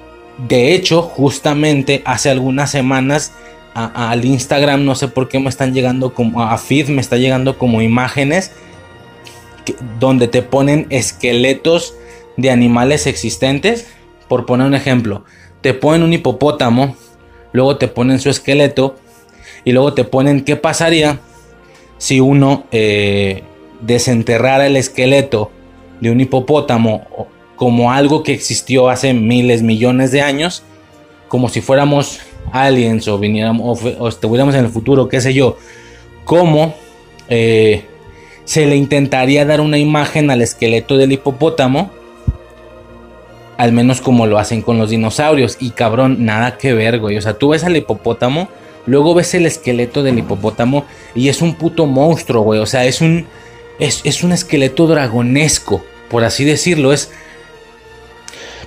de hecho, justamente hace algunas semanas al Instagram, no sé por qué me están llegando como a feed, me está llegando como imágenes donde te ponen esqueletos de animales existentes. Por poner un ejemplo, te ponen un hipopótamo, luego te ponen su esqueleto y luego te ponen qué pasaría si uno eh, desenterrara el esqueleto de un hipopótamo como algo que existió hace miles, millones de años, como si fuéramos aliens o viniéramos o, estuviéramos en el futuro, qué sé yo, cómo eh, se le intentaría dar una imagen al esqueleto del hipopótamo, al menos como lo hacen con los dinosaurios. Y cabrón, nada que ver, güey. O sea, tú ves al hipopótamo, luego ves el esqueleto del hipopótamo y es un puto monstruo, güey. O sea, es un, es, un esqueleto dragonesco, por así decirlo. Es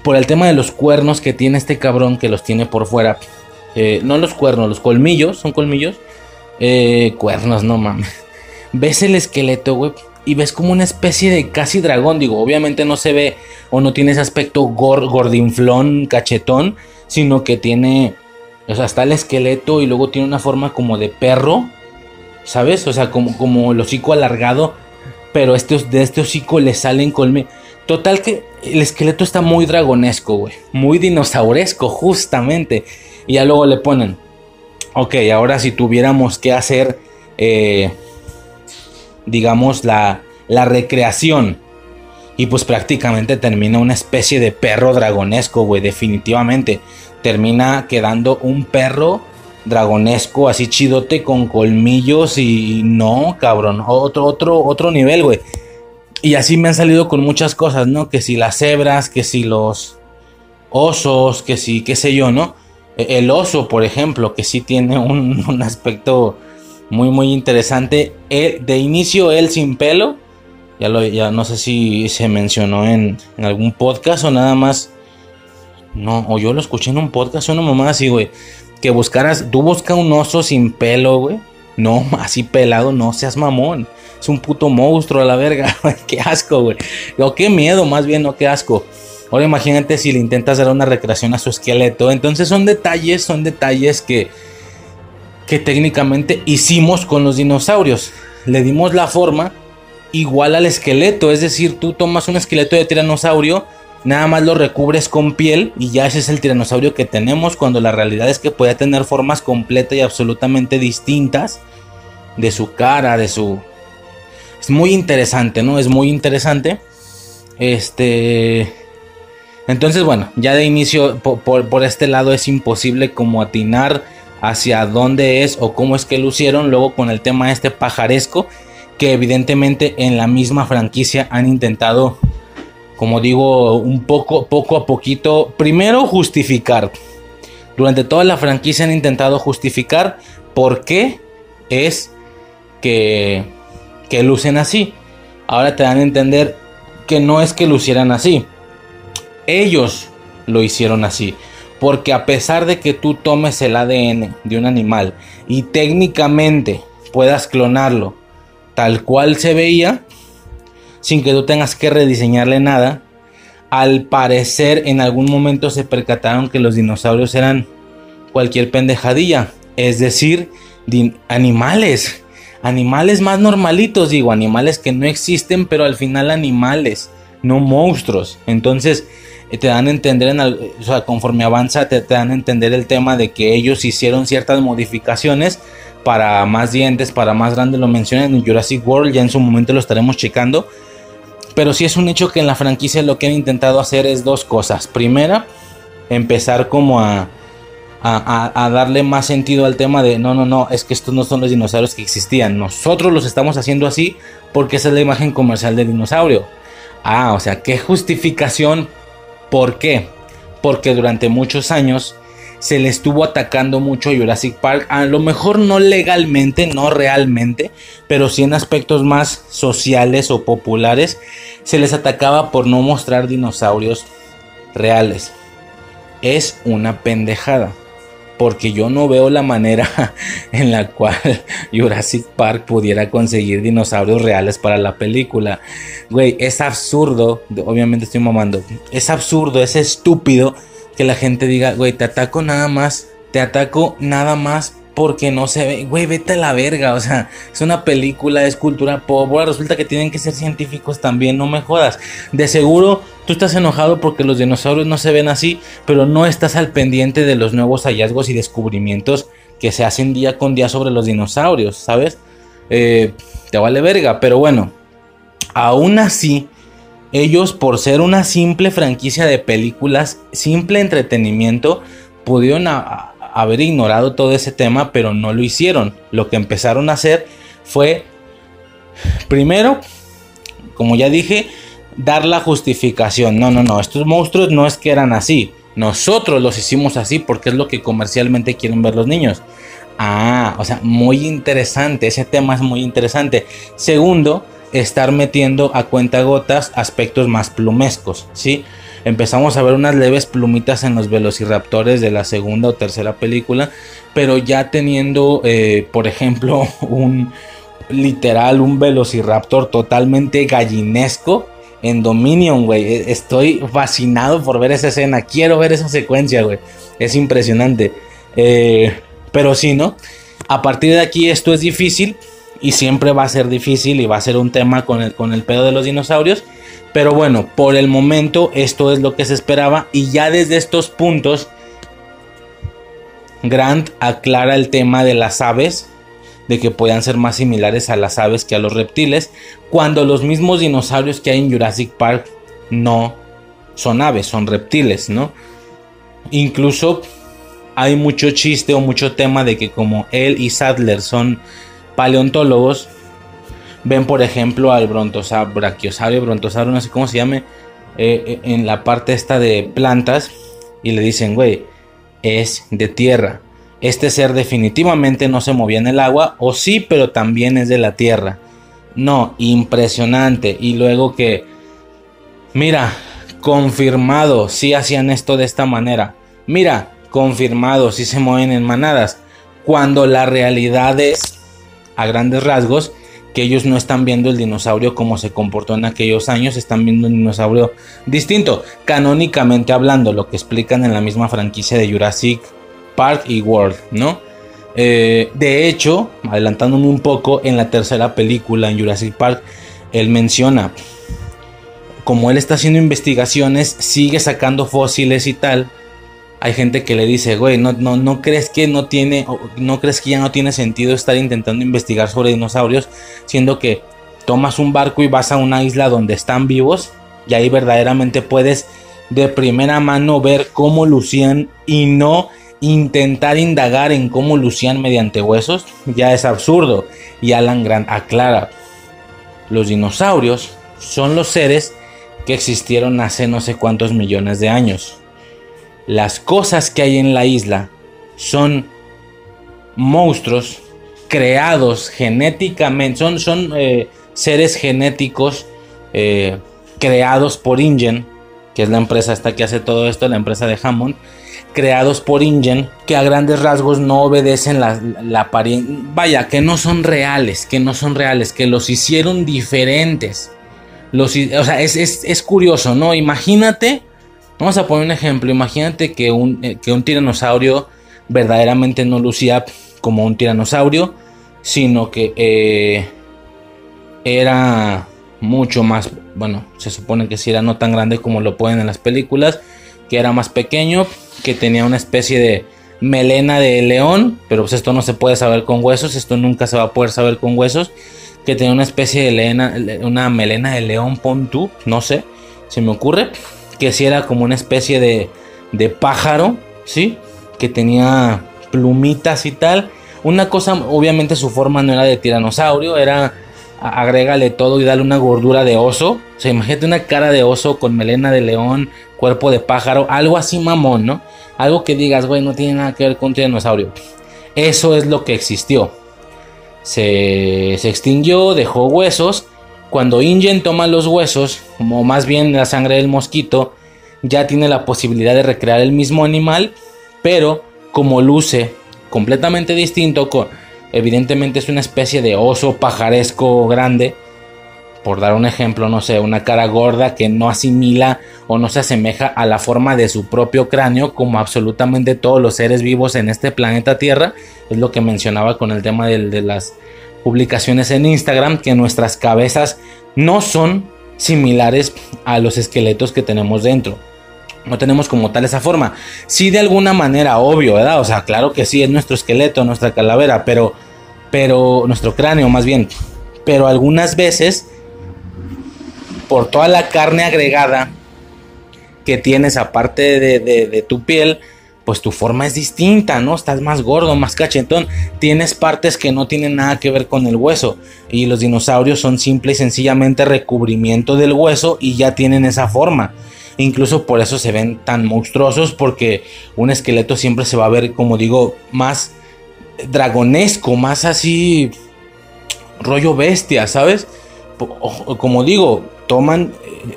por el tema de los cuernos que tiene este cabrón que los tiene por fuera. Eh, no los cuernos, los colmillos, son colmillos. Eh, cuernos, no mames ves el esqueleto, güey, y ves como una especie de casi dragón. Digo, obviamente no se ve o no tiene ese aspecto gordinflón, cachetón, sino que tiene, o sea, está el esqueleto y luego tiene una forma como de perro, ¿sabes? O sea, como, como el hocico alargado, pero este, de este hocico le salen colme. Total que el esqueleto está muy dragonesco, güey, muy dinosauresco, justamente. Y ya luego le ponen, ok, ahora si tuviéramos que hacer... Eh, digamos, la, la recreación. Y pues prácticamente termina una especie de perro dragonesco, güey, definitivamente. Termina quedando un perro dragonesco, así chidote con colmillos y no, cabrón, otro, otro, otro nivel, güey. Y así me han salido con muchas cosas, ¿no? Que si las cebras, que si los osos, que si, qué sé yo, ¿no? E, el oso, por ejemplo, que sí tiene un, un aspecto muy, muy interesante. de inicio, él sin pelo. Ya, lo, no sé si se mencionó en, algún podcast o nada más. No, o yo lo escuché en un podcast o una mamá así, güey. Que buscaras, tú busca un oso sin pelo, güey. No, así pelado, no seas mamón. Es un puto monstruo a la verga. qué asco, güey. O qué miedo, más bien, no qué asco. Ahora imagínate si le intentas dar una recreación a su esqueleto. Entonces son detalles, son detalles que que técnicamente hicimos con los dinosaurios. Le dimos la forma igual al esqueleto, es decir, tú tomas un esqueleto de tiranosaurio, nada más lo recubres con piel y ya ese es el tiranosaurio que tenemos cuando la realidad es que puede tener formas completas y absolutamente distintas de su cara, de su... Es muy interesante, ¿no? Es muy interesante. Este... Entonces, bueno, ya de inicio por, por este lado es imposible como atinar hacia dónde es o cómo es que lo hicieron. Luego con el tema este pajaresco, que evidentemente en la misma franquicia han intentado, como digo, un poco, poco a poquito, primero justificar. Durante toda la franquicia han intentado justificar por qué es que, que lucen así. Ahora te dan a entender que no es que lucieran así. Ellos lo hicieron así. Porque a pesar de que tú tomes el ADN de un animal y técnicamente puedas clonarlo tal cual se veía, sin que tú tengas que rediseñarle nada, al parecer en algún momento se percataron que los dinosaurios eran cualquier pendejadilla. Es decir, animales. Animales más normalitos, digo, animales que no existen, pero al final animales, no monstruos. Entonces, te dan a entender, en o sea, conforme avanza, te, dan a entender el tema de que ellos hicieron ciertas modificaciones para más dientes, para más grande, lo mencionan en Jurassic World, ya en su momento lo estaremos checando. Pero sí es un hecho que en la franquicia lo que han intentado hacer es dos cosas. Primera, empezar como a, a, darle más sentido al tema de no, no, no, es que estos no son los dinosaurios que existían. Nosotros los estamos haciendo así porque esa es la imagen comercial del dinosaurio. Ah, o sea, ¿qué justificación? ¿Por qué? Porque durante muchos años se le estuvo atacando mucho a Jurassic Park, a lo mejor no legalmente, no realmente, pero sí en aspectos más sociales o populares, se les atacaba por no mostrar dinosaurios reales. Es una pendejada, porque yo no veo la manera en la cual Jurassic Park pudiera conseguir dinosaurios reales para la película. Güey, es absurdo, obviamente estoy mamando, es absurdo, es estúpido que la gente diga, güey, te ataco nada más, te ataco nada más porque no se ve, güey, vete a la verga, o sea, es una película, es cultura pop, resulta que tienen que ser científicos también, no me jodas. De seguro tú estás enojado porque los dinosaurios no se ven así, pero no estás al pendiente de los nuevos hallazgos y descubrimientos que se hacen día con día sobre los dinosaurios, ¿sabes? Eh, te vale verga, pero bueno, aún así, ellos, por ser una simple franquicia de películas, simple entretenimiento, pudieron haber ignorado todo ese tema, pero no lo hicieron. Lo que empezaron a hacer fue, primero, como ya dije, dar la justificación. No, no, no, estos monstruos no es que eran así. Nosotros los hicimos así porque es lo que comercialmente quieren ver los niños. Ah, o sea, muy interesante, ese tema es muy interesante. Segundo, estar metiendo a cuenta gotas aspectos más plumescos, ¿sí? Empezamos a ver unas leves plumitas en los velociraptores de la segunda o tercera película, pero ya teniendo, eh, por ejemplo, un literal, un velociraptor totalmente gallinesco en Dominion, güey. E, estoy fascinado por ver esa escena, quiero ver esa secuencia, güey. Es impresionante. Eh, pero sí, ¿no? A partir de aquí esto es difícil y siempre va a ser difícil y va a ser un tema con el, con el pedo de los dinosaurios. Pero bueno, por el momento esto es lo que se esperaba y ya desde estos puntos Grant aclara el tema de las aves, de que puedan ser más similares a las aves que a los reptiles, cuando los mismos dinosaurios que hay en Jurassic Park no son aves, son reptiles, ¿no? Incluso hay mucho chiste o mucho tema de que como él y Sadler son paleontólogos ven, por ejemplo, al brontosaurio, brachiosaurio, brontosaurio, no sé cómo se llame, eh, eh, en la parte esta de plantas y le dicen, güey, es de tierra. Este ser definitivamente no se movía en el agua, o sí, pero también es de la tierra. No, impresionante. Y luego que, mira, confirmado, si hacían esto de esta manera. Mira, confirmado, si se mueven en manadas. Cuando la realidad es a grandes rasgos que ellos no están viendo el dinosaurio como se comportó en aquellos años, están viendo un dinosaurio distinto, canónicamente hablando, lo que explican en la misma franquicia de Jurassic Park y World, ¿no? Eh, de hecho, adelantándome un poco, en la tercera película, en Jurassic Park, él menciona, como él está haciendo investigaciones, sigue sacando fósiles y tal, hay gente que le dice, güey, no, no, no crees que no tiene, no crees que ya no tiene sentido estar intentando investigar sobre dinosaurios, siendo que tomas un barco y vas a una isla donde están vivos y ahí verdaderamente puedes de primera mano ver cómo lucían y no intentar indagar en cómo lucían mediante huesos, ya es absurdo. Y Alan Grant aclara, los dinosaurios son los seres que existieron hace no sé cuántos millones de años las cosas que hay en la isla son monstruos creados genéticamente, son, son eh, seres genéticos eh, creados por Ingen, que es la empresa esta que hace todo esto, la empresa de Hammond, creados por Ingen, que a grandes rasgos no obedecen la, apariencia, vaya, que no son reales, que no son reales, que los hicieron diferentes. Los, o sea, es, es curioso, ¿no? Imagínate Vamos a poner un ejemplo. Imagínate que un, eh, que un tiranosaurio verdaderamente no lucía como un tiranosaurio, sino que eh, era mucho más, bueno, se supone que si era no tan grande como lo pueden en las películas, que era más pequeño, que tenía una especie de melena de león, pero pues esto no se puede saber con huesos, esto nunca se va a poder saber con huesos, que tenía una especie de melena, una melena de león, pon tú, no sé, se me ocurre, que si era como una especie de, de pájaro, ¿sí? Que tenía plumitas y tal. Una cosa, obviamente su forma no era de tiranosaurio, era agrégale todo y dale una gordura de oso. O sea, imagínate una cara de oso con melena de león, cuerpo de pájaro, algo así mamón, ¿no? Algo que digas, güey, no tiene nada que ver con tiranosaurio. Eso es lo que existió. Se, se extinguió, dejó huesos. Cuando Ingen toma los huesos, como más bien la sangre del mosquito, ya tiene la posibilidad de recrear el mismo animal, pero como luce completamente distinto, evidentemente es una especie de oso pajaresco grande, por dar un ejemplo, no sé, una cara gorda que no asimila o no se asemeja a la forma de su propio cráneo como absolutamente todos los seres vivos en este planeta Tierra, es lo que mencionaba con el tema de las publicaciones en Instagram, que nuestras cabezas no son similares a los esqueletos que tenemos dentro. No tenemos como tal esa forma. Sí, de alguna manera, obvio, ¿verdad? O sea, claro que sí, es nuestro esqueleto, nuestra calavera, pero, pero, nuestro cráneo más bien. Pero algunas veces, por toda la carne agregada que tienes aparte de, de tu piel, pues tu forma es distinta, ¿no? Estás más gordo, más cachetón. Tienes partes que no tienen nada que ver con el hueso. Y los dinosaurios son simple y sencillamente recubrimiento del hueso y ya tienen esa forma. Incluso por eso se ven tan monstruosos porque un esqueleto siempre se va a ver, como digo, más dragonesco, más así rollo bestia, ¿sabes? Como digo, toman,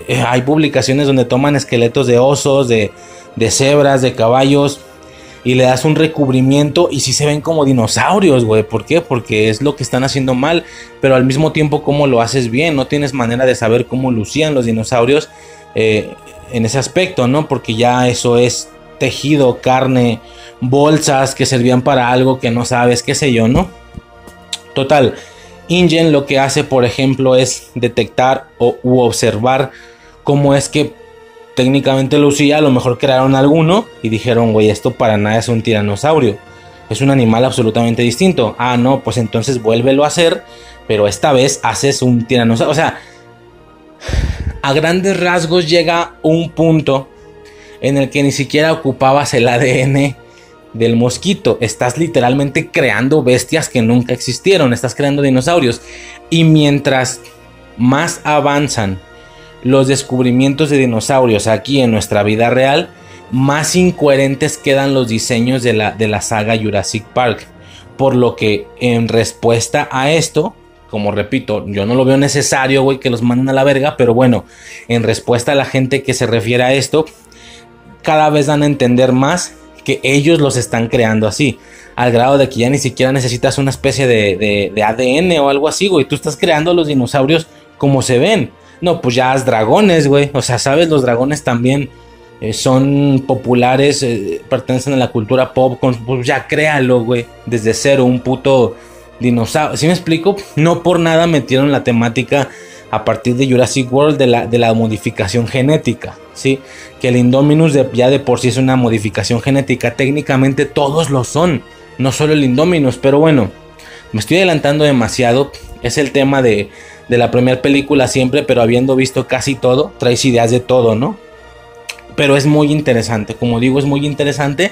eh, hay publicaciones donde toman esqueletos de osos, de, de cebras, de caballos y le das un recubrimiento y si se ven como dinosaurios, güey. ¿Por qué? Porque es lo que están haciendo mal, pero al mismo tiempo como lo haces bien, no tienes manera de saber cómo lucían los dinosaurios. Eh, en ese aspecto, ¿no? Porque ya eso es tejido, carne, bolsas que servían para algo que no sabes, qué sé yo, ¿no? Total, Ingen lo que hace, por ejemplo, es detectar o u observar cómo es que técnicamente lucía, a lo mejor crearon alguno y dijeron, güey, esto para nada es un tiranosaurio, es un animal absolutamente distinto. Ah, no, pues entonces vuélvelo a hacer, pero esta vez haces un tiranosaurio, o sea, a grandes rasgos llega un punto en el que ni siquiera ocupabas el ADN del mosquito. Estás literalmente creando bestias que nunca existieron. Estás creando dinosaurios. Y mientras más avanzan los descubrimientos de dinosaurios aquí en nuestra vida real, más incoherentes quedan los diseños de la, de la saga Jurassic Park. Por lo que en respuesta a esto, como repito, yo no lo veo necesario, güey, que los manden a la verga, pero bueno, en respuesta a la gente que se refiere a esto, cada vez dan a entender más que ellos los están creando así, al grado de que ya ni siquiera necesitas una especie de, ADN o algo así, güey, tú estás creando los dinosaurios como se ven. No, pues ya has dragones, güey, o sea, sabes, los dragones también eh, son populares, eh, pertenecen a la cultura pop, pues ya créalo, güey, desde cero, un puto dinosaurios. ¿Sí me explico? No por nada metieron la temática a partir de Jurassic World de la, de la modificación genética. ¿sí? Que el Indominus ya de por sí es una modificación genética. Técnicamente todos lo son. No solo el Indominus. Pero bueno, me estoy adelantando demasiado. Es el tema de, de la primera película siempre. Pero habiendo visto casi todo, traes ideas de todo, ¿no? Pero es muy interesante. Como digo, es muy interesante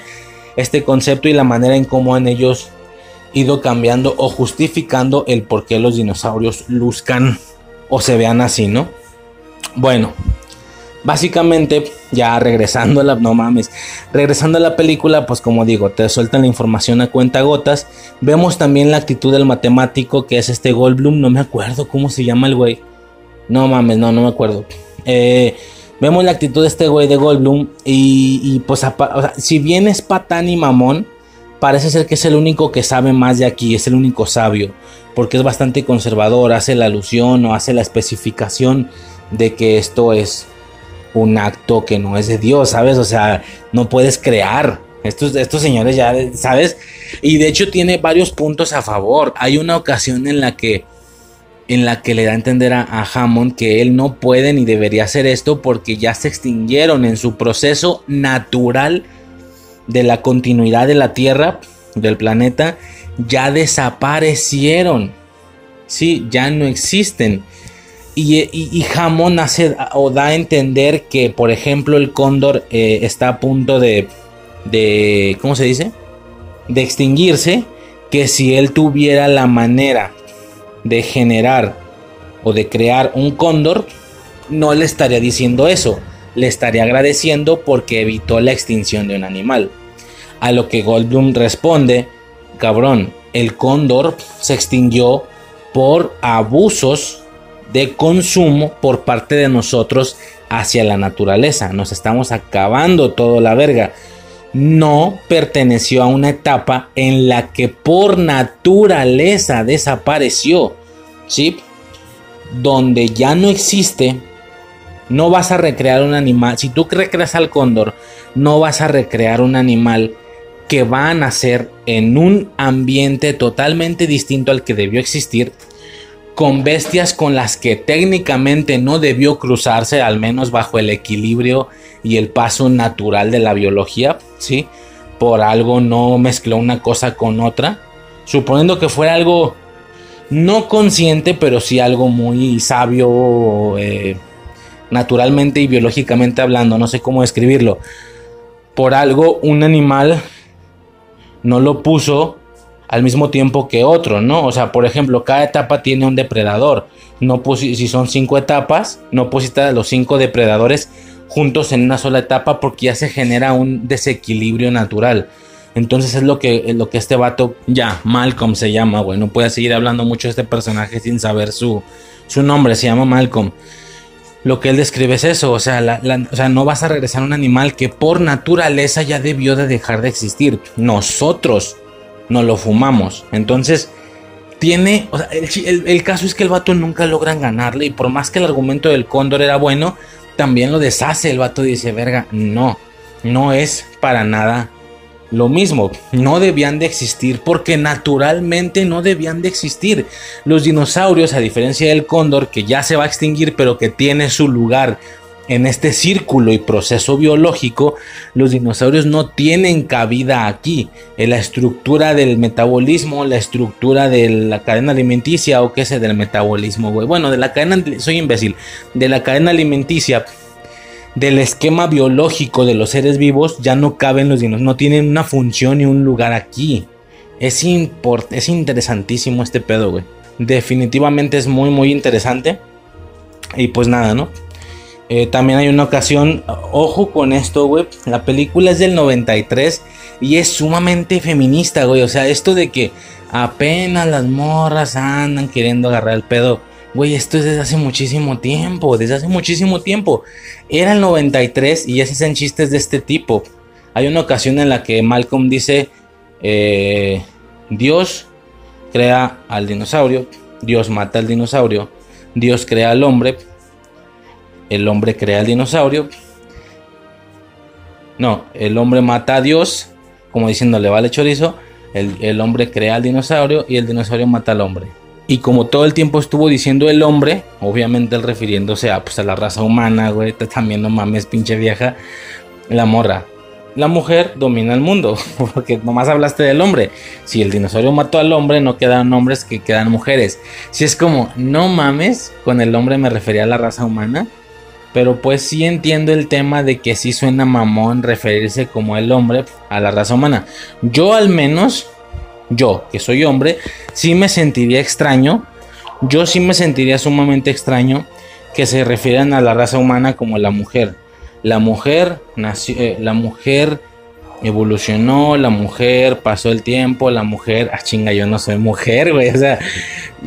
este concepto y la manera en cómo en ellos ido cambiando o justificando el por qué los dinosaurios luzcan o se vean así, ¿no? Bueno, básicamente ya regresando a la no mames, regresando a la película, pues como digo, te sueltan la información a cuenta gotas. Vemos también la actitud del matemático que es este Goldblum, no me acuerdo cómo se llama el güey. No mames, no, no me acuerdo. Eh, vemos la actitud de este güey de Goldblum y, pues si bien es patán y mamón, parece ser que es el único que sabe más de aquí, es el único sabio, porque es bastante conservador, hace la alusión o hace la especificación de que esto es un acto que no es de Dios, ¿sabes? O sea, no puedes crear. Estos, estos señores ya, ¿sabes? Y de hecho tiene varios puntos a favor. Hay una ocasión en la que en la que le da a entender a, a, Hammond que él no puede ni debería hacer esto porque ya se extinguieron en su proceso natural de la continuidad de la Tierra, del planeta, ya desaparecieron. Sí, ya no existen. Y, Jamón hace o da a entender que, por ejemplo, el cóndor eh, está a punto de, de, ¿cómo se dice? De extinguirse. Que si él tuviera la manera de generar o de crear un cóndor, no le estaría diciendo eso. Le estaría agradeciendo porque evitó la extinción de un animal. A lo que Goldblum responde, cabrón, el cóndor se extinguió por abusos de consumo por parte de nosotros hacia la naturaleza. Nos estamos acabando todo la verga. No perteneció a una etapa en la que por naturaleza desapareció. ¿Sí? Donde ya no existe. No vas a recrear un animal. Si tú recreas al cóndor, no vas a recrear un animal que va a nacer en un ambiente totalmente distinto al que debió existir con bestias con las que técnicamente no debió cruzarse, al menos bajo el equilibrio y el paso natural de la biología, ¿sí? Por algo no mezcló una cosa con otra, suponiendo que fuera algo no consciente, pero sí algo muy sabio, eh, naturalmente y biológicamente hablando, no sé cómo describirlo. Por algo un animal no lo puso al mismo tiempo que otro, ¿no? O sea, por ejemplo, cada etapa tiene un depredador. No si son cinco etapas, no pusiste los cinco depredadores juntos en una sola etapa porque ya se genera un desequilibrio natural. Entonces es lo que, lo que este vato, ya, Malcolm se llama, güey. No puede seguir hablando mucho de este personaje sin saber su, su nombre, se llama Malcolm. Lo que él describe es eso, o sea, o sea, no vas a regresar a un animal que por naturaleza ya debió de dejar de existir. Nosotros no lo fumamos. Entonces, tiene, el, caso es que el vato nunca logran ganarle y por más que el argumento del cóndor era bueno, también lo deshace. El vato dice, verga, no, no es para nada lo mismo. No debían de existir porque naturalmente no debían de existir. Los dinosaurios, a diferencia del cóndor, que ya se va a extinguir pero que tiene su lugar en este círculo y proceso biológico, los dinosaurios no tienen cabida aquí. En la estructura del metabolismo, la estructura de la cadena alimenticia, o qué sé, del metabolismo, güey. Bueno, de la cadena, soy imbécil, de la cadena alimenticia, del esquema biológico de los seres vivos, ya no caben los dinosaurios, no tienen una función ni un lugar aquí. Es, es interesantísimo este pedo, güey. Definitivamente es muy, muy interesante. Y pues nada, ¿no? Eh, también hay una ocasión, ojo con esto, güey. La película es del 93 y es sumamente feminista, güey. O sea, esto de que apenas las morras andan queriendo agarrar el pedo. Güey, esto es desde hace muchísimo tiempo, desde hace muchísimo tiempo. Era el 93 y ya se hacen chistes de este tipo. Hay una ocasión en la que Malcolm dice, eh, Dios crea al dinosaurio, Dios mata al dinosaurio, Dios crea al hombre, el hombre crea el dinosaurio. No, el hombre mata a Dios, como diciéndole vale chorizo. El, hombre crea al dinosaurio y el dinosaurio mata al hombre. Y como todo el tiempo estuvo diciendo el hombre, obviamente él refiriéndose a, pues, a la raza humana, güey, también no mames, pinche vieja, la morra. La mujer domina el mundo, porque nomás hablaste del hombre. Si el dinosaurio mató al hombre, no quedan hombres que quedan mujeres. Si es como, no mames, con el hombre me refería a la raza humana. Pero pues sí entiendo el tema de que sí suena mamón referirse como el hombre a la raza humana. Yo al menos, yo que soy hombre, sí me sentiría extraño. Yo sí me sentiría sumamente extraño que se refieran a la raza humana como la mujer. La mujer nació, eh, la mujer evolucionó, la mujer pasó el tiempo, la mujer, ah chinga, yo no soy mujer, güey, o sea,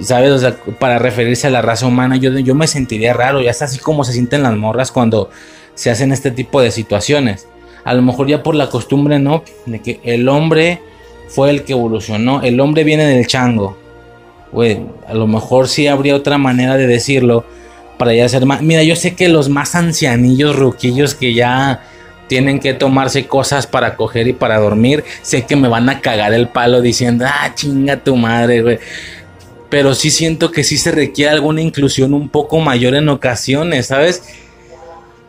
¿sabes? O sea, para referirse a la raza humana, yo, yo me sentiría raro, ya está así como se sienten las morras cuando se hacen este tipo de situaciones. A lo mejor ya por la costumbre, ¿no? De que el hombre fue el que evolucionó, el hombre viene del chango. Güey, a lo mejor sí habría otra manera de decirlo para ya ser más... Mira, yo sé que los más ancianillos, ruquillos que ya tienen que tomarse cosas para coger y para dormir, sé que me van a cagar el palo diciendo, ah, chinga tu madre, güey. Pero sí siento que sí se requiere alguna inclusión un poco mayor en ocasiones, ¿sabes?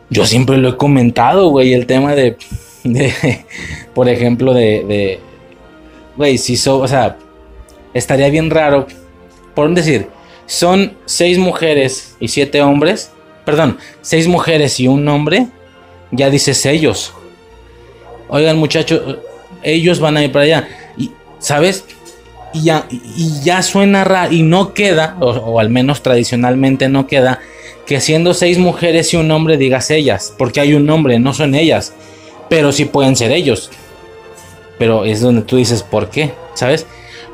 Yo siempre lo he comentado, güey, el tema de por ejemplo, de, de, güey, si so, o sea, estaría bien raro, por decir, son seis mujeres y siete hombres, perdón, seis mujeres y un hombre, ya dices ellos. Oigan, muchachos, ellos van a ir para allá. Y, ¿sabes? Y ya, y ya suena raro y no queda, o, o al menos tradicionalmente no queda, que siendo seis mujeres y un hombre digas ellas, porque hay un hombre, no son ellas, pero sí pueden ser ellos. Pero es donde tú dices, ¿por qué? ¿Sabes?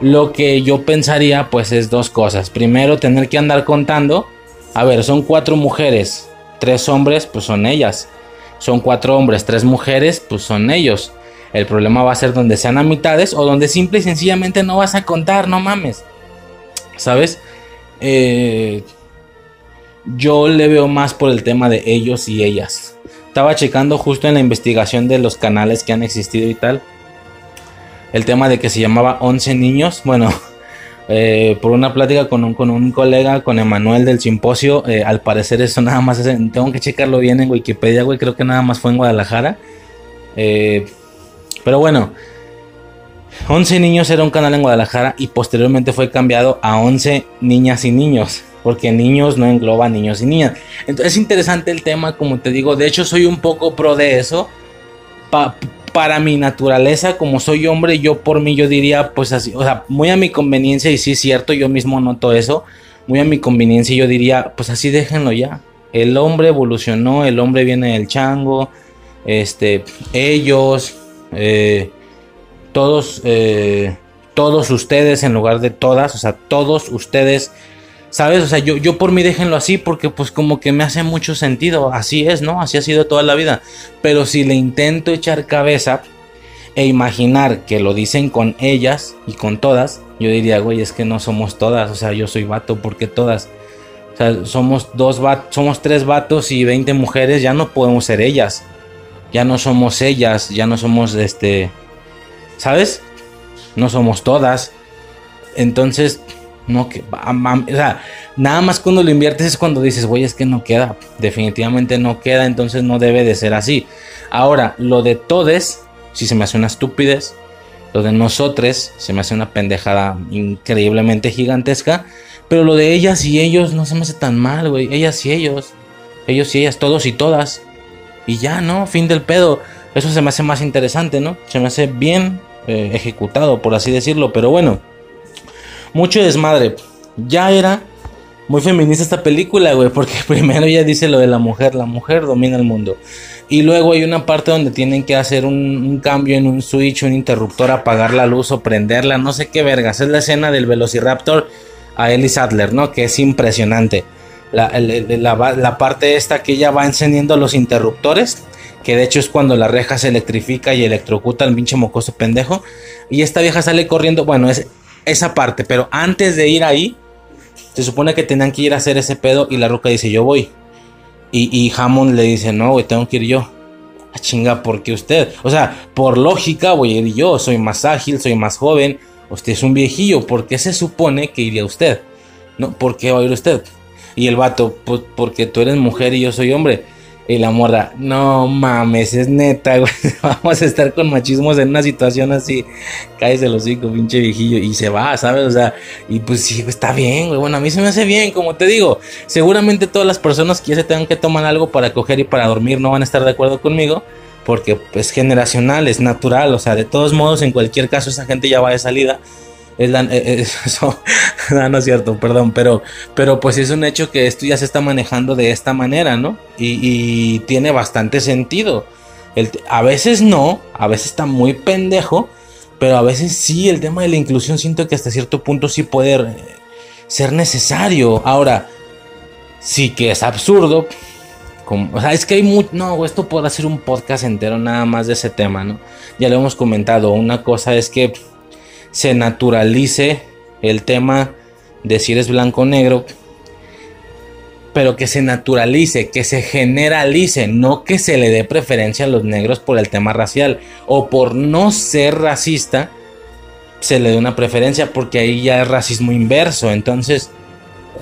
Lo que yo pensaría pues es dos cosas. Primero, tener que andar contando. A ver, son cuatro mujeres, tres hombres, pues son ellas. Son cuatro hombres, tres mujeres, pues son ellos. El problema va a ser donde sean a mitades o donde simple y sencillamente no vas a contar, no mames. ¿Sabes? Eh, yo le veo más por el tema de ellos y ellas. Estaba checando justo en la investigación de los canales que han existido y tal. El tema de que se llamaba 11 niños. Bueno, eh, por una plática con un, con un colega, con Emanuel del simposio, eh, al parecer eso nada más tengo que checarlo bien en Wikipedia, creo que nada más fue en Guadalajara. Eh, pero bueno, 11 niños era un canal en Guadalajara y posteriormente fue cambiado a 11 niñas y niños, porque niños no engloba niños y niñas. Entonces es interesante el tema, como te digo, de hecho soy un poco pro de eso. Pa para mi naturaleza, como soy hombre, yo por mí yo diría, pues así, o sea, muy a mi conveniencia, y sí es cierto, yo mismo noto eso, muy a mi conveniencia yo diría, pues así déjenlo ya. El hombre evolucionó, el hombre viene del chango, este, ellos, eh, todos, eh, todos ustedes en lugar de todas, o sea, todos ustedes ¿Sabes? O sea, yo, yo por mí déjenlo así porque pues como que me hace mucho sentido. Así es, ¿no? Así ha sido toda la vida. Pero si le intento echar cabeza e imaginar que lo dicen con ellas y con todas, yo diría, güey, es que no somos todas. O sea, yo soy vato porque todas. O sea, somos dos somos tres vatos y 20 mujeres, ya no podemos ser ellas. Ya no somos ellas, ya no somos este... ¿Sabes? No somos todas. Entonces, no, que, o sea, nada más cuando lo inviertes es cuando dices, güey, es que no queda, definitivamente no queda, entonces no debe de ser así. Ahora, lo de todes, si se me hace una estupidez, lo de nosotros se me hace una pendejada increíblemente gigantesca, pero lo de ellas y ellos no se me hace tan mal, güey, ellas y ellos, ellos y ellas, todos y todas, y ya, ¿no? Fin del pedo. Eso se me hace más interesante, ¿no? Se me hace bien eh, ejecutado, por así decirlo, pero bueno mucho desmadre. Ya era muy feminista esta película, güey, porque primero ya dice lo de la mujer, la mujer domina el mundo. Y luego hay una parte donde tienen que hacer un, cambio en un switch, un interruptor, apagar la luz o prenderla, no sé qué vergas. Es la escena del Velociraptor a Ellie Sadler, ¿no? Que es impresionante. La, la, parte esta que ella va encendiendo los interruptores, que de hecho es cuando la reja se electrifica y electrocuta al pinche mocoso pendejo. Y esta vieja sale corriendo, bueno, es esa parte, pero antes de ir ahí, se supone que tenían que ir a hacer ese pedo y la roca dice, yo voy. Y, y Hammond le dice, no, güey, tengo que ir yo. A ah, chinga, ¿por qué usted? O sea, por lógica voy a ir yo, soy más ágil, soy más joven, usted es un viejillo, ¿por qué se supone que iría usted? ¿No? ¿Por qué va a ir usted? Y el vato, pues porque tú eres mujer y yo soy hombre. Y la morra, no mames, es neta. Vamos a estar con machismos en una situación así. Cállese los hocico, pinche viejillo. Y se va, ¿sabes? O sea, y pues sí, está bien, güey. Bueno, a mí se me hace bien, como te digo. Seguramente todas las personas que ya se tengan que tomar algo para coger y para dormir no van a estar de acuerdo conmigo. Porque es generacional, es natural. O sea, de todos modos, en cualquier caso, esa gente ya va de salida. Es la, eh, eso, no, es cierto, perdón, pero, pero pues es un hecho que esto ya se está manejando de esta manera, ¿no? Y, tiene bastante sentido. a veces no, a veces está muy pendejo, pero a veces sí, el tema de la inclusión siento que hasta cierto punto sí puede eh, ser necesario. Ahora, sí que es absurdo. O sea, es que hay mucho. No, esto puede ser un podcast entero nada más de ese tema, ¿no? Ya lo hemos comentado. Una cosa es que se naturalice el tema de si eres blanco o negro, pero que se naturalice, que se generalice, no que se le dé preferencia a los negros por el tema racial o por no ser racista, se le dé una preferencia porque ahí ya es racismo inverso. Entonces,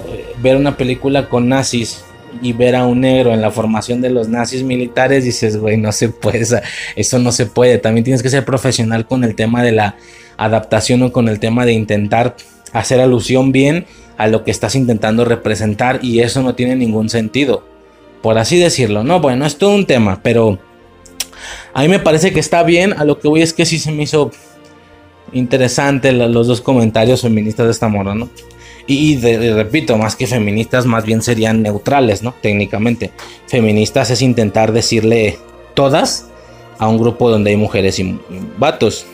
eh, ver una película con nazis y ver a un negro en la formación de los nazis militares, dices, güey, no se puede, eso no se puede. También tienes que ser profesional con el tema de la adaptación o con el tema de intentar hacer alusión bien a lo que estás intentando representar y eso no tiene ningún sentido. Por así decirlo, no, bueno, es todo un tema, pero a mí me parece que está bien, a lo que voy es que sí se me hizo interesante los dos comentarios feministas de esta morra, ¿no? Y, repito, más que feministas, más bien serían neutrales, ¿no? Técnicamente. Feministas es intentar decirle todas a un grupo donde hay mujeres y vatos.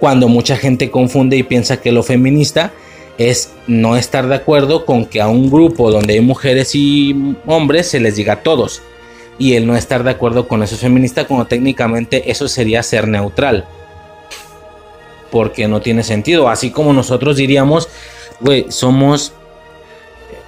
Cuando mucha gente confunde y piensa que lo feminista es no estar de acuerdo con que a un grupo donde hay mujeres y hombres se les diga a todos. Y el no estar de acuerdo con eso es feminista, como técnicamente eso sería ser neutral. Porque no tiene sentido. Así como nosotros diríamos, güey, somos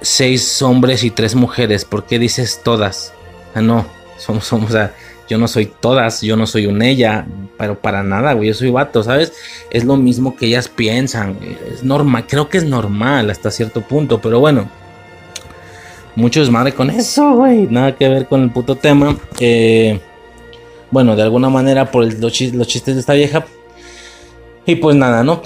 seis hombres y tres mujeres. ¿Por qué dices todas? Ah, no, somos, somos, sea, yo no soy todas, yo no soy un ella, pero para nada, güey, yo soy vato, ¿sabes? Es lo mismo que ellas piensan, es normal, creo que es normal hasta cierto punto, pero bueno, mucho desmadre con eso, güey, nada que ver con el puto tema. Eh, bueno, de alguna manera por los, chistes de esta vieja. Y pues nada, ¿no?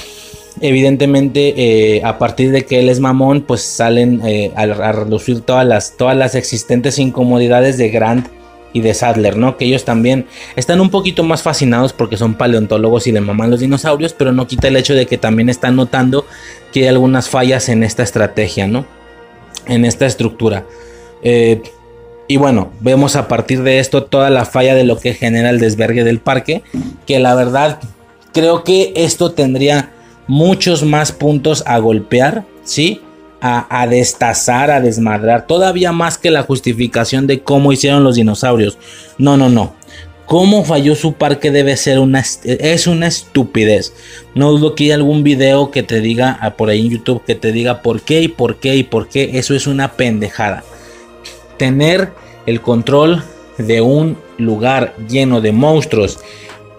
Evidentemente, eh, a partir de que él es mamón, pues salen eh, a, a, reducir todas las, todas las existentes incomodidades de Grant y de Sadler, ¿no? Que ellos también están un poquito más fascinados porque son paleontólogos y le maman los dinosaurios, pero no quita el hecho de que también están notando que hay algunas fallas en esta estrategia, ¿no? En esta estructura. Eh, y bueno, vemos a partir de esto toda la falla de lo que genera el desvergue del parque, que la verdad creo que esto tendría muchos más puntos a golpear, ¿sí? A, destazar, a desmadrar, todavía más que la justificación de cómo hicieron los dinosaurios. No, no, no. Cómo falló su parque debe ser una es una estupidez. No dudo que haya algún video que te diga ah, por ahí en YouTube que te diga por qué y por qué y por qué. Eso es una pendejada. Tener el control de un lugar lleno de monstruos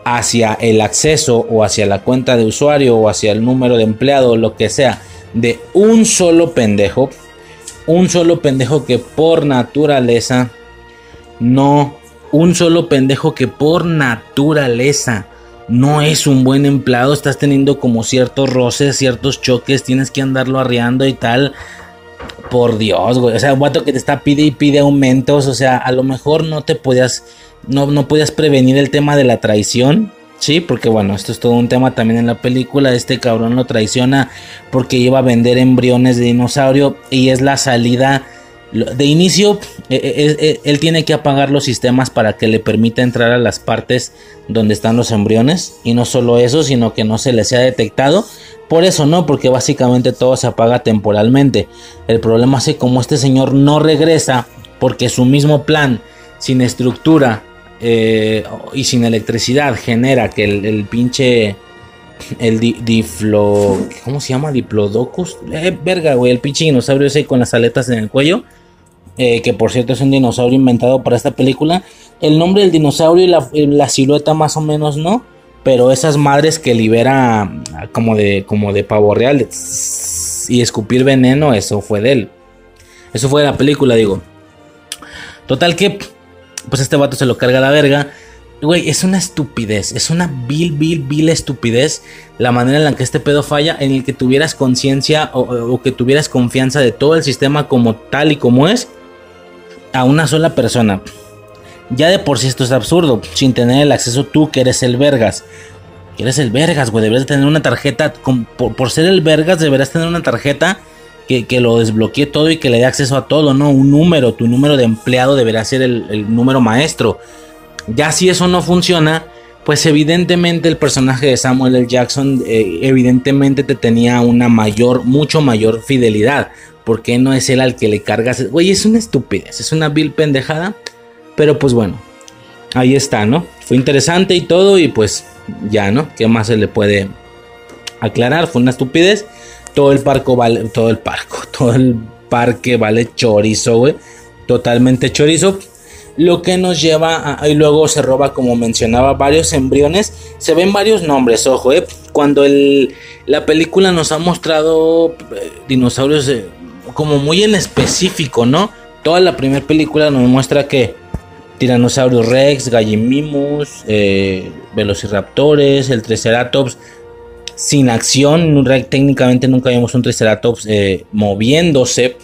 hacia el acceso o hacia la cuenta de usuario o hacia el número de empleado o lo que sea de un solo pendejo. Un solo pendejo que por naturaleza no. Un solo pendejo que por naturaleza no es un buen empleado. Estás teniendo como ciertos roces, ciertos choques. Tienes que andarlo arreando y tal. Por Dios, güey. O sea, un que te está pide y pide aumentos. O sea, a lo mejor no te podías. No, no podías prevenir el tema de la traición. Sí, porque bueno, esto es todo un tema también en la película. Este cabrón lo traiciona porque iba a vender embriones de dinosaurio y es la salida. De inicio, e, e, e, él tiene que apagar los sistemas para que le permita entrar a las partes donde están los embriones. Y no solo eso, sino que no se le sea detectado. Por eso no, porque básicamente todo se apaga temporalmente. El problema es que como este señor no regresa, porque su mismo plan, sin estructura, eh, y sin electricidad genera que el, pinche el diflo ¿cómo se llama? diplodocus. Eh, verga güey el pinche dinosaurio ese con las aletas en el cuello. Eh, que por cierto es un dinosaurio inventado para esta película. El nombre del dinosaurio y la, silueta más o menos no pero esas madres que libera como de como de pavo real y escupir veneno eso fue de él. Eso fue de la película digo. Total que pues este vato se lo carga a la verga. Güey, es una estupidez, es una vil, vil, vil estupidez la manera en la que este pedo falla, en el que tuvieras conciencia o, que tuvieras confianza de todo el sistema como tal y como es a una sola persona. Ya de por sí esto es absurdo, sin tener el acceso tú que eres el vergas. Que eres el vergas, güey, deberías tener una tarjeta, por, por ser el vergas deberás tener una tarjeta que, lo desbloquee todo y que le dé acceso a todo, ¿no? Un número, tu número de empleado deberá ser el, número maestro. Ya si eso no funciona, pues evidentemente el personaje de Samuel L. Jackson eh, evidentemente te tenía una mayor, mucho mayor fidelidad. Porque no es él al que le cargas. Güey, es una estupidez, es una vil pendejada. Pero pues bueno, ahí está, ¿no? Fue interesante y todo y pues ya, ¿no? ¿Qué más se le puede aclarar? Fue una estupidez todo el parco vale, todo el parco, todo el parque vale chorizo, güey. Totalmente chorizo. Lo que nos lleva a, y luego se roba, como mencionaba, varios embriones. Se ven varios nombres, ojo, eh. Cuando el, la película nos ha mostrado eh, dinosaurios eh, como muy en específico, ¿no? Toda la primera película nos muestra que Tyrannosaurus Rex, Gallimimus, eh, Velociraptores, el Triceratops, sin acción. Técnicamente nunca vimos un Triceratops eh, moviéndose.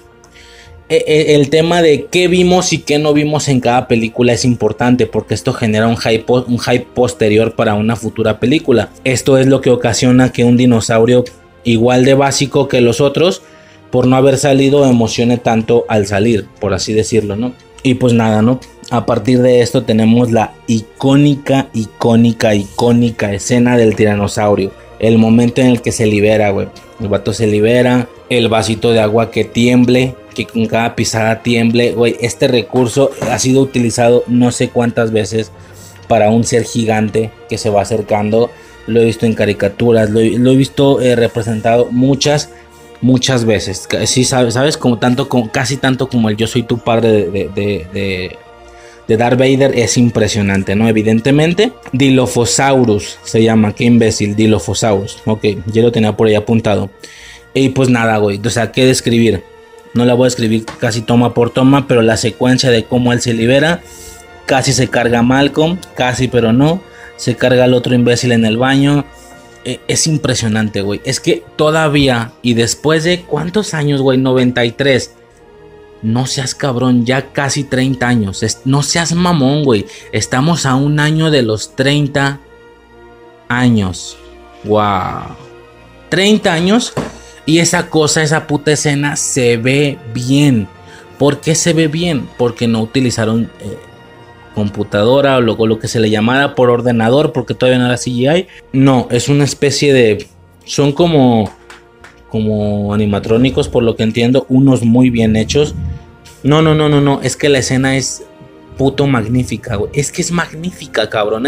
E, e, el tema de qué vimos y qué no vimos en cada película es importante porque esto genera un hype, un hype posterior para una futura película. Esto es lo que ocasiona que un dinosaurio igual de básico que los otros, por no haber salido, emocione tanto al salir, por así decirlo, ¿no? Y pues nada, ¿no? A partir de esto tenemos la icónica, icónica, icónica escena del tiranosaurio. El momento en el que se libera, güey. El vato se libera, el vasito de agua que tiemble, que con cada pisada tiemble, güey. Este recurso ha sido utilizado no sé cuántas veces para un ser gigante que se va acercando. Lo he visto en caricaturas, lo he, visto eh, representado muchas, muchas veces. Sí, sabes, sabes como tanto, como, casi tanto como el yo soy tu padre de de Darth Vader es impresionante, ¿no? Evidentemente, Dilophosaurus se llama, qué imbécil, Dilophosaurus. Ok, ya lo tenía por ahí apuntado. Y pues nada, güey, o sea, ¿qué describir? No la voy a escribir casi toma por toma, pero la secuencia de cómo él se libera, casi se carga Malcolm, casi pero no, se carga al otro imbécil en el baño. E, es impresionante, güey. Es que todavía, y después de cuántos años, güey, 93 no seas cabrón, ya casi 30 años. No seas mamón, güey. Estamos a un año de los 30 años. Wow. 30 años y esa cosa, esa puta escena se ve bien. ¿Por qué se ve bien? Porque no utilizaron eh, computadora o lo, lo que se le llamara por ordenador, porque todavía no era CGI. No, es una especie de... Son como como animatrónicos, por lo que entiendo, unos muy bien hechos. No, no, no, no, no, es que la escena es puto magnífica, güey. Es que es magnífica, cabrón.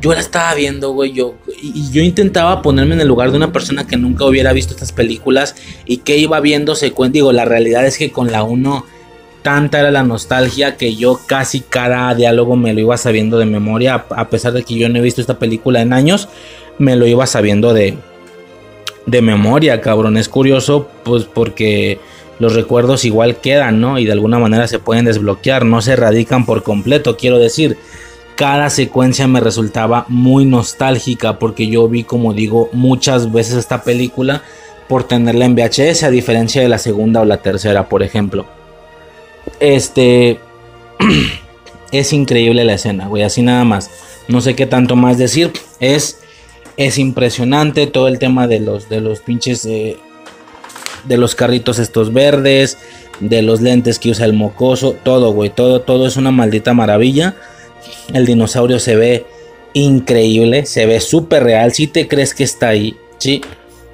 Yo la estaba viendo, güey, yo y, yo intentaba ponerme en el lugar de una persona que nunca hubiera visto estas películas y que iba viendo secuencia. Digo, la realidad es que con la 1 tanta era la nostalgia que yo casi cada diálogo me lo iba sabiendo de memoria, a pesar de que yo no he visto esta película en años, me lo iba sabiendo de, de memoria, cabrón. Es curioso, pues porque los recuerdos igual quedan, ¿no? Y de alguna manera se pueden desbloquear, no se erradican por completo, quiero decir. Cada secuencia me resultaba muy nostálgica porque yo vi, como digo, muchas veces esta película por tenerla en VHS, a diferencia de la segunda o la tercera, por ejemplo. Este. es increíble la escena, güey, así nada más. No sé qué tanto más decir. Es es impresionante todo el tema de los, de los pinches, eh, de los carritos estos verdes, de los lentes que usa el mocoso, todo, güey, todo, todo es una maldita maravilla. El dinosaurio se ve increíble, se ve súper real, si te crees que está ahí, sí.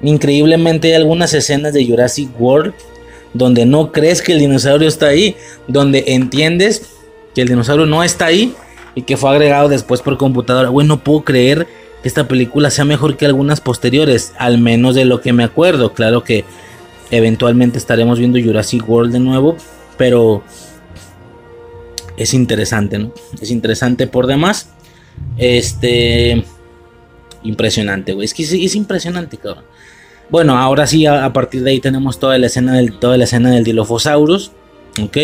Increíblemente hay algunas escenas de Jurassic World donde no crees que el dinosaurio está ahí, donde entiendes que el dinosaurio no está ahí y que fue agregado después por computadora. Güey, no puedo creer que esta película sea mejor que algunas posteriores, al menos de lo que me acuerdo. Claro que eventualmente estaremos viendo Jurassic World de nuevo, pero es interesante, ¿no? Es interesante por demás. Este impresionante, güey. Es que es, impresionante, cabrón. Bueno, ahora sí, a, partir de ahí tenemos toda la escena del, toda la escena del Dilophosaurus. Ok.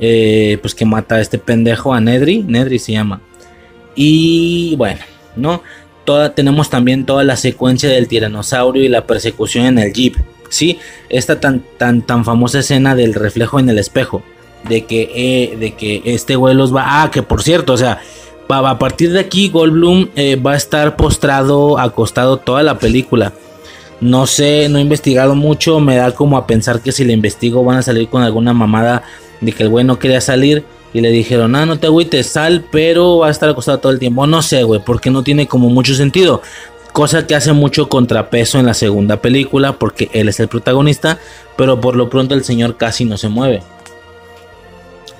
Eh, pues que mata a este pendejo, a Nedry. Nedry se llama. Y bueno, ¿no? Tenemos también toda la secuencia del tiranosaurio y la persecución en el jeep. Sí, esta tan, tan, tan famosa escena del reflejo en el espejo. De que, eh, de que este güey los va. Ah, que por cierto, o sea, a partir de aquí Goldblum eh, va a estar postrado, acostado toda la película. No sé, no he investigado mucho. Me da como a pensar que si le investigo van a salir con alguna mamada de que el güey no quería salir. Y le dijeron, ah, no te agüites, sal, pero va a estar acostado todo el tiempo. No sé, güey, porque no tiene como mucho sentido. Cosa que hace mucho contrapeso en la segunda película, porque él es el protagonista, pero por lo pronto el señor casi no se mueve.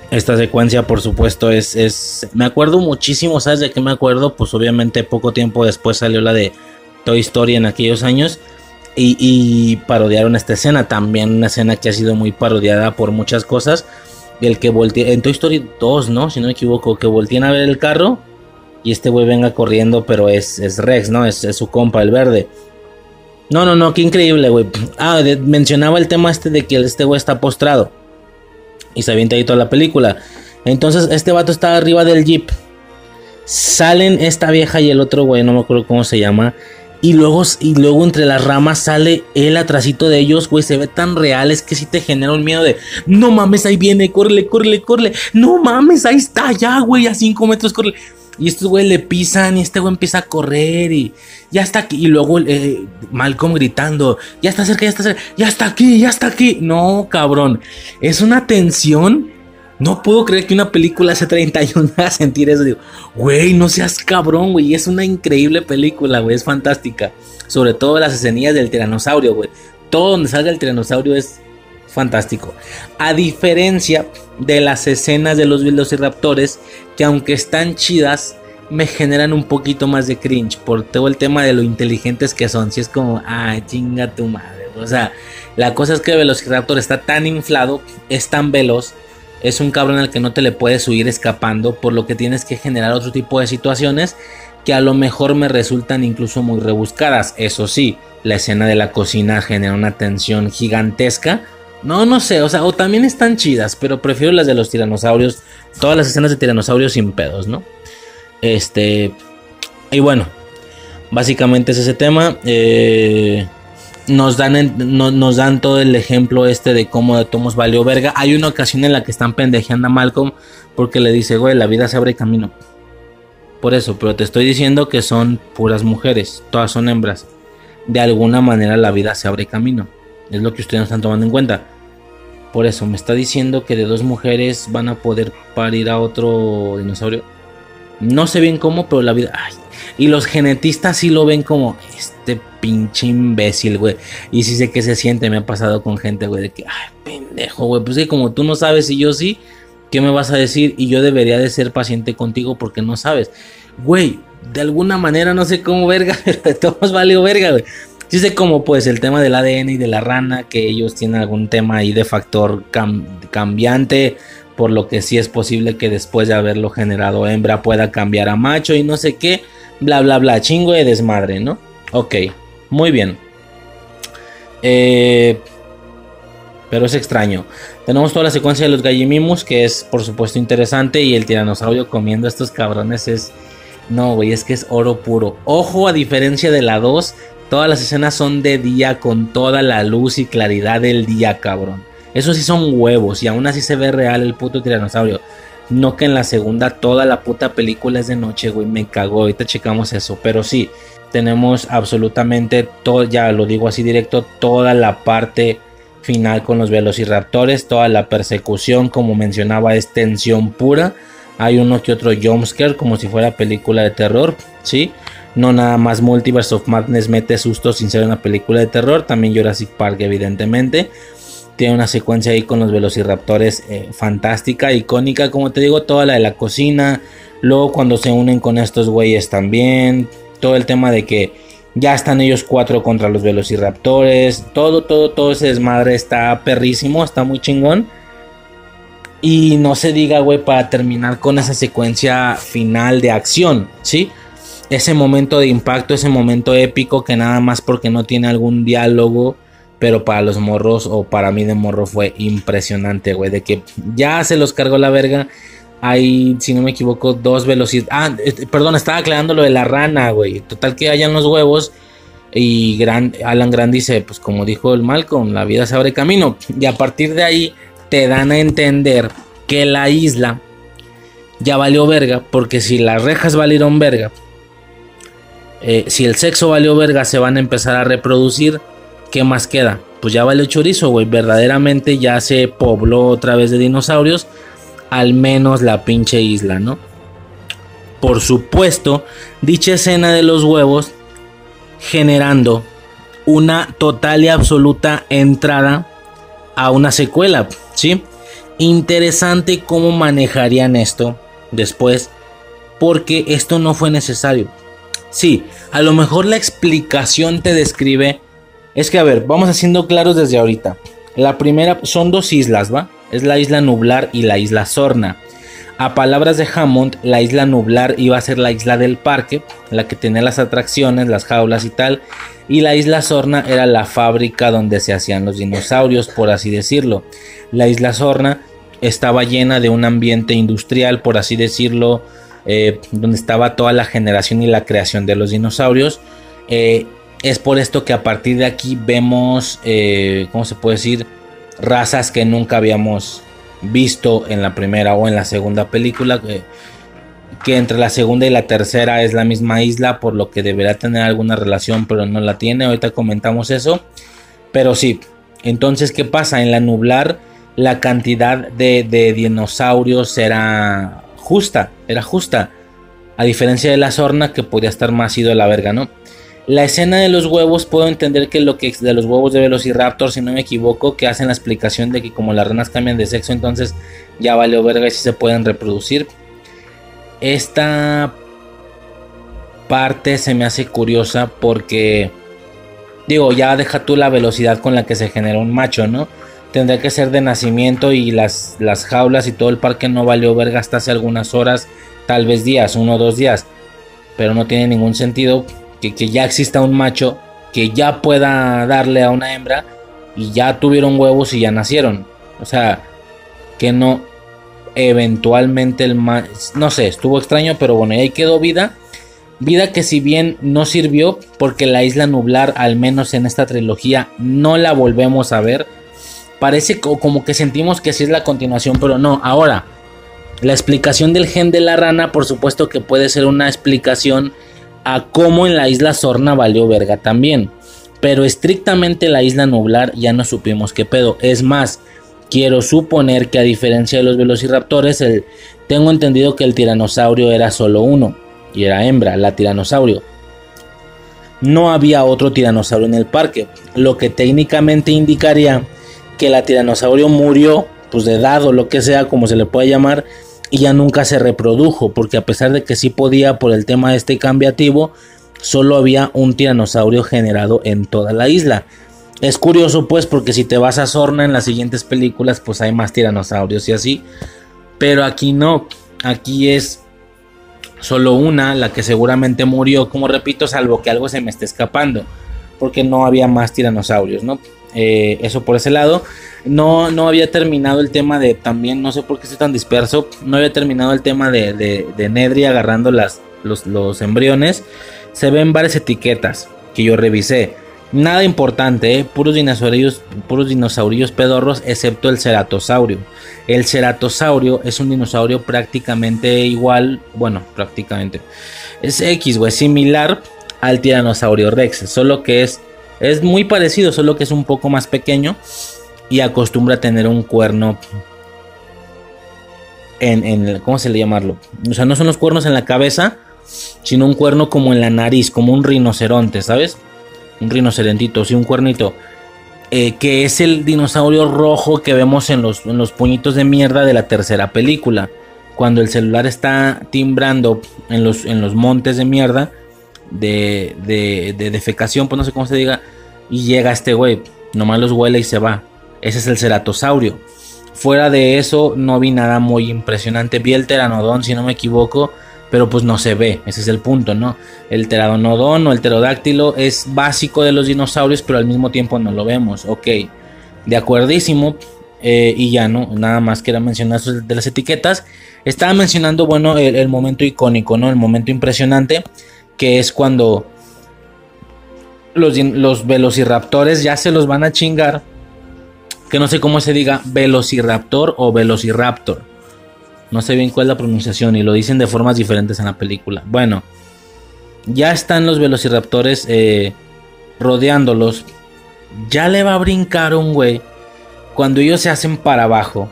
Esta secuencia, por supuesto, es, es... Me acuerdo muchísimo, ¿sabes de qué me acuerdo? Pues obviamente poco tiempo después salió la de Toy Story en aquellos años. Y, y parodiaron esta escena, también una escena que ha sido muy parodiada por muchas cosas el que voltea, en Toy Story 2, ¿no? Si no me equivoco, que volteen a ver el carro y este güey venga corriendo, pero es, es Rex, ¿no? Es, su compa, el verde. No, no, no, qué increíble, güey. Ah, mencionaba el tema este de que este güey está postrado. Y se avienta ahí toda la película. Entonces este vato está arriba del jeep. Salen esta vieja y el otro güey, no me acuerdo cómo se llama. Y luego, y luego entre las ramas sale él atrásito de ellos, güey. Se ve tan real, es que sí te genera un miedo de no mames, ahí viene, córrele, córrele, córrele. No mames, ahí está, ya, güey, a 5 metros, córrele. Y estos güey le pisan y este güey empieza a correr y ya está aquí. Y luego eh, Malcolm gritando, ya está cerca, ya está cerca, ya está aquí, ya está aquí. No, cabrón. Es una tensión. No puedo creer que una película hace 31 a sentir eso. Digo, güey, no seas cabrón, güey. Es una increíble película, güey. Es fantástica. Sobre todo las escenillas del tiranosaurio, güey. Todo donde salga el tiranosaurio es fantástico. A diferencia de las escenas de los velociraptores, que aunque están chidas, me generan un poquito más de cringe por todo el tema de lo inteligentes que son. Si es como, ah, chinga tu madre. O sea, la cosa es que el velociraptor está tan inflado, es tan veloz, es un cabrón al que no te le puedes huir escapando, por lo que tienes que generar otro tipo de situaciones que a lo mejor me resultan incluso muy rebuscadas. Eso sí, la escena de la cocina genera una tensión gigantesca no, no sé, o sea, o también están chidas, pero prefiero las de los tiranosaurios. Todas las escenas de tiranosaurios sin pedos, ¿no? Este. Y bueno, básicamente es ese tema. Eh, nos, dan nos dan todo el ejemplo este de cómo de Tomos valió verga. Hay una ocasión en la que están pendejeando a Malcolm porque le dice, güey, la vida se abre camino. Por eso, pero te estoy diciendo que son puras mujeres, todas son hembras. De alguna manera la vida se abre camino. Es lo que ustedes no están tomando en cuenta. Por eso me está diciendo que de dos mujeres van a poder parir a otro dinosaurio. No sé bien cómo, pero la vida. Ay. Y los genetistas sí lo ven como este pinche imbécil, güey. Y sí sé que se siente, me ha pasado con gente, güey, de que, ay, pendejo, güey. Pues que como tú no sabes y yo sí, ¿qué me vas a decir? Y yo debería de ser paciente contigo porque no sabes. Güey, de alguna manera no sé cómo verga, pero de todos valió verga, güey. Sí sé como pues el tema del ADN y de la rana, que ellos tienen algún tema ahí de factor cambiante, por lo que sí es posible que después de haberlo generado hembra pueda cambiar a macho y no sé qué, bla bla bla, chingo de desmadre, ¿no? Ok, muy bien. Eh, pero es extraño. Tenemos toda la secuencia de los gallimimus, que es por supuesto interesante, y el tiranosaurio comiendo a estos cabrones es... No, güey, es que es oro puro. Ojo, a diferencia de la 2, Todas las escenas son de día con toda la luz y claridad del día, cabrón. Eso sí son huevos y aún así se ve real el puto tiranosaurio. No que en la segunda toda la puta película es de noche, güey. Me cagó. Ahorita checamos eso. Pero sí, tenemos absolutamente todo, ya lo digo así directo, toda la parte final con los velociraptores. Toda la persecución, como mencionaba, es tensión pura. Hay uno que otro jumpscare, como si fuera película de terror, ¿sí? No nada más Multiverse of Madness mete susto sin ser una película de terror. También Jurassic Park, evidentemente. Tiene una secuencia ahí con los velociraptores eh, fantástica, icónica. Como te digo, toda la de la cocina. Luego cuando se unen con estos güeyes también. Todo el tema de que ya están ellos cuatro contra los velociraptores. Todo, todo, todo ese desmadre está perrísimo. Está muy chingón. Y no se diga, güey, para terminar con esa secuencia final de acción, ¿sí? ese momento de impacto, ese momento épico que nada más porque no tiene algún diálogo, pero para los morros o para mí de morro fue impresionante, güey, de que ya se los cargó la verga. Hay, si no me equivoco, dos velocidades. Ah, eh, perdón, estaba aclarando lo de la rana, güey. Total que hayan los huevos. Y Gran, Alan Grant dice, pues como dijo el Malcolm, la vida se abre camino. Y a partir de ahí te dan a entender que la isla ya valió verga. Porque si las rejas valieron verga, eh, si el sexo valió verga, se van a empezar a reproducir. ¿Qué más queda? Pues ya valió chorizo, güey. Verdaderamente ya se pobló otra vez de dinosaurios. Al menos la pinche isla, ¿no? Por supuesto, dicha escena de los huevos generando una total y absoluta entrada a una secuela, ¿sí? Interesante cómo manejarían esto después, porque esto no fue necesario. Sí, a lo mejor la explicación te describe. Es que, a ver, vamos haciendo claros desde ahorita. La primera son dos islas, ¿va? Es la isla Nublar y la isla Sorna. A palabras de Hammond, la isla Nublar iba a ser la isla del parque, la que tenía las atracciones, las jaulas y tal. Y la isla Sorna era la fábrica donde se hacían los dinosaurios, por así decirlo. La isla Sorna estaba llena de un ambiente industrial, por así decirlo, eh, donde estaba toda la generación y la creación de los dinosaurios. Eh, es por esto que a partir de aquí vemos, eh, ¿cómo se puede decir? Razas que nunca habíamos visto en la primera o en la segunda película. que entre la segunda y la tercera es la misma isla, por lo que deberá tener alguna relación, pero no la tiene. Ahorita comentamos eso. Pero sí, entonces, ¿qué pasa? En la nublar, la cantidad de, dinosaurios era justa, era justa. A diferencia de la Sorna, que podía estar más ido a la verga, ¿no? La escena de los huevos, puedo entender que lo que de los huevos de Velociraptor, si no me equivoco, que hacen la explicación de que como las ranas cambian de sexo, entonces ya vale verga y si se pueden reproducir. Esta parte se me hace curiosa porque, digo, ya deja tú la velocidad con la que se genera un macho, ¿no? Tendría que ser de nacimiento y las, las jaulas y todo el parque no valió verga hasta hace algunas horas, tal vez días, uno o dos días. Pero no tiene ningún sentido que, ya exista un macho que ya pueda darle a una hembra y ya tuvieron huevos y ya nacieron. O sea, que no eventualmente el macho, no sé, estuvo extraño, pero bueno, ahí quedó vida. Vida que si bien no sirvió porque la isla nublar, al menos en esta trilogía, no la volvemos a ver. Parece como que sentimos que sí es la continuación, pero no. Ahora, la explicación del gen de la rana, por supuesto que puede ser una explicación a cómo en la isla Sorna valió verga también. Pero estrictamente la isla Nublar ya no supimos qué pedo. Es más, quiero suponer que a diferencia de los velociraptores, el, tengo entendido que el tiranosaurio era solo uno. Y era hembra, la tiranosaurio. No había otro tiranosaurio en el parque. Lo que técnicamente indicaría que la tiranosaurio murió, pues de edad lo que sea, como se le puede llamar ya nunca se reprodujo, porque a pesar de que sí podía por el tema de este cambiativo, solo había un tiranosaurio generado en toda la isla. Es curioso pues porque si te vas a Sorna en las siguientes películas pues hay más tiranosaurios y así, pero aquí no, aquí es solo una, la que seguramente murió, como repito, salvo que algo se me esté escapando, porque no había más tiranosaurios, ¿no? Eh, eso por ese lado. No, no había terminado el tema de también, no sé por qué estoy tan disperso. No había terminado el tema de, de, Nedry agarrando las, los, embriones. Se ven varias etiquetas que yo revisé. Nada importante, ¿eh? puros dinosaurios, puros dinosaurios pedorros, excepto el ceratosaurio. El ceratosaurio es un dinosaurio prácticamente igual, bueno, prácticamente. Es X, es similar al tiranosaurio rex, solo que es es muy parecido, solo que es un poco más pequeño y acostumbra a tener un cuerno en, en, ¿cómo se le llamarlo? O sea, no son los cuernos en la cabeza, sino un cuerno como en la nariz, como un rinoceronte, ¿sabes? Un rinocerentito, sí, un cuernito. Eh, que es el dinosaurio rojo que vemos en los, en los puñitos de mierda de la tercera película. Cuando el celular está timbrando en los, en los montes de mierda de, de, de defecación, pues no sé cómo se diga, y llega este güey, nomás los huele y se va. Ese es el ceratosaurio. Fuera de eso, no vi nada muy impresionante. Vi el teranodón, si no me equivoco, pero pues no se ve. Ese es el punto, ¿no? El teranodón o el pterodáctilo es básico de los dinosaurios, pero al mismo tiempo no lo vemos. Ok, de acuerdísimo. Eh, y ya no, nada más que era mencionar de las etiquetas. Estaba mencionando, bueno, el, el momento icónico, ¿no? El momento impresionante que es cuando los, los velociraptores ya se los van a chingar. Que no sé cómo se diga velociraptor o velociraptor. No sé bien cuál es la pronunciación y lo dicen de formas diferentes en la película. Bueno, ya están los velociraptores eh, rodeándolos. Ya le va a brincar un güey cuando ellos se hacen para abajo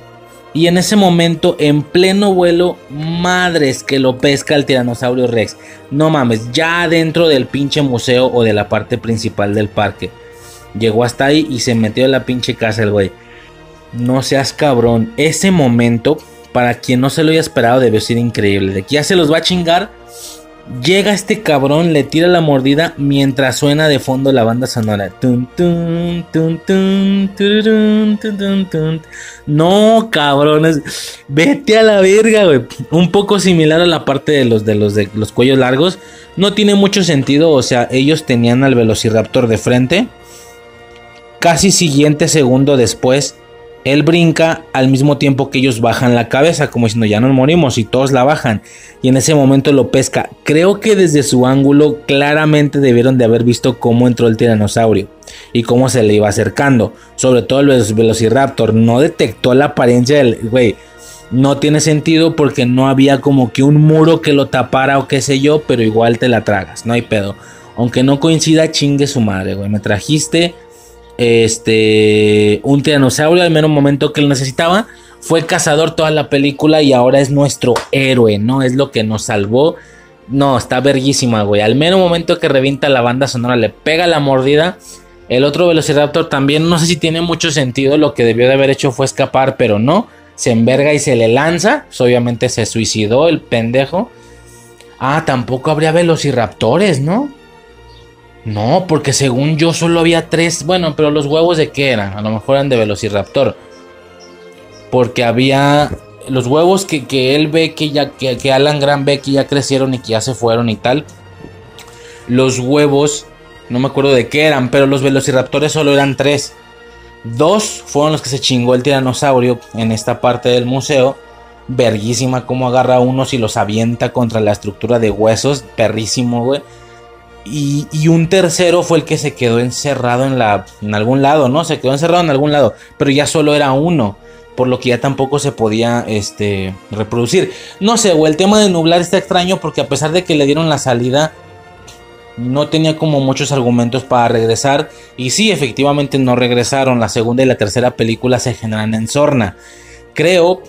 y en ese momento, en pleno vuelo, madres que lo pesca el tiranosaurio Rex. No mames, ya dentro del pinche museo o de la parte principal del parque. Llegó hasta ahí y se metió en la pinche casa el güey. No seas cabrón. Ese momento, para quien no se lo haya esperado, debe ser increíble. De que ya se los va a chingar Llega este cabrón, le tira la mordida mientras suena de fondo la banda sonora. no, cabrones. Vete a la verga, güey. Un poco similar a la parte de los de los de los cuellos largos. No tiene mucho sentido. O sea, ellos tenían al Velociraptor de frente. Casi siguiente segundo después Él brinca al mismo tiempo que ellos bajan la cabeza, como diciendo ya nos morimos y todos la bajan. Y en ese momento lo pesca. Creo que desde su ángulo claramente debieron de haber visto cómo entró el tiranosaurio y cómo se le iba acercando. Sobre todo el Velociraptor. No detectó la apariencia del... Güey, no tiene sentido porque no había como que un muro que lo tapara o qué sé yo, pero igual te la tragas, no hay pedo. Aunque no coincida, chingue su madre, güey. Me trajiste este un tiranosaurio al menos momento que lo necesitaba. Fue cazador toda la película y ahora es nuestro héroe, ¿no? Es lo que nos salvó. No, está verguísima, güey. Al menos momento que revienta la banda sonora, le pega la mordida. El otro Velociraptor también, no sé si tiene mucho sentido. Lo que debió de haber hecho fue escapar, pero no. Se enverga y se le lanza. Pues obviamente se suicidó el pendejo. Ah, tampoco habría velociraptores, ¿no? No, porque según yo solo había tres. Bueno, pero los huevos de qué eran? A lo mejor eran de Velociraptor. Porque había los huevos que, él ve que ya que, que, Alan Grant ve que ya crecieron y que ya se fueron y tal. Los huevos, no me acuerdo de qué eran, pero los velociraptores solo eran tres. Dos fueron los que se chingó el tiranosaurio en esta parte del museo. Verguísima como agarra unos y los avienta contra la estructura de huesos. Perrísimo, güey. Y, un tercero fue el que se quedó encerrado en, la, en algún lado, ¿no? Se quedó encerrado en algún lado, pero ya solo era uno, por lo que ya tampoco se podía este, reproducir. No sé, güey, el tema de nublar está extraño porque a pesar de que le dieron la salida, no tenía como muchos argumentos para regresar. Y sí, efectivamente no regresaron. La segunda y la tercera película se generan en Sorna. Creo,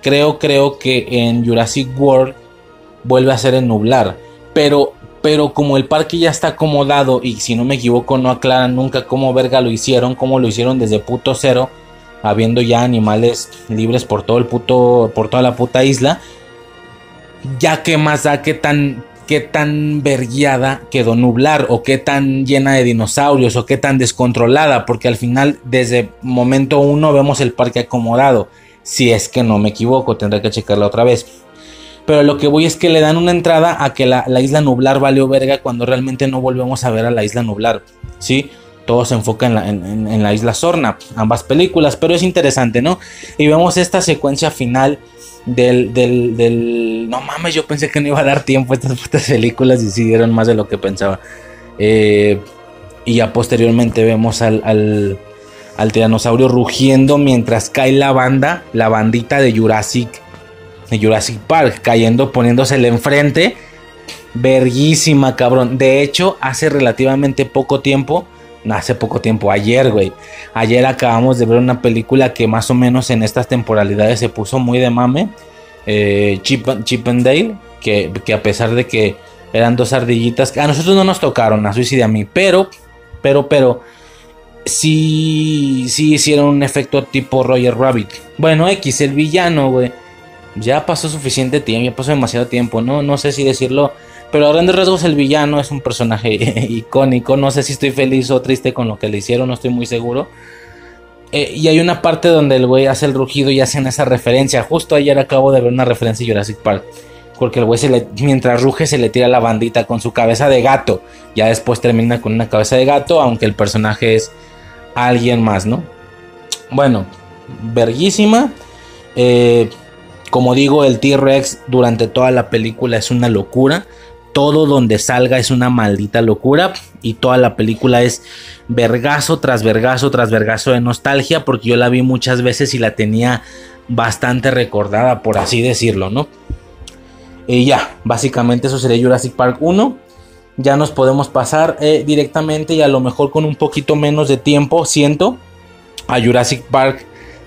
creo, creo que en Jurassic World vuelve a ser en nublar. Pero pero como el parque ya está acomodado y si no me equivoco no aclaran nunca cómo verga lo hicieron, cómo lo hicieron desde puto cero, habiendo ya animales libres por todo el puto, por toda la puta isla. Ya que más da que tan, qué tan verguiada quedó nublar o qué tan llena de dinosaurios o qué tan descontrolada, porque al final desde momento uno vemos el parque acomodado. Si es que no me equivoco, tendré que checarla otra vez. Pero lo que voy es que le dan una entrada a que la, isla nublar valió verga cuando realmente no volvemos a ver a la isla nublar. ¿Sí? Todo se enfoca en la, isla Sorna, ambas películas, pero es interesante, ¿no? Y vemos esta secuencia final del, del, No mames, yo pensé que no iba a dar tiempo estas putas películas y sí dieron más de lo que pensaba. Eh, y ya posteriormente vemos al, al, al tiranosaurio rugiendo mientras cae la banda, la bandita de Jurassic de Jurassic Park, cayendo, poniéndosele enfrente. Verguísima, cabrón. De hecho, hace relativamente poco tiempo, hace poco tiempo, ayer, güey. Ayer acabamos de ver una película que más o menos en estas temporalidades se puso muy de mame. Eh, Chip, and Dale, que, que, a pesar de que eran dos ardillitas, a nosotros no nos tocaron, a Suicide a mí, pero, pero, pero, sí, sí hicieron un efecto tipo Roger Rabbit. Bueno, X, el villano, güey ya pasó suficiente tiempo, ya pasó demasiado tiempo, no, no sé si decirlo, pero a grandes rasgos el villano es un personaje icónico, no sé si estoy feliz o triste con lo que le hicieron, no estoy muy seguro. Eh, y hay una parte donde el güey hace el rugido y hacen esa referencia. Justo ayer acabo de ver una referencia de Jurassic Park. Porque el güey mientras ruge se le tira la bandita con su cabeza de gato. Ya después termina con una cabeza de gato, aunque el personaje es alguien más, ¿no? Bueno, verguísima. Eh, como digo, el T-Rex durante toda la película es una locura. Todo donde salga es una maldita locura. Y toda la película es vergazo tras vergazo tras vergazo de nostalgia. Porque yo la vi muchas veces y la tenía bastante recordada, por así decirlo, ¿no? Y ya, básicamente eso sería Jurassic Park 1. Ya nos podemos pasar eh, directamente y a lo mejor con un poquito menos de tiempo, siento, a Jurassic Park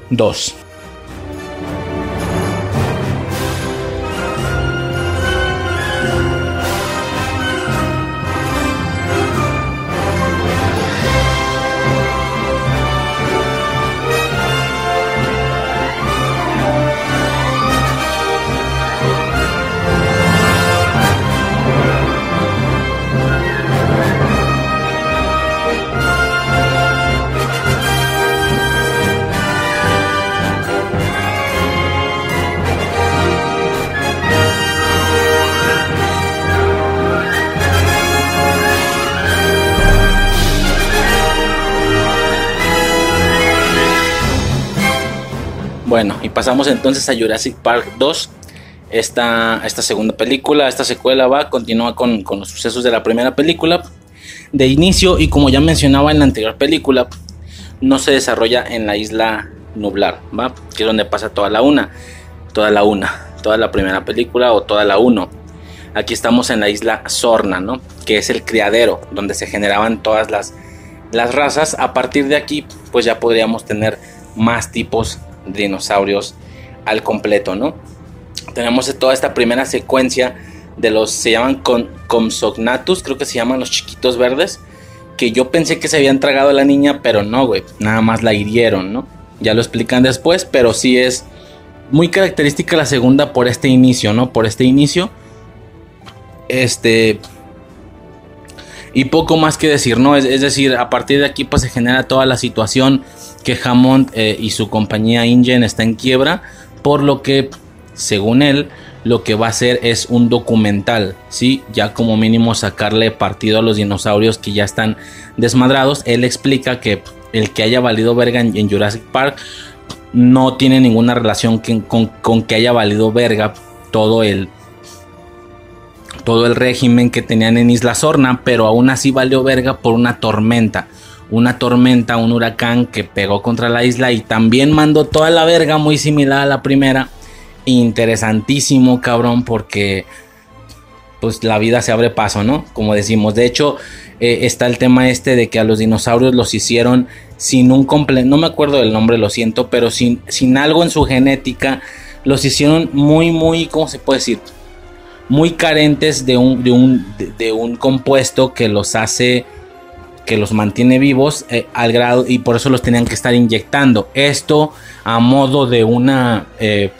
2. Pasamos entonces a Jurassic Park 2. Esta, esta segunda película, esta secuela va, continúa con, con los sucesos de la primera película. De inicio, y como ya mencionaba en la anterior película, no se desarrolla en la isla Nublar, ¿va? Que es donde pasa toda la una, toda la una, toda la primera película o toda la uno. Aquí estamos en la isla Sorna, ¿no? Que es el criadero donde se generaban todas las, las razas. A partir de aquí, pues ya podríamos tener más tipos dinosaurios al completo, ¿no? Tenemos toda esta primera secuencia de los, se llaman Compsognathus, creo que se llaman los chiquitos verdes, que yo pensé que se habían tragado a la niña, pero no, güey, nada más la hirieron, ¿no? Ya lo explican después, pero sí es muy característica la segunda por este inicio, ¿no? Por este inicio. Este. Y poco más que decir, ¿no? Es, decir, a partir de aquí pues se genera toda la situación que Hammond eh, y su compañía InGen está en quiebra, por lo que, según él, lo que va a hacer es un documental, ¿sí? Ya como mínimo sacarle partido a los dinosaurios que ya están desmadrados. Él explica que el que haya valido verga en, Jurassic Park no tiene ninguna relación con, que haya valido verga todo el todo el régimen que tenían en Isla Sorna, pero aún así valió verga por una tormenta. Una tormenta, un huracán que pegó contra la isla y también mandó toda la verga muy similar a la primera interesantísimo, cabrón, porque pues la vida se abre paso, ¿no? Como decimos, de hecho eh, está el tema este de que a los dinosaurios los hicieron sin un completo, no me acuerdo del nombre, lo siento, pero sin, sin algo en su genética, los hicieron muy, muy, ¿cómo se puede decir? Muy carentes de un, de un, de, un compuesto que los hace, que los mantiene vivos eh, al grado y por eso los tenían que estar inyectando. Esto a modo de una... Eh,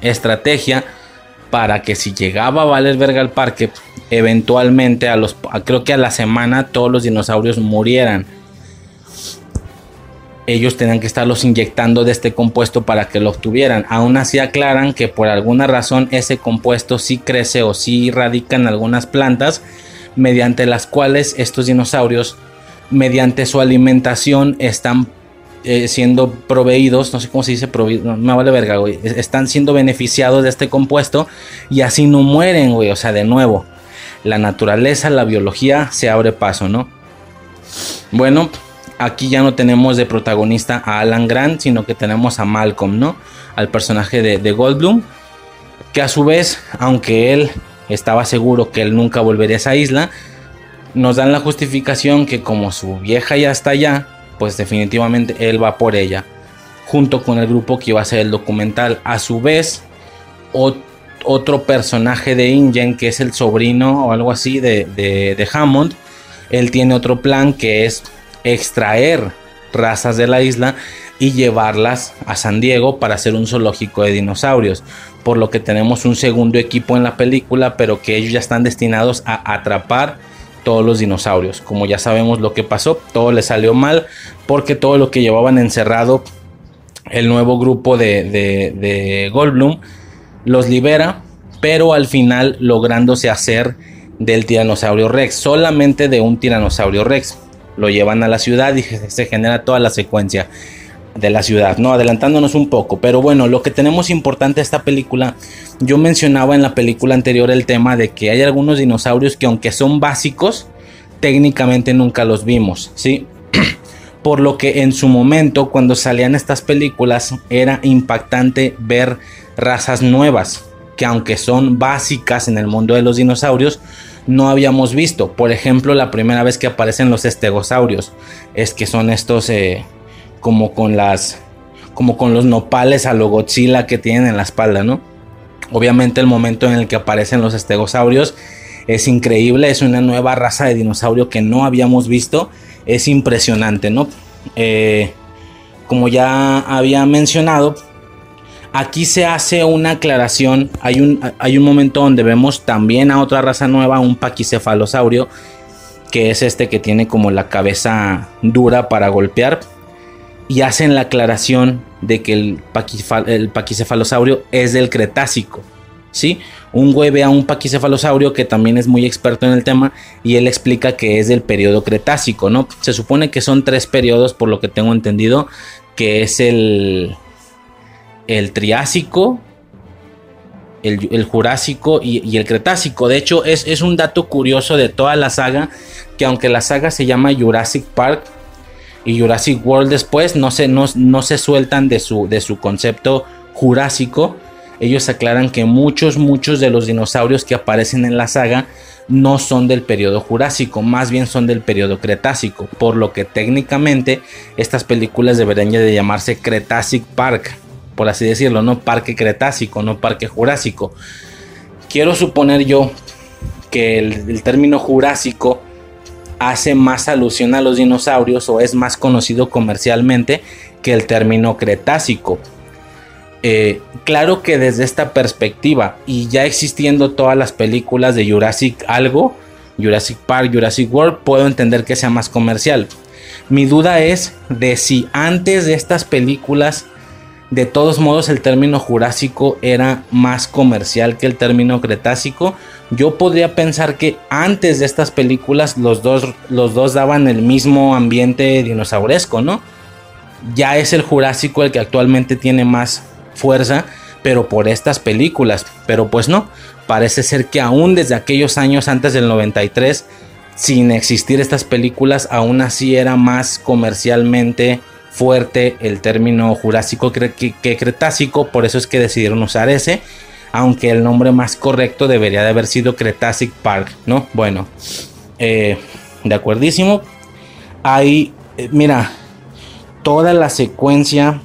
estrategia para que si llegaba a valer verga el parque, eventualmente a los creo que a la semana todos los dinosaurios murieran. Ellos tenían que estarlos inyectando de este compuesto para que lo obtuvieran. Aún así aclaran que por alguna razón ese compuesto sí crece o sí radica en algunas plantas mediante las cuales estos dinosaurios mediante su alimentación están eh, siendo proveídos, no sé cómo se dice, no, me vale verga, güey, están siendo beneficiados de este compuesto y así no mueren, güey, o sea, de nuevo, la naturaleza, la biología se abre paso, ¿no? Bueno, aquí ya no tenemos de protagonista a Alan Grant, sino que tenemos a Malcolm, ¿no? Al personaje de, de Goldblum, que a su vez, aunque él estaba seguro que él nunca volvería a esa isla, nos dan la justificación que como su vieja ya está allá, pues definitivamente él va por ella, junto con el grupo que iba a hacer el documental. A su vez, otro personaje de Ingen, que es el sobrino o algo así de, de Hammond, él tiene otro plan que es extraer razas de la isla y llevarlas a San Diego para hacer un zoológico de dinosaurios. Por lo que tenemos un segundo equipo en la película, pero que ellos ya están destinados a atrapar todos los dinosaurios. Como ya sabemos lo que pasó, todo le salió mal porque todo lo que llevaban encerrado el nuevo grupo de, de, Goldblum los libera, pero al final lográndose hacer del tiranosaurio Rex, solamente de un tiranosaurio Rex. Lo llevan a la ciudad y se genera toda la secuencia de la ciudad, ¿no? Adelantándonos un poco, pero bueno, lo que tenemos importante esta película, yo mencionaba en la película anterior el tema de que hay algunos dinosaurios que aunque son básicos, técnicamente nunca los vimos, ¿sí? Por lo que en su momento, cuando salían estas películas, era impactante ver razas nuevas, que aunque son básicas en el mundo de los dinosaurios, no habíamos visto. Por ejemplo, la primera vez que aparecen los estegosaurios, es que son estos... Eh, como con las como con los nopales a lo Godzilla que tienen en la espalda, ¿no? Obviamente el momento en el que aparecen los estegosaurios es increíble, es una nueva raza de dinosaurio que no habíamos visto, es impresionante, ¿no? Eh, como ya había mencionado, aquí se hace una aclaración, hay un, hay un momento donde vemos también a otra raza nueva, un paquicefalosaurio, que es este que tiene como la cabeza dura para golpear y hacen la aclaración de que el, paquicefalosaurio es del Cretácico. ¿sí? Un güey ve a un paquicefalosaurio que también es muy experto en el tema y él explica que es del periodo Cretácico, ¿no? Se supone que son tres periodos, por lo que tengo entendido, que es el, el Triásico, el, Jurásico y, el Cretácico. De hecho, es, es, un dato curioso de toda la saga, que aunque la saga se llama Jurassic Park y Jurassic World después, no se, no, no se sueltan de su, de su concepto jurásico. Ellos aclaran que muchos, muchos de los dinosaurios que aparecen en la saga no son del periodo jurásico, más bien son del periodo cretácico, por lo que técnicamente estas películas deberían de llamarse Cretacic Park, por así decirlo, no parque cretácico, no parque jurásico. Quiero suponer yo que el, término jurásico hace más alusión a los dinosaurios o es más conocido comercialmente que el término cretácico. Eh, claro que desde esta perspectiva y ya existiendo todas las películas de Jurassic algo, Jurassic Park, Jurassic World, puedo entender que sea más comercial. Mi duda es de si antes de estas películas de todos modos, el término jurásico era más comercial que el término cretácico. Yo podría pensar que antes de estas películas los dos, los dos daban el mismo ambiente dinosauresco, ¿no? Ya es el jurásico el que actualmente tiene más fuerza, pero por estas películas. Pero pues no, parece ser que aún desde aquellos años antes del 93, sin existir estas películas, aún así era más comercialmente fuerte el término jurásico que, cretácico, por eso es que decidieron usar ese, aunque el nombre más correcto debería de haber sido Cretacic Park, ¿no? Bueno, eh, de acuerdísimo. Ahí, eh, mira, toda la secuencia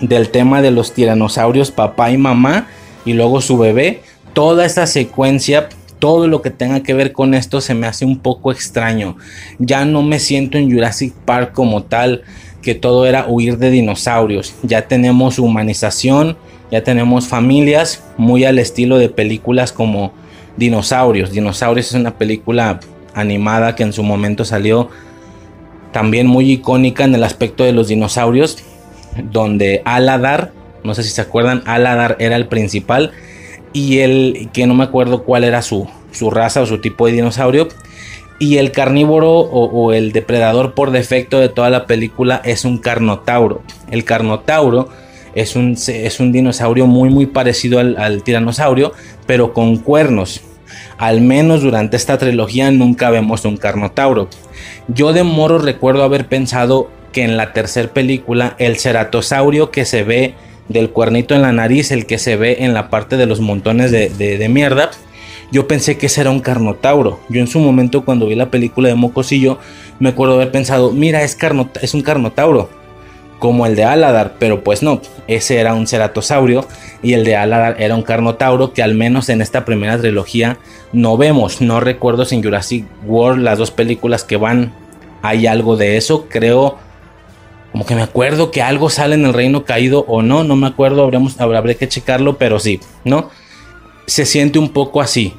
del tema de los tiranosaurios, papá y mamá, y luego su bebé, toda esta secuencia todo lo que tenga que ver con esto se me hace un poco extraño. Ya no me siento en Jurassic Park como tal que todo era huir de dinosaurios. Ya tenemos humanización, ya tenemos familias muy al estilo de películas como Dinosaurios. Dinosaurios es una película animada que en su momento salió también muy icónica en el aspecto de los dinosaurios, donde Aladar, no sé si se acuerdan, Aladar era el principal y el que no me acuerdo cuál era su, su raza o su tipo de dinosaurio, y el carnívoro o, el depredador por defecto de toda la película es un carnotauro. El carnotauro es un, es un dinosaurio muy muy parecido al, tiranosaurio, pero con cuernos. Al menos durante esta trilogía nunca vemos un carnotauro. Yo de moro recuerdo haber pensado que en la tercera película el ceratosaurio que se ve del cuernito en la nariz, el que se ve en la parte de los montones de, de mierda, yo pensé que ese era un carnotauro. Yo en su momento cuando vi la película de Mocosillo me acuerdo haber pensado, mira, es, es un carnotauro, como el de Aladar, pero pues no, ese era un ceratosaurio y el de Aladar era un carnotauro que al menos en esta primera trilogía no vemos. No recuerdo si en Jurassic World las dos películas que van hay algo de eso, creo como que me acuerdo que algo sale en el reino caído o no, no me acuerdo, habremos, habrá que checarlo, pero sí, ¿no? Se siente un poco así.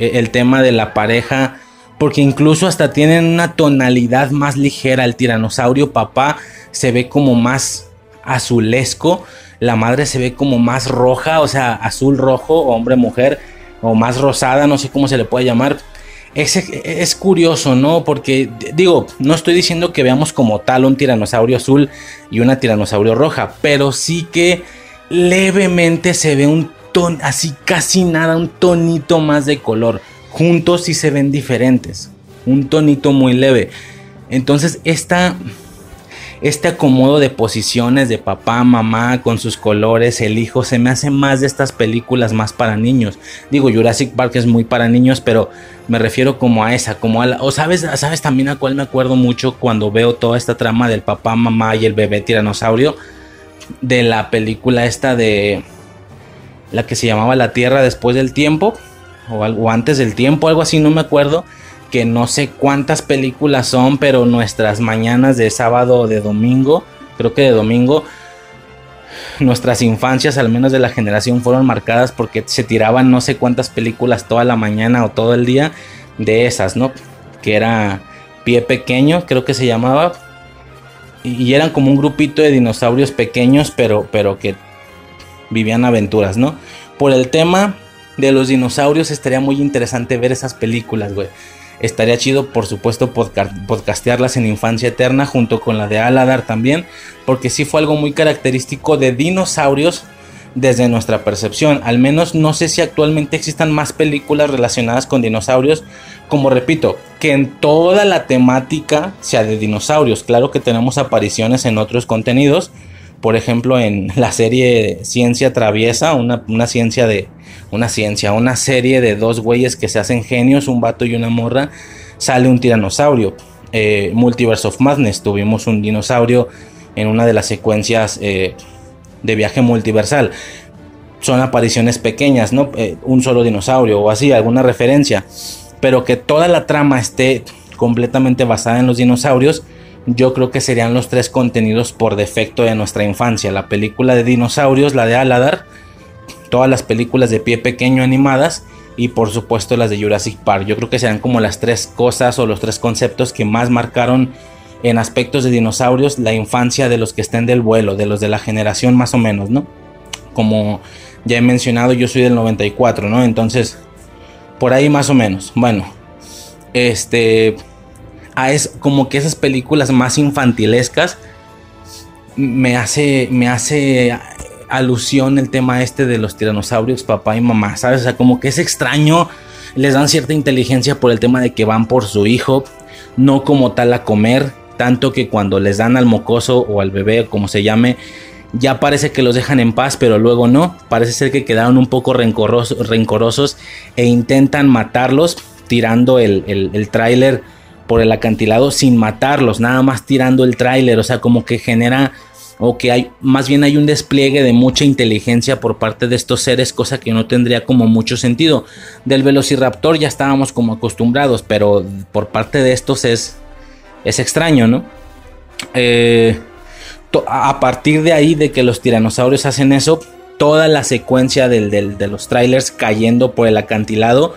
E, el tema de la pareja, porque incluso hasta tienen una tonalidad más ligera. El tiranosaurio papá se ve como más azulesco, la madre se ve como más roja, o sea, azul rojo, hombre, mujer, o más rosada, no sé cómo se le puede llamar. Es, es, curioso, ¿no? Porque digo, no estoy diciendo que veamos como tal un tiranosaurio azul y una tiranosaurio roja, pero sí que levemente se ve un así casi nada, un tonito más de color. Juntos sí se ven diferentes, un tonito muy leve. Entonces esta, este acomodo de posiciones de papá, mamá, con sus colores, el hijo, se me hace más de estas películas más para niños. Digo, Jurassic Park es muy para niños, pero me refiero como a esa, como a o sabes, sabes también a cuál me acuerdo mucho cuando veo toda esta trama del papá, mamá y el bebé tiranosaurio de la película esta de la que se llamaba La Tierra después del tiempo, o, algo, antes del tiempo, algo así, no me acuerdo, que no sé cuántas películas son, pero nuestras mañanas de sábado o de domingo, creo que de domingo, nuestras infancias, al menos de la generación, fueron marcadas porque se tiraban no sé cuántas películas toda la mañana o todo el día de esas, ¿no? Que era Pie Pequeño, creo que se llamaba. Y eran como un grupito de dinosaurios pequeños, pero, pero que vivían aventuras, ¿no? Por el tema de los dinosaurios estaría muy interesante ver esas películas, güey. Estaría chido, por supuesto, podcastearlas en Infancia Eterna junto con la de Aladar también, porque sí fue algo muy característico de dinosaurios desde nuestra percepción. Al menos no sé si actualmente existan más películas relacionadas con dinosaurios, como repito, que en toda la temática sea de dinosaurios. Claro que tenemos apariciones en otros contenidos, por ejemplo en la serie Ciencia Traviesa, una, ciencia de... Una ciencia, una serie de dos güeyes que se hacen genios, un vato y una morra, sale un tiranosaurio. Eh, Multiverse of Madness, tuvimos un dinosaurio en una de las secuencias eh, de viaje multiversal. Son apariciones pequeñas, ¿no? Eh, un solo dinosaurio o así, alguna referencia. Pero que toda la trama esté completamente basada en los dinosaurios, yo creo que serían los tres contenidos por defecto de nuestra infancia. La película de dinosaurios, la de Aladar, todas las películas de pie pequeño animadas y por supuesto las de Jurassic Park. Yo creo que serían como las tres cosas o los tres conceptos que más marcaron en aspectos de dinosaurios la infancia de los que estén del vuelo, de los de la generación más o menos, ¿no? Como ya he mencionado, yo soy del 94, ¿no? Entonces, por ahí más o menos. Bueno, este... Es como que esas películas más infantilescas me hace, me hace alusión el tema este de los tiranosaurios, papá y mamá, ¿sabes? O sea, como que es extraño, les dan cierta inteligencia por el tema de que van por su hijo, no como tal a comer, tanto que cuando les dan al mocoso o al bebé, como se llame, ya parece que los dejan en paz, pero luego no. Parece ser que quedaron un poco rencorosos, e intentan matarlos tirando el, el, tráiler por el acantilado sin matarlos, nada más tirando el tráiler, o sea, como que genera o que hay más bien hay un despliegue de mucha inteligencia por parte de estos seres, cosa que no tendría como mucho sentido. Del Velociraptor ya estábamos como acostumbrados, pero por parte de estos es es extraño, ¿no? Eh, a partir de ahí, de que los tiranosaurios hacen eso, toda la secuencia de los trailers cayendo por el acantilado,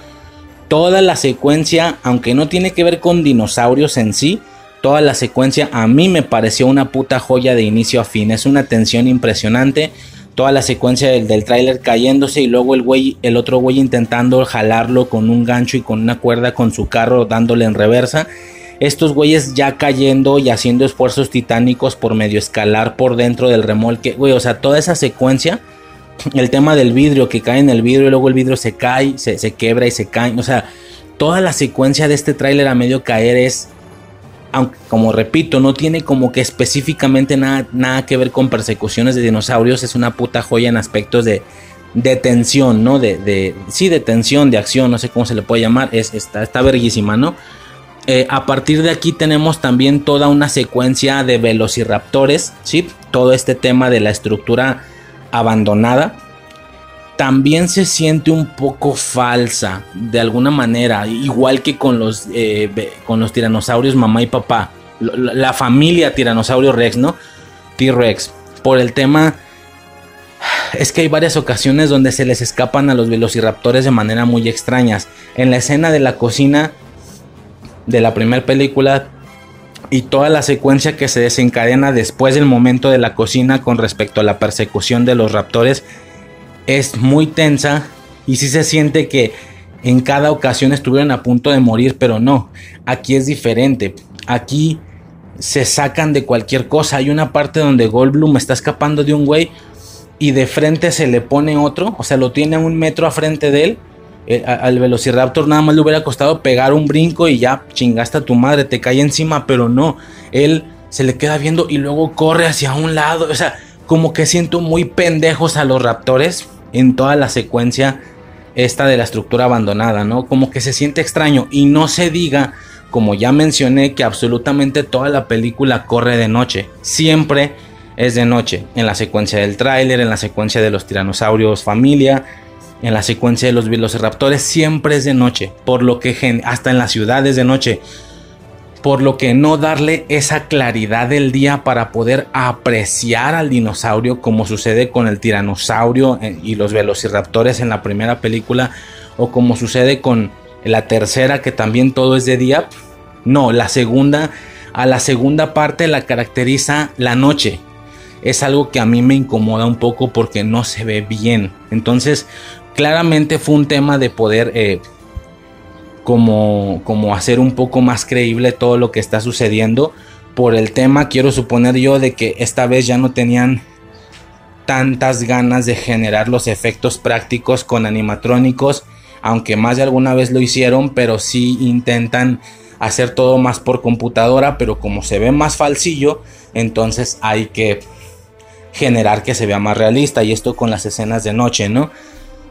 toda la secuencia, aunque no tiene que ver con dinosaurios en sí, toda la secuencia a mí me pareció una puta joya de inicio a fin. Es una tensión impresionante. Toda la secuencia del, tráiler cayéndose y luego el güey, el otro güey intentando jalarlo con un gancho y con una cuerda con su carro dándole en reversa estos güeyes ya cayendo y haciendo esfuerzos titánicos por medio escalar por dentro del remolque, güey, o sea, toda esa secuencia, el tema del vidrio, que cae en el vidrio y luego el vidrio se cae, se, se quebra y se cae, o sea, toda la secuencia de este tráiler a medio caer es, aunque como repito, no tiene como que específicamente nada, nada que ver con persecuciones de dinosaurios, es una puta joya en aspectos de, de tensión, ¿no? De, de, sí, de tensión, de acción, no sé cómo se le puede llamar, es, está, está verguísima, ¿no? Eh, a partir de aquí tenemos también toda una secuencia de velociraptores, ¿sí? todo este tema de la estructura abandonada. También se siente un poco falsa, de alguna manera, igual que con los, eh, con los tiranosaurios mamá y papá, la familia tiranosaurio rex, ¿no? T-Rex, por el tema es que hay varias ocasiones donde se les escapan a los velociraptores de manera muy extrañas. En la escena de la cocina de la primera película y toda la secuencia que se desencadena después del momento de la cocina con respecto a la persecución de los raptores es muy tensa y sí se siente que en cada ocasión estuvieron a punto de morir, pero no, aquí es diferente. Aquí se sacan de cualquier cosa. Hay una parte donde Goldblum está escapando de un güey y de frente se le pone otro, o sea, lo tiene a un metro a frente de él eh, al Velociraptor nada más le hubiera costado pegar un brinco y ya chingaste a tu madre, te cae encima, pero no, él se le queda viendo y luego corre hacia un lado, o sea, como que siento muy pendejos a los raptores en toda la secuencia esta de la estructura abandonada, ¿no? Como que se siente extraño y no se diga, como ya mencioné, que absolutamente toda la película corre de noche, siempre es de noche, en la secuencia del tráiler, en la secuencia de los tiranosaurios familia, en la secuencia de los velociraptores siempre es de noche, por lo que hasta en las ciudades de noche, por lo que no darle esa claridad del día para poder apreciar al dinosaurio como sucede con el tiranosaurio eh, y los velociraptores en la primera película o como sucede con la tercera que también todo es de día. No, la segunda, a la segunda parte la caracteriza la noche. Es algo que a mí me incomoda un poco porque no se ve bien. Entonces, claramente fue un tema de poder eh, como, como hacer un poco más creíble todo lo que está sucediendo. Por el tema, quiero suponer yo de que esta vez ya no tenían tantas ganas de generar los efectos prácticos con animatrónicos, aunque más de alguna vez lo hicieron, pero sí intentan hacer todo más por computadora, pero como se ve más falsillo, entonces hay que generar que se vea más realista y esto con las escenas de noche, ¿no?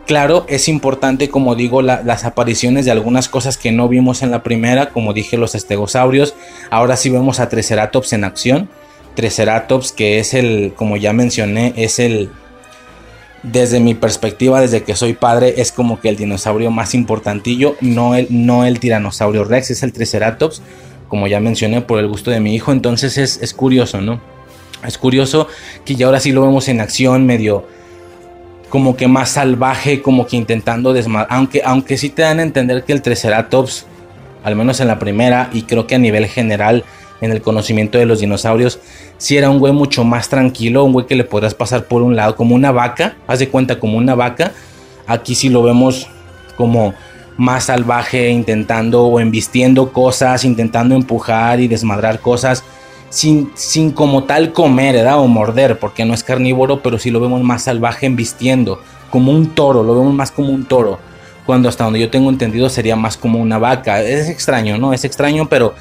Claro, es importante, como digo, las apariciones de algunas cosas que no vimos en la primera, como dije, los estegosaurios. Ahora sí vemos a Triceratops en acción. Triceratops, que es el, como ya mencioné, es el, desde mi perspectiva, desde que soy padre, es como que el dinosaurio más importantillo, no el, no el tiranosaurio rex, es el Triceratops, como ya mencioné, por el gusto de mi hijo. Entonces es, es curioso, ¿no? Es curioso que ya ahora sí lo vemos en acción, medio como que más salvaje, como que intentando desmadrar. Aunque, aunque sí te dan a entender que el Triceratops, al menos en la primera, y creo que a nivel general, en el conocimiento de los dinosaurios, sí era un güey mucho más tranquilo, un güey que le podrás pasar por un lado, como una vaca, haz de cuenta como una vaca. Aquí sí lo vemos como más salvaje, intentando o embistiendo cosas, intentando empujar y desmadrar cosas sin, como tal comer ¿verdad? o morder, porque no es carnívoro, pero sí lo vemos más salvaje embistiendo, como un toro, lo vemos más como un toro, cuando hasta donde yo tengo entendido sería más como una vaca. Es extraño, ¿no? Es extraño, pero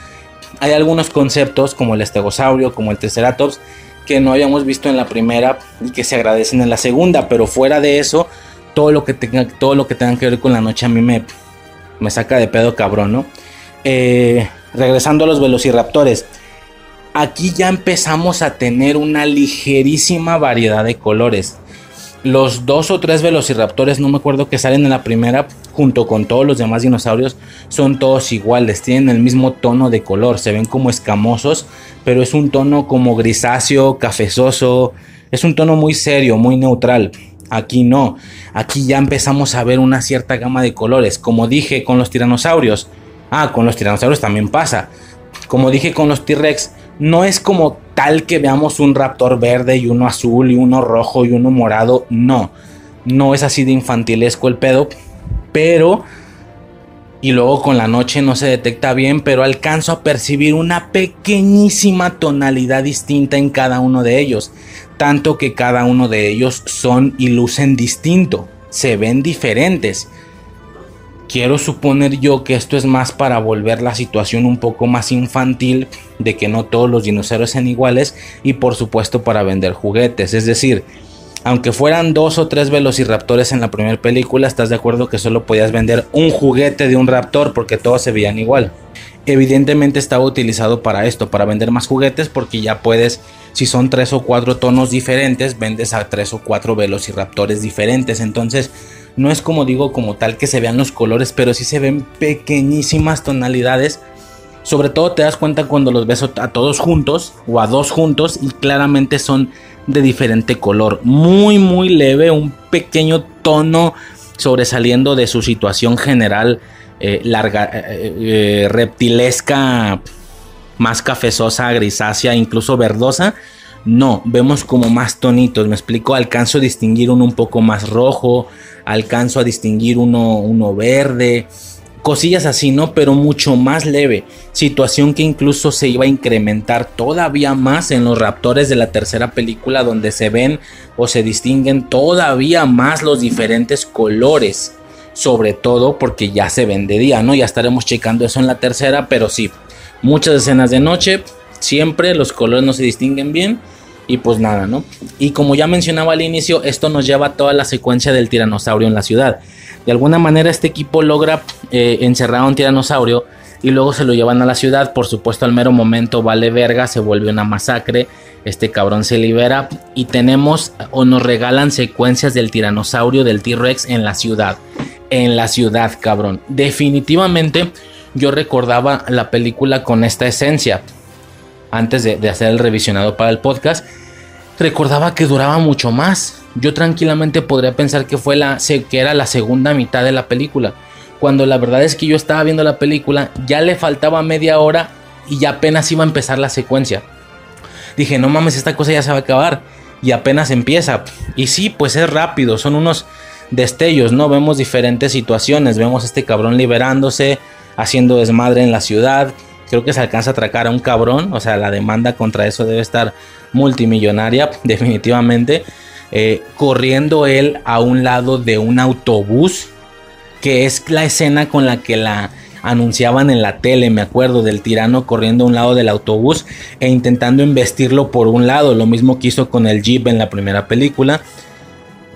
hay algunos conceptos como el estegosaurio, como el triceratops, que no habíamos visto en la primera y que se agradecen en la segunda, pero fuera de eso, todo lo que tenga, todo lo que tenga que ver con la noche a mí me, me saca de pedo cabrón, ¿no? Eh, regresando a los velociraptores aquí ya empezamos a tener una ligerísima variedad de colores. Los dos o tres velociraptores, no me acuerdo que salen en la primera, junto con todos los demás dinosaurios, son todos iguales, tienen el mismo tono de color, se ven como escamosos, pero es un tono como grisáceo, cafezoso, es un tono muy serio, muy neutral. Aquí no, aquí ya empezamos a ver una cierta gama de colores, como dije con los tiranosaurios. Ah, con los tiranosaurios también pasa. Como dije con los T-Rex, no es como tal que veamos un raptor verde y uno azul y uno rojo y uno morado. No, no es así de infantilesco el pedo. Pero... Y luego con la noche no se detecta bien, pero alcanzo a percibir una pequeñísima tonalidad distinta en cada uno de ellos. Tanto que cada uno de ellos son y lucen distinto. Se ven diferentes. Quiero suponer yo que esto es más para volver la situación un poco más infantil, de que no todos los dinosaurios sean iguales y por supuesto para vender juguetes. Es decir, aunque fueran dos o tres velociraptores en la primera película, estás de acuerdo que solo podías vender un juguete de un raptor porque todos se veían igual. Evidentemente estaba utilizado para esto, para vender más juguetes porque ya puedes, si son tres o cuatro tonos diferentes, vendes a tres o cuatro velociraptores diferentes. Entonces no es como digo como tal que se vean los colores, pero sí se ven pequeñísimas tonalidades. Sobre todo te das cuenta cuando los ves a todos juntos o a dos juntos y claramente son de diferente color. Muy muy leve, un pequeño tono sobresaliendo de su situación general eh, larga, eh, eh, reptilesca, más cafezosa, grisácea, incluso verdosa no, vemos como más tonitos, me explico, alcanzo a distinguir uno un poco más rojo, alcanzo a distinguir uno, uno verde, cosillas así, ¿no? Pero mucho más leve, situación que incluso se iba a incrementar todavía más en los raptores de la tercera película donde se ven o se distinguen todavía más los diferentes colores, sobre todo porque ya se ven de día, ¿no? Ya estaremos checando eso en la tercera, pero sí, muchas escenas de noche, siempre los colores no se distinguen bien y pues nada, ¿no? Y como ya mencionaba al inicio, esto nos lleva a toda la secuencia del tiranosaurio en la ciudad. De alguna manera este equipo logra eh, encerrar a un tiranosaurio y luego se lo llevan a la ciudad. Por supuesto al mero momento vale verga, se vuelve una masacre. Este cabrón se libera y tenemos o nos regalan secuencias del tiranosaurio, del T-Rex en la ciudad. En la ciudad, cabrón. Definitivamente yo recordaba la película con esta esencia antes de, hacer el revisionado para el podcast, recordaba que duraba mucho más. Yo tranquilamente podría pensar que fue la que era la segunda mitad de la película, cuando la verdad es que yo estaba viendo la película, ya le faltaba media hora y ya apenas iba a empezar la secuencia. Dije, no mames, esta cosa ya se va a acabar y apenas empieza. Y sí, pues es rápido, son unos destellos, ¿no? Vemos diferentes situaciones, vemos a este cabrón liberándose, haciendo desmadre en la ciudad. Creo que se alcanza a atracar a un cabrón. O sea, la demanda contra eso debe estar multimillonaria, definitivamente. Eh, corriendo él a un lado de un autobús. Que es la escena con la que la anunciaban en la tele, me acuerdo, del tirano corriendo a un lado del autobús e intentando embestirlo por un lado, lo mismo que hizo con el Jeep en la primera película.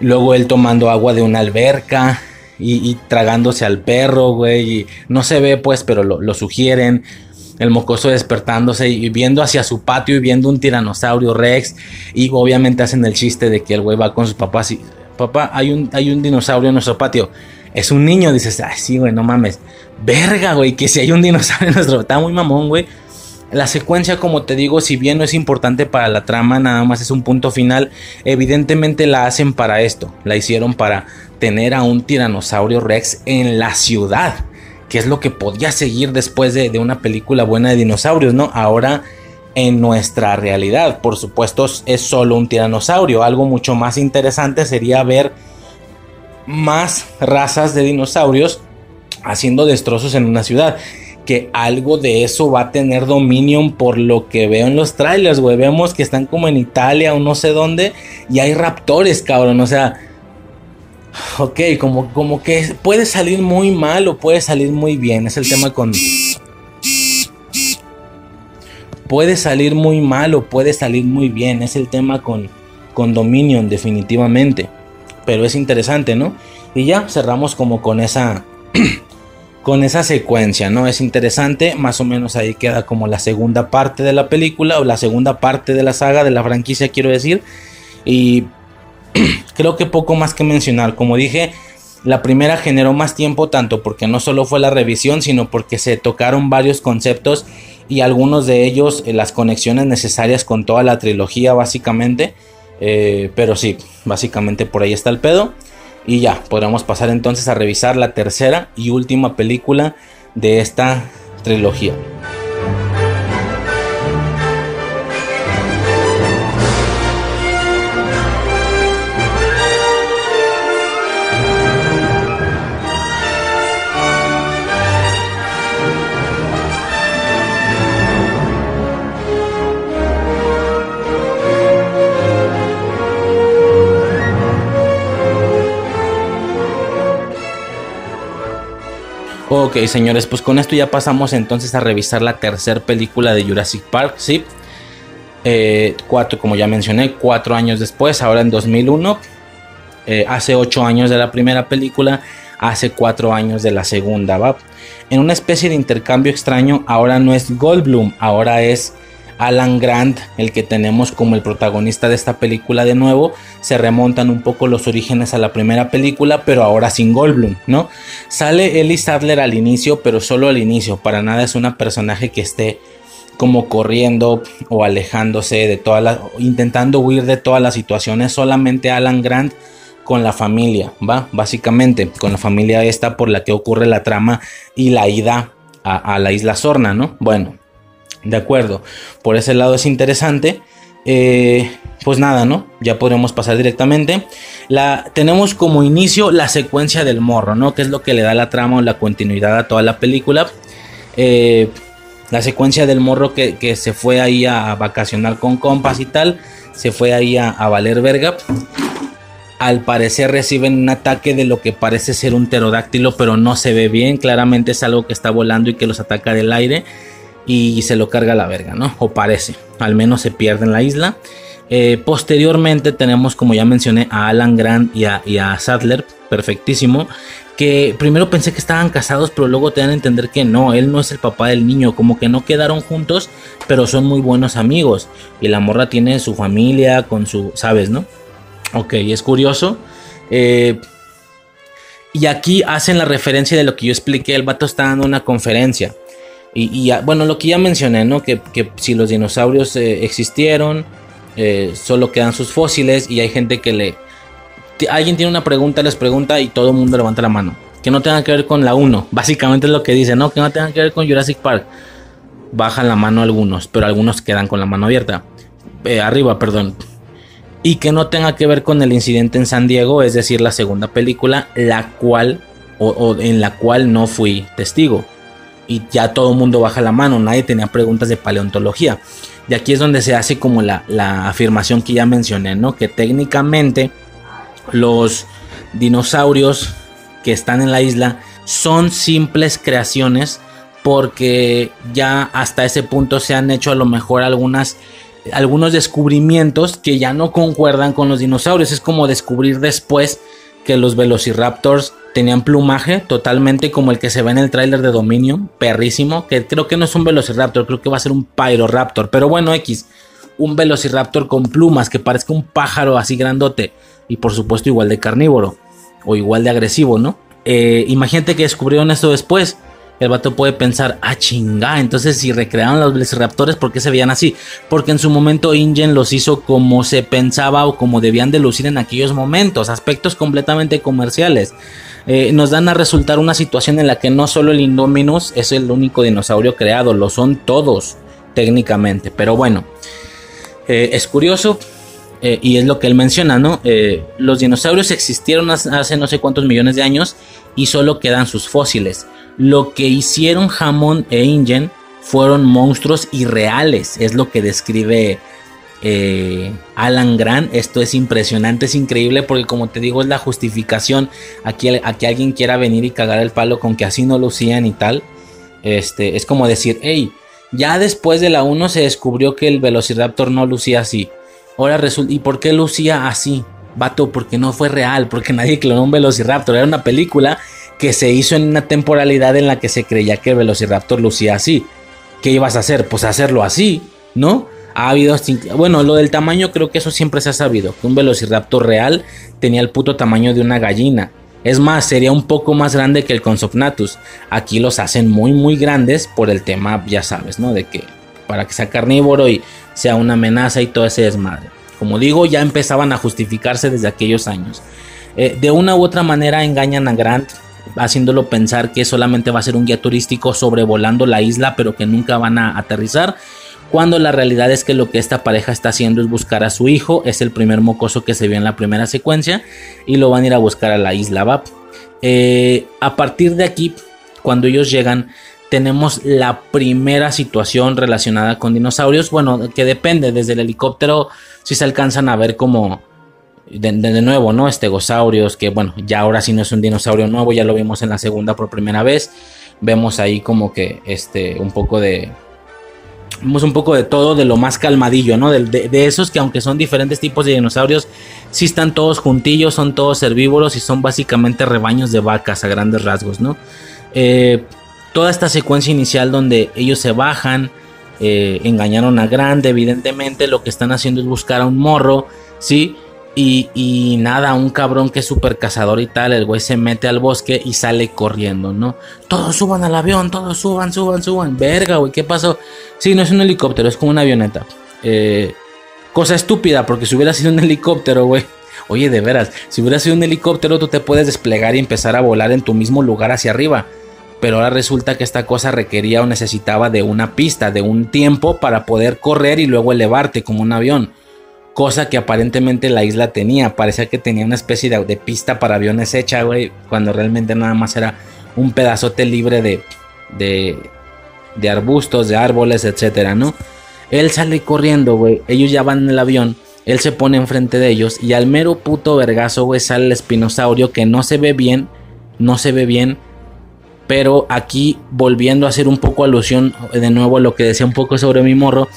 Luego él tomando agua de una alberca y, tragándose al perro, güey. no se ve, pues, pero lo, sugieren. El mocoso despertándose y viendo hacia su patio y viendo un tiranosaurio Rex. Y obviamente hacen el chiste de que el güey va con sus papás y. Papá, hay un, hay un dinosaurio en nuestro patio. Es un niño, dices, ay, sí, güey, no mames. Verga, güey, que si hay un dinosaurio en nuestro. Está muy mamón, güey. La secuencia, como te digo, si bien no es importante para la trama, nada más es un punto final, evidentemente la hacen para esto. La hicieron para tener a un tiranosaurio Rex en la ciudad, que es lo que podía seguir después de, de una película buena de dinosaurios, ¿no? Ahora en nuestra realidad, por supuesto, es solo un tiranosaurio. Algo mucho más interesante sería ver más razas de dinosaurios haciendo destrozos en una ciudad. Que algo de eso va a tener Dominion por lo que veo en los trailers, güey. Vemos que están como en Italia o no sé dónde. Y hay raptores, cabrón. O sea, ok, como, como que puede salir muy mal o puede salir muy bien. Es el tema con... Puede salir muy mal o puede salir muy bien. Es el tema con, con Dominion, definitivamente. Pero es interesante, ¿no? Y ya cerramos como con esa con esa secuencia, ¿no? Es interesante, más o menos ahí queda como la segunda parte de la película o la segunda parte de la saga, de la franquicia, quiero decir. Y creo que poco más que mencionar, como dije, la primera generó más tiempo tanto porque no solo fue la revisión, sino porque se tocaron varios conceptos y algunos de ellos eh, las conexiones necesarias con toda la trilogía básicamente. Eh, pero sí, básicamente por ahí está el pedo. Y ya, podremos pasar entonces a revisar la tercera y última película de esta trilogía. Ok, señores, pues con esto ya pasamos entonces a revisar la tercera película de Jurassic Park, ¿sí? Eh, cuatro, como ya mencioné, cuatro años después, ahora en 2001. Eh, hace ocho años de la primera película, hace cuatro años de la segunda, ¿va? En una especie de intercambio extraño, ahora no es Goldblum, ahora es Alan Grant, el que tenemos como el protagonista de esta película de nuevo, se remontan un poco los orígenes a la primera película, pero ahora sin Goldblum, ¿no? Sale Ellie Sadler al inicio, pero solo al inicio, para nada es una personaje que esté como corriendo o alejándose de todas las, intentando huir de todas las situaciones, solamente Alan Grant con la familia, ¿va? Básicamente, con la familia esta por la que ocurre la trama y la ida a, a la isla Sorna, ¿no? Bueno, de acuerdo, por ese lado es interesante. Eh, pues nada, ¿no? Ya podremos pasar directamente. La, tenemos como inicio la secuencia del morro, ¿no? Que es lo que le da la trama o la continuidad a toda la película. Eh, la secuencia del morro que, se fue ahí a vacacionar con compas y tal. Se fue ahí a, a valer verga. Al parecer reciben un ataque de lo que parece ser un pterodáctilo, pero no se ve bien. Claramente es algo que está volando y que los ataca del aire y se lo carga la verga, ¿no? O parece, al menos se pierde en la isla. Eh, posteriormente tenemos, como ya mencioné, a Alan Grant y a, Sadler, perfectísimo. Que primero pensé que estaban casados, pero luego te dan a entender que no, él no es el papá del niño, como que no quedaron juntos, pero son muy buenos amigos. Y la morra tiene su familia con su, ¿sabes, no? Ok, es curioso. Eh, y aquí hacen la referencia de lo que yo expliqué, el vato está dando una conferencia. Y, bueno, lo que ya mencioné, ¿no? Que, si los dinosaurios eh, existieron, eh, solo quedan sus fósiles y hay gente que le... Alguien tiene una pregunta, les pregunta y todo el mundo levanta la mano. Que no tenga que ver con la 1. Básicamente es lo que dice, ¿no? Que no tenga que ver con Jurassic Park. Bajan la mano algunos, pero algunos quedan con la mano abierta. Eh, arriba, perdón. Y que no tenga que ver con el incidente en San Diego, es decir, la segunda película, la cual, o en la cual no fui testigo. Y ya todo el mundo baja la mano, nadie tenía preguntas de paleontología. Y aquí es donde se hace como la, la afirmación que ya mencioné, ¿no? Que técnicamente los dinosaurios que están en la isla son simples creaciones porque ya hasta ese punto se han hecho a lo mejor algunas algunos descubrimientos que ya no concuerdan con los dinosaurios. Es como descubrir después que los velociraptors tenían plumaje totalmente como el que se ve en el tráiler de Dominion, perrísimo, que creo que no es un velociraptor, creo que va a ser un pyroraptor, pero bueno, X, un velociraptor con plumas que parezca un pájaro así grandote y por supuesto igual de carnívoro o igual de agresivo, ¿no? Eh, imagínate que descubrieron esto después el vato puede pensar, ah, chinga, entonces si recrearon los Velociraptores, ¿por qué se veían así? Porque en su momento Ingen los hizo como se pensaba o como debían de lucir en aquellos momentos, aspectos completamente comerciales. Eh, nos dan a resultar una situación en la que no solo el Indominus es el único dinosaurio creado, lo son todos técnicamente, pero bueno, eh, es curioso. Eh, y es lo que él menciona, ¿no? los dinosaurios existieron hace no sé cuántos millones de años y solo quedan sus fósiles. Lo que hicieron Hammond e Ingen fueron monstruos irreales, es lo que describe eh, Alan Grant. Esto es impresionante, es increíble porque como te digo es la justificación a que, alguien quiera venir y cagar el palo con que así no lucían y tal. Este, es como decir, hey, ya después de la 1 se descubrió que el Velociraptor no lucía así. Ahora resulta, ¿y por qué lucía así? Vato, porque no fue real, porque nadie clonó un Velociraptor, era una película que se hizo en una temporalidad en la que se creía que el Velociraptor lucía así. ¿Qué ibas a hacer? Pues hacerlo así, ¿no? Ha habido. Bueno, lo del tamaño creo que eso siempre se ha sabido. Que un Velociraptor real tenía el puto tamaño de una gallina. Es más, sería un poco más grande que el Consopnatus. Aquí los hacen muy, muy grandes por el tema, ya sabes, ¿no? De que para que sea carnívoro y sea una amenaza y todo ese desmadre. Como digo, ya empezaban a justificarse desde aquellos años. Eh, de una u otra manera engañan a Grant haciéndolo pensar que solamente va a ser un guía turístico sobrevolando la isla, pero que nunca van a aterrizar. Cuando la realidad es que lo que esta pareja está haciendo es buscar a su hijo, es el primer mocoso que se vio en la primera secuencia, y lo van a ir a buscar a la isla Vap. Eh, a partir de aquí, cuando ellos llegan, tenemos la primera situación relacionada con dinosaurios. Bueno, que depende, desde el helicóptero si se alcanzan a ver como de, nuevo, ¿no? Estegosaurios, que bueno, ya ahora sí no es un dinosaurio nuevo, ya lo vimos en la segunda por primera vez. Vemos ahí como que este, un poco de... Vemos un poco de todo, de lo más calmadillo, ¿no? De, esos que aunque son diferentes tipos de dinosaurios, sí están todos juntillos, son todos herbívoros y son básicamente rebaños de vacas a grandes rasgos, ¿no? Eh, toda esta secuencia inicial donde ellos se bajan, eh, engañaron a Grande, evidentemente lo que están haciendo es buscar a un morro, ¿sí? Y, nada, un cabrón que es súper cazador y tal, el güey se mete al bosque y sale corriendo, ¿no? Todos suban al avión, todos suban, suban, suban. Verga, güey, ¿qué pasó? Sí, no es un helicóptero, es como una avioneta. Eh, cosa estúpida, porque si hubiera sido un helicóptero, güey. Oye, de veras, si hubiera sido un helicóptero, tú te puedes desplegar y empezar a volar en tu mismo lugar hacia arriba. Pero ahora resulta que esta cosa requería o necesitaba de una pista, de un tiempo para poder correr y luego elevarte como un avión cosa que aparentemente la isla tenía. Parecía que tenía una especie de, pista para aviones hecha, güey, cuando realmente nada más era un pedazote libre de, de, arbustos, de árboles, etcétera, ¿no? Él sale corriendo, güey. Ellos ya van en el avión. Él se pone enfrente de ellos. Y al mero puto vergazo, güey, sale el espinosaurio que no se ve bien. No se ve bien. Pero aquí, volviendo a hacer un poco alusión de nuevo a lo que decía un poco sobre mi morro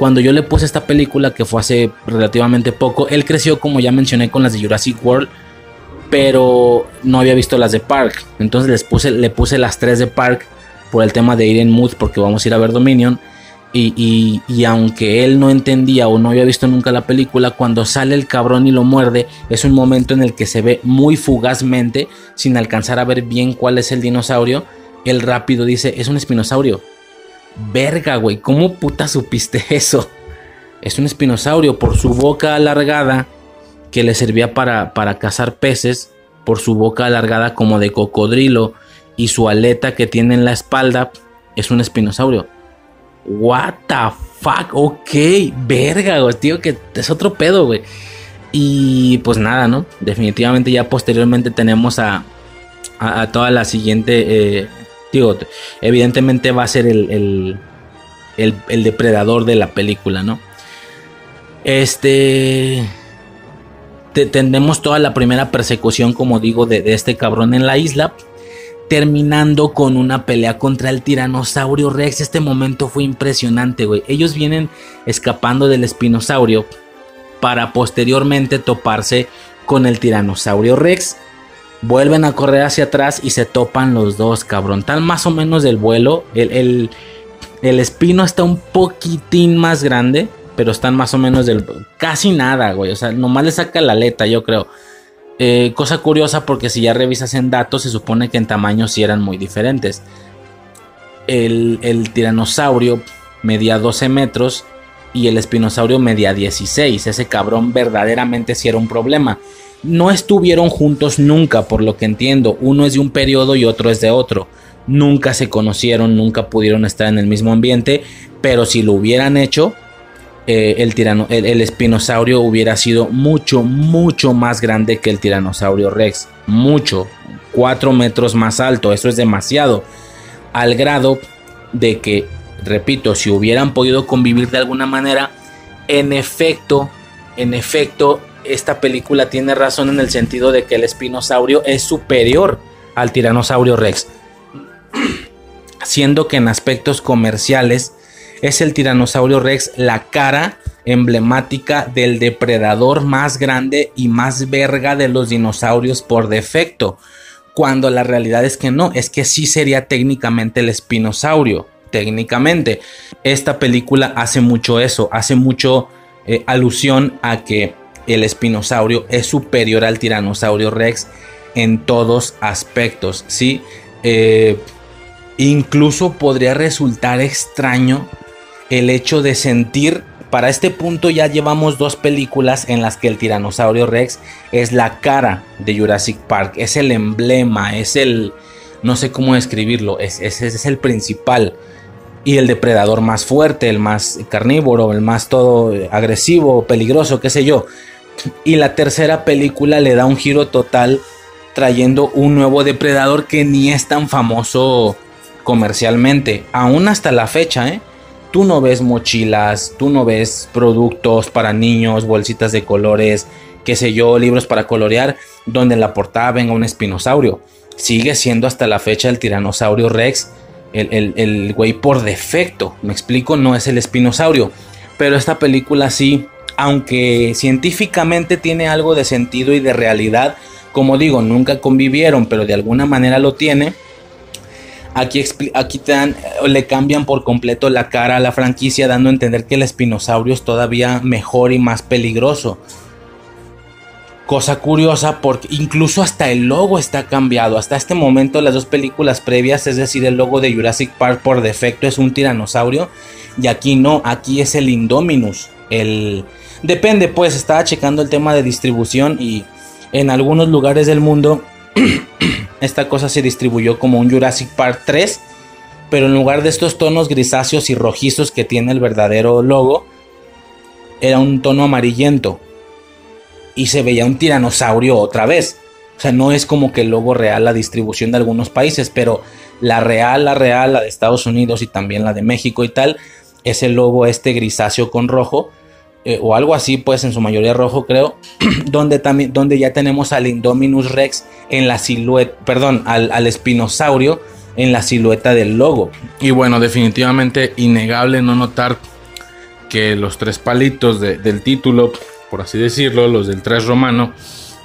cuando yo le puse esta película, que fue hace relativamente poco, él creció, como ya mencioné, con las de Jurassic World, pero no había visto las de Park. Entonces les puse, le puse las tres de Park por el tema de ir en Mood, porque vamos a ir a ver Dominion. Y, y, aunque él no entendía o no había visto nunca la película, cuando sale el cabrón y lo muerde, es un momento en el que se ve muy fugazmente, sin alcanzar a ver bien cuál es el dinosaurio. Él rápido dice, es un espinosaurio. Verga, güey, ¿cómo puta supiste eso? Es un espinosaurio por su boca alargada que le servía para, para cazar peces, por su boca alargada como de cocodrilo y su aleta que tiene en la espalda es un espinosaurio. What the fuck, ok, verga, güey, tío, que es otro pedo, güey. Y pues nada, ¿no? Definitivamente ya posteriormente tenemos a, a, toda la siguiente eh, Digo, evidentemente va a ser el, el, depredador de la película, ¿no? Este... Tenemos toda la primera persecución, como digo, de, de este cabrón en la isla terminando con una pelea contra el tiranosaurio Rex. Este momento fue impresionante, güey. Ellos vienen escapando del espinosaurio para posteriormente toparse con el tiranosaurio Rex. Vuelven a correr hacia atrás y se topan los dos, cabrón. Tal más o menos del vuelo. El, el, espino está un poquitín más grande, pero están más o menos del... Casi nada, güey. O sea, nomás le saca la aleta, yo creo. Eh, cosa curiosa porque si ya revisas en datos se supone que en tamaño sí eran muy diferentes. El, el tiranosaurio medía 12 metros y el espinosaurio medía 16. Ese cabrón verdaderamente sí era un problema. No estuvieron juntos nunca, por lo que entiendo. Uno es de un periodo y otro es de otro. Nunca se conocieron, nunca pudieron estar en el mismo ambiente, pero si lo hubieran hecho, eh, el, tirano, el, espinosaurio hubiera sido mucho, mucho más grande que el tiranosaurio rex. Mucho. 4 metros más alto. Eso es demasiado. Al grado de que repito, si hubieran podido convivir de alguna manera, en efecto, en efecto, esta película tiene razón en el sentido de que el espinosaurio es superior al tiranosaurio rex. Siendo que en aspectos comerciales es el tiranosaurio rex la cara emblemática del depredador más grande y más verga de los dinosaurios por defecto. Cuando la realidad es que no, es que sí sería técnicamente el espinosaurio técnicamente. Esta película hace mucho eso, hace mucho eh, alusión a que el espinosaurio es superior al tiranosaurio rex en todos aspectos, ¿sí? Eh, incluso podría resultar extraño el hecho de sentir, para este punto ya llevamos dos películas en las que el tiranosaurio rex es la cara de Jurassic Park, es el emblema, es el, no sé cómo describirlo, es, es el principal y el depredador más fuerte, el más carnívoro, el más todo agresivo, peligroso, qué sé yo. Y la tercera película le da un giro total trayendo un nuevo depredador que ni es tan famoso comercialmente, aún hasta la fecha, ¿eh? Tú no ves mochilas, tú no ves productos para niños, bolsitas de colores, qué sé yo, libros para colorear, donde en la portada venga un espinosaurio. Sigue siendo hasta la fecha el tiranosaurio Rex el, güey por defecto. Me explico, no es el espinosaurio. Pero esta película sí, aunque científicamente tiene algo de sentido y de realidad, como digo, nunca convivieron, pero de alguna manera lo tiene. Aquí, aquí dan, le cambian por completo la cara a la franquicia, dando a entender que el espinosaurio es todavía mejor y más peligroso. Cosa curiosa porque incluso hasta el logo está cambiado. Hasta este momento las dos películas previas, es decir, el logo de Jurassic Park por defecto es un tiranosaurio y aquí no, aquí es el Indominus. El depende, pues estaba checando el tema de distribución y en algunos lugares del mundo esta cosa se distribuyó como un Jurassic Park 3, pero en lugar de estos tonos grisáceos y rojizos que tiene el verdadero logo, era un tono amarillento y se veía un tiranosaurio otra vez. O sea, no es como que el logo real la distribución de algunos países, pero la real, la real, la de Estados Unidos y también la de México y tal, es el logo este grisáceo con rojo. Eh, o algo así, pues en su mayoría rojo, creo, donde, donde ya tenemos al Indominus Rex en la silueta, perdón, al, espinosaurio en la silueta del logo. Y bueno, definitivamente innegable no notar que los tres palitos del título por así decirlo, los del 3 romano,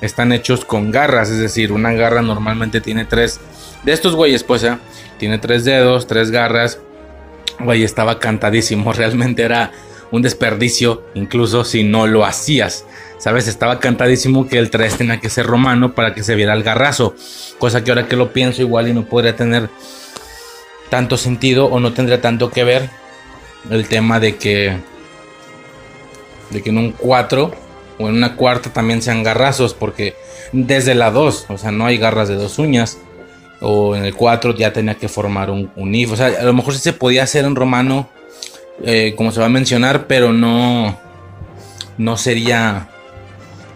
están hechos con garras, es decir, una garra normalmente tiene tres de estos güeyes, pues, ¿eh? tiene tres dedos, tres garras. Güey, estaba cantadísimo, realmente era un desperdicio, incluso si no lo hacías. ¿Sabes? Estaba cantadísimo que el 3 tenía que ser romano para que se viera el garrazo. Cosa que ahora que lo pienso igual y no podría tener tanto sentido o no tendría tanto que ver el tema de que de que en un 4 o en una cuarta también sean garrazos, porque desde la 2, o sea, no hay garras de dos uñas, o en el 4 ya tenía que formar un, un if, o sea, a lo mejor sí se podía hacer en romano, eh, como se va a mencionar, pero no, no sería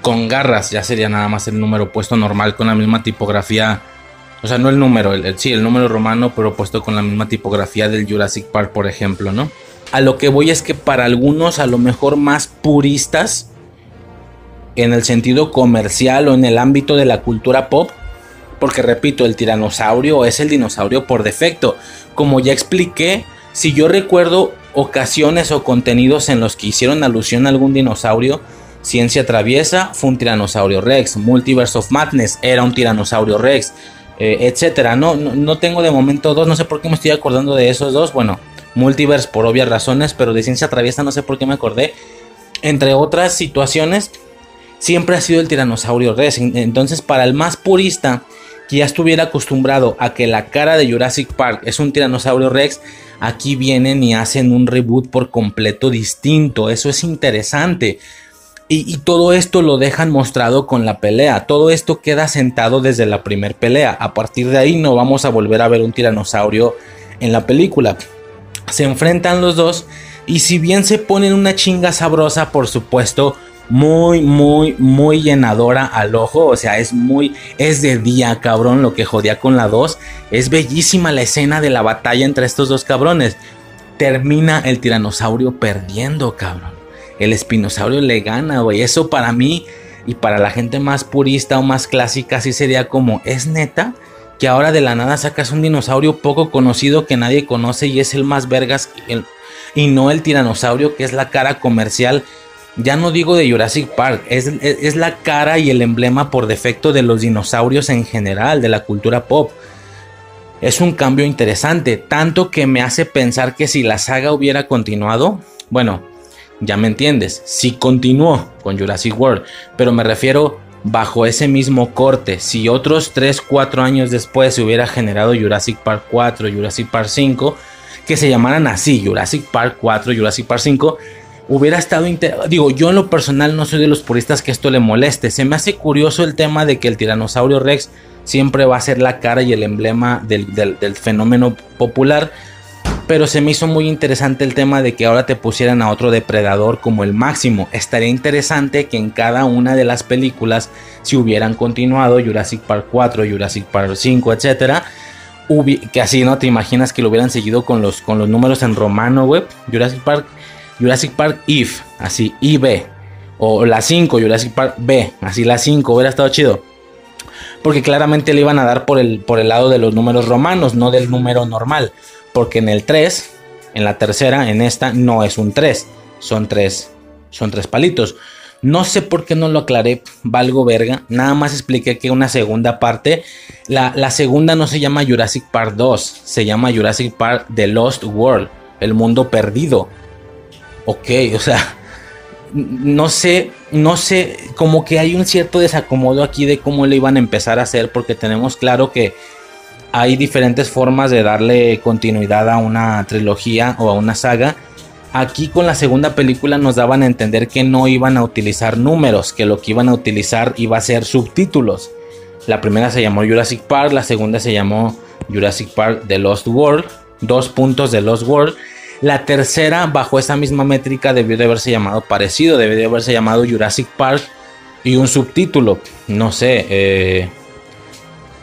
con garras, ya sería nada más el número puesto normal con la misma tipografía O sea, no el número, sí, el número romano, pero puesto con la misma tipografía del Jurassic Park, por ejemplo, ¿no? A lo que voy es que para algunos, a lo mejor más puristas, en el sentido comercial o en el ámbito de la cultura pop, porque repito, el tiranosaurio es el dinosaurio por defecto. Como ya expliqué, si yo recuerdo ocasiones o contenidos en los que hicieron alusión a algún dinosaurio, Ciencia Traviesa fue un tiranosaurio Rex, Multiverse of Madness era un tiranosaurio Rex, eh, etcétera. No, no, tengo de momento dos, no sé por qué me estoy acordando de esos dos. Bueno, Multiverse por obvias razones, pero de Ciencia Traviesa no sé por qué me acordé. Entre otras situaciones, siempre ha sido el tiranosaurio Rex. Entonces, para el más purista que ya estuviera acostumbrado a que la cara de Jurassic Park es un tiranosaurio Rex, aquí vienen y hacen un reboot por completo distinto. Eso es interesante. Y, todo esto lo dejan mostrado con la pelea. Todo esto queda sentado desde la primer pelea. A partir de ahí no vamos a volver a ver un tiranosaurio en la película. Se enfrentan los dos. Y si bien se ponen una chinga sabrosa, por supuesto, muy, muy, muy llenadora al ojo. O sea, es muy, es de día, cabrón, lo que jodía con la 2. Es bellísima la escena de la batalla entre estos dos cabrones. Termina el tiranosaurio perdiendo, cabrón el espinosaurio le gana, güey. Eso para mí y para la gente más purista o más clásica, sí sería como, es neta que ahora de la nada sacas un dinosaurio poco conocido que nadie conoce y es el más vergas y no el tiranosaurio que es la cara comercial. Ya no digo de Jurassic Park, es, es la cara y el emblema por defecto de los dinosaurios en general, de la cultura pop. Es un cambio interesante, tanto que me hace pensar que si la saga hubiera continuado, bueno, ya me entiendes, si continuó con Jurassic World, pero me refiero bajo ese mismo corte. Si otros 3, 4 años después se hubiera generado Jurassic Park 4, Jurassic Park 5, que se llamaran así, Jurassic Park 4, Jurassic Park 5, hubiera estado... Digo, yo en lo personal no soy de los puristas que esto le moleste. Se me hace curioso el tema de que el tiranosaurio Rex siempre va a ser la cara y el emblema del, del fenómeno popular pero se me hizo muy interesante el tema de que ahora te pusieran a otro depredador como el máximo. Estaría interesante que en cada una de las películas, si hubieran continuado Jurassic Park 4, Jurassic Park 5, etcétera, que así no te imaginas que lo hubieran seguido con los, con los números en romano, web. Jurassic Park, Jurassic Park If, así, IB. O la 5, Jurassic Park B, así la 5, hubiera estado chido. Porque claramente le iban a dar por el, por el lado de los números romanos, no del número normal. Porque en el 3, en la tercera, en esta, no es un 3. Son 3. Son tres palitos. No sé por qué no lo aclaré, valgo verga. Nada más expliqué que una segunda parte. La, la, segunda no se llama Jurassic Park 2, se llama Jurassic Park The Lost World, el mundo perdido. Ok, o sea, no sé, no sé, como que hay un cierto desacomodo aquí de cómo le iban a empezar a hacer, porque tenemos claro que hay diferentes formas de darle continuidad a una trilogía o a una saga. Aquí con la segunda película nos daban a entender que no iban a utilizar números, que lo que iban a utilizar iba a ser subtítulos. La primera se llamó Jurassic Park, la segunda se llamó Jurassic Park The Lost World, dos puntos de Lost World. La tercera, bajo esa misma métrica, debió de haberse llamado parecido, debió de haberse llamado Jurassic Park y un subtítulo, no sé, eh,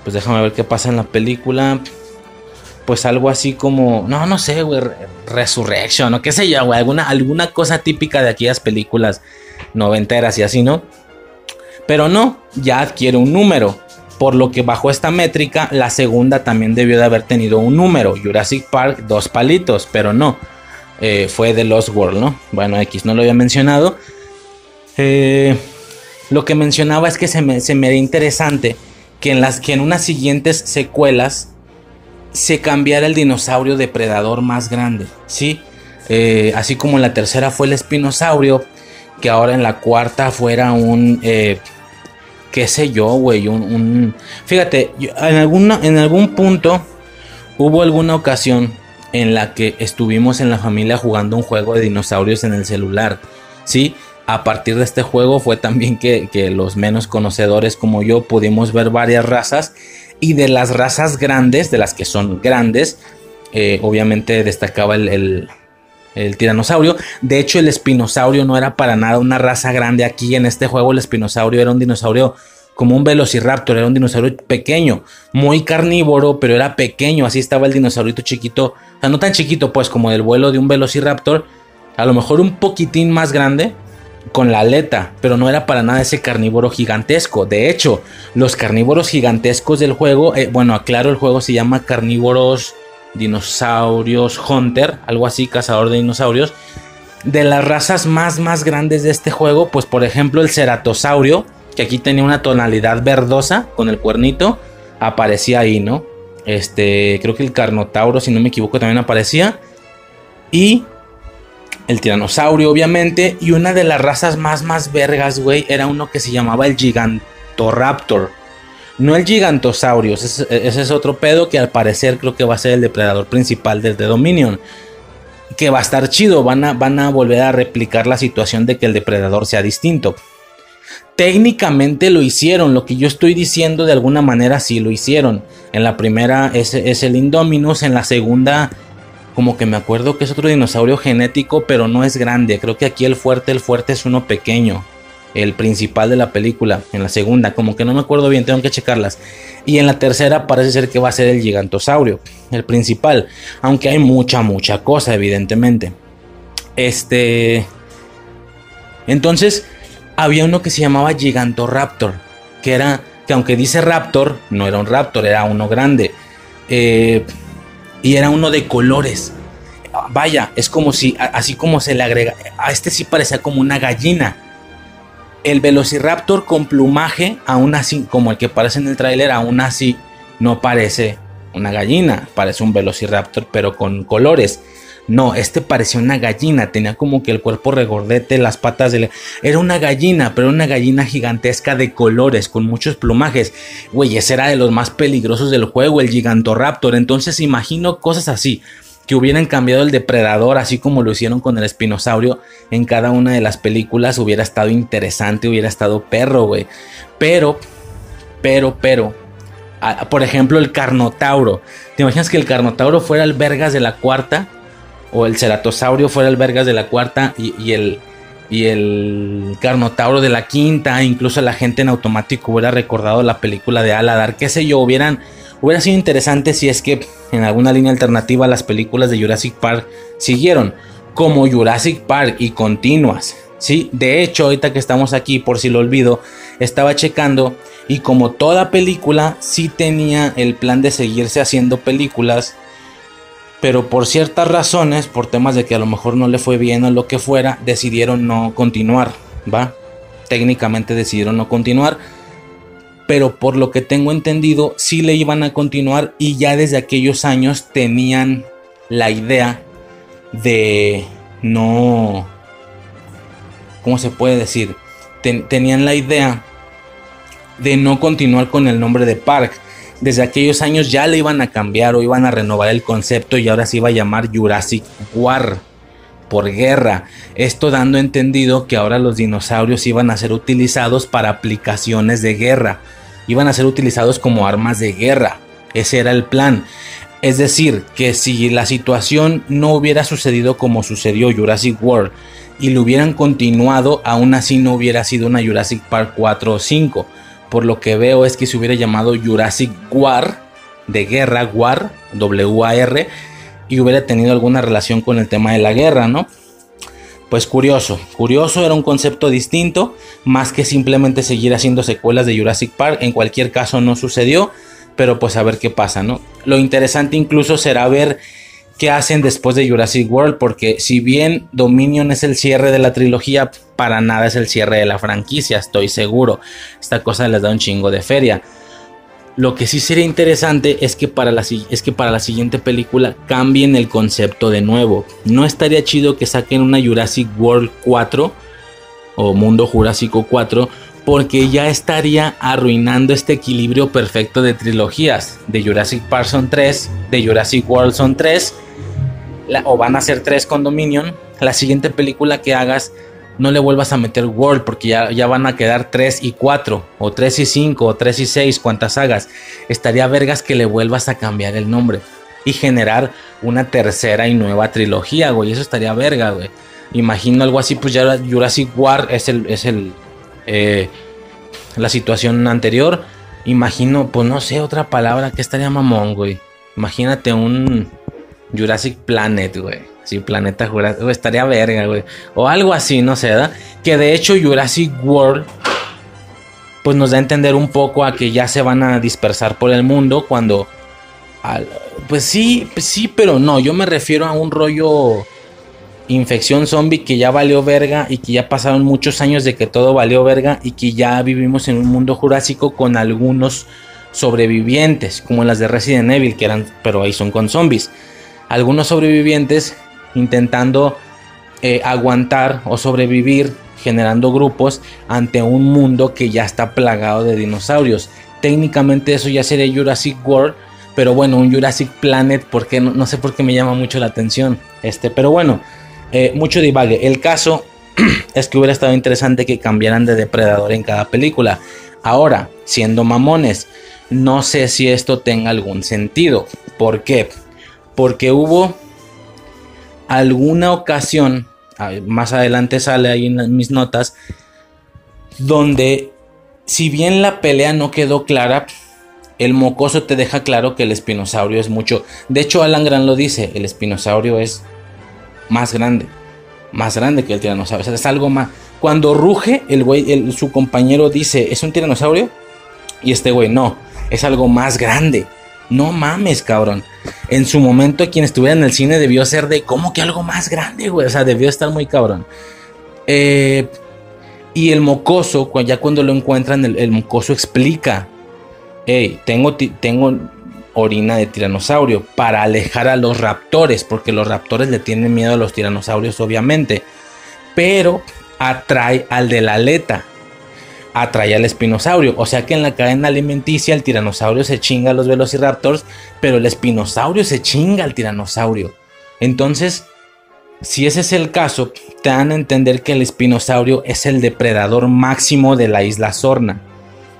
pues déjame ver qué pasa en la película. Pues algo así como, no, no sé, güey, Resurrection o qué sé yo, güey, alguna, alguna cosa típica de aquellas películas noventeras y así, ¿no? Pero no, ya adquiere un número. Por lo que bajo esta métrica, la segunda también debió de haber tenido un número. Jurassic Park, dos palitos, pero no. Eh, fue The Lost World, ¿no? Bueno, X no lo había mencionado. Eh, lo que mencionaba es que se me, se me da interesante que en, las, que en unas siguientes secuelas se cambiara el dinosaurio depredador más grande, ¿sí? Eh, así como en la tercera fue el espinosaurio, que ahora en la cuarta fuera un, eh, qué sé yo, güey, un, Fíjate, en, alguna, en algún punto hubo alguna ocasión en la que estuvimos en la familia jugando un juego de dinosaurios en el celular, ¿sí? a partir de este juego fue también que, los menos conocedores como yo pudimos ver varias razas y de las razas grandes, de las que son grandes, eh, obviamente destacaba el, el, tiranosaurio. De hecho, el espinosaurio no era para nada una raza grande aquí en este juego. El espinosaurio era un dinosaurio como un velociraptor, era un dinosaurio pequeño, muy carnívoro, pero era pequeño, así estaba el dinosaurito chiquito, o sea, no tan chiquito pues como del vuelo de un velociraptor, a lo mejor un poquitín más grande, con la aleta, pero no era para nada ese carnívoro gigantesco. De hecho, los carnívoros gigantescos del juego, eh, bueno, aclaro, el juego se llama Carnívoros Dinosaurios Hunter, algo así, cazador de dinosaurios. De las razas más, más grandes de este juego, pues por ejemplo el ceratosaurio, que aquí tenía una tonalidad verdosa con el cuernito, aparecía ahí, ¿no? Este, creo que el Carnotauro, si no me equivoco, también aparecía. Y el tiranosaurio, obviamente. Y una de las razas más, más vergas, güey, era uno que se llamaba el Gigantoraptor. No el Gigantosaurio, ese, es otro pedo que al parecer creo que va a ser el depredador principal del de Dominion. Que va a estar chido, van a, van a volver a replicar la situación de que el depredador sea distinto técnicamente lo hicieron. Lo que yo estoy diciendo de alguna manera sí lo hicieron. En la primera es, el Indominus, en la segunda como que me acuerdo que es otro dinosaurio genético, pero no es grande. Creo que aquí el fuerte, el fuerte es uno pequeño. El principal de la película. En la segunda, como que no me acuerdo bien, tengo que checarlas. Y en la tercera parece ser que va a ser el gigantosaurio, el principal. Aunque hay mucha, mucha cosa, evidentemente. Este. Entonces, había uno que se llamaba Gigantoraptor, que era, que aunque dice Raptor, no era un Raptor, era uno grande. Eh, y era uno de colores. Vaya, es como si, así como se le agrega, a este sí parecía como una gallina. El Velociraptor con plumaje, aún así, como el que parece en el tráiler, aún así no parece una gallina, parece un Velociraptor, pero con colores. No, este parecía una gallina, tenía como que el cuerpo regordete, las patas de... Era una gallina, pero una gallina gigantesca de colores, con muchos plumajes. Güey, ese era de los más peligrosos del juego, el Gigantoraptor. Entonces imagino cosas así, que hubieran cambiado el depredador, así como lo hicieron con el espinosaurio en cada una de las películas, hubiera estado interesante, hubiera estado perro, güey. Pero, pero, pero, por ejemplo, el Carnotauro. ¿Te imaginas que el Carnotauro fuera el Vergas de la cuarta? O el ceratosaurio fuera el Vergas de la cuarta y, el y el Carnotauro de la quinta, incluso la gente en automático hubiera recordado la película de Aladar, qué sé yo, hubieran hubiera sido interesante si es que en alguna línea alternativa las películas de Jurassic Park siguieron como Jurassic Park y continuas. Sí, de hecho, ahorita que estamos aquí, por si lo olvido, estaba checando y como toda película sí tenía el plan de seguirse haciendo películas pero por ciertas razones, por temas de que a lo mejor no le fue bien o lo que fuera, decidieron no continuar, ¿va? Técnicamente decidieron no continuar, pero por lo que tengo entendido, sí le iban a continuar y ya desde aquellos años tenían la idea de no... ¿Cómo se puede decir? tenían la idea de no continuar con el nombre de Park desde aquellos años ya le iban a cambiar o iban a renovar el concepto y ahora se iba a llamar Jurassic War por guerra. Esto dando entendido que ahora los dinosaurios iban a ser utilizados para aplicaciones de guerra. Iban a ser utilizados como armas de guerra. Ese era el plan. Es decir, que si la situación no hubiera sucedido como sucedió Jurassic World y lo hubieran continuado, aún así no hubiera sido una Jurassic Park 4 o 5 por lo que veo es que se hubiera llamado Jurassic War, de guerra, War, W-A-R, y hubiera tenido alguna relación con el tema de la guerra, ¿no? Pues curioso, curioso, era un concepto distinto, más que simplemente seguir haciendo secuelas de Jurassic Park, en cualquier caso no sucedió, pero pues a ver qué pasa, ¿no? Lo interesante incluso será ver qué hacen después de Jurassic World, porque si bien Dominion es el cierre de la trilogía, para nada es el cierre de la franquicia, estoy seguro. Esta cosa les da un chingo de feria. Lo que sí sería interesante es que, para la, es que para la siguiente película cambien el concepto de nuevo. No estaría chido que saquen una Jurassic World 4 o Mundo Jurásico 4 porque ya estaría arruinando este equilibrio perfecto de trilogías. De Jurassic Park son 3, de Jurassic World son 3 o van a ser tres con Dominion, la siguiente película que hagas no le vuelvas a meter World porque ya, ya van a quedar 3 y 4 o 3 y 5 o 3 y 6 cuantas hagas. Estaría vergas que le vuelvas a cambiar el nombre y generar una tercera y nueva trilogía, güey. Eso estaría verga, güey. Imagino algo así, pues ya Jurassic World es el, es el, eh, la situación anterior, imagino, pues no sé, otra palabra que estaría mamón, güey. Imagínate un Jurassic Planet, güey. Sí, planeta Jurásico, estaría verga, güey. O algo así, no sé, ¿verdad? Que de hecho Jurassic World, pues nos da a entender un poco a que ya se van a dispersar por el mundo cuando... pues sí, sí, pero no. Yo me refiero a un rollo infección zombie que ya valió verga y que ya pasaron muchos años de que todo valió verga y que ya vivimos en un mundo jurásico con algunos sobrevivientes, como las de Resident Evil, que eran, pero ahí son con zombies. Algunos sobrevivientes intentando eh, aguantar o sobrevivir generando grupos ante un mundo que ya está plagado de dinosaurios. Técnicamente eso ya sería Jurassic World, pero bueno, un Jurassic Planet, porque no, sé por qué me llama mucho la atención. Este, pero bueno, eh, mucho divague. El caso es que hubiera estado interesante que cambiaran de depredador en cada película. Ahora, siendo mamones, no sé si esto tenga algún sentido. ¿Por qué? Porque hubo alguna ocasión, más adelante sale ahí en mis notas, donde si bien la pelea no quedó clara, el mocoso te deja claro que el espinosaurio es mucho. De hecho, Alan Grant lo dice, el espinosaurio es más grande. Más grande que el tiranosaurio. es algo más. Cuando ruge, el güey, su compañero dice, ¿es un tiranosaurio? Y este güey, no, es algo más grande. No mames, cabrón. En su momento, quien estuviera en el cine debió ser de, ¿cómo que algo más grande, güey? O sea, debió estar muy cabrón. Eh, y el mocoso, ya cuando lo encuentran, el, mocoso explica, hey, tengo, tengo orina de tiranosaurio para alejar a los raptores, porque los raptores le tienen miedo a los tiranosaurios obviamente, pero atrae al de la aleta, atrae al espinosaurio, o sea que en la cadena alimenticia el tiranosaurio se chinga a los velociraptors, pero el espinosaurio se chinga al tiranosaurio. Entonces, si ese es el caso, te dan a entender que el espinosaurio es el depredador máximo de la isla Sorna.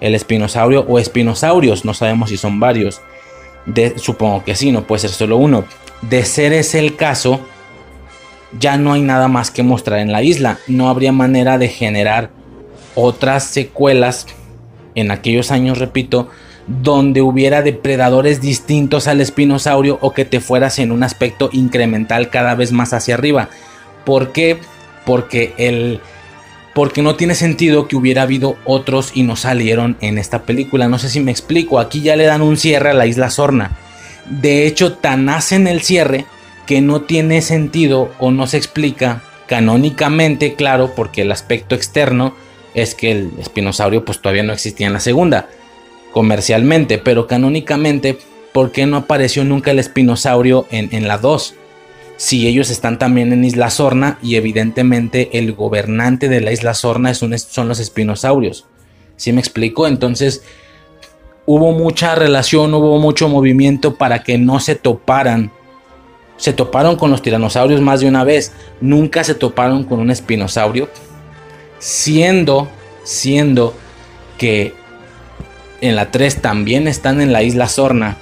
El espinosaurio o espinosaurios, no sabemos si son varios supongo que sí, no puede ser solo uno. De ser ese el caso, ya no hay nada más que mostrar en la isla. No habría manera de generar otras secuelas en aquellos años, repito, donde hubiera depredadores distintos al espinosaurio o que te fueras en un aspecto incremental cada vez más hacia arriba. ¿Por qué? Porque el porque no tiene sentido que hubiera habido otros y no salieron en esta película. No sé si me explico, aquí ya le dan un cierre a la isla Sorna. De hecho, tan hacen el cierre que no tiene sentido o no se explica canónicamente, claro, porque el aspecto externo es que el espinosaurio pues todavía no existía en la segunda, comercialmente, pero canónicamente, ¿por qué no apareció nunca el espinosaurio en, en la 2? si ellos están también en Isla Sorna y evidentemente el gobernante de la Isla Sorna es son los espinosaurios. ¿Sí me explico? Entonces hubo mucha relación, hubo mucho movimiento para que no se toparan. Se toparon con los tiranosaurios más de una vez, nunca se toparon con un espinosaurio, siendo, siendo que en la 3 también están en la isla Sorna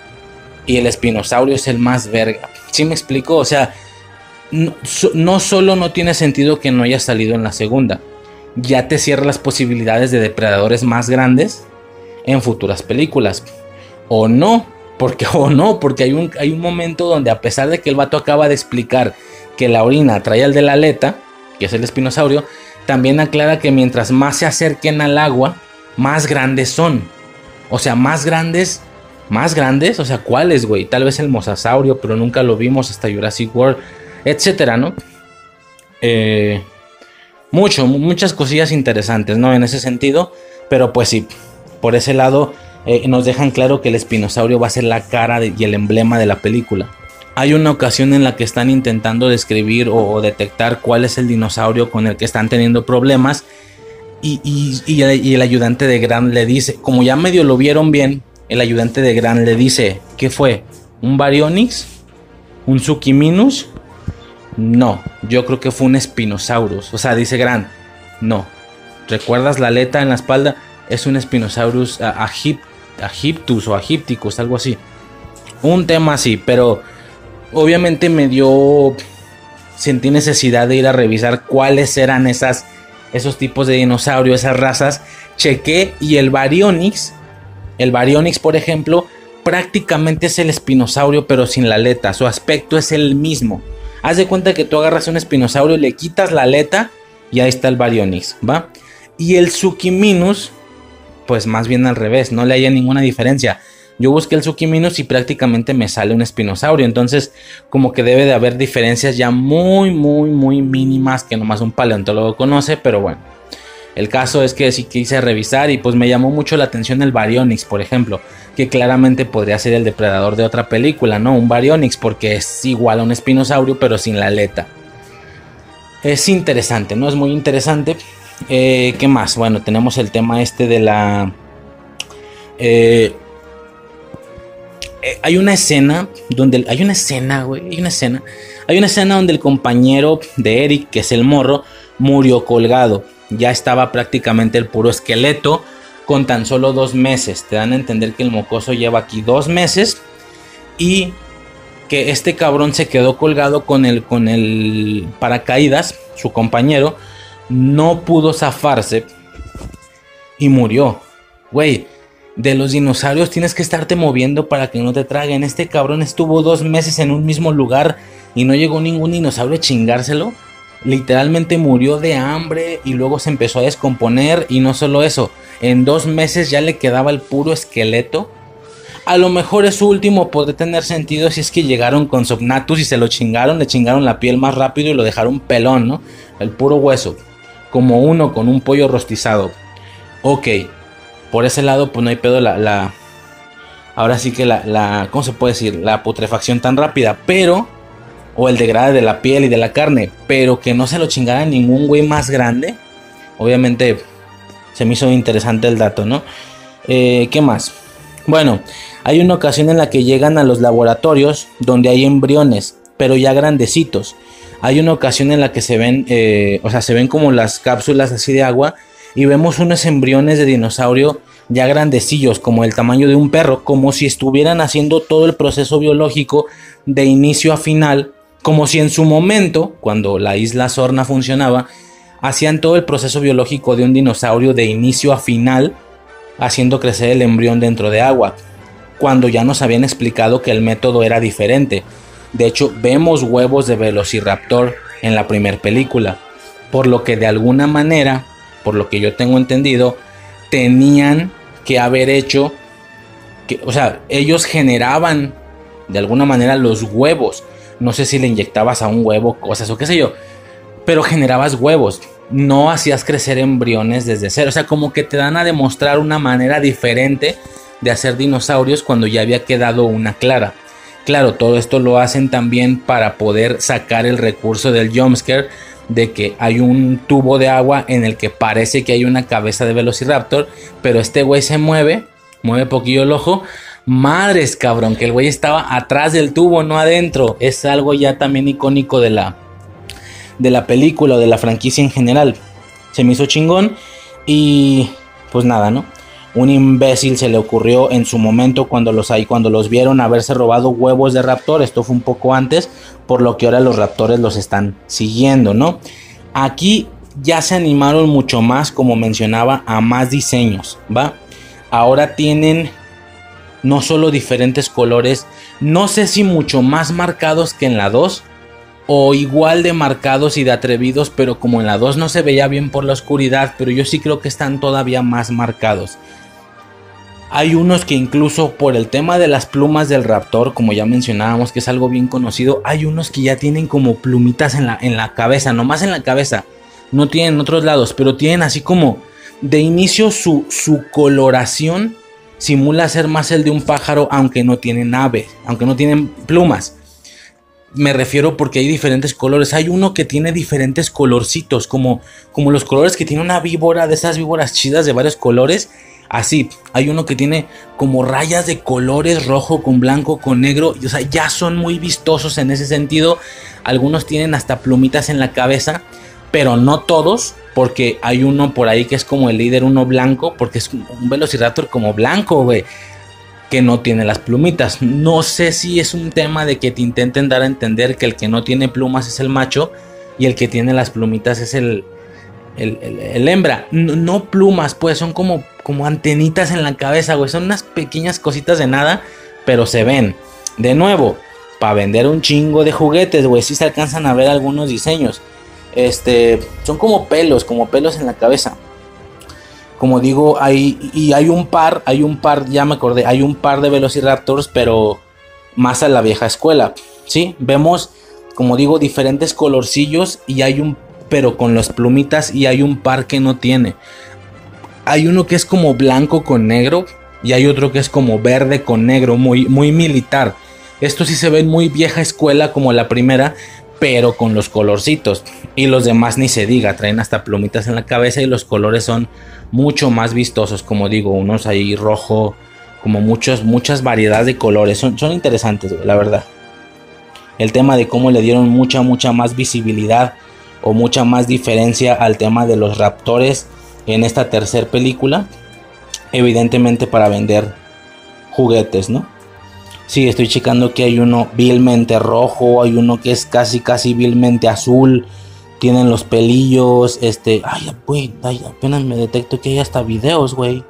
y el espinosaurio es el más verga. ¿Sí me explico? O sea, no, solo no tiene sentido que no haya salido en la segunda, ya te cierra las posibilidades de depredadores más grandes en futuras películas. O no, porque o no, porque hay un, hay un momento donde a pesar de que el vato acaba de explicar que la orina trae al de la aleta, que es el espinosaurio, también aclara que mientras más se acerquen al agua, más grandes son. O sea, más grandes, más grandes, o sea, ¿cuáles, güey? Tal vez el mosasaurio, pero nunca lo vimos hasta Jurassic World etcétera, ¿no? Eh, mucho, muchas cosillas interesantes, ¿no? En ese sentido, pero pues sí, por ese lado eh, nos dejan claro que el espinosaurio va a ser la cara y el emblema de la película. Hay una ocasión en la que están intentando describir o, detectar cuál es el dinosaurio con el que están teniendo problemas y, y, el ayudante de Gran le dice, como ya medio lo vieron bien, el ayudante de Gran le dice, ¿qué fue? ¿Un Baryonyx? ¿Un Tsukiminus? No, yo creo que fue un Spinosaurus. O sea, dice Gran. No. ¿Recuerdas la aleta en la espalda? Es un Spinosaurus Agiptus o Agipticus, algo así. Un tema así, pero obviamente me dio. Sentí necesidad de ir a revisar cuáles eran esas, esos tipos de dinosaurios, esas razas chequé y el Baryonyx, el Baryonyx por ejemplo, prácticamente es el espinosaurio pero sin la aleta, su aspecto es el mismo. Haz de cuenta que tú agarras un espinosaurio, le quitas la aleta y ahí está el Baryonyx, ¿va? Y el Tsukiminus, pues más bien al revés, no le haya ninguna diferencia. Yo busqué el Tsukiminus y prácticamente me sale un espinosaurio. Entonces, como que debe de haber diferencias ya muy, muy, muy mínimas que nomás un paleontólogo conoce. Pero bueno, el caso es que sí quise revisar y pues me llamó mucho la atención el Baryonyx, por ejemplo. Que claramente podría ser el depredador de otra película, ¿no? Un Baryonyx porque es igual a un espinosaurio pero sin la aleta. Es interesante, ¿no? Es muy interesante. Eh, ¿Qué más? Bueno, tenemos el tema este de la... Eh, hay una escena donde... Hay una escena, güey. Hay una escena. Hay una escena donde el compañero de Eric, que es el morro, murió colgado. Ya estaba prácticamente el puro esqueleto con tan solo dos meses. Te dan a entender que el mocoso lleva aquí dos meses. Y que este cabrón se quedó colgado con el, con el paracaídas, su compañero no pudo zafarse y murió. Güey, de los dinosaurios tienes que estarte moviendo para que no te traguen. Este cabrón estuvo dos meses en un mismo lugar y no llegó ningún dinosaurio a chingárselo. Literalmente murió de hambre y luego se empezó a descomponer y no solo eso, en dos meses ya le quedaba el puro esqueleto. A lo mejor es último puede tener sentido si es que llegaron con Sognatus y se lo chingaron, le chingaron la piel más rápido y lo dejaron pelón, ¿no? El puro hueso como uno con un pollo rostizado. Ok, por ese lado pues no hay pedo la... la ahora sí que la, la... ¿Cómo se puede decir? La putrefacción tan rápida, pero... O el degrade de la piel y de la carne, pero que no se lo chingara ningún güey más grande. Obviamente se me hizo interesante el dato, ¿no? Eh, ¿Qué más? Bueno, hay una ocasión en la que llegan a los laboratorios donde hay embriones, pero ya grandecitos hay una ocasión en la que se ven, eh, o sea, se ven como las cápsulas así de agua y vemos unos embriones de dinosaurio ya grandecillos, como el tamaño de un perro, como si estuvieran haciendo todo el proceso biológico de inicio a final, como si en su momento, cuando la isla Sorna funcionaba, hacían todo el proceso biológico de un dinosaurio de inicio a final, haciendo crecer el embrión dentro de agua, cuando ya nos habían explicado que el método era diferente de hecho, vemos huevos de Velociraptor en la primera película. Por lo que de alguna manera, por lo que yo tengo entendido, tenían que haber hecho que, o sea, ellos generaban de alguna manera los huevos. No sé si le inyectabas a un huevo cosas o qué sé yo, pero generabas huevos. No hacías crecer embriones desde cero. O sea, como que te dan a demostrar una manera diferente de hacer dinosaurios cuando ya había quedado una clara. Claro, todo esto lo hacen también para poder sacar el recurso del jumpscare de que hay un tubo de agua en el que parece que hay una cabeza de Velociraptor, pero este güey se mueve, mueve poquillo el ojo. Madres, cabrón, que el güey estaba atrás del tubo, no adentro. Es algo ya también icónico de la de la película o de la franquicia en general. Se me hizo chingón y pues nada, ¿no? un imbécil se le ocurrió en su momento cuando los, cuando los vieron haberse robado huevos de raptor. Esto fue un poco antes, por lo que ahora los raptores los están siguiendo, ¿no? Aquí ya se animaron mucho más, como mencionaba, a más diseños, ¿va? Ahora tienen no solo diferentes colores, no sé si mucho más marcados que en la 2, o igual de marcados y de atrevidos, pero como en la 2 no se veía bien por la oscuridad, pero yo sí creo que están todavía más marcados. Hay unos que incluso por el tema de las plumas del raptor, como ya mencionábamos, que es algo bien conocido, hay unos que ya tienen como plumitas en la, en la cabeza, en la cabeza. No tienen en otros lados, pero tienen así como de inicio su, su coloración simula ser más el de un pájaro, aunque no tienen ave, aunque no tienen plumas. Me refiero porque hay diferentes colores. Hay uno que tiene diferentes colorcitos, como, como los colores que tiene una víbora, de esas víboras chidas de varios colores Así, hay uno que tiene como rayas de colores rojo con blanco con negro. o sea, ya son muy vistosos en ese sentido. Algunos tienen hasta plumitas en la cabeza, pero no todos, porque hay uno por ahí que es como el líder, uno blanco, porque es un velociraptor como blanco, güey, que no tiene las plumitas. No sé si es un tema de que te intenten dar a entender que el que no tiene plumas es el macho y el que tiene las plumitas es el, el, hembra. No, plumas, pues son como, como antenitas en la cabeza, güey. Son unas pequeñas cositas de nada, pero se ven. De nuevo, para vender un chingo de juguetes, güey. Si se alcanzan a ver algunos diseños. Este, son como pelos, como pelos en la cabeza. Como digo, hay y hay un par, hay un par, ya me acordé, hay un par de Velociraptors, pero más a la vieja escuela. Sí, vemos, como digo, diferentes colorcillos y hay un pero con las plumitas y hay un par que no tiene. Hay uno que es como blanco con negro y hay otro que es como verde con negro, muy muy militar. Esto sí se ve muy vieja escuela como la primera, pero con los colorcitos. Y los demás ni se diga, traen hasta plumitas en la cabeza y los colores son mucho más vistosos, como digo, unos ahí rojo, como muchos, muchas variedades de colores. Son, son interesantes, la verdad. El tema de cómo le dieron mucha, mucha más visibilidad o mucha más diferencia al tema de los raptores en esta tercera película. Evidentemente para vender juguetes, ¿no? Sí, estoy checando que hay uno vilmente rojo, hay uno que es casi casi vilmente azul. Tienen los pelillos, este, ay, güey, apenas me detecto que hay hasta videos, güey.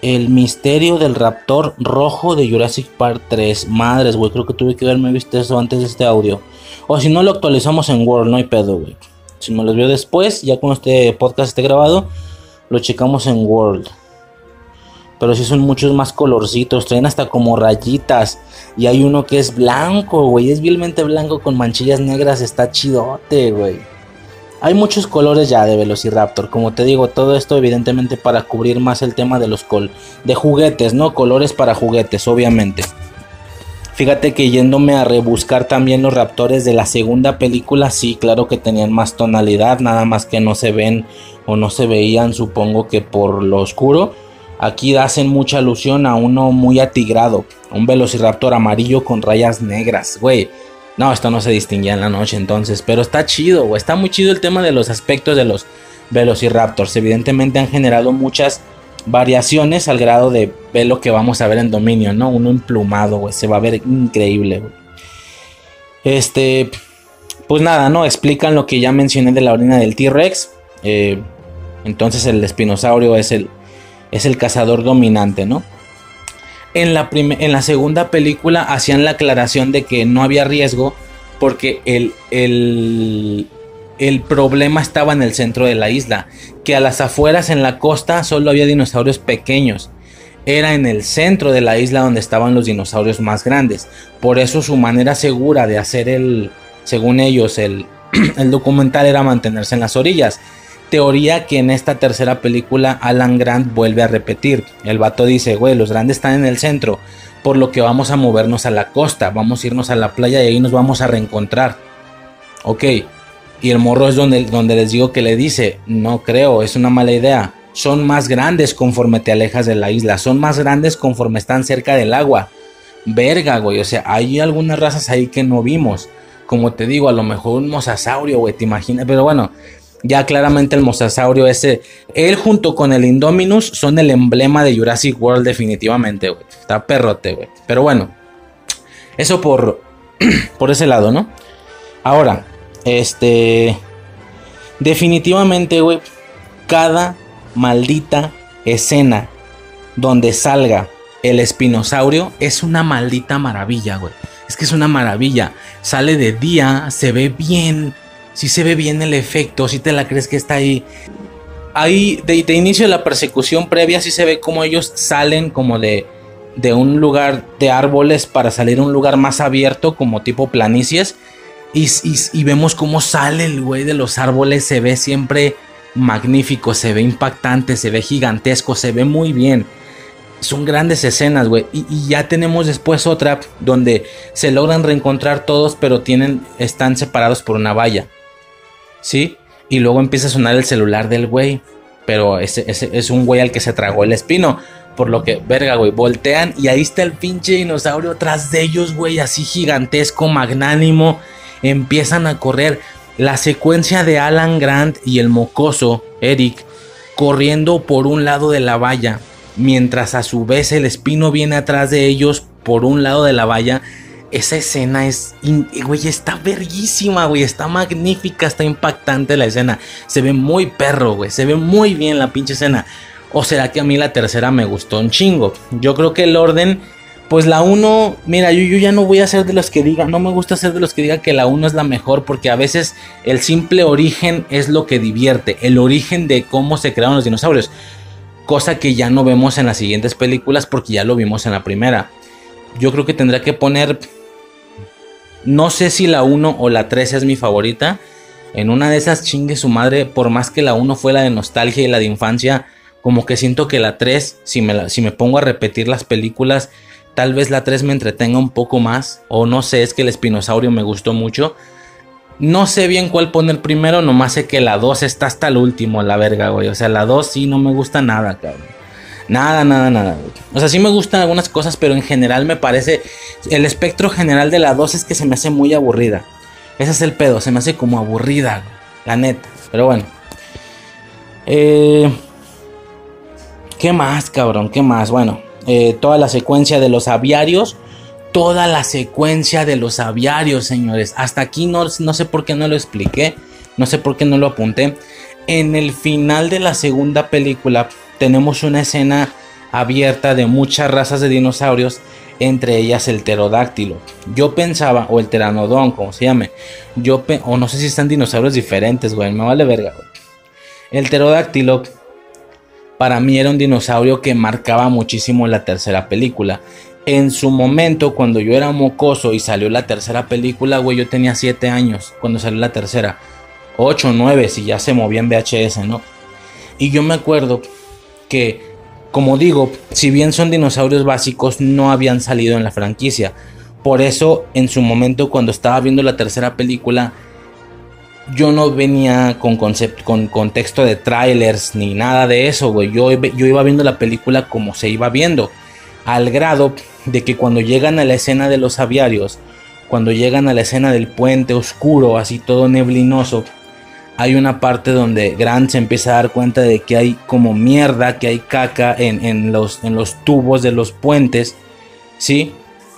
El misterio del raptor rojo de Jurassic Park 3. Madres, güey, creo que tuve que haberme visto eso antes de este audio. O si no lo actualizamos en World, no hay pedo, güey. Si me los veo después, ya cuando este podcast esté grabado, lo checamos en World. Pero si son muchos más colorcitos. Traen hasta como rayitas. Y hay uno que es blanco, güey. Es vilmente blanco con manchillas negras. Está chidote, güey. Hay muchos colores ya de Velociraptor. Como te digo, todo esto evidentemente para cubrir más el tema de los col de juguetes, ¿no? Colores para juguetes, obviamente. Fíjate que yéndome a rebuscar también los raptores de la segunda película, sí, claro que tenían más tonalidad, nada más que no se ven o no se veían, supongo que por lo oscuro Aquí hacen mucha alusión a uno muy atigrado, un velociraptor amarillo con rayas negras, güey. No, esto no se distinguía en la noche entonces, pero está chido, güey. Está muy chido el tema de los aspectos de los velociraptors. Evidentemente han generado muchas variaciones al grado de ver lo que vamos a ver en dominio, ¿no? Uno emplumado, güey. Se va a ver increíble, güey. Este, pues nada, ¿no? Explican lo que ya mencioné de la orina del T-Rex. Eh, entonces el espinosaurio es el es el cazador dominante, ¿no? En la, en la segunda película hacían la aclaración de que no había riesgo porque el, el, el problema estaba en el centro de la isla, que a las afueras en la costa solo había dinosaurios pequeños. Era en el centro de la isla donde estaban los dinosaurios más grandes. Por eso su manera segura de hacer el, según ellos, el, el documental era mantenerse en las orillas teoría que en esta tercera película Alan Grant vuelve a repetir. El vato dice, güey, los grandes están en el centro, por lo que vamos a movernos a la costa, vamos a irnos a la playa y ahí nos vamos a reencontrar. Ok, y el morro es donde, donde les digo que le dice, no creo, es una mala idea. Son más grandes conforme te alejas de la isla, son más grandes conforme están cerca del agua. Verga, güey, o sea, hay algunas razas ahí que no vimos. Como te digo, a lo mejor un mosasaurio, güey, te imaginas. Pero bueno, ya claramente el mosasaurio ese, él junto con el Indominus son el emblema de Jurassic World definitivamente, güey. Está perrote, güey. Pero bueno, eso por, por ese lado, ¿no? Ahora, este, definitivamente, güey, cada maldita escena donde salga el espinosaurio es una maldita maravilla, güey. Es que es una maravilla. Sale de día, se ve bien si se ve bien el efecto, si te la crees que está ahí. Ahí, de, inicio de la persecución previa, sí se ve como ellos salen como de, de un lugar de árboles para salir a un lugar más abierto, como tipo planicies. Y, vemos cómo sale el güey de los árboles, se ve siempre magnífico, se ve impactante, se ve gigantesco, se ve muy bien. Son grandes escenas, güey. Y, y, ya tenemos después otra donde se logran reencontrar todos, pero tienen, están separados por una valla. ¿Sí? Y luego empieza a sonar el celular del güey. Pero ese, es un güey al que se tragó el espino. Por lo que, verga, güey, voltean y ahí está el pinche dinosaurio tras de ellos, güey, así gigantesco, magnánimo. Empiezan a correr. La secuencia de Alan Grant y el mocoso, Eric, corriendo por un lado de la valla, mientras a su vez el espino viene atrás de ellos por un lado de la valla, esa escena es, güey, está verguísima, güey, está magnífica, está impactante la escena. Se ve muy perro, güey, se ve muy bien la pinche escena. O será que a mí la tercera me gustó un chingo. Yo creo que el orden, pues la 1, mira, yo, yo ya no voy a ser de los que digan, no me gusta ser de los que digan que la 1 es la mejor, porque a veces el simple origen es lo que divierte, el origen de cómo se crearon los dinosaurios. Cosa que ya no vemos en las siguientes películas porque ya lo vimos en la primera. Yo creo que tendrá que poner no sé si la 1 o la 3 es mi favorita. En una de esas chingue su madre, por más que la 1 fue la de nostalgia y la de infancia, como que siento que la 3, si me, si me pongo a repetir las películas, tal vez la 3 me entretenga un poco más. O no sé, es que el espinosaurio me gustó mucho. No sé bien cuál poner primero, nomás sé que la 2 está hasta el último, la verga, güey. O sea, la 2 sí no me gusta nada, cabrón. Nada, nada, nada. O sea, sí me gustan algunas cosas, pero en general me parece. El espectro general de la 2 es que se me hace muy aburrida. Ese es el pedo, se me hace como aburrida, la neta. Pero bueno. Eh, ¿Qué más, cabrón? ¿Qué más? Bueno, eh, toda la secuencia de los aviarios. Toda la secuencia de los aviarios, señores. Hasta aquí no, no sé por qué no lo expliqué. No sé por qué no lo apunté. En el final de la segunda película tenemos una escena abierta de muchas razas de dinosaurios, entre ellas el pterodáctilo. Yo pensaba, o el teranodón, como se llame, yo o no sé si están dinosaurios diferentes, güey, me vale verga, El pterodáctilo para mí era un dinosaurio que marcaba muchísimo la tercera película. En su momento, cuando yo era mocoso y salió la tercera película, güey, yo tenía 7 años cuando salió la tercera. 8, 9, si ya se movía en VHS, ¿no? Y yo me acuerdo que, como digo, si bien son dinosaurios básicos, no habían salido en la franquicia. Por eso, en su momento, cuando estaba viendo la tercera película, yo no venía con, con contexto de trailers ni nada de eso, güey. Yo, yo iba viendo la película como se iba viendo. Al grado de que cuando llegan a la escena de los aviarios, cuando llegan a la escena del puente oscuro, así todo neblinoso, hay una parte donde Grant se empieza a dar cuenta de que hay como mierda, que hay caca en, los, en los tubos de los puentes, ¿sí?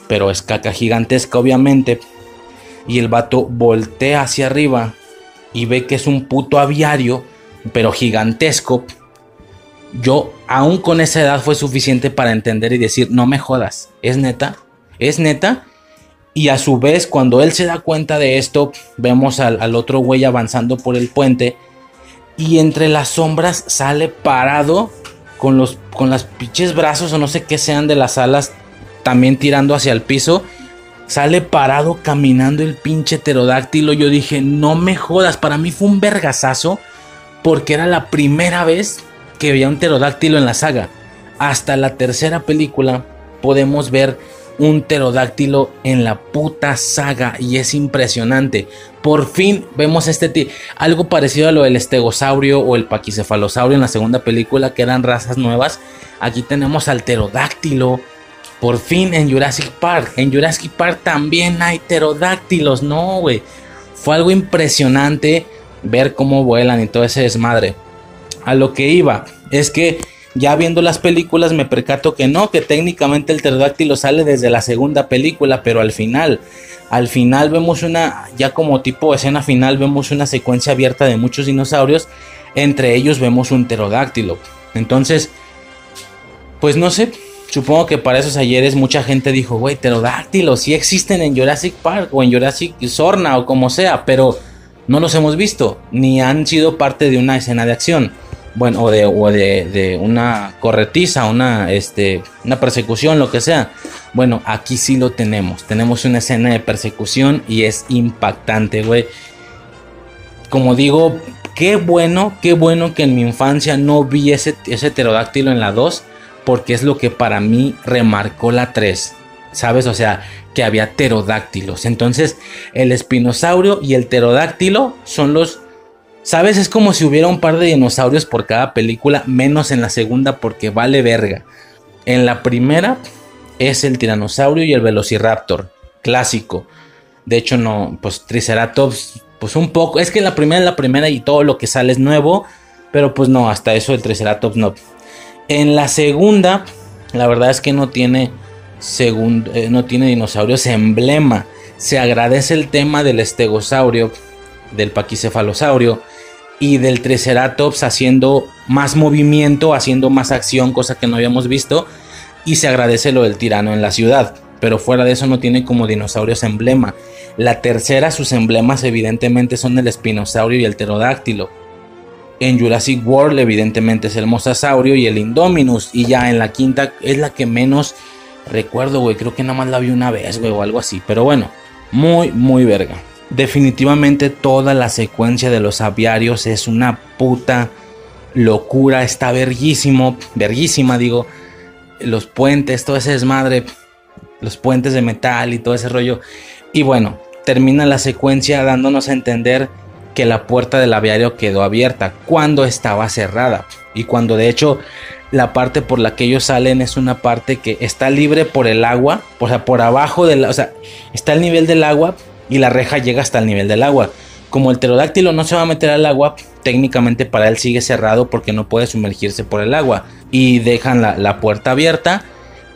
Pero es caca gigantesca, obviamente. Y el vato voltea hacia arriba y ve que es un puto aviario, pero gigantesco. Yo, aún con esa edad, fue suficiente para entender y decir: No me jodas, ¿es neta? ¿Es neta? Y a su vez, cuando él se da cuenta de esto, vemos al, otro güey avanzando por el puente. Y entre las sombras sale parado con los con las pinches brazos o no sé qué sean de las alas también tirando hacia el piso. Sale parado caminando el pinche pterodáctilo. Yo dije, no me jodas. Para mí fue un vergazazo. Porque era la primera vez que veía un pterodáctilo en la saga. Hasta la tercera película podemos ver un pterodáctilo en la puta saga y es impresionante. Por fin vemos este algo parecido a lo del estegosaurio o el paquicefalosaurio en la segunda película que eran razas nuevas. Aquí tenemos al pterodáctilo. Por fin en Jurassic Park. En Jurassic Park también hay pterodáctilos. No, güey. Fue algo impresionante ver cómo vuelan y todo ese desmadre. A lo que iba es que ya viendo las películas me percato que no, que técnicamente el pterodáctilo sale desde la segunda película, pero al final, al final vemos una, ya como tipo escena final, vemos una secuencia abierta de muchos dinosaurios, entre ellos vemos un pterodáctilo. Entonces, pues no sé, supongo que para esos ayeres mucha gente dijo, güey, pterodáctilos sí existen en Jurassic Park o en Jurassic Sorna o como sea, pero no los hemos visto, ni han sido parte de una escena de acción bueno, o de, o de, una corretiza, una, este, una persecución, lo que sea. Bueno, aquí sí lo tenemos. Tenemos una escena de persecución y es impactante, güey. Como digo, qué bueno, qué bueno que en mi infancia no vi ese, ese pterodáctilo en la 2, porque es lo que para mí remarcó la 3. ¿Sabes? O sea, que había pterodáctilos. Entonces, el espinosaurio y el pterodáctilo son los ¿Sabes? Es como si hubiera un par de dinosaurios por cada película, menos en la segunda porque vale verga. En la primera es el tiranosaurio y el velociraptor, clásico. De hecho, no, pues Triceratops, pues un poco. Es que la primera es la primera y todo lo que sale es nuevo, pero pues no, hasta eso el Triceratops no. En la segunda, la verdad es que no tiene según, eh, no tiene dinosaurios emblema. Se agradece el tema del estegosaurio, del paquicefalosaurio y del triceratops haciendo más movimiento, haciendo más acción, cosa que no habíamos visto. Y se agradece lo del tirano en la ciudad. Pero fuera de eso no tiene como dinosaurios emblema. La tercera, sus emblemas evidentemente son el espinosaurio y el pterodáctilo. En Jurassic World evidentemente es el mosasaurio y el Indominus. Y ya en la quinta es la que menos recuerdo, güey. Creo que nada más la vi una vez, güey, o algo así. Pero bueno, muy, muy verga. Definitivamente toda la secuencia de los aviarios es una puta locura. Está verguísimo, verguísima digo. Los puentes, todo ese desmadre. Los puentes de metal y todo ese rollo. Y bueno, termina la secuencia dándonos a entender que la puerta del aviario quedó abierta cuando estaba cerrada. Y cuando de hecho la parte por la que ellos salen es una parte que está libre por el agua, o sea, por abajo del, o sea, está al nivel del agua y la reja llega hasta el nivel del agua. Como el pterodáctilo no se va a meter al agua, técnicamente para él sigue cerrado porque no puede sumergirse por el agua. Y dejan la, puerta abierta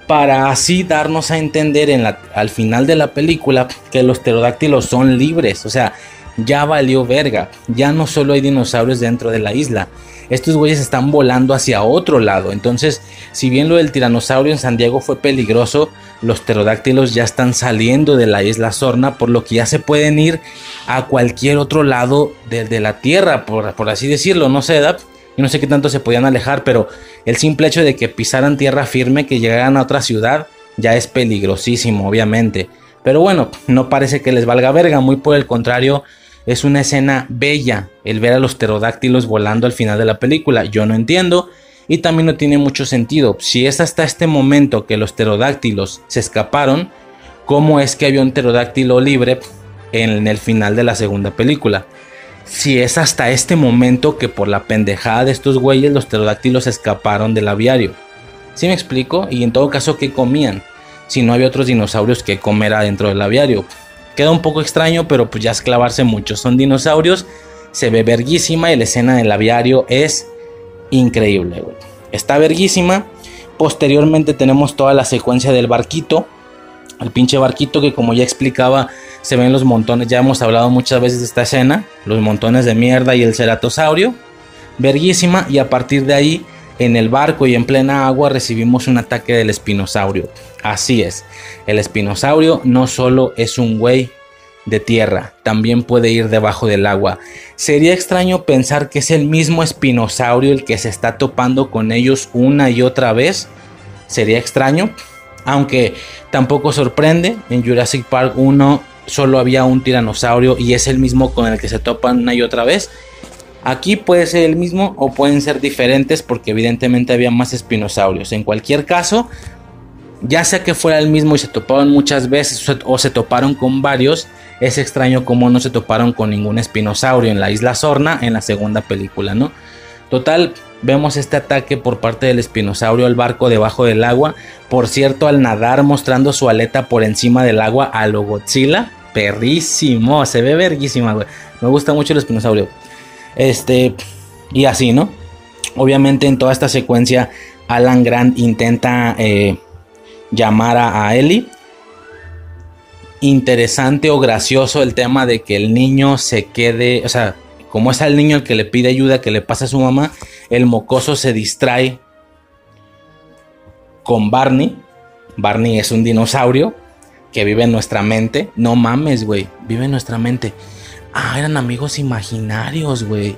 para así darnos a entender en la, al final de la película que los pterodáctilos son libres. O sea, ya valió verga. Ya no solo hay dinosaurios dentro de la isla. Estos güeyes están volando hacia otro lado. Entonces, si bien lo del tiranosaurio en San Diego fue peligroso, los pterodáctilos ya están saliendo de la isla Sorna, por lo que ya se pueden ir a cualquier otro lado de, la Tierra, por, por, así decirlo. No sé, Yo no sé qué tanto se podían alejar, pero el simple hecho de que pisaran tierra firme, que llegaran a otra ciudad, ya es peligrosísimo, obviamente. Pero bueno, no parece que les valga verga, muy por el contrario, es una escena bella el ver a los pterodáctilos volando al final de la película. Yo no entiendo y también no tiene mucho sentido. Si es hasta este momento que los pterodáctilos se escaparon, ¿cómo es que había un pterodáctilo libre en el final de la segunda película? Si es hasta este momento que por la pendejada de estos güeyes los pterodáctilos escaparon del aviario. ¿Sí me explico? Y en todo caso, ¿qué comían? Si no había otros dinosaurios que comer adentro del aviario. Queda un poco extraño, pero pues ya es clavarse mucho. Son dinosaurios, se ve verguísima y la escena del aviario es increíble, güey. Está verguísima. Posteriormente tenemos toda la secuencia del barquito. El pinche barquito que como ya explicaba se ven los montones. Ya hemos hablado muchas veces de esta escena. Los montones de mierda y el ceratosaurio. Verguísima y a partir de ahí en el barco y en plena agua recibimos un ataque del espinosaurio. Así es, el espinosaurio no solo es un güey de tierra, también puede ir debajo del agua. Sería extraño pensar que es el mismo espinosaurio el que se está topando con ellos una y otra vez. Sería extraño, aunque tampoco sorprende. En Jurassic Park 1 solo había un tiranosaurio y es el mismo con el que se topan una y otra vez. Aquí puede ser el mismo o pueden ser diferentes porque evidentemente había más espinosaurios. En cualquier caso, ya sea que fuera el mismo y se toparon muchas veces o se toparon con varios, es extraño cómo no se toparon con ningún espinosaurio en la isla Sorna en la segunda película, ¿no? Total, vemos este ataque por parte del espinosaurio al barco debajo del agua. Por cierto, al nadar mostrando su aleta por encima del agua a lo Godzilla. Perrísimo, se ve verguísima, güey. Me gusta mucho el espinosaurio. Este, y así, ¿no? Obviamente en toda esta secuencia Alan Grant intenta eh, llamar a, Ellie. Interesante o gracioso el tema de que el niño se quede, o sea, como es al niño el que le pide ayuda que le pasa a su mamá, el mocoso se distrae con Barney. Barney es un dinosaurio que vive en nuestra mente. No mames, güey, vive en nuestra mente. Ah, eran amigos imaginarios, güey.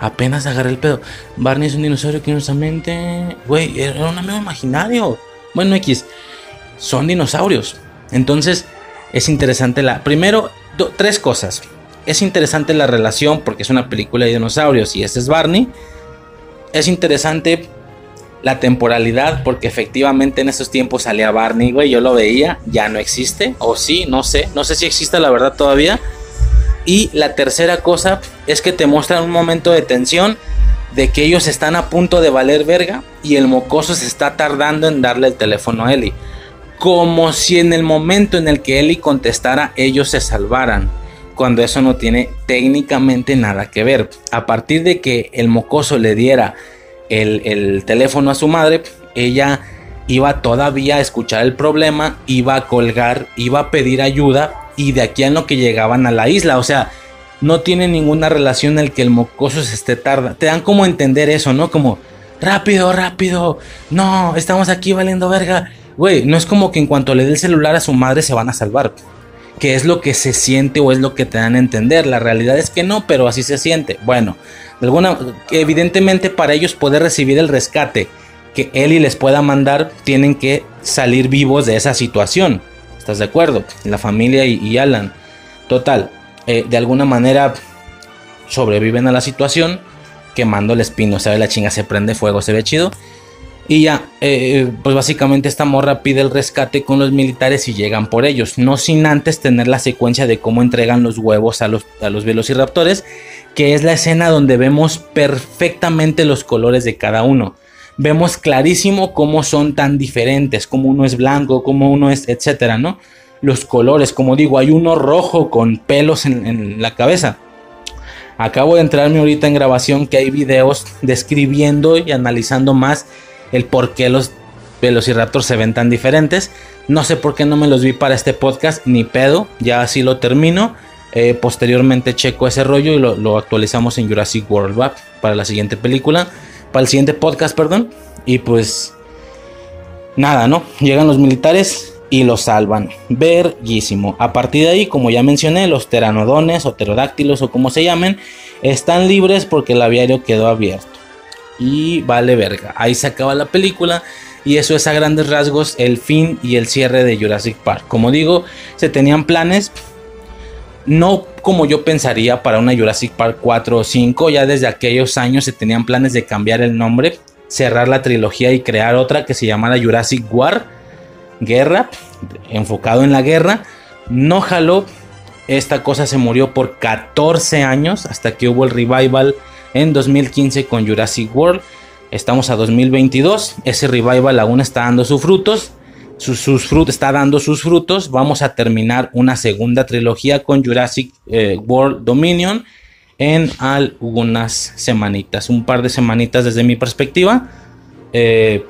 Apenas agarré el pedo. Barney es un dinosaurio que mente. Güey, era un amigo imaginario. Bueno, X. Son dinosaurios. Entonces, es interesante la. Primero, tres cosas. Es interesante la relación porque es una película de dinosaurios y este es Barney. Es interesante la temporalidad porque efectivamente en esos tiempos salía Barney, güey. Yo lo veía. Ya no existe. O sí, no sé. No sé si existe la verdad todavía. Y la tercera cosa es que te muestran un momento de tensión de que ellos están a punto de valer verga y el mocoso se está tardando en darle el teléfono a Eli. Como si en el momento en el que Eli contestara ellos se salvaran. Cuando eso no tiene técnicamente nada que ver. A partir de que el mocoso le diera el, el teléfono a su madre, ella iba todavía a escuchar el problema, iba a colgar, iba a pedir ayuda y de aquí en lo que llegaban a la isla. O sea, no tiene ninguna relación el que el mocoso se esté tarda. Te dan como entender eso, ¿no? Como, rápido, rápido. No, estamos aquí valiendo verga. Güey, no es como que en cuanto le dé el celular a su madre se van a salvar. Que es lo que se siente o es lo que te dan a entender. La realidad es que no, pero así se siente. Bueno, alguna, evidentemente para ellos poder recibir el rescate que Eli les pueda mandar, tienen que salir vivos de esa situación. ¿Estás de acuerdo? La familia y, Alan. Total, eh, de alguna manera sobreviven a la situación quemando el espino. ¿Sabe? La chinga se prende fuego, se ve chido. Y ya, eh, pues básicamente esta morra pide el rescate con los militares y llegan por ellos. No sin antes tener la secuencia de cómo entregan los huevos a los, a los velociraptores, que es la escena donde vemos perfectamente los colores de cada uno. Vemos clarísimo cómo son tan diferentes, cómo uno es blanco, cómo uno es, etcétera, ¿no? Los colores, como digo, hay uno rojo con pelos en, en la cabeza. Acabo de entrarme ahorita en grabación que hay videos describiendo y analizando más el por qué los Velociraptors se ven tan diferentes. No sé por qué no me los vi para este podcast, ni pedo, ya así lo termino. Eh, posteriormente checo ese rollo y lo, actualizamos en Jurassic World ¿va? para la siguiente película, para el siguiente podcast, perdón. Y pues nada, ¿no? Llegan los militares y los salvan. Verguísimo. A partir de ahí, como ya mencioné, los teranodones o pterodáctilos o como se llamen, están libres porque el aviario quedó abierto y vale verga. Ahí se acaba la película y eso es a grandes rasgos el fin y el cierre de Jurassic Park. Como digo, se tenían planes, no como yo pensaría para una Jurassic Park 4 o 5, ya desde aquellos años se tenían planes de cambiar el nombre, cerrar la trilogía y crear otra que se llamara Jurassic War, guerra, enfocado en la guerra. No jaló, esta cosa se murió por 14 años hasta que hubo el revival en 2015 con Jurassic World. Estamos a 2022. Ese revival aún está dando sus frutos. Sus, está dando sus frutos. Vamos a terminar una segunda trilogía con Jurassic eh, World Dominion en algunas semanitas. Un par de semanitas desde mi perspectiva. Eh,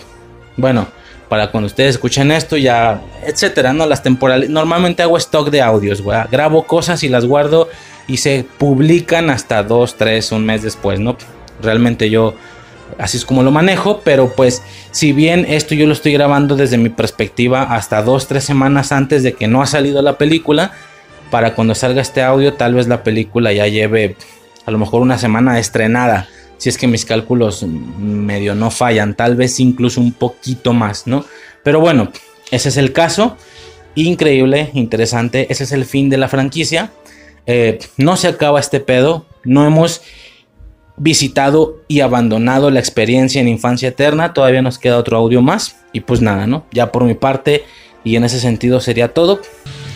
bueno, para cuando ustedes escuchen esto, ya, etcétera, ¿no? Las temporales. Normalmente hago stock de audios, Grabo cosas y las guardo y se publican hasta dos, tres, un mes después, ¿no? Realmente yo así es como lo manejo, pero pues si bien esto yo lo estoy grabando desde mi perspectiva hasta dos, tres semanas antes de que no ha salido la película, para cuando salga este audio tal vez la película ya lleve a lo mejor una semana estrenada, si es que mis cálculos medio no fallan, tal vez incluso un poquito más, ¿no? Pero bueno, ese es el caso, increíble, interesante, ese es el fin de la franquicia. Eh, no se acaba este pedo, no hemos visitado y abandonado la experiencia en Infancia Eterna, todavía nos queda otro audio más y pues nada, ¿no? Ya por mi parte y en ese sentido sería todo.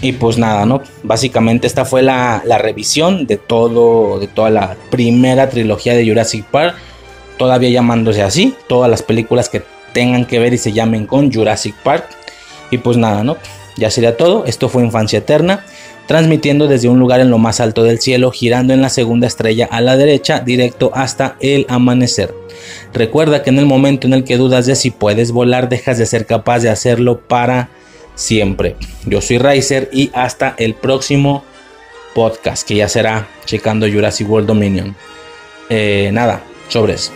Y pues nada, ¿no? Básicamente esta fue la, la revisión de todo, de toda la primera trilogía de Jurassic Park, todavía llamándose así, todas las películas que tengan que ver y se llamen con Jurassic Park. Y pues nada, ¿no? Ya sería todo, esto fue Infancia Eterna transmitiendo desde un lugar en lo más alto del cielo, girando en la segunda estrella a la derecha, directo hasta el amanecer. Recuerda que en el momento en el que dudas de si puedes volar, dejas de ser capaz de hacerlo para siempre. Yo soy Riser y hasta el próximo podcast, que ya será checando Jurassic World Dominion. Eh, nada, sobres.